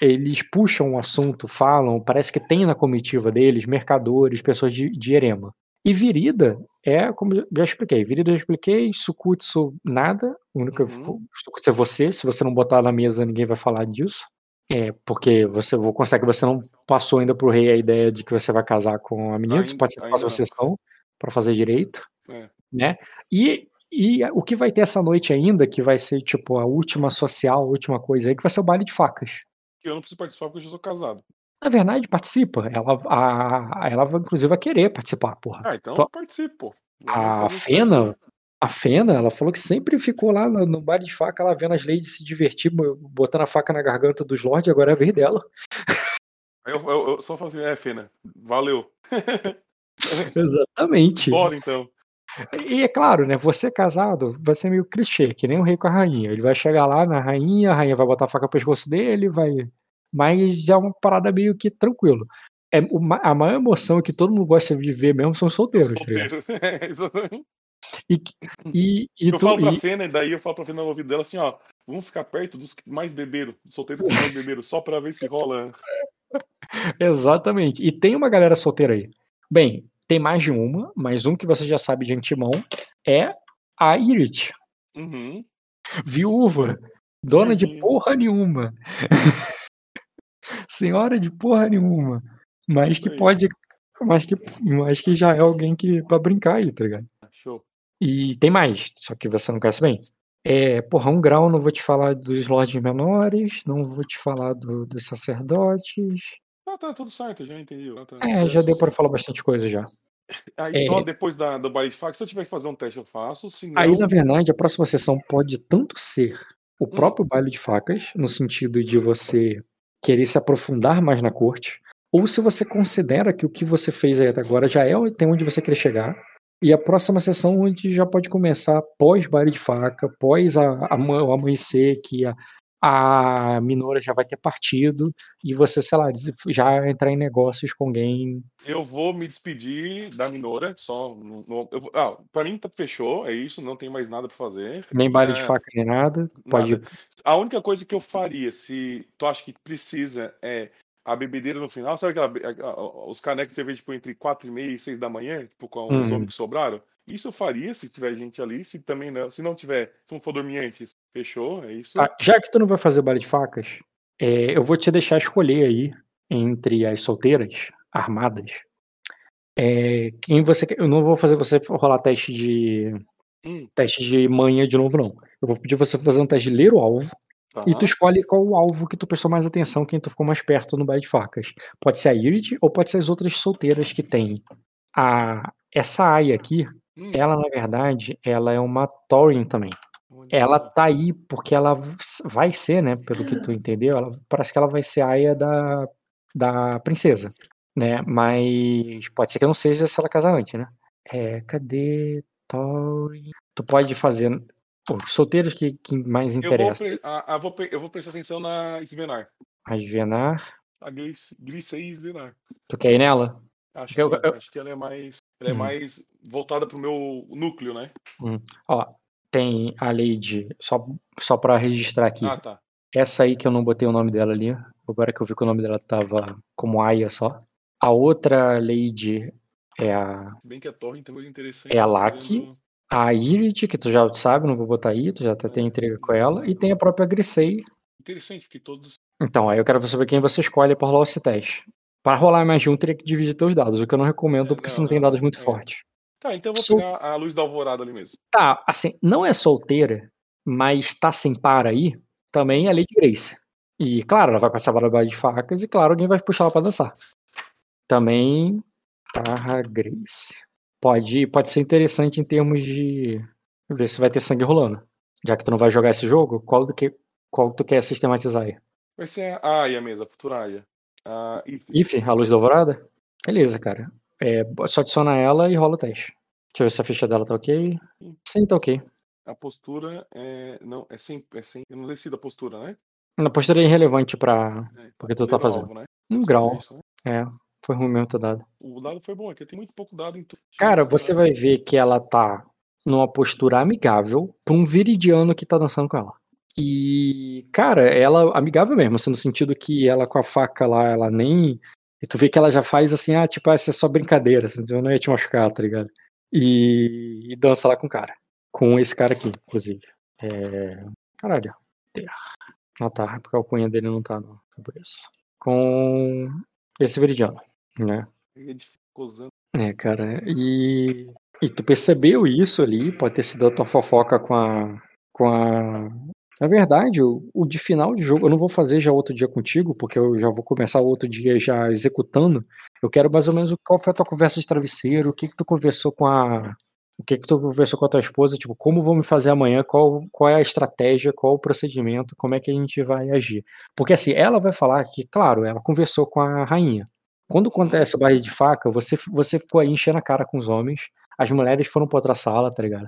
Eles puxam o assunto, falam, parece que tem na comitiva deles mercadores, pessoas de, de Erema. E Virida é, como já expliquei, Virida eu já expliquei, Sukutsu nada, o único Uhum. Sukutsu é você, se você não botar na mesa ninguém vai falar disso. É, porque você vou constar que você não passou ainda pro rei a ideia de que você vai casar com a menina, Ainda- pode ser a ainda próxima não. sessão para fazer direito, É. né? E, e o que vai ter essa noite ainda, que vai ser tipo a última social, a última coisa aí, que vai ser o baile de facas. Que eu não preciso participar porque eu já sou casado. Na verdade, participa. Ela, a, ela inclusive, vai querer participar, porra. Ah, então eu participo, A Fena, a Fena, ela falou que sempre ficou lá no, no baile de faca, ela vendo as ladies se divertir, bo- botando a faca na garganta dos lords, agora é a vez dela. Eu, eu- eu só falo assim, é, Fena, valeu. Exatamente. Bora então. E é claro, né? Você casado vai ser meio clichê, que nem o rei com a rainha. Ele vai chegar lá na rainha, a rainha vai botar a faca no pescoço dele, vai. Mas já é uma parada meio que tranquilo. É, o ma- a maior emoção que todo mundo gosta de ver mesmo são os solteiros, tá ligado? Solteiro. É, exatamente. E, e, e eu tu- falo pra e- Fena, e daí eu falo pra Fena no ouvido dela assim, ó. Vamos ficar perto dos que mais beberam, dos solteiros que mais beberam, só pra ver se rola. Exatamente. E tem uma galera solteira aí. Bem, tem mais de uma, mas um que você já sabe de antemão é a Irit, Uhum. viúva, dona de porra nenhuma. Senhora de porra nenhuma. Mas que aí. pode. Mas que, mas que já é alguém que pra brincar aí, tá ligado? Show. E tem mais, só que você não conhece bem. É, porra, um grau, não vou te falar dos lordes menores, não vou te falar do- dos sacerdotes. Ah, tá tudo certo, já entendi. Ah, tá. É, já deu pra sucesso. falar bastante coisa já. Aí só É. depois da, do baile de faca, se eu tiver que fazer um teste, eu faço. Se não, Aí, na verdade, a próxima sessão pode tanto ser Hum. o próprio baile de facas, no sentido de você querer se aprofundar mais na corte, ou se você considera que o que você fez aí até agora já é até onde você quer chegar, e a próxima sessão onde já pode começar pós baile de faca, pós a, a, o amanhecer, que a, a Minora já vai ter partido, e você, sei lá, já entrar em negócios com alguém. eu vou me despedir da Minora, só. No, no- eu ah, pra mim tá, fechou, é isso, não tem mais nada pra fazer. Nem baile de É, faca nem nada. Pode. Nada. A única coisa que eu faria, se tu acha que precisa, é a bebedeira no final. Sabe aquela, a- a- os canecos de cerveja tipo, entre 4 e meia e 6 da manhã, tipo, com os Uhum. nomes que sobraram? Isso eu faria se tiver gente ali. Se também não, se não tiver, se não for dormir antes, fechou, é isso. Ah, já que tu não vai fazer baile de facas, é, eu vou te deixar escolher aí entre as solteiras armadas. É, quem você Eu não vou fazer você rolar teste de Hum, teste de manha de novo, não. Eu vou pedir você fazer um teste de ler o alvo tá. e tu escolhe qual o alvo que tu prestou mais atenção, quem tu ficou mais perto no baile de facas. Pode ser a Irid ou pode ser as outras solteiras que tem. A, essa Aya aqui, Hum, ela na verdade, ela é uma Thorin também. olha Ela tá aí porque ela vai ser, né? Pelo que tu entendeu, ela, parece que ela vai ser a aia da, da princesa, né? Mas pode ser que não seja se ela casar antes, né? É, cadê Tori? Tu pode fazer os solteiros que, que mais Eu vou, interessam. a- a- vou eu vou prestar atenção na Svenar. A Venar. A Glice e Svenar. Tu quer ir nela? Acho que, Eu- sim, eu- acho que ela é mais. Ela é Hum. mais voltada pro meu núcleo, né? Ó, tem a Lady, só, só pra registrar aqui. Ah, tá. Essa aí que eu não botei o nome dela ali, agora que eu vi que o nome dela tava como Aya só. A outra Lady é a, Se bem que a torre tem coisa interessante. É a tô Laki. a Irid, que tu já sabe, não vou botar aí, tu já até tem entrega com ela. E tem a própria Grisei. Interessante, porque todos. Então, aí eu quero saber quem você escolhe pra rolar esse teste. Para rolar mais de um, teria que dividir teus dados, o que eu não recomendo, É, porque não, você não tem não, dados muito é. fortes. Tá, então eu vou Sol- pegar a luz da alvorada ali mesmo. Tá, assim, não é solteira, mas tá sem par aí, também é Lady Grace. E, claro, ela vai da baile de facas e, claro, alguém vai puxar ela pra dançar. Também, barra Grace. Pode, pode ser interessante em termos de ver se vai ter sangue rolando. Já que tu não vai jogar esse jogo, qual, do que, qual tu quer sistematizar aí? Vai ser a Aya mesmo, a futura Aya. A If. If, a luz da alvorada? Beleza, cara. É só adiciona ela e rola o teste. Deixa eu ver se a ficha dela tá ok. Sim, tá ok. A postura é. Não, é sem. É sem eu não decido a postura, né? Na postura é irrelevante pra. É, Porque tu tá fazendo. alvo, né? Um grau. isso, né? É, foi ruim mesmo teu dado. O dado foi bom, é que tem muito pouco dado em tudo. Cara, você vai ver que ela tá numa postura amigável pra um viridiano que tá dançando com ela. E, cara, ela amigável mesmo, assim, no sentido que ela com a faca lá, ela nem. E tu vê que ela já faz assim, ah, tipo, essa é só brincadeira, assim, eu não ia te machucar, tá ligado? E, e dança lá com o cara. Com esse cara aqui, inclusive. É. Caralho. Ah tá, porque a alcunha dele não tá, não. Foi por isso. Com esse veridiano, né? Usando. É, cara, e, e tu percebeu isso ali, pode ter sido a tua fofoca com a. Com a. Na verdade, o, o de final de jogo, eu não vou fazer já outro dia contigo, porque eu já vou começar outro dia já executando. Eu quero mais ou menos qual foi a tua conversa de travesseiro, o que que tu conversou com a. O que que tu conversou com a tua esposa, tipo, como vamos fazer amanhã, qual, qual é a estratégia, qual o procedimento, como é que a gente vai agir. Porque assim, ela vai falar que, claro, ela conversou com a rainha. Quando acontece o barril de faca, você, você ficou enchendo a cara com os homens, as mulheres foram pra outra sala, tá ligado?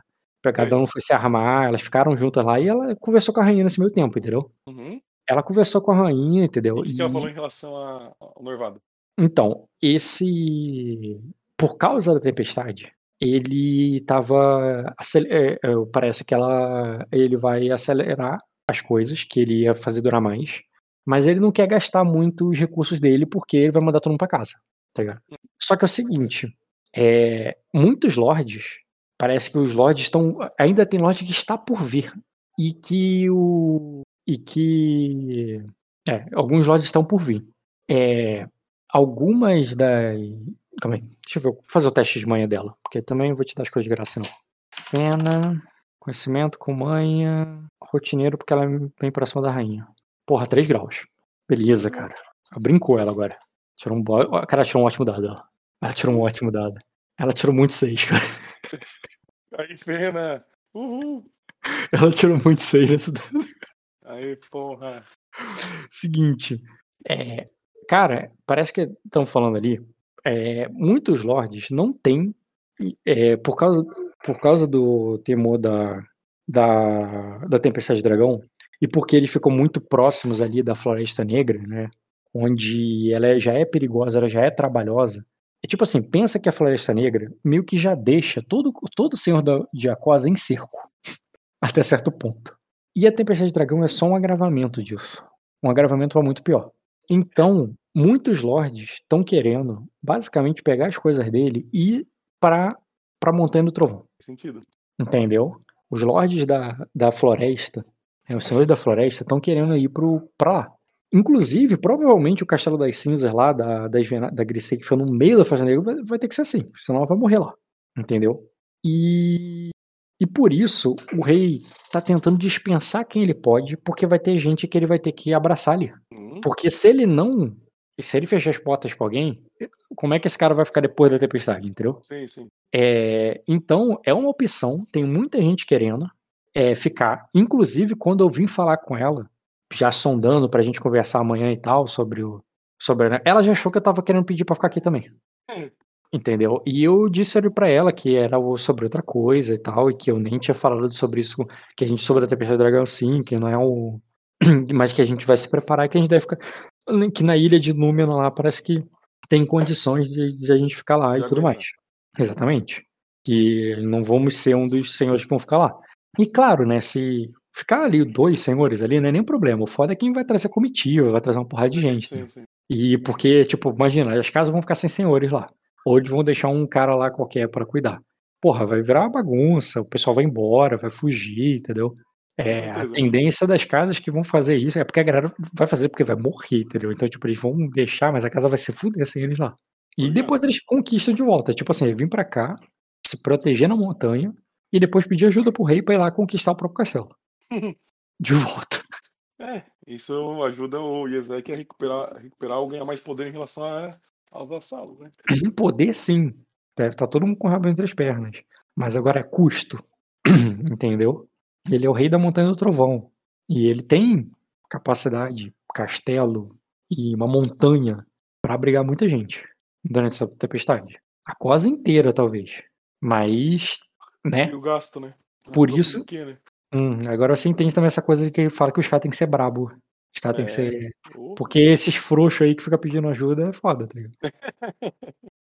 Cada um foi se armar, elas ficaram juntas lá e ela conversou com a rainha nesse meio tempo, entendeu? Uhum. Ela conversou com a rainha, E entendeu? o que, que ela E- falou em relação a- ao noivado? Então, esse. Por causa da tempestade, ele tava. acel- é, é, Parece que ela. Ele vai acelerar as coisas, que ele ia fazer durar mais. Mas ele não quer gastar muito os recursos dele, porque ele vai mandar todo mundo pra casa. Tá ligado? Só que é o seguinte: é, muitos lords. Parece que os lords estão. Ainda tem lord que está por vir. E que o. E que. É, alguns lords estão por vir. É, algumas das. Calma aí, deixa eu ver, vou fazer o teste de manha dela, porque também vou te dar as coisas de graça, não. Fena, conhecimento com manha, rotineiro, porque ela é bem próxima da rainha. Porra, 3 graus. Beleza, cara. Brincou ela agora. Tirou um bo... Cara, tirou um ótimo dado. Ela, ela tirou um ótimo dado. Ela tirou muito 6, cara. Aí, Fena! Uhul! Ela tirou muito 6 nesse dado. Aí, porra! Seguinte, é, cara, parece que estão falando ali, é, muitos lords não têm, é, por causa, por causa do temor da, da, da Tempestade de Dragão, e porque eles ficam muito próximos ali da Floresta Negra, né, onde ela é- já é perigosa, ela já é trabalhosa. É tipo assim, pensa que a Floresta Negra meio que já deixa todo, todo o Senhor da, de Aquosa em cerco, até certo ponto. E a Tempestade de Dragão é só um agravamento disso. Um agravamento para muito pior. Então, muitos lords estão querendo, basicamente, pegar as coisas dele e ir para pra Montanha do Trovão. Sentido. Entendeu? Os lords da, da floresta, né, os senhores da floresta, estão querendo ir pro, pra lá. Inclusive, provavelmente o Castelo das Cinzas lá, da, da, da Grisei, que foi no meio da Faixa Negra, vai, vai ter que ser assim, senão ela vai morrer lá. Entendeu? E, e por isso o rei tá tentando dispensar quem ele pode, porque vai ter gente que ele vai ter que abraçar ali. Hum, Porque se ele não. Se ele fechar as portas pra alguém, como é que esse cara vai ficar depois da tempestade, entendeu? sim, sim. É, então, é uma opção, tem muita gente querendo é, ficar. Inclusive, quando eu vim falar com ela, já sondando pra gente conversar amanhã e tal, sobre o. Sobre, ela já achou que eu tava querendo pedir pra ficar aqui também. Hum. Entendeu? E eu disse pra ela que era o- sobre outra coisa e tal, e que eu nem tinha falado sobre isso, que a gente sobre a Tempestade do Dragão sim, que não é um. Mas que a gente vai se preparar e que a gente deve ficar. Que na ilha de Númenor lá parece que tem condições de, de a gente ficar lá e tudo mais. Exatamente. Que não vamos ser um dos senhores que vão ficar lá. E claro, né, se ficar ali dois senhores ali, não é nem problema. O foda é quem vai trazer comitiva, vai trazer uma porrada de gente. né? Sim, sim. E porque, tipo, imagina, as casas vão ficar sem senhores lá. Ou eles vão deixar um cara lá qualquer pra cuidar. Porra, vai virar uma bagunça, o pessoal vai embora, vai fugir, entendeu? É, a tendência das casas que vão fazer isso é porque a galera vai fazer porque vai morrer, entendeu? Então, tipo, eles vão deixar, mas a casa vai se fuder sem eles lá. E depois eles conquistam de volta. Tipo assim, vir pra cá, se proteger na montanha e depois pedir ajuda pro rei pra ir lá conquistar o próprio castelo. De volta. É, isso ajuda o Yezek a recuperar, recuperar ou ganhar mais poder em relação a, aos vassalos, né? Em poder, sim. Deve estar todo mundo com o rabo entre as pernas. Mas agora é custo. Entendeu? Ele é o rei da Montanha do Trovão. E ele tem capacidade, castelo e uma montanha para abrigar muita gente durante essa tempestade. A cosa inteira, talvez. Mas, né? E o gasto, né? Por isso- né? Hum, agora você entende também essa coisa de que fala que os caras têm que ser brabo. Os caras têm que É. ser. Porque esses frouxos aí que fica pedindo ajuda é foda, tá ligado?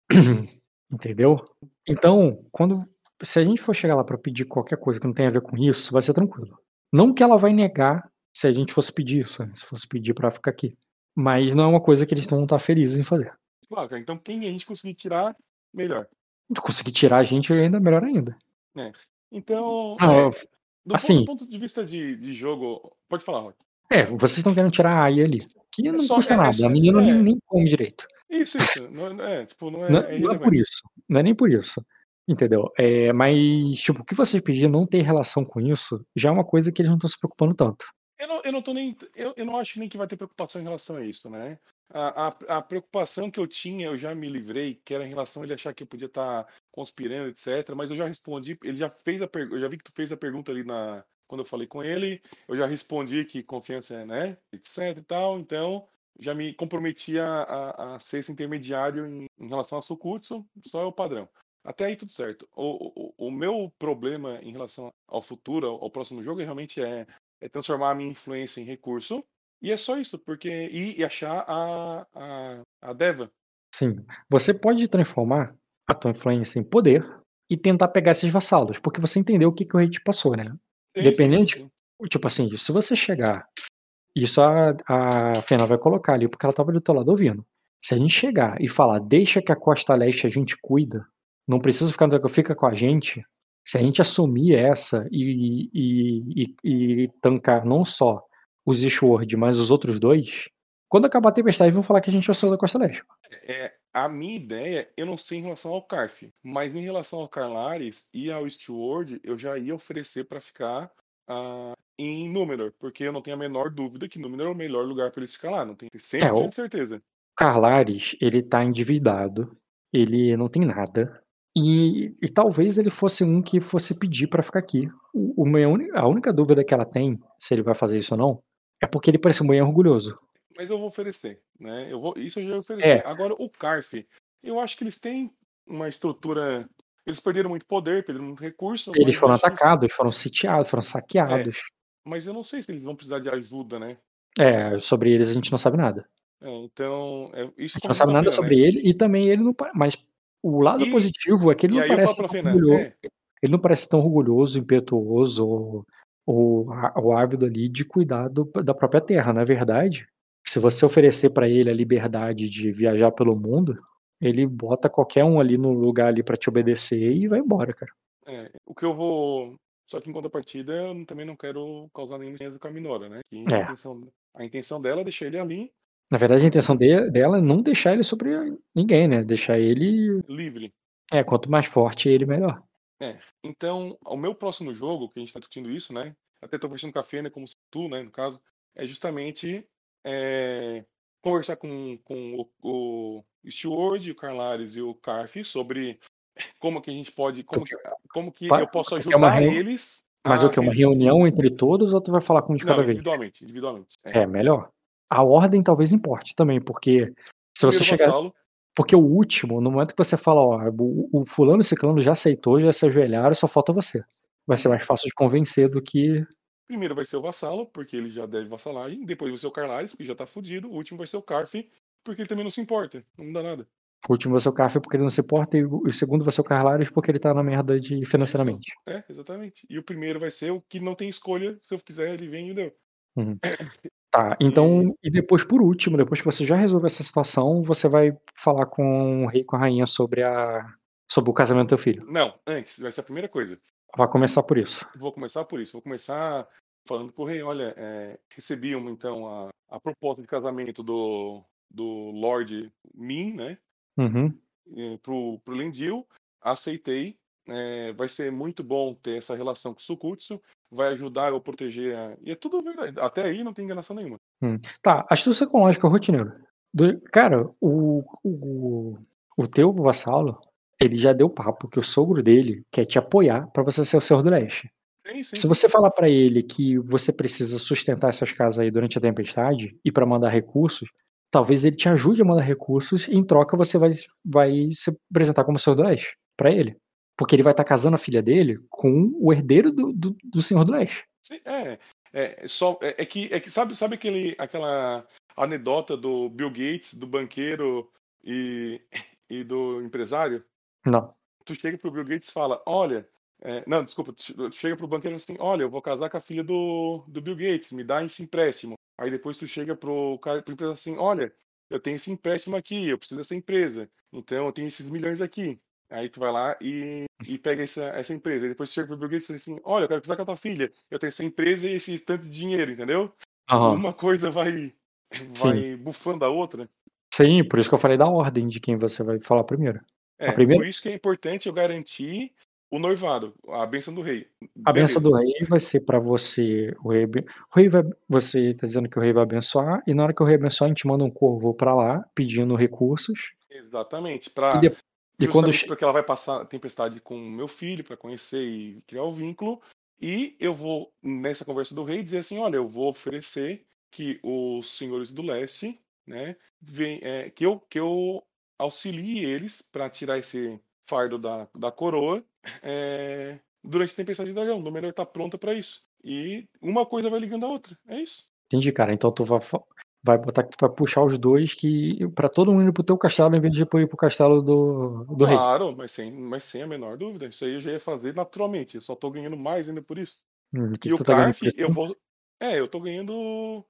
Entendeu? Então, quando. Se a gente for chegar lá pra pedir qualquer coisa que não tenha a ver com isso, vai ser tranquilo. Não que ela vai negar se a gente fosse pedir isso, né? se fosse pedir pra ficar aqui. Mas não é uma coisa que eles vão estar felizes em fazer. Claro, cara. Então quem a gente conseguir tirar, melhor. Conseguir tirar a gente ainda melhor ainda. Então, Ah, é, do, assim- ponto, do ponto de vista de, de jogo. Pode falar, Rock. É, vocês estão querendo tirar a AI ali. Que não só- custa é- é nada. só- a menina nem, é. nem come direito. Isso, isso. Não, é, tipo, não é, Não, é não é por isso. Não é nem por isso. Entendeu? É, mas, tipo, o que vocês pediram não ter relação com isso já é uma coisa que eles não estão se preocupando tanto. Eu não, eu não tô nem. Eu, eu não acho nem que vai ter preocupação em relação a isso, né? A, a, a preocupação que eu tinha, eu já me livrei, que era em relação a ele achar que eu podia estar conspirando, etc. Mas eu já respondi, ele já fez a pergunta, eu já vi que tu fez a pergunta ali na. Quando eu falei com ele, eu já respondi que confiança é, né? Etc e tal, então já me comprometi a, a, a ser esse intermediário em, em relação a Sukutsu, só é o padrão. Até aí tudo certo. O, o, o meu problema em relação ao futuro, ao, ao próximo jogo, realmente é é transformar a minha influência em recurso. E é só isso, porque. E, e achar a, a, a Deva. Sim. Você pode transformar a tua influência em poder e tentar pegar esses vassalos, porque você entendeu o que, que o rei te passou, né? Sim, Dependente- sim, sim. Tipo assim, se você chegar. Isso a, a Fena vai colocar ali, porque ela tava do teu lado ouvindo. Se a gente chegar e falar, deixa que a costa leste a gente cuida, não precisa ficar, fica com a gente. Se a gente assumir essa e, e, e, e tancar não só os Ishword, mas os outros dois, quando acabar a tempestade, vão falar que a gente é o da costa leste. É, a minha ideia, eu não sei em relação ao Carf, mas em relação ao Carlares e ao Steward, eu já ia oferecer para ficar ah, em Númenor, porque eu não tenho a menor dúvida que Númenor é o melhor lugar para eles ficar lá, não tenho 100% É, o- certeza. Carlares, ele tá endividado, ele não tem nada. E, e talvez ele fosse um que fosse pedir pra ficar aqui. O, o a única dúvida que ela tem, se ele vai fazer isso ou não, é porque ele parece muito orgulhoso. Mas eu vou oferecer, né? Eu vou, isso eu já ia oferecer. É. Agora, o Carf, eu acho que eles têm uma estrutura. Eles perderam muito poder, perderam muito recurso. Eles foram eles- atacados, foram sitiados, foram saqueados. Mas eu não sei se eles vão precisar de ajuda, né? É, sobre eles a gente não sabe nada. É, então, é, isso A gente não sabe nada Fena, sobre né? ele e também ele não. Mas o lado E- positivo é que ele não parece tão Fena, orgulhoso. é, Ele não parece tão orgulhoso, impetuoso ou, ou, á- ou ávido ali de cuidar do- da própria terra. Na verdade, se você oferecer pra ele a liberdade de viajar pelo mundo, ele bota qualquer um ali no lugar ali para te obedecer e vai embora, cara. é, o que eu vou. Só que em contrapartida, eu também não quero causar nenhum estranho com a Minora, né? Que É. a, intenção, a intenção dela é deixar ele ali, Na verdade, a intenção de- dela é não deixar ele sobre ninguém, né? Deixar ele. livre. É, quanto mais forte ele, melhor. Então, o meu próximo jogo, que a gente tá discutindo isso, né? Até tô conversando com a Fena, como tu, né, no caso, é justamente é, conversar com, com o, o Steward, o Carlares e o Carf sobre como que a gente pode. Como que, como que eu posso ajudar eles. Mas o que? Uma reunião entre todos ou tu vai falar com um de Não, cada vez? individualmente, individualmente. É. É, melhor. A ordem talvez importe também, porque se você chegar. vassalo, Porque o último, no momento que você fala, ó, o, o fulano e o ciclano já aceitou, já se ajoelharam, só falta você. Vai ser mais fácil de convencer do que. primeiro vai ser o vassalo, porque ele já deve vassalar, e depois vai ser o Carlares, porque já tá fudido. O último vai ser o Carf, porque ele também não se importa, não muda nada. O último vai ser o Café porque ele não se importa, e o segundo vai ser o Carlares porque ele tá na merda de financeiramente. É, exatamente. E o primeiro vai ser o que não tem escolha, se eu quiser, ele vem e deu. Tá, então, e depois, por último, depois que você já resolver essa situação, você vai falar com o rei e com a rainha sobre a. sobre o casamento do teu filho. Não, antes, vai ser a primeira coisa. Vai começar por isso. Vou começar por isso. Vou começar falando pro rei, olha, é, recebi uma, então a, a proposta de casamento do, do Lord Min, né? Uhum. eh, pro, pro Lendil, aceitei. Eh, vai ser muito bom ter essa relação com o Sukutsu, vai ajudar a proteger. A... E é tudo verdade. Até aí não tem enganação nenhuma. Tá, astúcia ecológica rotineiro. Do- cara, o, o, o teu vassalo, ele já deu papo que o sogro dele quer te apoiar pra você ser o Senhor do Leste. Sim, sim, Se sim. você falar pra ele que você precisa sustentar essas casas aí durante a tempestade e pra mandar recursos, talvez ele te ajude a mandar recursos e em troca você vai, vai se apresentar como Senhor do Leste pra ele. Porque ele vai estar casando a filha dele com o herdeiro do, do, do Senhor do Leste. Sim, é, é, só, é, é que, é que sabe, sabe aquele, aquela anedota do Bill Gates, do banqueiro e, e do empresário? Não. Tu chega pro Bill Gates e fala, olha, é, não, desculpa, tu che- tu chega pro banqueiro assim, olha, eu vou casar com a filha do, do Bill Gates, me dá esse empréstimo. Aí depois tu chega pro cara, pro empresa assim, olha, eu tenho esse empréstimo aqui, eu preciso dessa empresa, então eu tenho esses milhões aqui. Aí tu vai lá e, e pega essa, essa empresa. Aí depois chega pro Bill Gates e diz assim, olha, eu quero casar com a tua filha, eu tenho essa empresa e esse tanto de dinheiro, entendeu? Aham. uma coisa vai, Sim. vai bufando a outra. Sim, por isso que eu falei da ordem de quem você vai falar primeiro. É, primeira- por isso que é importante eu garantir o noivado, a benção do rei. A Beleza. benção do rei vai ser pra você. O rei, o rei vai. Você tá dizendo que o rei vai abençoar, e na hora que o rei abençoar, a gente manda um corvo pra lá, pedindo recursos. Exatamente. E, Pra, de- e quando. justamente porque ela vai passar a tempestade com o meu filho para conhecer e criar o vínculo. E eu vou, nessa conversa do rei, dizer assim: olha, eu vou oferecer que os senhores do leste, né, vem, é, que, eu, que eu auxilie eles para tirar esse fardo da, da coroa é, durante a tempestade de dragão. O melhor estar pronta para isso. E uma coisa vai ligando a outra. É isso. Entendi, cara. Então tu vai, vai botar vai puxar os dois que. pra todo mundo ir pro teu castelo, em vez de ir pro castelo do, do rei. Claro, mas sem, mas sem a menor dúvida. Isso aí eu já ia fazer naturalmente. Eu só tô ganhando mais ainda por isso. Hum, que, E que o tá Carf, eu vou. É, eu tô ganhando.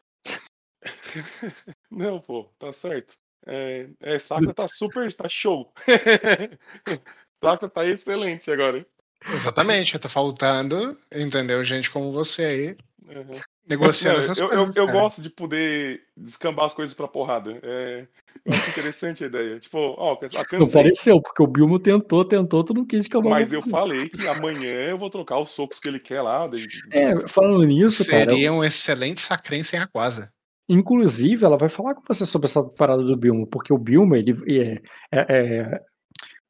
Não, pô, tá certo. É, é Sakura tá super. tá show. Sakura tá excelente agora. hein? Exatamente, tá faltando, entendeu? Gente como você aí, Uhum. Negociando essas eu, coisas. eu, eu gosto de poder descambar as coisas pra porrada. É, eu acho interessante a ideia. Tipo, ó, a Não pareceu, porque o Bilmo tentou, tentou, tu não quis acabar mas eu falei que amanhã eu vou trocar os socos que ele quer lá. daí- É, falando nisso, cara. Seria um excelente sacren sem aquasa. Inclusive, ela vai falar com você sobre essa parada do Bilmo, porque o Bilmo, ele é, é-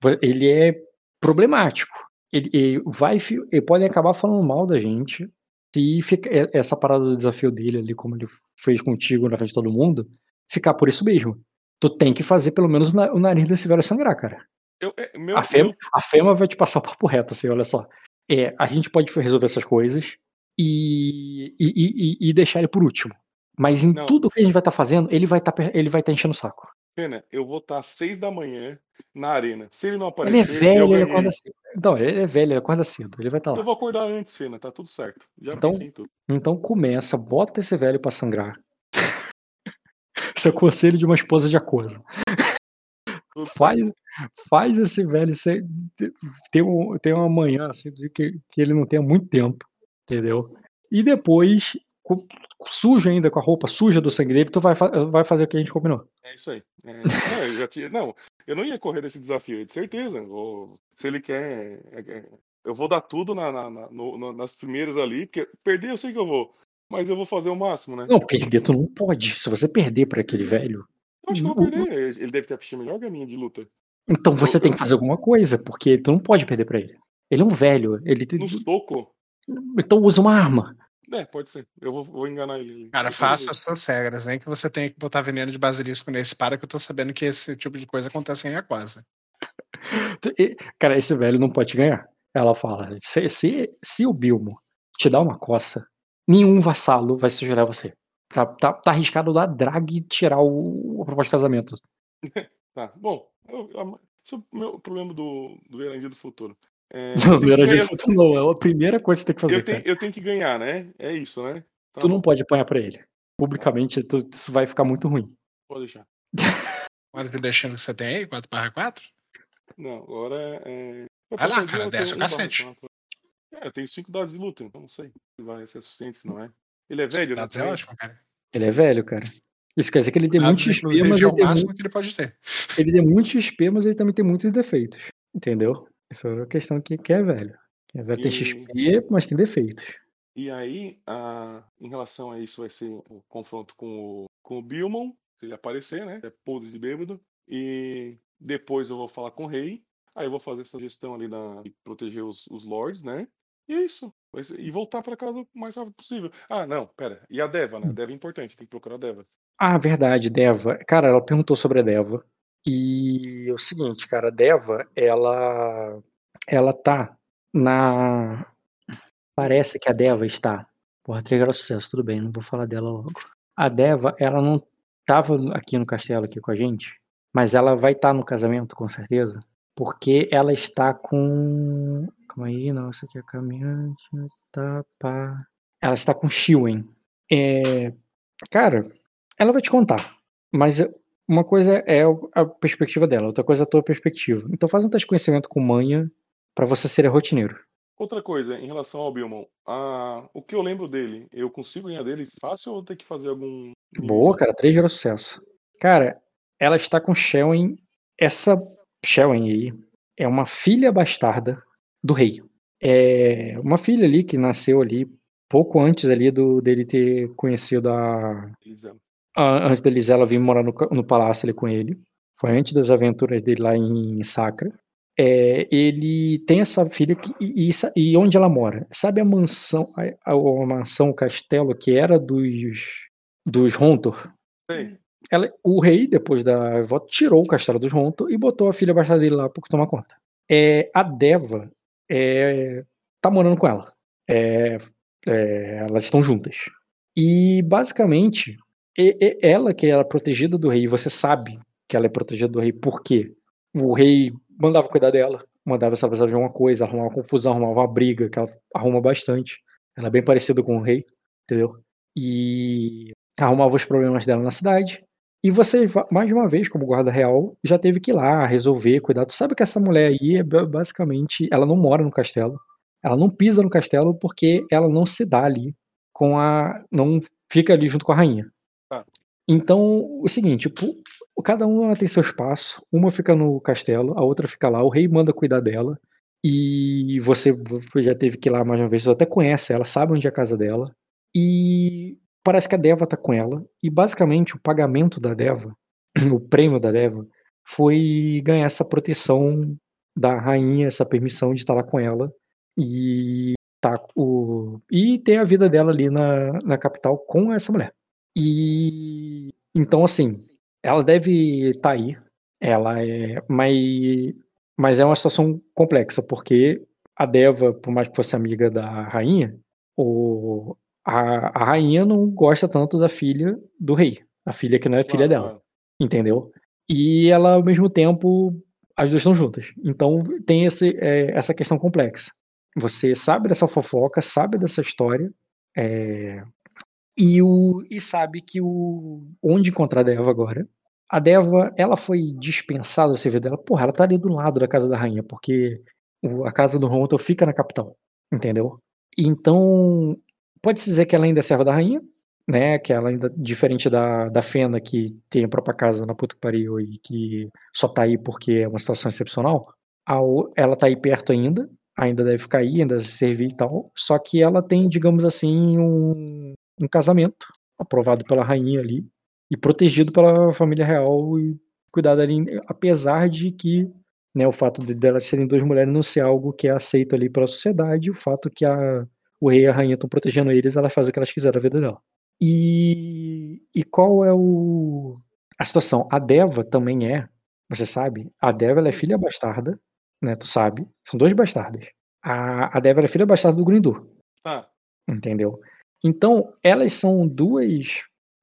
é- ele é problemático. Ele, ele vai, ele pode acabar falando mal da gente se fica, essa parada do desafio dele ali, como ele fez contigo na frente de todo mundo, ficar por isso mesmo. Tu tem que fazer pelo menos o na- o nariz desse velho sangrar, cara. Eu, é, meu, A Fema, meu- a Fema vai te passar o papo reto, assim, olha só. É, a gente pode resolver essas coisas e, e, e- e deixar ele por último. Mas em Não. tudo que a gente vai estar fazendo, ele vai estar ele vai estar enchendo o saco. Pena, eu vou estar às seis da manhã na arena. Se ele não Ele aparecer, é velho, eu ele acorda cedo. Não, ele é velho, ele acorda cedo, ele vai estar Eu lá. vou acordar antes, Fena, tá tudo certo. Já Então- pensei em tudo. Então começa, bota esse velho pra sangrar. Isso é conselho de uma esposa de acordo. Faz, faz esse velho ser, ter, um, ter uma manhã assim que, que ele não tenha muito tempo, entendeu? E depois, com- sujo ainda, com a roupa suja do sangue dele, tu vai, vai fazer o que a gente combinou. É isso aí. É, não, eu já tinha, não, eu não ia correr desse desafio, de certeza. vou- se ele quer, é, é, eu vou dar tudo na, na- na- no- nas primeiras ali, porque perder eu sei que eu vou, mas eu vou fazer o máximo, né? Não, perder tu não pode. Se você perder pra aquele velho, Eu acho que eu vou perder. Ele deve ter a melhor minha de luta. então você Eu- tem eu- que fazer alguma coisa, porque tu não pode perder pra ele. Ele é um velho, ele tem- soco, então usa uma arma. É, pode ser. Eu vou, vou enganar ele. Cara, faça as suas regras, nem que você tenha que botar veneno de basilisco nesse para que eu tô sabendo que esse tipo de coisa acontece em Aquasa. Cara, esse velho não pode ganhar. Ela fala: se, se, se o Bilmo te dá uma coça, nenhum vassalo vai sugerir você. Tá, tá, tá arriscado da drag tirar o, a proposta de casamento. Tá, bom. Eu, eu, esse é o meu problema do, do Verandia do Futuro. É, Não, eu tenho não que. É a primeira coisa que você tem que fazer. eu, tenho, cara. eu tenho que ganhar, né? É isso, né? Tá Tu não bom, pode apanhar pra ele. Publicamente, tu- isso vai ficar muito ruim. Pode deixar. Quanto de destino que você tem aí? 4 barra 4? Não, agora é. eu Vai lá, cara, desce o cacete. É, eu tenho 5 dados de luta, então não sei se vai ser suficiente, se não é. Ele é velho, né? É também? ótimo, cara. Ele é velho, cara. Isso quer dizer que ele tem muito Dados, XP, mas é ele o tem, máximo muito, que ele pode ter. ele tem muito XP, mas ele também tem muitos defeitos. Entendeu? Isso é uma questão que, que é velho. Que é velho tem E- XP, mas tem defeitos. E aí, a- em relação a isso, vai ser o confronto com o, com o Bilmon, se ele aparecer, né? É podre de bêbado. E depois eu vou falar com o rei. Aí eu vou fazer essa gestão ali de proteger os, os lords, né? E é isso. Ser- e voltar pra casa o mais rápido possível. Ah, não, pera. E a Deva, né? A Deva é importante, tem que procurar a Deva. Ah, verdade, Deva. Cara, ela perguntou sobre a Deva. E é o seguinte, cara, a Deva, ela ela tá na parece que a Deva está. Porra, trigger o sucesso, tudo bem, não vou falar dela logo. A Deva, ela não tava aqui no castelo aqui com a gente, mas ela vai estar no casamento com certeza, porque ela está com Calma aí, não, isso aqui é caminhante, tá, pá. Ela está com Shiwen. É, cara, ela vai te contar. Mas uma coisa é a perspectiva dela, outra coisa é a tua perspectiva. Então faz um teste de conhecimento com manha pra você ser rotineiro. Outra coisa, em relação ao Bilmon, o que eu lembro dele, eu consigo ganhar dele fácil ou vou ter que fazer algum. Boa, cara, três gerou sucesso. Cara, ela está com Shelwen. Essa Shelwen aí é uma filha bastarda do rei. É uma filha ali que nasceu ali pouco antes ali do dele ter conhecido a, Elisama? A antes da Elisela vir morar no, no palácio ali com ele. Foi antes das aventuras dele lá em Sacra. É, ele tem essa filha que, e, e onde ela mora? Sabe a mansão, a, a- mansão, o castelo que era dos dos Rontor? Sei. Ela, o rei, depois da volta, tirou o castelo dos Ronto e botou a filha bastarda dele lá para tomar conta. É, a Deva é, tá morando com ela. É, é, elas estão juntas. E, basicamente, e- e- ela que era protegida do rei, você sabe que ela é protegida do rei, por quê? O rei mandava cuidar dela, mandava se ela de alguma coisa, arrumava uma confusão, arrumava uma briga, que ela arruma bastante. Ela é bem parecida com o rei, entendeu? E arrumava os problemas dela na cidade. E você, mais uma vez, como guarda real, já teve que ir lá resolver, cuidar. Tu sabe que essa mulher aí é ba- basicamente. Ela não mora no castelo. Ela não pisa no castelo porque ela não se dá ali com a. Não fica ali junto com a rainha. Tá. Então, o seguinte, pu- cada uma tem seu espaço. Uma fica no castelo, a outra fica lá. O rei manda cuidar dela. E você já teve que ir lá mais uma vez. Você até conhece ela, sabe onde é a casa dela. E parece que a Deva tá com ela. E basicamente o pagamento da Deva, o prêmio da Deva, foi ganhar essa proteção da rainha, essa permissão de estar lá com ela. E, tá, o, e ter a vida dela ali na, na capital com essa mulher. E então, assim, ela deve estar aí. Ela é. Mas, mas é uma situação complexa, porque a Deva, por mais que fosse amiga da rainha, o, a, a rainha não gosta tanto da filha do rei. A filha que não é filha Claro, dela. claro. Entendeu? E ela, ao mesmo tempo, as duas estão juntas. Então tem esse, é, essa questão complexa. Você sabe dessa fofoca, sabe dessa história, é, e, o, e sabe que o onde encontrar a Deva agora. A Deva, ela foi dispensada do serviço dela. Porra, ela tá ali do lado da casa da rainha, porque o- a casa do Ronto fica na capital, entendeu? Então, pode-se dizer que ela ainda é serva da rainha, né? Que ela ainda, diferente da, da Fena, que tem a própria casa na puta que pariu e que só tá aí porque é uma situação excepcional, a ela tá aí perto ainda, ainda deve ficar aí, ainda servir e tal. Só que ela tem, digamos assim, um, um casamento aprovado pela rainha ali e protegido pela família real e cuidado ali, apesar de que né, o fato de delas serem duas mulheres não ser algo que é aceito ali pela sociedade, o fato que a, o rei e a rainha estão protegendo eles, elas fazem o que elas quiserem da vida dela. E, e qual é o, a situação? A Deva também é, você sabe, a Deva ela é filha bastarda, né, tu sabe, são dois bastardas. A, a Deva é filha bastarda do Grindur, Tá. entendeu? Então, elas são duas.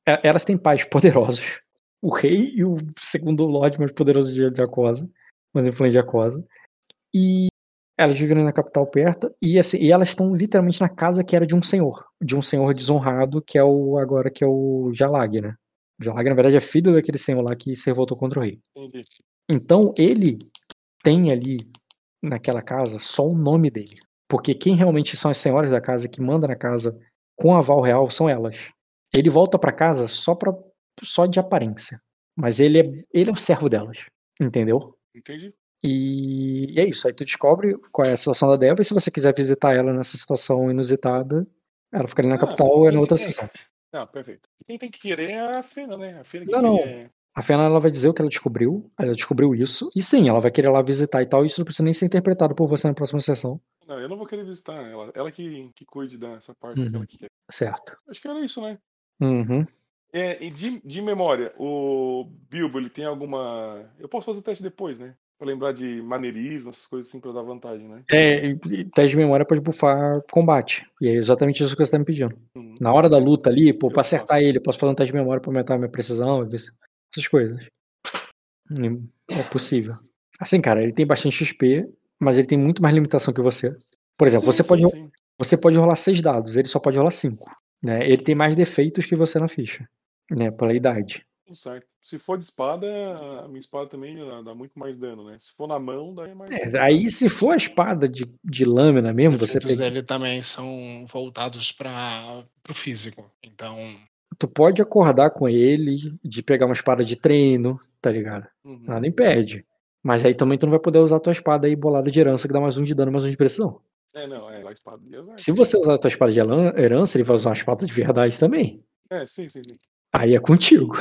e- Elas têm pais poderosos. O rei e o segundo lorde mais poderoso de de Acosa, mais influente de Acosa. E elas vivem na capital perto. E, assim, e elas estão literalmente na casa que era de um senhor. De um senhor desonrado, que é o agora que é o Jalag, né? O Jalag, na verdade, é filho daquele senhor lá que se revoltou contra o rei. Então ele tem ali naquela casa só o nome dele. Porque quem realmente são as senhoras da casa que mandam na casa com aval real são elas. Ele volta pra casa só para só de aparência, mas ele é ele é o servo delas, entendeu? Entendi. E, e é isso, aí tu descobre qual é a situação da Débora e se você quiser visitar ela nessa situação inusitada, ela fica ali na Ah, capital é na outra é. sessão. Não, perfeito. Quem tem que querer é a Fena, né? A Fena que Não, não. A Fena ela vai dizer o que ela descobriu, ela descobriu isso, e sim, ela vai querer lá visitar e tal, e isso não precisa nem ser interpretado por você na próxima sessão, Eu não vou querer visitar ela. Ela que, que cuide dessa parte Uhum. que ela quer. certo? Acho que era isso, né? Uhum. É, e de, de memória, o Bilbo, ele tem alguma. Eu posso fazer o teste depois, né? Pra lembrar de maneirismo, essas coisas assim, pra dar vantagem, né? É, teste de memória pode bufar combate. E é exatamente isso que você tá me pedindo. Uhum. Na hora da luta ali, pô, Eu pra acertar faço. ele, eu posso fazer um teste de memória pra aumentar a minha precisão, essas coisas. Hum, É possível. Assim, cara, ele tem bastante XP, mas ele tem muito mais limitação que você. Por exemplo, Sim, você sim, pode, sim. você pode rolar seis dados, ele só pode rolar cinco. Né? Ele tem mais defeitos que você na ficha, né? Pela idade. Certo. Se for de espada, a minha espada também dá, dá muito mais dano, né? Se for na mão, daí é mais. É, aí, se for a espada de, de lâmina mesmo, Os você pega, dele também são voltados para o físico. Então, tu pode acordar com ele de pegar uma espada de treino, tá ligado? Uhum. Nada impede. Mas aí também tu não vai poder usar a tua espada aí bolada de herança que dá mais um de dano, mais um de pressão. É, não, é a espada de exército. Se você usar a tua espada de heran- herança, ele vai usar uma espada de verdade também. É, sim, sim, sim. Aí é contigo.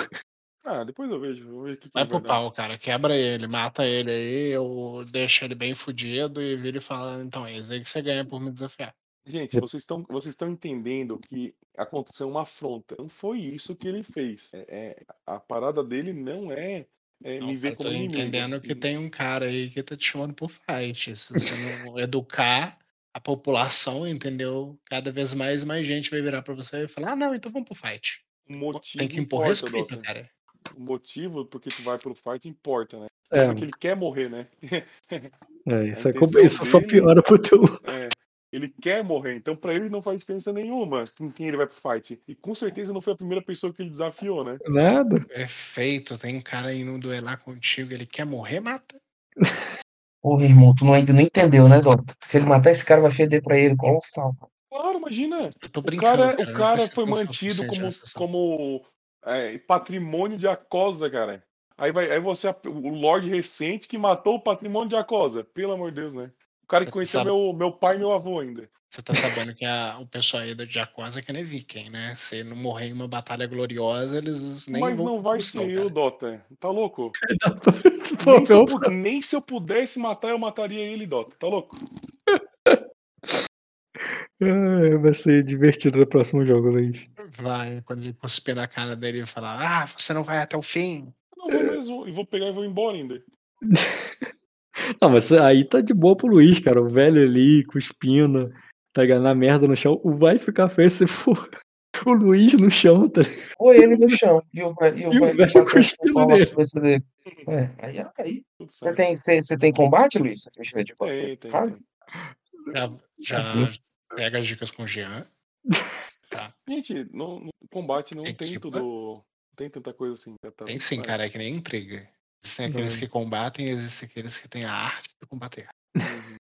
Ah, depois eu vejo. Vou ver o que, que vai vai pro dar. pau, cara. Quebra ele, mata ele aí, eu deixo ele bem fudido e vira e fala, então é isso aí que você ganha por me desafiar. Gente, vocês estão vocês estão entendendo que aconteceu uma afronta. Não foi isso que ele fez. É, é- a parada dele não é, é Não, me ver eu tô como inimigo. entendendo que E- tem um cara aí que tá te chamando por fight. Se você não educar a população, entendeu? Cada vez mais e mais gente vai virar pra você e falar, ah, não, então vamos pro fight. O motivo Tem que impor importa, respeito, Dota. cara. O motivo porque tu vai pro fight importa, né? É, Porque ele quer morrer, né? é, isso, é, intenção isso só piora pro teu. É, ele quer morrer, então pra ele não faz diferença nenhuma com quem ele vai pro fight. E com certeza não foi a primeira pessoa que ele desafiou, né? Nada. Perfeito, tem um cara indo duelar contigo, ele quer morrer, mata. Porra, irmão, tu não, ainda não entendeu, né, Dota? Se ele matar esse cara, vai feder pra ele. Colossal. Claro, imagina. Eu tô O brincando, cara, cara, o cara foi mantido como, como é, patrimônio de Acosa, cara. Aí, vai, aí você, o Lorde recente que matou o patrimônio de Acosa. Pelo amor de Deus, né? O cara que conheceu sabe- meu, meu pai e meu avô ainda. Você tá sabendo que a- o pessoal aí da Jacosa é que nem viking, né? Se não morrer em uma batalha gloriosa, eles nem Mas vão não vai ser cara. eu, Dota. Tá louco? Se for Nem se, eu, nem se eu pudesse matar, eu mataria ele, Dota. Tá louco? é, vai ser divertido no próximo jogo, Luiz. Vai, quando ele cuspir na cara dele e falar, ah, você não vai até o fim. Eu não vou mesmo. E vou pegar e vou embora ainda. Não, mas aí tá de boa pro Luiz, cara. O velho ali, cuspindo, tá? Na merda no chão. O vai ficar feio se for o Luiz no chão, tá ligado? Ou ele no chão. E o velho, e o E o velho cuspindo nele. dele. É, aí, aí. Tudo Você tem, você, você tem combate, Luiz? Você fez de Tem, tem. Já, já Uhum. pega as dicas com o Jean. Tá. Gente, no, no combate não Tem tem tipo, tudo. Não tem tanta coisa assim. já tá- Tem sim, vai. cara, é que nem intriga. Existem aqueles que combatem e existem aqueles que têm a arte de combater. Uhum.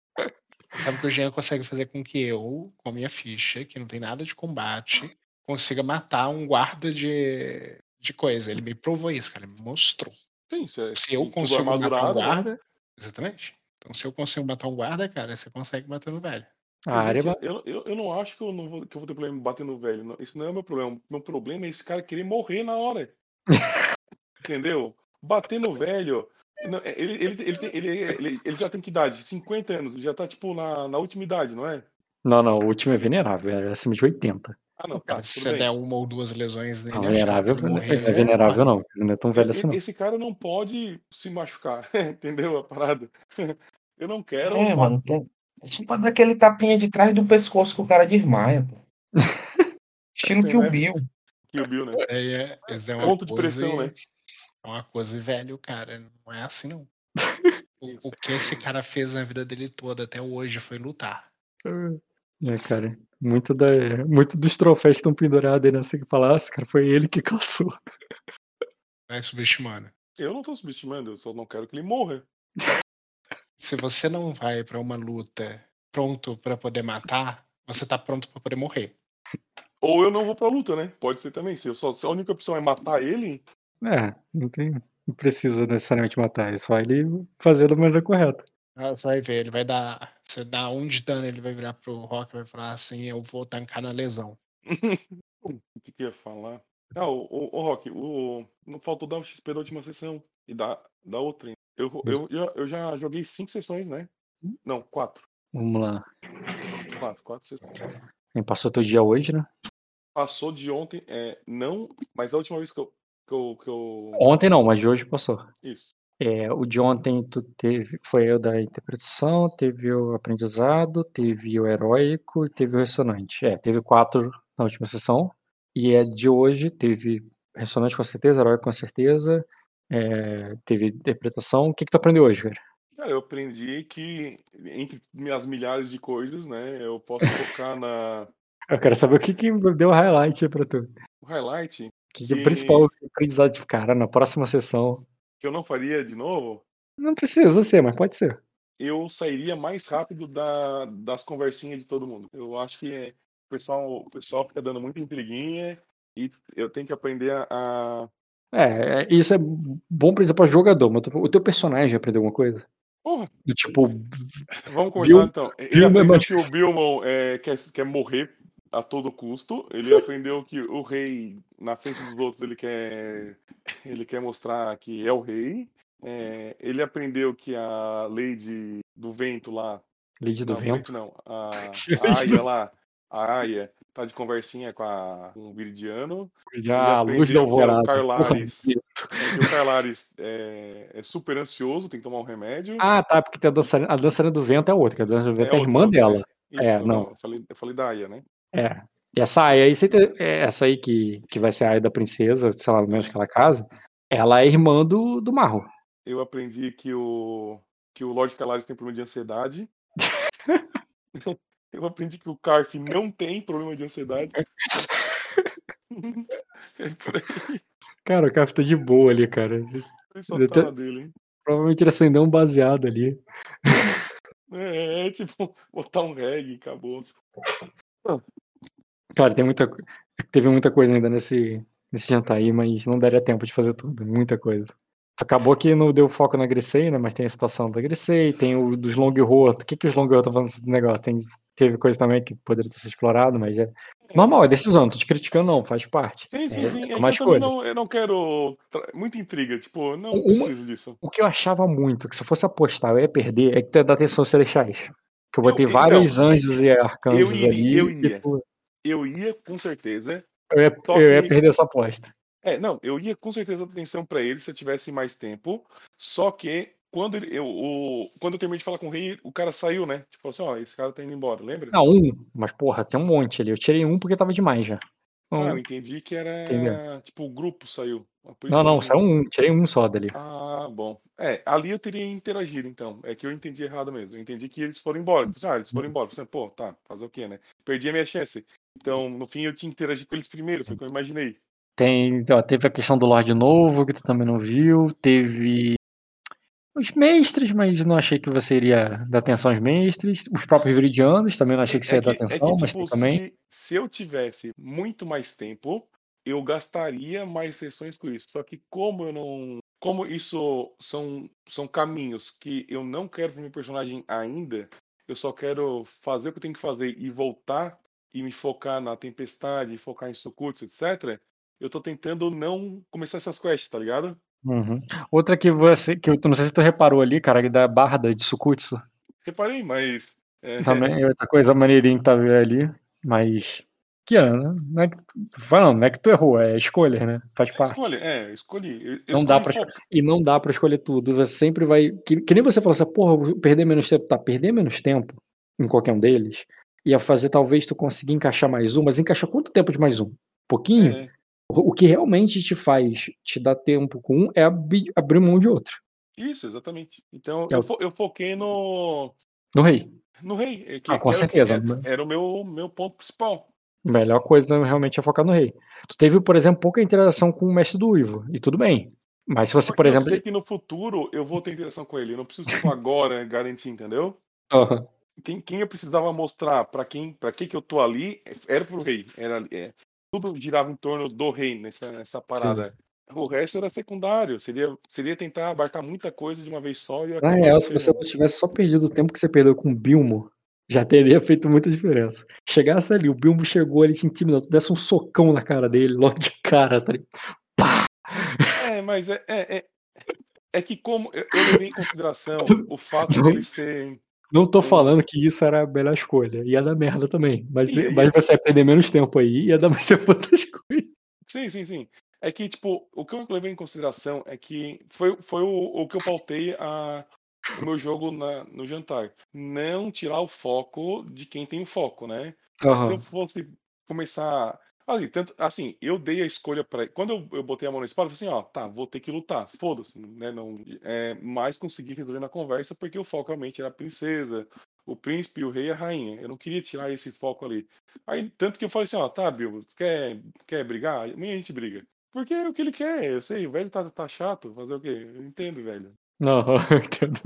Sabe que o Jean consegue fazer com que eu, com a minha ficha, que não tem nada de combate, consiga matar um guarda de, de coisa. Ele me provou isso, cara. Ele me mostrou. Sim, se, é- Se eu consigo matar um né? guarda. Exatamente. Então, se eu consigo matar um guarda, cara, você consegue matar no velho. A área Gente, é eu, eu, eu não acho que eu, não vou, que eu vou ter problema em bater no velho. não. Isso não é o meu problema. Meu problema é esse cara querer morrer na hora. Entendeu? Bater no velho. não, é, Ele, ele, ele, ele, ele, ele já tem que idade? 50 anos. Ele já tá, tipo, na, na última idade, não é? Não, não, o último é venerável, é acima de 80. Ah, não, tá. Cara, se der uma ou duas lesões nele, Não, venerável não morrer é venerável, não. Ele não é tão velho assim, não. Esse cara não pode se machucar, entendeu? A parada. Eu não quero. É, mano. Tem... É só pra dar aquele tapinha de trás do pescoço que o cara desmaia, pô. Estilo que o né? Bill. Kill Bill, né? É, é, é uma Ponto de pressão, e- né? É uma coisa e velho, cara. Não é assim, não. O, o que esse cara fez na vida dele toda até hoje foi lutar. É, cara. Muito, da, muito dos troféus estão pendurados aí nessa que falasse, cara, foi ele que caçou. Vai subestimando. Eu não tô subestimando, eu só não quero que ele morra. Se você não vai pra uma luta pronto pra poder matar, você tá pronto pra poder morrer. Ou eu não vou pra luta, né? Pode ser também. Se, eu só, se a única opção é matar ele, É, não tem. Não precisa necessariamente matar, é só ele fazer da maneira correta. Ah, Você vai ver, ele vai dar. Você dá um de dano, ele vai virar pro Rock e vai falar assim: eu vou tancar na lesão. o que, que eu ia falar? Ah, o, o, o Rock, o, não faltou dar o XP da última sessão e da, da outra. hein? Eu, eu, eu, eu já joguei cinco sessões, né? Não, quatro. Vamos lá. Quatro, quatro sessões. Quem passou teu dia hoje, né? Passou de ontem, é, não, mas a última vez que eu. Que eu, que eu Ontem não, mas de hoje passou. isso. É, o de ontem tu teve, foi o da interpretação, teve o aprendizado, teve o heróico e teve o ressonante. É, teve quatro na última sessão. E é de hoje, teve ressonante com certeza, heróico com certeza, é, teve interpretação. O que que tu aprendeu hoje, cara? Cara, eu aprendi que entre minhas milhares de coisas, né? Eu posso focar na. Eu quero saber o que que deu highlight aí pra tu. o highlight Que, que o principal aprendizado de cara na próxima sessão. que eu não faria de novo, Não precisa ser, mas pode ser. eu sairia mais rápido da, das conversinhas de todo mundo. Eu acho que o pessoal, o pessoal fica dando muita intriguinha e eu tenho que aprender a. É, é, isso é bom, por exemplo, para jogador, mas o teu personagem aprendeu alguma coisa? Porra, Do tipo, vamos Bill- então. Ele Bill que o Bilmon é, quer, quer morrer a todo custo. Ele aprendeu que o rei, na frente dos outros, ele quer, ele quer mostrar que é o rei. É, ele aprendeu que a Lady do Vento lá. Lady do não, Vento. Não, a, a Aya lá. A Aya tá de conversinha com, a, com o Viridiano. Já a luz da é o alvorada. Carlares. Porra, É o Carlares é, é super ansioso, tem que tomar um remédio. Ah, tá, porque tem a dançarina, a dançarina do vento é outra, que a dançarina do vento é, a irmã outra, dela. Isso, é, não. Eu falei, eu falei da Aya, né? É. E essa Aya aí, é essa aí que, que vai ser a Aya da princesa, sei lá, menos que ela casa, ela é irmã do, do Marro. Eu aprendi que o, que o Lord Calares tem problema de ansiedade. eu aprendi que o Carf não tem problema de ansiedade. é Cara, o cara tá de boa ali, cara. ele tá dele, hein? Provavelmente ele acendeu um baseado ali. É, é tipo, botar um reggae, acabou. Cara, tem muita, teve muita coisa ainda nesse, nesse jantar aí, mas não daria tempo de fazer tudo, muita coisa. Acabou que não deu foco na Grisei, né? Mas tem a situação da Grisei, tem o dos Long Road. O que, que os Long Road estão falando desse negócio? Tem, teve coisa também que poderia ter sido explorado, mas é normal, é decisão, não tô te criticando, não, faz parte. Sim, sim, É, sim. É, eu também escolhas. não, eu não quero. Muita intriga, tipo, eu não Uma- preciso disso. O que eu achava muito, que se eu fosse apostar, eu ia perder, é que tu ia dar atenção aos celestiais. Que eu Eu- botei então, vários anjos e arcanjos iria- ali. eu e ia. tu- Eu ia, com certeza. eu, ia, eu ia que- perder essa aposta. É, não, eu ia com certeza dar atenção pra ele se eu tivesse mais tempo. Só que quando ele, eu, o, quando eu terminei de falar com o rei, o cara saiu, né? Tipo assim, ó, esse cara tá indo embora, lembra? Não, um, mas porra, tem um monte ali. Eu tirei um porque tava demais já. Ah, Um- eu entendi que era. Entendeu? Tipo, o grupo saiu. Não, não, saiu um, tirei um só dali. Ah, bom. É, ali eu teria interagido, então. É que eu entendi errado mesmo. Eu entendi que eles foram embora. Tipo assim, Ah, eles foram embora. Você, pô, tá, fazer o quê, né? Perdi a minha chance. Então, no fim, eu tinha que interagir com eles primeiro, foi o que eu imaginei. Tem, ó, teve a questão do Lorde Novo, que tu também não viu. Teve os mestres, mas não achei que você iria dar atenção aos mestres. Os próprios Viridianos, também não achei que você ia dar atenção, mas tem também. se, se eu tivesse muito mais tempo, eu gastaria mais sessões com isso. Só que como eu não. Como isso são, são caminhos que eu não quero pro meu personagem ainda, eu só quero fazer o que eu tenho que fazer e voltar e me focar na tempestade, focar em Sukuts, etc. Eu tô tentando não começar essas quests, tá ligado? Uhum. Outra que você, que eu não sei se tu reparou ali, cara, da Barda de Sukutsu. Reparei, mas. é, Também é outra coisa maneirinha que tava ali, mas. Que ano, né? Não é que falando, não é que tu errou, é escolha, né? Faz parte. Escolha, é, escolhi. Eu, eu Não dá escolhi pra foco. E não dá pra escolher tudo. Você sempre vai. Que, que nem você falou assim, porra, perder menos tempo. Tá, perder menos tempo em qualquer um deles ia fazer talvez tu conseguir encaixar mais um, mas encaixa quanto tempo de mais um? Pouquinho? É, O que realmente te faz te dar tempo com um é abrir, abrir mão de outro. Isso, exatamente. Então É eu, fo- eu foquei no, No rei. no rei. é que- Ah, com que era- certeza. Era, era o meu, meu ponto principal. Melhor coisa realmente é focar no rei. Tu teve, por exemplo, pouca interação com o mestre do Uivo, e tudo bem. Mas se você, por exemplo. eu sei que no futuro eu vou ter interação com ele. Eu não preciso, tipo, agora garantir, entendeu? Aham. Quem, quem eu precisava mostrar pra quem, para que que eu tô ali, era pro rei. Era, é, tudo girava em torno do rei nessa, nessa parada. O resto era secundário. Seria, seria tentar abarcar muita coisa de uma vez só. E Na acabar real, com se você não tivesse só perdido o tempo que você perdeu com o Bilmo, já teria feito muita diferença. Chegasse ali, o Bilmo chegou, ele te intimidou, tu desse um socão na cara dele, logo de cara, tá ligado? Pá! É, mas é, é, é, é que como eu, eu levei em consideração o fato dele ser. Não tô falando que isso era a melhor escolha. Ia dar merda também. Mas, ia. mas você ia perder menos tempo aí e ia dar mais tempo outras coisas. Sim, sim, sim. É que, tipo, o que eu levei em consideração é que foi, foi o, o que eu pautei a, o meu jogo na, no jantar. Não tirar o foco de quem tem o foco, né? Se Aham. eu fosse começar. Assim, tanto, assim, eu dei a escolha para Quando eu, eu botei a mão na espada, eu falei assim, ó, tá, vou ter que lutar, foda-se, né? Não, é, mas consegui resolver na conversa porque o foco realmente era a princesa, o príncipe, o rei e a rainha. Eu não queria tirar esse foco ali. Aí, tanto que eu falei assim, ó, tá, Bill, quer, quer brigar? Amanhã a gente briga. Porque o que ele quer, eu sei, o velho tá, tá chato, fazer o quê? Eu entendo, velho. Não, entendo.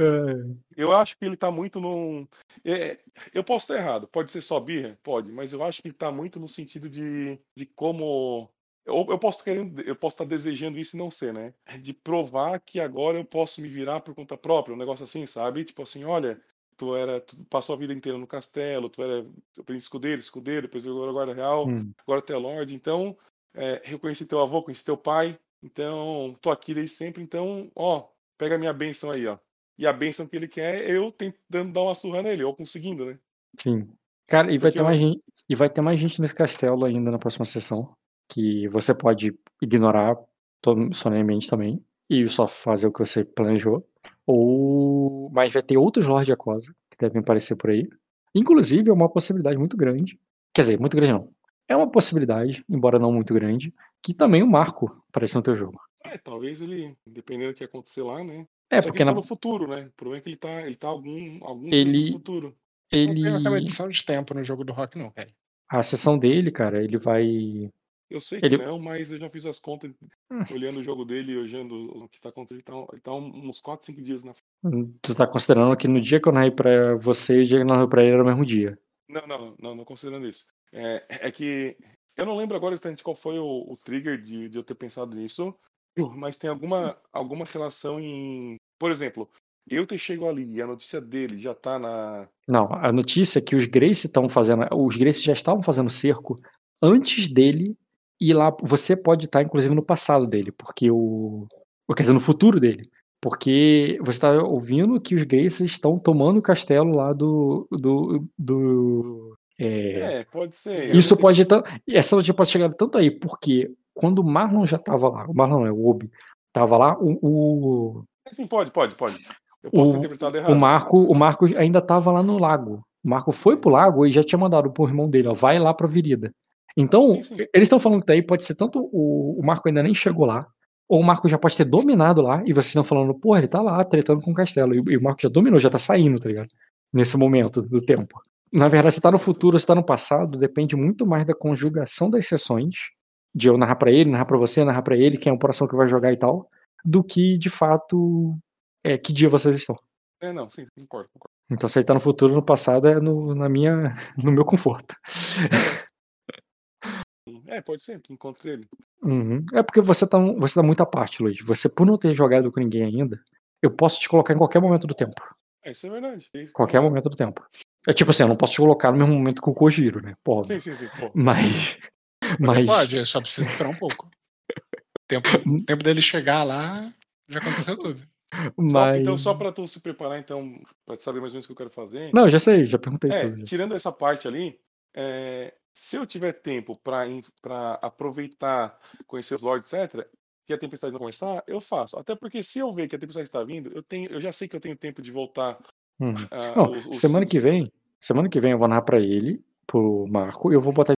É, Eu acho que ele tá muito num. é, eu posso estar errado, pode ser só birra? Pode, mas eu acho que ele tá muito no sentido de, de como. Eu, eu posso querendo, eu posso estar desejando isso e não ser, né? De provar que agora eu posso me virar por conta própria, um negócio assim, sabe? Tipo assim, olha, tu era, tu passou a vida inteira no castelo, tu era príncipe escudeiro, escudeiro, depois virou guarda real, hum, agora tu é lord, então é, eu conheci teu avô, conheci teu pai, então tô aqui desde sempre, então, ó, pega a minha bênção aí, ó. E a bênção que ele quer é eu tentando dar uma surra nele, ou conseguindo, né? sim. Cara, e vai Porque ter mais gente, e vai ter mais gente nesse castelo ainda na próxima sessão, que você pode ignorar solenemente também e só fazer o que você planejou. Ou, mas vai ter outros Lords de Acosa que devem aparecer por aí. Inclusive, é uma possibilidade muito grande. Quer dizer, muito grande não. É uma possibilidade, embora não muito grande, que também o Marco apareça no teu jogo. É, talvez ele, dependendo do que acontecer lá, né? É, Só que porque ele tá na, no futuro, né? O problema é que ele tá, ele tá algum, algum tempo no ele, futuro. Não tem ele, edição de tempo no jogo do rock, não, cara. a sessão dele, cara, ele vai, Eu sei que ele, não, mas eu já fiz as contas olhando o jogo dele e olhando o que tá acontecendo. Ele tá, ele tá uns 4, 5 dias na tu tá considerando que no dia que eu narrei pra você e o dia que eu narrei pra ele era o mesmo dia. Não, não, não, não considerando isso. É, é que eu não lembro agora exatamente qual foi o, o trigger de, de eu ter pensado nisso, mas tem alguma, alguma relação em. Por exemplo, eu ter chego ali e a notícia dele já tá na. Não, a notícia é que os Grace estão fazendo. Os Grace já estavam fazendo cerco antes dele ir lá. Você pode estar, inclusive, no passado dele, porque o. Quer dizer, no futuro dele. Porque você está ouvindo que os Grace estão tomando o castelo lá do. do. do é, É, pode ser. Isso pode. tan- Essa notícia pode chegar tanto aí, porque quando o Marlon já estava lá, o Marlon é o Obi, estava lá, o, o, Sim, pode, pode, pode. Eu posso ter o, interpretado o errado. Marco, o Marco ainda estava lá no lago. O Marco foi pro lago e já tinha mandado pro irmão dele, ó, vai lá pra Virida. Então, Sim, sim. eles estão falando que daí pode ser tanto o, o Marco ainda nem chegou lá, ou o Marco já pode ter dominado lá, e vocês estão falando, pô, ele tá lá tretando com o castelo. E, e o Marco já dominou, já tá saindo, tá ligado? Nesse momento do tempo. Na verdade, se tá no futuro ou se tá no passado, depende muito mais da conjugação das sessões, de eu narrar pra ele, narrar pra você, narrar pra ele, quem é o próximo que vai jogar e tal, do que de fato é que dia vocês estão. É, não, sim, concordo, concordo. Então, se ele tá no futuro, no passado, é no, na minha, no meu conforto. É, pode ser, que encontre ele. Uhum. É porque você tá, você tá muito à parte, Luiz. Você, por não ter jogado com ninguém ainda, eu posso te colocar em qualquer momento do tempo. É, isso é verdade. Isso, Qualquer concordo. momento do tempo. É tipo assim, eu não posso te colocar no mesmo momento que o Kojiro, né? Pô, Sim, sim, sim. Pô. Mas. Mas. pode, só precisa esperar um pouco. O tempo, tempo dele chegar lá, já aconteceu tudo. Só- então, Mas. só pra tu se preparar, então, pra tu saber mais ou menos o que eu quero fazer. Não, já sei, já perguntei É, tudo. já. tirando essa parte ali, é, se eu tiver tempo pra aproveitar, conhecer os lords, etc., que a tempestade não começar, eu faço. Até porque se eu ver que a tempestade está vindo, eu tenho, eu já sei que eu tenho tempo de voltar. Uhum. ah, Não, os- os- semana que vem, semana que vem eu vou narrar pra ele, pro Marco, e eu vou botar